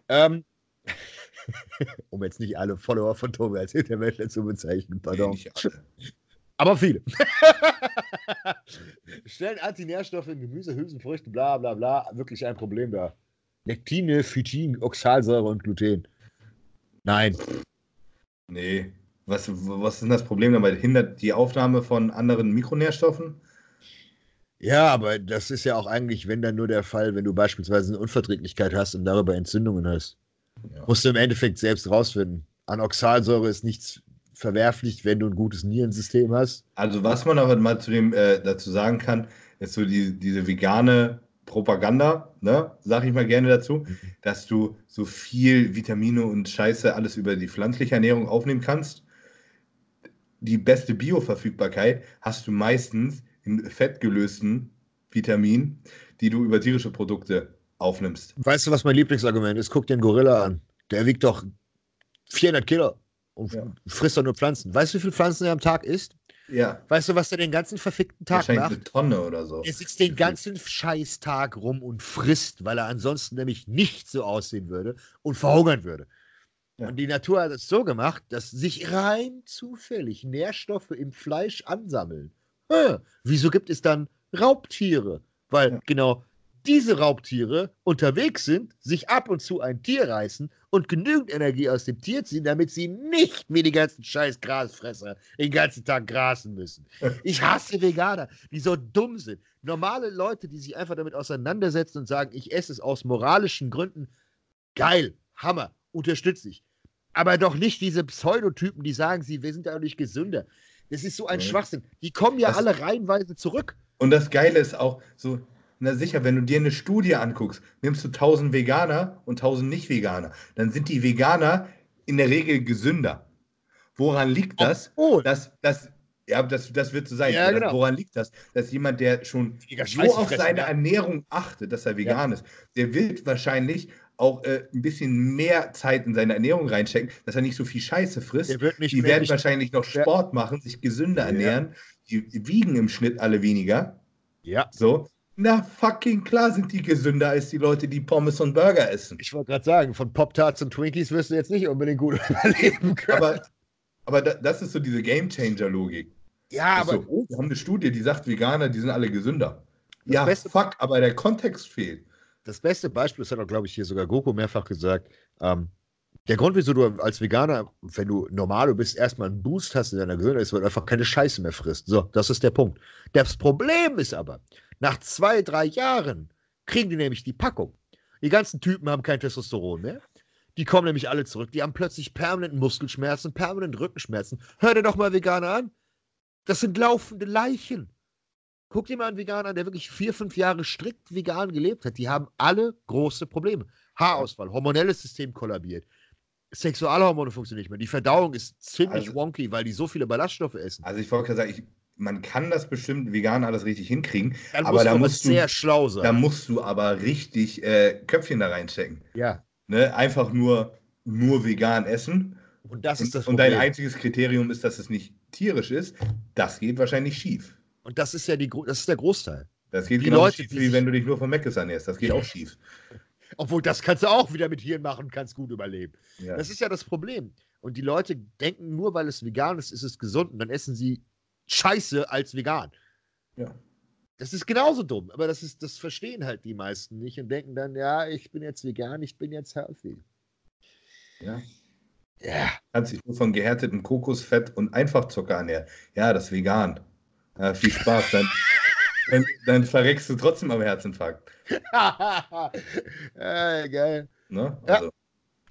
Ähm, um jetzt nicht alle Follower von Tobi als Hinterwäldler zu bezeichnen, pardon. Nee, Aber viele. Stellen Antinährstoffe in Gemüse, Hülsenfrüchte, bla bla bla, wirklich ein Problem da. Lektine, Phytin, Oxalsäure und Gluten. Nein.
Nee. Was, was ist denn das Problem dabei? Hindert die Aufnahme von anderen Mikronährstoffen?
Ja, aber das ist ja auch eigentlich, wenn dann nur der Fall, wenn du beispielsweise eine Unverträglichkeit hast und darüber Entzündungen hast. Ja. Musst du im Endeffekt selbst rausfinden. An Oxalsäure ist nichts verwerflich, wenn du ein gutes Nierensystem hast.
Also was man aber mal zu dem äh, dazu sagen kann, ist so die, diese vegane Propaganda, ne, sag ich mal gerne dazu, mhm. dass du so viel Vitamine und Scheiße alles über die pflanzliche Ernährung aufnehmen kannst. Die beste Bioverfügbarkeit hast du meistens in fettgelösten Vitaminen, die du über tierische Produkte aufnimmst.
Weißt du, was mein Lieblingsargument ist? Guck dir einen Gorilla an. Der wiegt doch 400 Kilo und ja. frisst doch nur Pflanzen. Weißt du, wie viele Pflanzen er am Tag isst?
Ja.
Weißt du, was der den ganzen verfickten Tag
macht? eine Tonne oder so.
Er sitzt den ganzen Scheißtag rum und frisst, weil er ansonsten nämlich nicht so aussehen würde und verhungern würde. Ja. Und die Natur hat es so gemacht, dass sich rein zufällig Nährstoffe im Fleisch ansammeln. Hm, wieso gibt es dann Raubtiere? Weil ja. genau diese Raubtiere unterwegs sind, sich ab und zu ein Tier reißen und genügend Energie aus dem Tier ziehen, damit sie nicht wie die ganzen scheiß Grasfresser den ganzen Tag grasen müssen. Ich hasse Veganer, die so dumm sind. Normale Leute, die sich einfach damit auseinandersetzen und sagen, ich esse es aus moralischen Gründen, geil, Hammer, unterstütze ich. Aber doch nicht diese Pseudotypen, die sagen, sie, wir sind dadurch gesünder. Das ist so ein mhm. Schwachsinn. Die kommen ja das, alle reihenweise zurück.
Und das Geile ist auch so, na sicher, wenn du dir eine Studie anguckst, nimmst du 1000 Veganer und 1000 Nicht-Veganer, dann sind die Veganer in der Regel gesünder. Woran liegt das? Oh, Dass, dass, ja, das, das wird so sein. Ja, genau. Woran liegt das? Dass jemand, der schon so auf seine Ernährung achtet, dass er vegan ja. ist, der wird wahrscheinlich auch äh, ein bisschen mehr Zeit in seine Ernährung reinstecken, dass er nicht so viel Scheiße frisst. die werden nicht wahrscheinlich noch Sport machen, sich gesünder ernähren. Die wiegen im Schnitt alle weniger.
Ja.
So. Na, fucking klar sind die gesünder als die Leute, die Pommes und Burger essen.
Ich wollte gerade sagen, von Pop-Tarts und Twinkies wirst du jetzt nicht unbedingt gut überleben können.
Aber, aber das ist so diese Game-Changer-Logik.
Ja, aber.
So, oh, wir haben eine Studie, die sagt, Veganer, die sind alle gesünder. Ja, beste, fuck, aber der Kontext fehlt.
Das beste Beispiel, das hat auch, glaube ich, hier sogar Goku mehrfach gesagt, ähm, der Grund, wieso du als Veganer, wenn du normal bist, erstmal einen Boost hast in deiner Gesundheit, ist, weil du einfach keine Scheiße mehr frisst. So, das ist der Punkt. Das Problem ist aber, nach zwei, drei Jahren kriegen die nämlich die Packung. Die ganzen Typen haben kein Testosteron mehr. Die kommen nämlich alle zurück. Die haben plötzlich permanent Muskelschmerzen, permanent Rückenschmerzen. Hör dir doch mal Veganer an. Das sind laufende Leichen. Guck dir mal einen Veganer an, der wirklich vier, fünf Jahre strikt vegan gelebt hat. Die haben alle große Probleme. Haarausfall, hormonelles System kollabiert. Sexualhormone funktionieren nicht mehr. Die Verdauung ist ziemlich also, wonky, weil die so viele Ballaststoffe essen.
Also ich wollte gerade sagen, ich, man kann das bestimmt vegan alles richtig hinkriegen,
Dann
aber
da
musst
du sehr schlau sein.
Da musst du aber richtig äh, Köpfchen da reinstecken.
Ja.
Ne? Einfach nur, nur vegan essen.
Und das ist das
Problem. Und dein einziges Kriterium ist, dass es nicht tierisch ist. Das geht wahrscheinlich schief.
Und das ist ja die, das ist der Großteil.
Das geht die Leute, schief, wie wenn du dich nur von Meckes ernährst. Das geht auch schief.
Obwohl, das kannst du auch wieder mit Hirn machen und kannst gut überleben. Ja. Das ist ja das Problem. Und die Leute denken, nur weil es vegan ist, ist es gesund. Und dann essen sie Scheiße als vegan.
Ja.
Das ist genauso dumm, aber das, ist, das verstehen halt die meisten nicht und denken dann, ja, ich bin jetzt vegan, ich bin jetzt healthy.
Ja. Ja. Kannst dich nur von gehärtetem Kokosfett und Einfachzucker ernähren. Ja, das ist vegan. Ja, viel Spaß. Dann, dann, dann, verreckst du trotzdem am Herzinfarkt.
ja, geil.
Ne? Also.
Ja.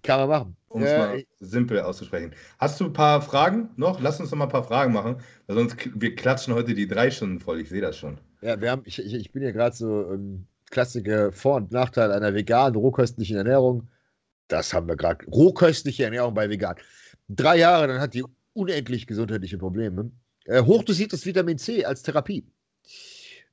Kann man machen.
Um es mal simpel auszusprechen. Hast du ein paar Fragen noch? Lass uns noch mal ein paar Fragen machen, weil sonst wir klatschen heute die drei Stunden voll. Ich sehe das schon.
Ja, wir haben, ich, ich, ich bin ja gerade so ähm, Klassiker Vor- und Nachteil einer veganen, rohköstlichen Ernährung. Das haben wir gerade. Rohköstliche Ernährung bei vegan. Drei Jahre, dann hat die unendlich gesundheitliche Probleme. Äh, hochdosiertes Vitamin C als Therapie.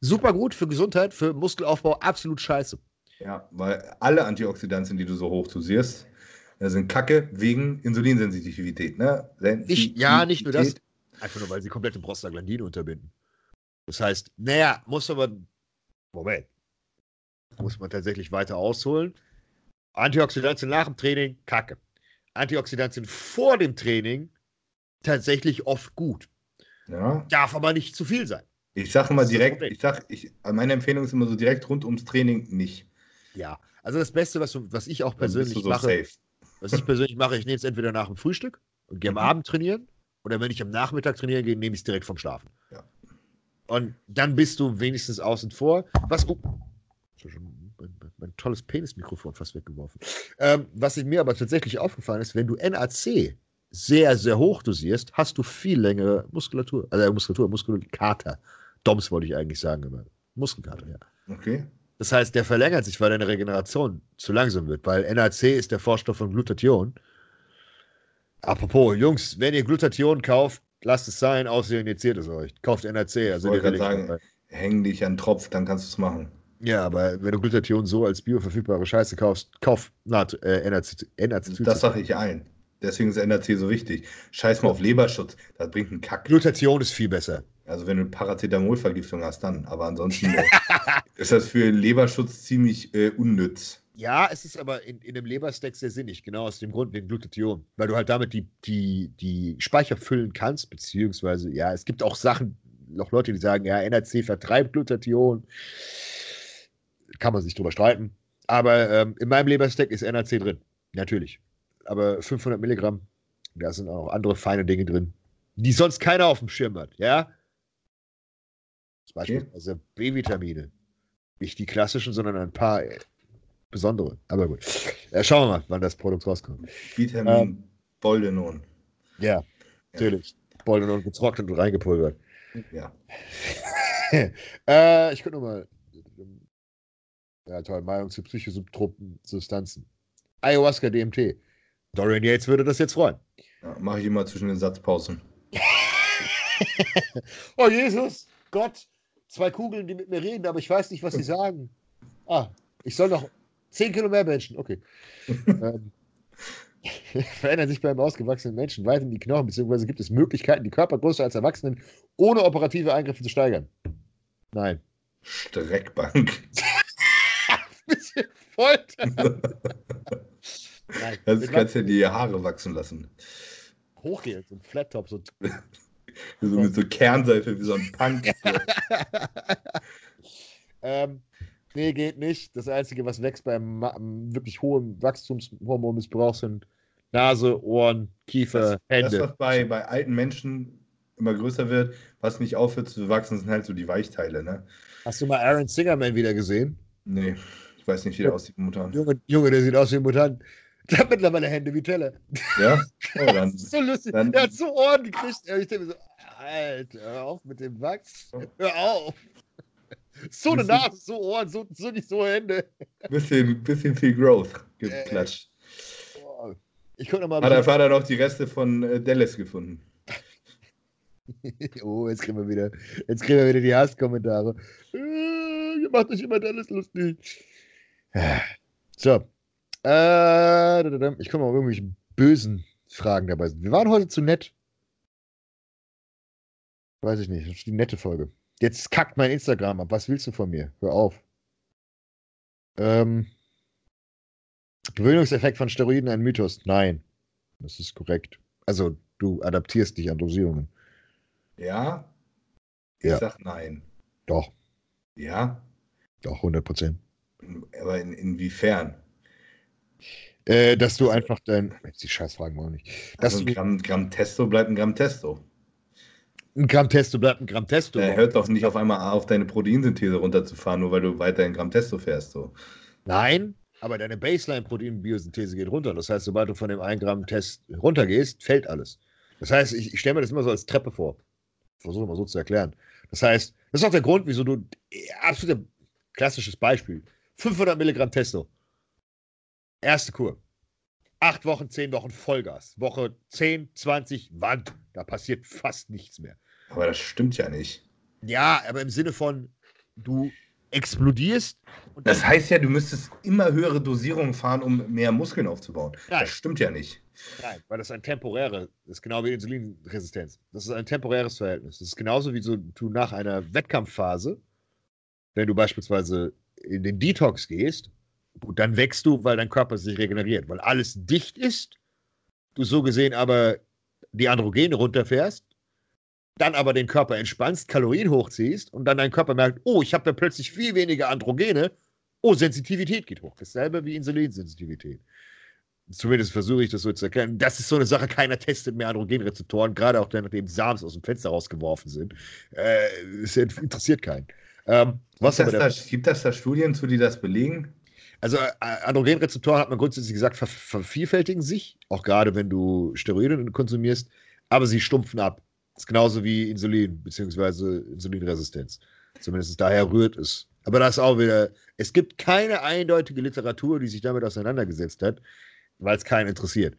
Super gut für Gesundheit, für Muskelaufbau, absolut scheiße.
Ja, weil alle Antioxidantien, die du so hoch dosierst, das sind Kacke wegen Insulinsensitivität. Ne?
Nicht, ja, nicht nur das. Einfach nur, weil sie komplette Prostaglandine unterbinden. Das heißt, naja, muss aber. Moment. Muss man tatsächlich weiter ausholen. Antioxidantien nach dem Training, Kacke. Antioxidantien vor dem Training, tatsächlich oft gut. Ja. Darf aber nicht zu viel sein.
Ich sage immer direkt, ich sag, ich, meine Empfehlung ist immer so direkt rund ums Training nicht.
Ja, also das Beste, was, was ich auch persönlich so mache, safe. Was ich persönlich mache, ich nehme es entweder nach dem Frühstück und gehe am mhm. Abend trainieren oder wenn ich am Nachmittag trainieren gehe, nehme ich es direkt vom Schlafen. Ja. Und dann bist du wenigstens außen vor. Was, oh, mein, mein, tolles Penismikrofon fast weggeworfen. Ähm, was mir aber tatsächlich aufgefallen ist, wenn du NAC sehr, sehr hoch dosierst, hast du viel längere Muskulatur, also Muskulatur, Muskelkater. DOMS wollte ich eigentlich sagen immer. Muskelkater, ja.
Okay.
Das heißt, der verlängert sich, weil deine Regeneration zu langsam wird, weil NAC ist der Vorstoff von Glutathion. Apropos, Jungs, wenn ihr Glutathion kauft, lasst es sein, außer ihr injiziert es euch. Kauft NAC. Also
ich wollte gerade sagen, häng dich an den Tropf, dann kannst du es machen.
Ja, aber wenn du Glutathion so als bioverfügbare Scheiße kaufst, kauf NAC. Äh, NAC,
das sage ich allen. Deswegen ist NAC so wichtig. Scheiß mal auf Leberschutz, das bringt einen Kack.
Glutathion ist viel besser.
Also wenn du Paracetamolvergiftung hast, dann. Aber ansonsten äh, ist das für Leberschutz ziemlich äh, unnütz.
Ja, es ist aber in, in dem Leberstack sehr sinnig, genau aus dem Grund wegen Glutathion. Weil du halt damit die, die, die Speicher füllen kannst, beziehungsweise, ja, es gibt auch Sachen, noch Leute, die sagen, ja, NAC vertreibt Glutathion. Kann man sich drüber streiten. Aber ähm, in meinem Leberstack ist NAC drin. Natürlich. Aber 500 Milligramm, da sind auch andere feine Dinge drin, die sonst keiner auf dem Schirm hat, ja? Beispielsweise okay. B-Vitamine. Nicht die klassischen, sondern ein paar äh, besondere. Aber gut. Äh, schauen wir mal, wann das Produkt rauskommt.
Vitamin ähm, Boldenon.
Ja, ja, natürlich. Boldenon getrocknet und reingepulvert.
Ja.
äh, ich gucke nochmal. Ja, toll. Meinung zu psychosubtropen Substanzen. Ayahuasca DMT. Dorian Yates würde das jetzt freuen.
Ja, Mache ich immer zwischen den Satzpausen.
oh Jesus, Gott, zwei Kugeln, die mit mir reden, aber ich weiß nicht, was sie sagen. Ah, ich soll noch zehn Kilo mehr Menschen. Okay. ähm, verändern sich beim ausgewachsenen Menschen weiterhin die Knochen, beziehungsweise gibt es Möglichkeiten, die Körpergröße als Erwachsenen ohne operative Eingriffe zu steigern? Nein.
Streckbank.
bisschen Folter.
Nein, das kannst ja die Haare wachsen lassen.
Hochgehen, so ein Flat-Top, so.
So mit so Kernseife wie so ein Punk.
ähm, nee, geht nicht. Das Einzige, was wächst beim wirklich hohen Wachstumshormonmissbrauch sind Nase, Ohren, Kiefer,
das,
Hände.
Das, was bei, bei alten Menschen immer größer wird, was nicht aufhört zu wachsen, sind halt so die Weichteile. Ne?
Hast du mal Aaron Singerman wieder gesehen?
Nee, ich weiß nicht, wie der aussieht,
Mutant. Junge, Junge, der sieht aus wie ein Mutant. Der hat mittlerweile Hände wie Teller.
Ja?
Oh, dann, das ist so lustig. Dann, der hat so Ohren gekriegt. Ich denke mir so, Alter, hör auf mit dem Wachs. Hör auf. So eine Nase, so Ohren, so, so nicht so Hände.
Bisschen, bisschen viel Growth geklatscht.
Äh, ich gucke
nochmal. Hat der Vater noch die Reste von äh, Dallas gefunden?
oh, jetzt kriegen wir wieder, jetzt kriegen wir wieder die Hasskommentare. Äh, ihr macht euch immer Dallas lustig. So, äh, ich komme mal irgendwelche bösen Fragen dabei sind. Wir waren heute zu nett. Weiß ich nicht. Das ist die nette Folge. Jetzt kackt mein Instagram ab. Was willst du von mir? Hör auf. Ähm, Gewöhnungseffekt von Steroiden ein Mythos? Nein. Das ist korrekt. Also, du adaptierst dich an Dosierungen.
Ja? Ich ja. sag nein.
Doch.
Ja?
Doch, 100 Prozent.
Aber in, inwiefern?
Äh, dass du einfach dein. Jetzt die Scheißfragen auch nicht.
Dass also ein Gramm, Gramm Testo bleibt ein Gramm Testo.
Ein Gramm Testo bleibt ein Gramm Testo.
Er hört doch nicht auf einmal auf, deine Proteinsynthese runterzufahren, nur weil du weiter ein Gramm Testo fährst. So.
Nein, aber deine Baseline-Proteinbiosynthese geht runter. Das heißt, sobald du von dem 1 Gramm Test runtergehst, fällt alles. Das heißt, ich, ich stelle mir das immer so als Treppe vor. Versuche mal so zu erklären. Das heißt, das ist auch der Grund, wieso du, absolut klassisches Beispiel, 500 Milligramm Testo. Erste Kur. Acht Wochen, zehn Wochen Vollgas. Woche 10, 20, Wand. Da passiert fast nichts mehr.
Aber das stimmt ja nicht.
Ja, aber im Sinne von, du explodierst.
das heißt ja, du müsstest immer höhere Dosierungen fahren, um mehr Muskeln aufzubauen. Nein. Das stimmt ja nicht.
Nein, weil das ein temporäres, das ist genau wie Insulinresistenz. Das ist ein temporäres Verhältnis. Das ist genauso wie so, du nach einer Wettkampfphase, wenn du beispielsweise in den Detox gehst, Gut, dann wächst du, weil dein Körper sich regeneriert, weil alles dicht ist, du so gesehen aber die Androgene runterfährst, dann aber den Körper entspannst, Kalorien hochziehst und dann dein Körper merkt, oh, ich habe da plötzlich viel weniger Androgene, oh, Sensitivität geht hoch. Dasselbe wie Insulinsensitivität. Zumindest versuche ich das so zu erklären. Das ist so eine Sache, keiner testet mehr Androgenrezeptoren, gerade auch dann, nachdem Sams aus dem Fenster rausgeworfen sind. Äh, es interessiert keinen. Ähm,
was das da, gibt das da Studien zu, die das belegen?
Also äh, Androgenrezeptoren hat man grundsätzlich gesagt, ver vervielfältigen sich, auch gerade wenn du Steroide konsumierst, aber sie stumpfen ab. Das ist genauso wie Insulin bzw. Insulinresistenz. Zumindest daher rührt es. Aber das ist auch wieder, es gibt keine eindeutige Literatur, die sich damit auseinandergesetzt hat, weil es keinen interessiert.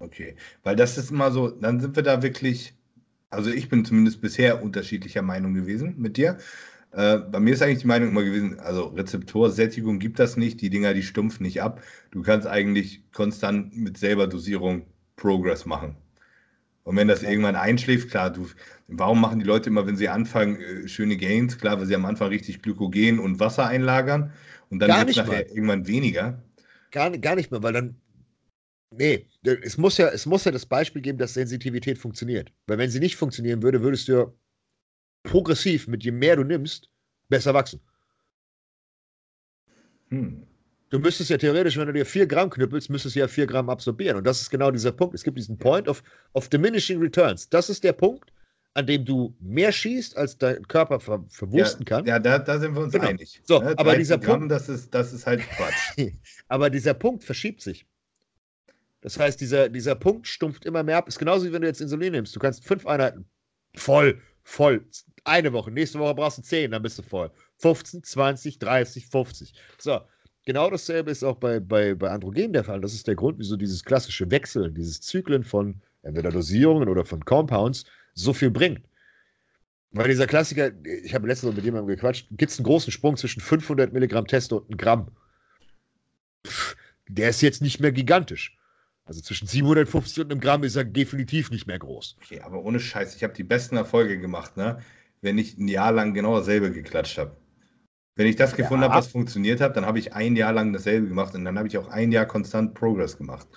Okay, weil das ist immer so, dann sind wir da wirklich, also ich bin zumindest bisher unterschiedlicher Meinung gewesen mit dir. Äh, bei mir ist eigentlich die Meinung immer gewesen, also Rezeptorsättigung gibt das nicht, die Dinger, die stumpfen nicht ab. Du kannst eigentlich konstant mit selber Dosierung Progress machen. Und wenn das irgendwann einschläft, klar, du, warum machen die Leute immer, wenn sie anfangen, äh, schöne Gains? Klar, weil sie am Anfang richtig Glykogen und Wasser einlagern und dann wird es nachher mal. irgendwann weniger.
Gar, gar nicht mehr, weil dann, nee, es muss, ja, es muss ja das Beispiel geben, dass Sensitivität funktioniert. Weil wenn sie nicht funktionieren würde, würdest du ja progressiv, mit je mehr du nimmst, besser wachsen. Hm. Du müsstest ja theoretisch, wenn du dir 4 Gramm knüppelst, müsstest du ja 4 Gramm absorbieren. Und das ist genau dieser Punkt. Es gibt diesen Point of, of diminishing returns. Das ist der Punkt, an dem du mehr schießt, als dein Körper ver verwursten
ja,
kann.
Ja, da, da, sind wir uns genau. einig.
So, ne? aber dieser Gramm, Punkt.
Das ist, das ist halt Quatsch.
aber dieser Punkt verschiebt sich. Das heißt, dieser, dieser Punkt stumpft immer mehr ab. Ist genauso wie wenn du jetzt Insulin nimmst. Du kannst fünf Einheiten voll, voll, eine Woche, nächste Woche brauchst du zehn, dann bist du voll. 15, 20, 30, 50. So, genau dasselbe ist auch bei, bei, bei Androgen der Fall. Das ist der Grund, wieso dieses klassische Wechseln, dieses Zyklen von entweder Dosierungen oder von Compounds so viel bringt. Weil dieser Klassiker, ich habe letztens mit jemandem gequatscht, gibt es einen großen Sprung zwischen 500 Milligramm Testo und einem Gramm. Der ist jetzt nicht mehr gigantisch. Also zwischen 750 und einem Gramm ist er definitiv nicht mehr groß.
Okay, aber ohne Scheiß, ich habe die besten Erfolge gemacht, ne? Wenn ich ein Jahr lang genau dasselbe geklatscht habe. Wenn ich das gefunden ja. habe, was funktioniert hat, dann habe ich ein Jahr lang dasselbe gemacht und dann habe ich auch ein Jahr konstant Progress gemacht.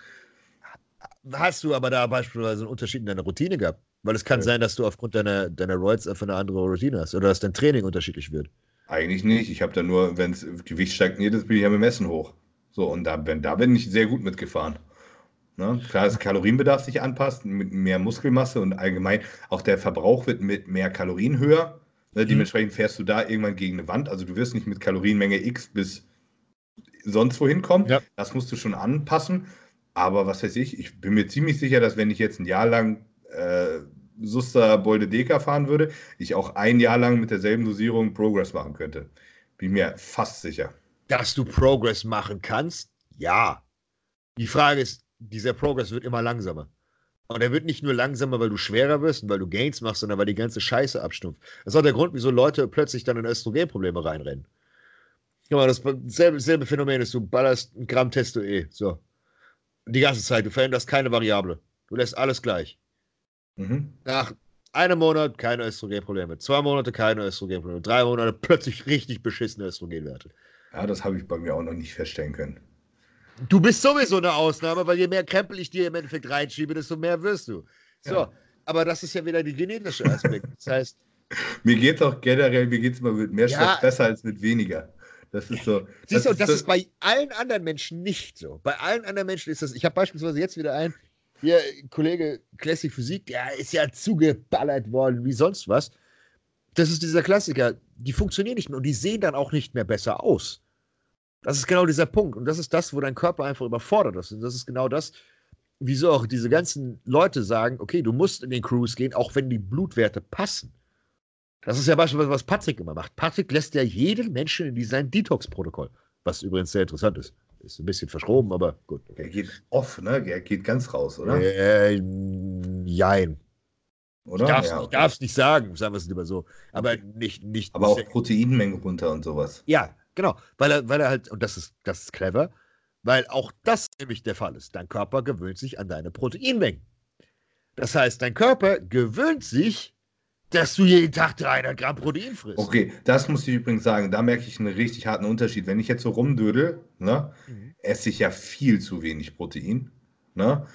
Hast du aber da beispielsweise einen Unterschied in deiner Routine gehabt? Weil es kann ja. sein, dass du aufgrund deiner, deiner Roids einfach eine andere Routine hast oder dass dein Training unterschiedlich wird.
Eigentlich nicht. Ich habe da nur, wenn das Gewicht stagniert ist, bin ich ja mit dem Essen hoch. So, und da, da bin ich sehr gut mitgefahren. Ne? Klar, das Kalorienbedarf sich anpasst, mit mehr Muskelmasse und allgemein auch der Verbrauch wird mit mehr Kalorien höher. Ne? Mhm. Dementsprechend fährst du da irgendwann gegen eine Wand. Also du wirst nicht mit Kalorienmenge X bis sonst wohin kommen. Ja. Das musst du schon anpassen. Aber was weiß ich, ich bin mir ziemlich sicher, dass wenn ich jetzt ein Jahr lang äh, Suster Bolde Deka fahren würde, ich auch ein Jahr lang mit derselben Dosierung Progress machen könnte. Bin mir fast sicher.
Dass du Progress machen kannst, ja. Die Frage ist, dieser Progress wird immer langsamer. Und er wird nicht nur langsamer, weil du schwerer wirst und weil du Gains machst, sondern weil die ganze Scheiße abstumpft. Das ist auch der Grund, wieso Leute plötzlich dann in Östrogenprobleme reinrennen. Guck mal, das selbe, selbe Phänomen ist, du ballerst ein Gramm Testo eh. So. Die ganze Zeit. Du veränderst keine Variable. Du lässt alles gleich. Mhm. Nach einem Monat keine Östrogenprobleme. Zwei Monate keine Östrogenprobleme. Drei Monate plötzlich richtig beschissene Östrogenwerte.
Ja, das habe ich bei mir auch noch nicht feststellen können.
Du bist sowieso eine Ausnahme, weil je mehr Krempel ich dir im Endeffekt reinschiebe, desto mehr wirst du. So, ja. aber das ist ja wieder der genetische Aspekt. Das heißt.
mir geht es auch generell, mir geht es mal mit mehr ja, besser als mit weniger. Das ist so.
Siehst du, das, das ist, bei allen anderen Menschen nicht so. Bei allen anderen Menschen ist das. Ich habe beispielsweise jetzt wieder einen, hier, Kollege Classic Physik, der ist ja zugeballert worden wie sonst was. Das ist dieser Klassiker. Die funktionieren nicht mehr und die sehen dann auch nicht mehr besser aus. Das ist genau dieser Punkt. Und das ist das, wo dein Körper einfach überfordert ist. Und das ist genau das, wieso auch diese ganzen Leute sagen, okay, du musst in den Cruise gehen, auch wenn die Blutwerte passen. Das ist ja beispielsweise, was Patrick immer macht. Patrick lässt ja jeden Menschen in sein Detox-Protokoll, was übrigens sehr interessant ist. Ist ein bisschen verschroben, aber gut.
Er geht off, ne? Er geht ganz raus, oder?
Äh, jein. Oder? Ich darf es ja, nicht sagen, sagen wir es lieber so. Aber nicht, nicht.
Aber auch Proteinmenge runter und sowas.
Ja, Genau, weil er, weil er halt, und das ist, das ist clever, weil auch das nämlich der Fall ist. Dein Körper gewöhnt sich an deine Proteinmengen. Das heißt, dein Körper gewöhnt sich, dass du jeden Tag 300 Gramm Protein frisst.
Okay, das muss ich übrigens sagen. Da merke ich einen richtig harten Unterschied. Wenn ich jetzt so rumdödel, ne, mhm. esse ich ja viel zu wenig Protein. Ne?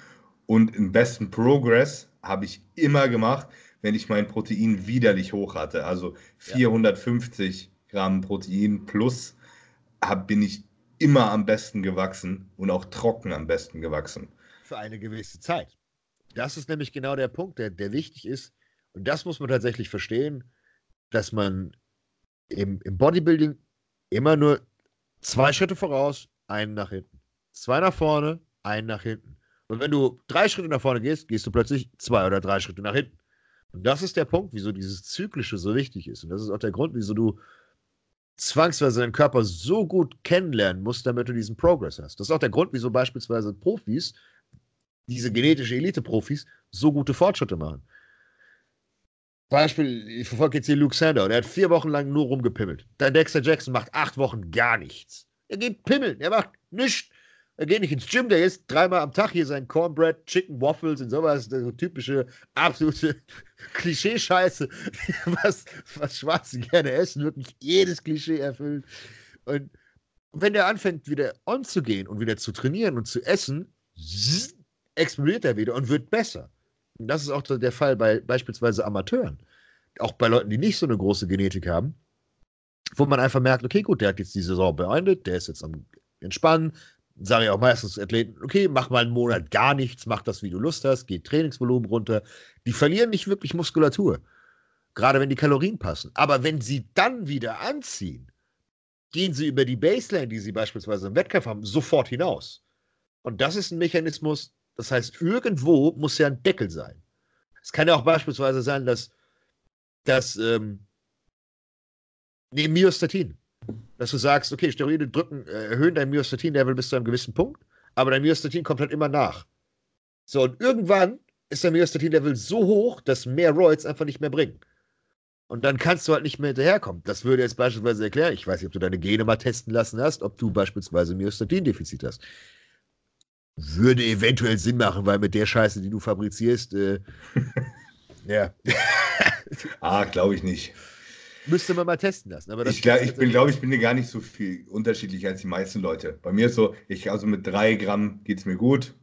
Und im besten Progress habe ich immer gemacht, wenn ich mein Protein widerlich hoch hatte. Also 450 ja. Gramm Protein plus hab, bin ich immer am besten gewachsen und auch trocken am besten gewachsen.
Für eine gewisse Zeit. Das ist nämlich genau der Punkt, der, der wichtig ist. Und das muss man tatsächlich verstehen, dass man im, im Bodybuilding immer nur zwei Schritte voraus, einen nach hinten. Zwei nach vorne, einen nach hinten. Und wenn du drei Schritte nach vorne gehst, gehst du plötzlich zwei oder drei Schritte nach hinten. Und das ist der Punkt, wieso dieses Zyklische so wichtig ist. Und das ist auch der Grund, wieso du zwangsweise deinen Körper so gut kennenlernen musst, damit du diesen Progress hast. Das ist auch der Grund, wieso beispielsweise Profis, diese genetische Elite-Profis, so gute Fortschritte machen. Beispiel, ich verfolge jetzt hier Luke Sander und er hat vier Wochen lang nur rumgepimmelt. Dein Dexter Jackson macht acht Wochen gar nichts. Er geht pimmeln, er macht nichts. Er geht nicht ins Gym, der isst dreimal am Tag hier sein Cornbread, Chicken Waffles und sowas, so typische, absolute Klischee-Scheiße, was, was Schwarze gerne essen, wirklich jedes Klischee erfüllt. Und wenn der anfängt, wieder on zu gehen und wieder zu trainieren und zu essen, explodiert er wieder und wird besser. Und das ist auch der Fall bei beispielsweise Amateuren. Auch bei Leuten, die nicht so eine große Genetik haben, wo man einfach merkt, okay, gut, der hat jetzt die Saison beendet, der ist jetzt am Entspannen, sage ich auch meistens Athleten, okay, mach mal einen Monat gar nichts, mach das, wie du Lust hast, geht Trainingsvolumen runter. Die verlieren nicht wirklich Muskulatur, gerade wenn die Kalorien passen. Aber wenn sie dann wieder anziehen, gehen sie über die Baseline, die sie beispielsweise im Wettkampf haben, sofort hinaus. Und das ist ein Mechanismus, das heißt, irgendwo muss ja ein Deckel sein. Es kann ja auch beispielsweise sein, dass, dass ähm, neben Myostatin, dass du sagst, okay, Steroide drücken, äh, erhöhen dein Myostatin-Level bis zu einem gewissen Punkt, aber dein Myostatin kommt halt immer nach. So, und irgendwann ist dein Myostatin-Level so hoch, dass mehr Roids einfach nicht mehr bringen. Und dann kannst du halt nicht mehr hinterherkommen. Das würde jetzt beispielsweise erklären, ich weiß nicht, ob du deine Gene mal testen lassen hast, ob du beispielsweise Myostatin-Defizit hast. Würde eventuell Sinn machen, weil mit der Scheiße, die du fabrizierst, äh, ja.
ah, glaube ich nicht.
Müsste man mal testen lassen. Aber
ich glaube, ich bin, glaub, ich bin gar nicht so viel unterschiedlicher als die meisten Leute. Bei mir ist so, ich, also mit drei Gramm geht es mir gut.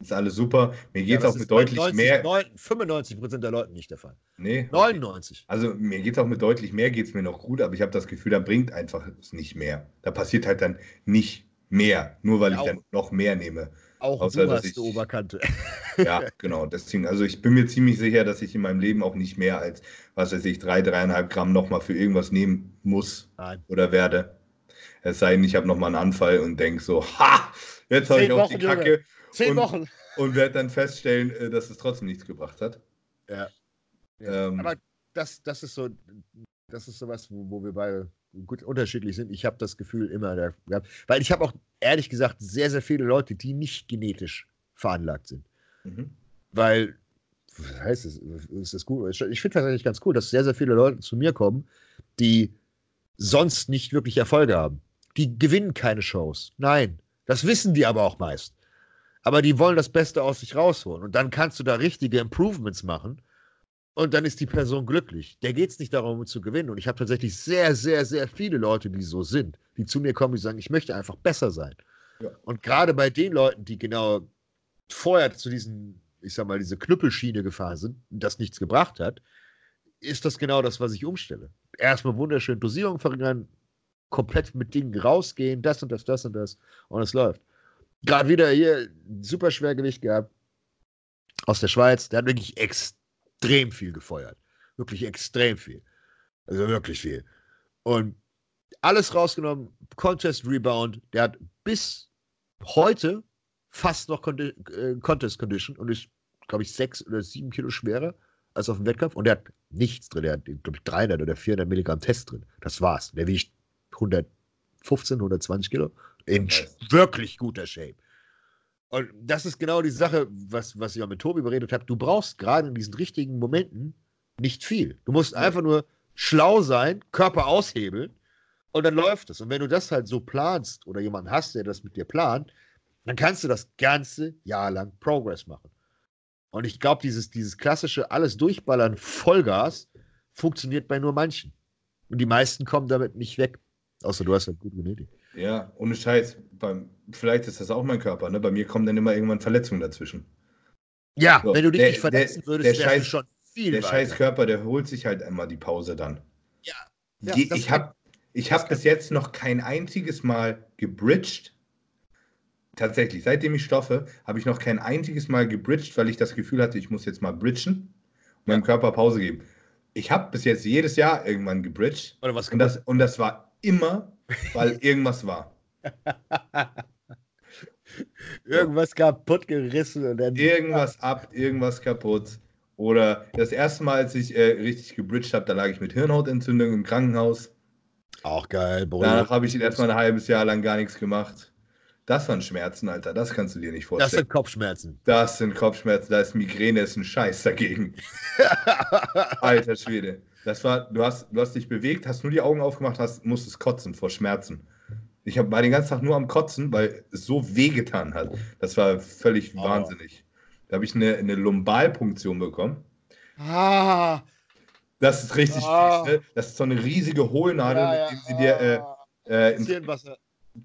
Ist alles super. Mir geht es ja, auch mit deutlich 90, mehr.
95 Prozent der Leute nicht der Fall.
Nee.
99.
Also mir geht es auch mit deutlich mehr, geht es mir noch gut, aber ich habe das Gefühl, da bringt einfach nicht mehr. Da passiert halt dann nicht mehr, nur weil ja, ich dann noch mehr nehme.
Auch Außer, du hast ich, Oberkante.
Ja, genau. Deswegen, also ich bin mir ziemlich sicher, dass ich in meinem Leben auch nicht mehr als, was weiß ich, drei, dreieinhalb Gramm nochmal für irgendwas nehmen muss Nein. oder werde. Es sei denn, ich habe nochmal einen Anfall und denke so, ha, jetzt habe ich auf die Kacke. Junge.
Zehn
und,
Wochen.
Und werde dann feststellen, äh, dass es trotzdem nichts gebracht hat.
Ja. ja. Ähm, Aber das, das ist so, das ist sowas, wo, wo wir beide gut unterschiedlich sind. Ich habe das Gefühl immer gehabt, weil ich habe auch ehrlich gesagt sehr, sehr viele Leute, die nicht genetisch veranlagt sind. Mhm. Weil, was heißt das? Ist das gut? Ich finde tatsächlich ganz cool, dass sehr, sehr viele Leute zu mir kommen, die sonst nicht wirklich Erfolge haben. Die gewinnen keine Shows. Nein, das wissen die aber auch meist. Aber die wollen das Beste aus sich rausholen. Und dann kannst du da richtige Improvements machen und dann ist die Person glücklich. Der geht es nicht darum, zu gewinnen. Und ich habe tatsächlich sehr, sehr, sehr viele Leute, die so sind, die zu mir kommen, die sagen, ich möchte einfach besser sein. Ja. Und gerade bei den Leuten, die genau vorher zu diesen, ich sag mal, diese Knüppelschiene gefahren sind und das nichts gebracht hat, ist das genau das, was ich umstelle. Erstmal wunderschön Dosierung verringern, komplett mit Dingen rausgehen, das und das, das und das und es läuft. Gerade wieder hier super Schwergewicht gehabt aus der Schweiz, der hat wirklich extrem extrem viel gefeuert. Wirklich extrem viel. Also wirklich viel. Und alles rausgenommen, Contest Rebound, der hat bis heute fast noch Condi äh, Contest Condition und ist, glaube ich, sechs oder sieben Kilo schwerer als auf dem Wettkampf und der hat nichts drin. Der hat, glaube ich, 300 oder 400 Milligramm Test drin. Das war's. Der wiegt 115, 120 Kilo. In wirklich guter Shape. Und das ist genau die Sache, was, was ich auch mit Tobi beredet habe. Du brauchst gerade in diesen richtigen Momenten nicht viel. Du musst einfach nur schlau sein, Körper aushebeln und dann läuft es. Und wenn du das halt so planst oder jemanden hast, der das mit dir plant, dann kannst du das ganze Jahr lang Progress machen. Und ich glaube, dieses, dieses klassische alles durchballern, Vollgas, funktioniert bei nur manchen. Und die meisten kommen damit nicht weg. Außer du hast halt gut genötigt.
Ja, ohne Scheiß. Beim, vielleicht ist das auch mein Körper. Ne? Bei mir kommen dann immer irgendwann Verletzungen dazwischen.
Ja, so, wenn du dich der, nicht verletzen würdest, wärst du schon
viel der scheiß Körper, der holt sich halt einmal die Pause dann. Ja. ja die, ich habe ich hab bis jetzt noch kein einziges Mal gebridged. Tatsächlich, seitdem ich stoffe, habe ich noch kein einziges Mal gebridged, weil ich das Gefühl hatte, ich muss jetzt mal bridgen und meinem Körper Pause geben. Ich habe bis jetzt jedes Jahr irgendwann gebridged. Oder was und das, und das war immer, weil irgendwas war.
irgendwas kaputt gerissen und dann.
Irgendwas ab, irgendwas kaputt. Oder das erste Mal, als ich äh, richtig gebridged habe, da lag ich mit Hirnhautentzündung im Krankenhaus.
Auch geil,
Bruder. Danach habe ich erstmal ein halbes Jahr lang gar nichts gemacht. Das waren Schmerzen, Alter. Das kannst du dir nicht vorstellen.
Das sind Kopfschmerzen.
Das sind Kopfschmerzen. Da ist Migräne, ist ein Scheiß dagegen. Alter Schwede. Das war, du hast, du hast dich bewegt, hast nur die Augen aufgemacht, hast, musstest kotzen vor Schmerzen. Ich hab, war den ganzen Tag nur am Kotzen, weil es so wehgetan hat. Das war völlig oh. wahnsinnig. Da habe ich eine, eine Lumbalpunktion bekommen. Ah. Das ist richtig ah. fies, ne? Das ist so eine riesige Hohlnadel, ja, ja. mit der sie dir äh, äh, ins,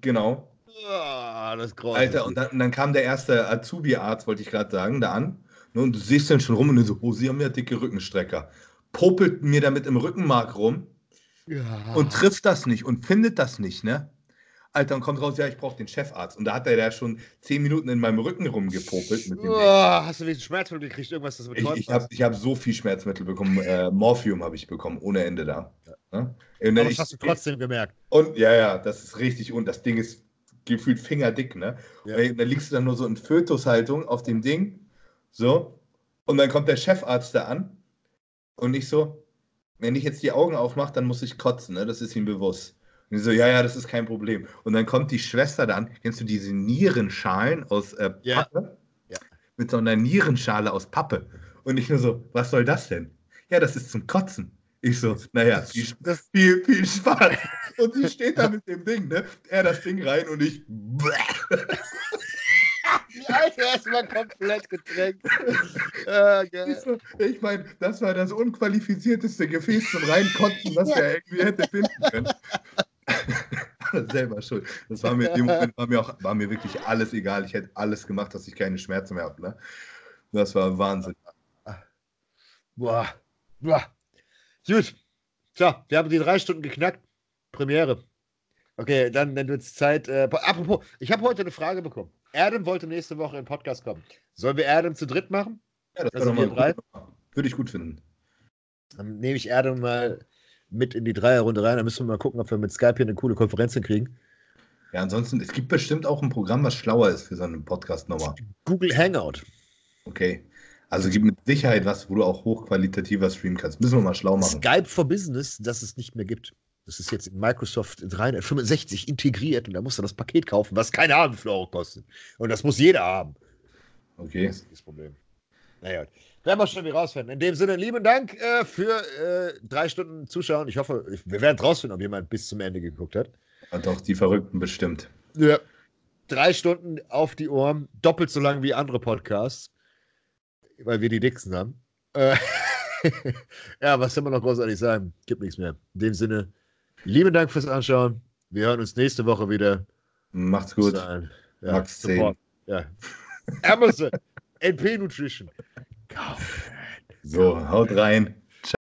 Genau. Ah, das ist groß. Alter, und dann, dann, kam der erste Azubi-Arzt, wollte ich gerade sagen, da an. Ne, und du siehst den schon rum und du so, oh, sie haben ja dicke Rückenstrecker. Popelt mir damit im Rückenmark rum ja. und trifft das nicht und findet das nicht, ne? Alter, und kommt raus, ja, ich brauche den Chefarzt. Und da hat er ja schon zehn Minuten in meinem Rücken rumgepopelt. Mit dem oh,
hast du wegen Schmerzmittel gekriegt? Irgendwas,
das Ich, ich habe hab so viel Schmerzmittel bekommen. Äh, Morphium habe ich bekommen, ohne Ende da. Ja.
Ne? Aber das ich, hast du trotzdem gemerkt.
Und ja, ja, das ist richtig. Und das Ding ist gefühlt fingerdick, ne? Ja. Und dann liegst du dann nur so in Fötushaltung auf dem Ding. So. Und dann kommt der Chefarzt da an. Und ich so, wenn ich jetzt die Augen aufmache, dann muss ich kotzen, ne? Das ist ihm bewusst. Und so, ja, ja, das ist kein Problem. Und dann kommt die Schwester dann, kennst du diese Nierenschalen aus äh, Pappe? Ja. ja. Mit so einer Nierenschale aus Pappe. Und ich nur so, was soll das denn? Ja, das ist zum Kotzen. Ich so, naja, viel, viel, viel Spaß. Und sie steht da mit dem Ding, ne? Er das Ding rein und ich.
Alter, erstmal komplett getränkt. Ah,
so, ich meine, das war das unqualifizierteste Gefäß zum Reinkotzen, was er irgendwie hätte finden können. selber schuld. Das war mir in dem Moment war mir auch war mir wirklich alles egal. Ich hätte alles gemacht, dass ich keine Schmerzen mehr habe. Ne? Das war Wahnsinn.
Boah. Boah. Gut. Tja, wir haben die drei Stunden geknackt. Premiere. Okay, dann, dann wird es Zeit. Äh, apropos, ich habe heute eine Frage bekommen. Adam wollte nächste Woche in den Podcast kommen. Sollen wir Adam zu dritt machen?
Ja, das also wir drei? Würde ich gut finden.
Dann nehme ich Adam mal mit in die Dreierrunde rein. Dann müssen wir mal gucken, ob wir mit Skype hier eine coole Konferenz hinkriegen.
Ja, ansonsten, es gibt bestimmt auch ein Programm, was schlauer ist für so eine Podcast-Nummer.
Google Hangout.
Okay. Also gibt mit Sicherheit was, wo du auch hochqualitativer streamen kannst. Müssen wir mal schlau machen.
Skype for Business, das es nicht mehr gibt. Das ist jetzt in Microsoft 365 integriert und da musst du das Paket kaufen, was keine Ahnung für Euro kostet. Und das muss jeder haben.
Okay. Das ist
das Problem. Naja, werden wir schon wieder rausfinden. In dem Sinne, lieben Dank äh, für äh, drei Stunden Zuschauen. Ich hoffe, wir werden rausfinden, ob jemand bis zum Ende geguckt hat.
Ja, doch, die Verrückten bestimmt.
Ja. Drei Stunden auf die Ohren, doppelt so lang wie andere Podcasts, weil wir die dicksten haben. Äh, ja, was soll man noch großartig sagen? Gibt nichts mehr. In dem Sinne, lieben Dank fürs Anschauen. Wir hören uns nächste Woche wieder.
Macht's gut.
Ja, Max 10. Ja. Amazon. NP Nutrition.
So, haut rein.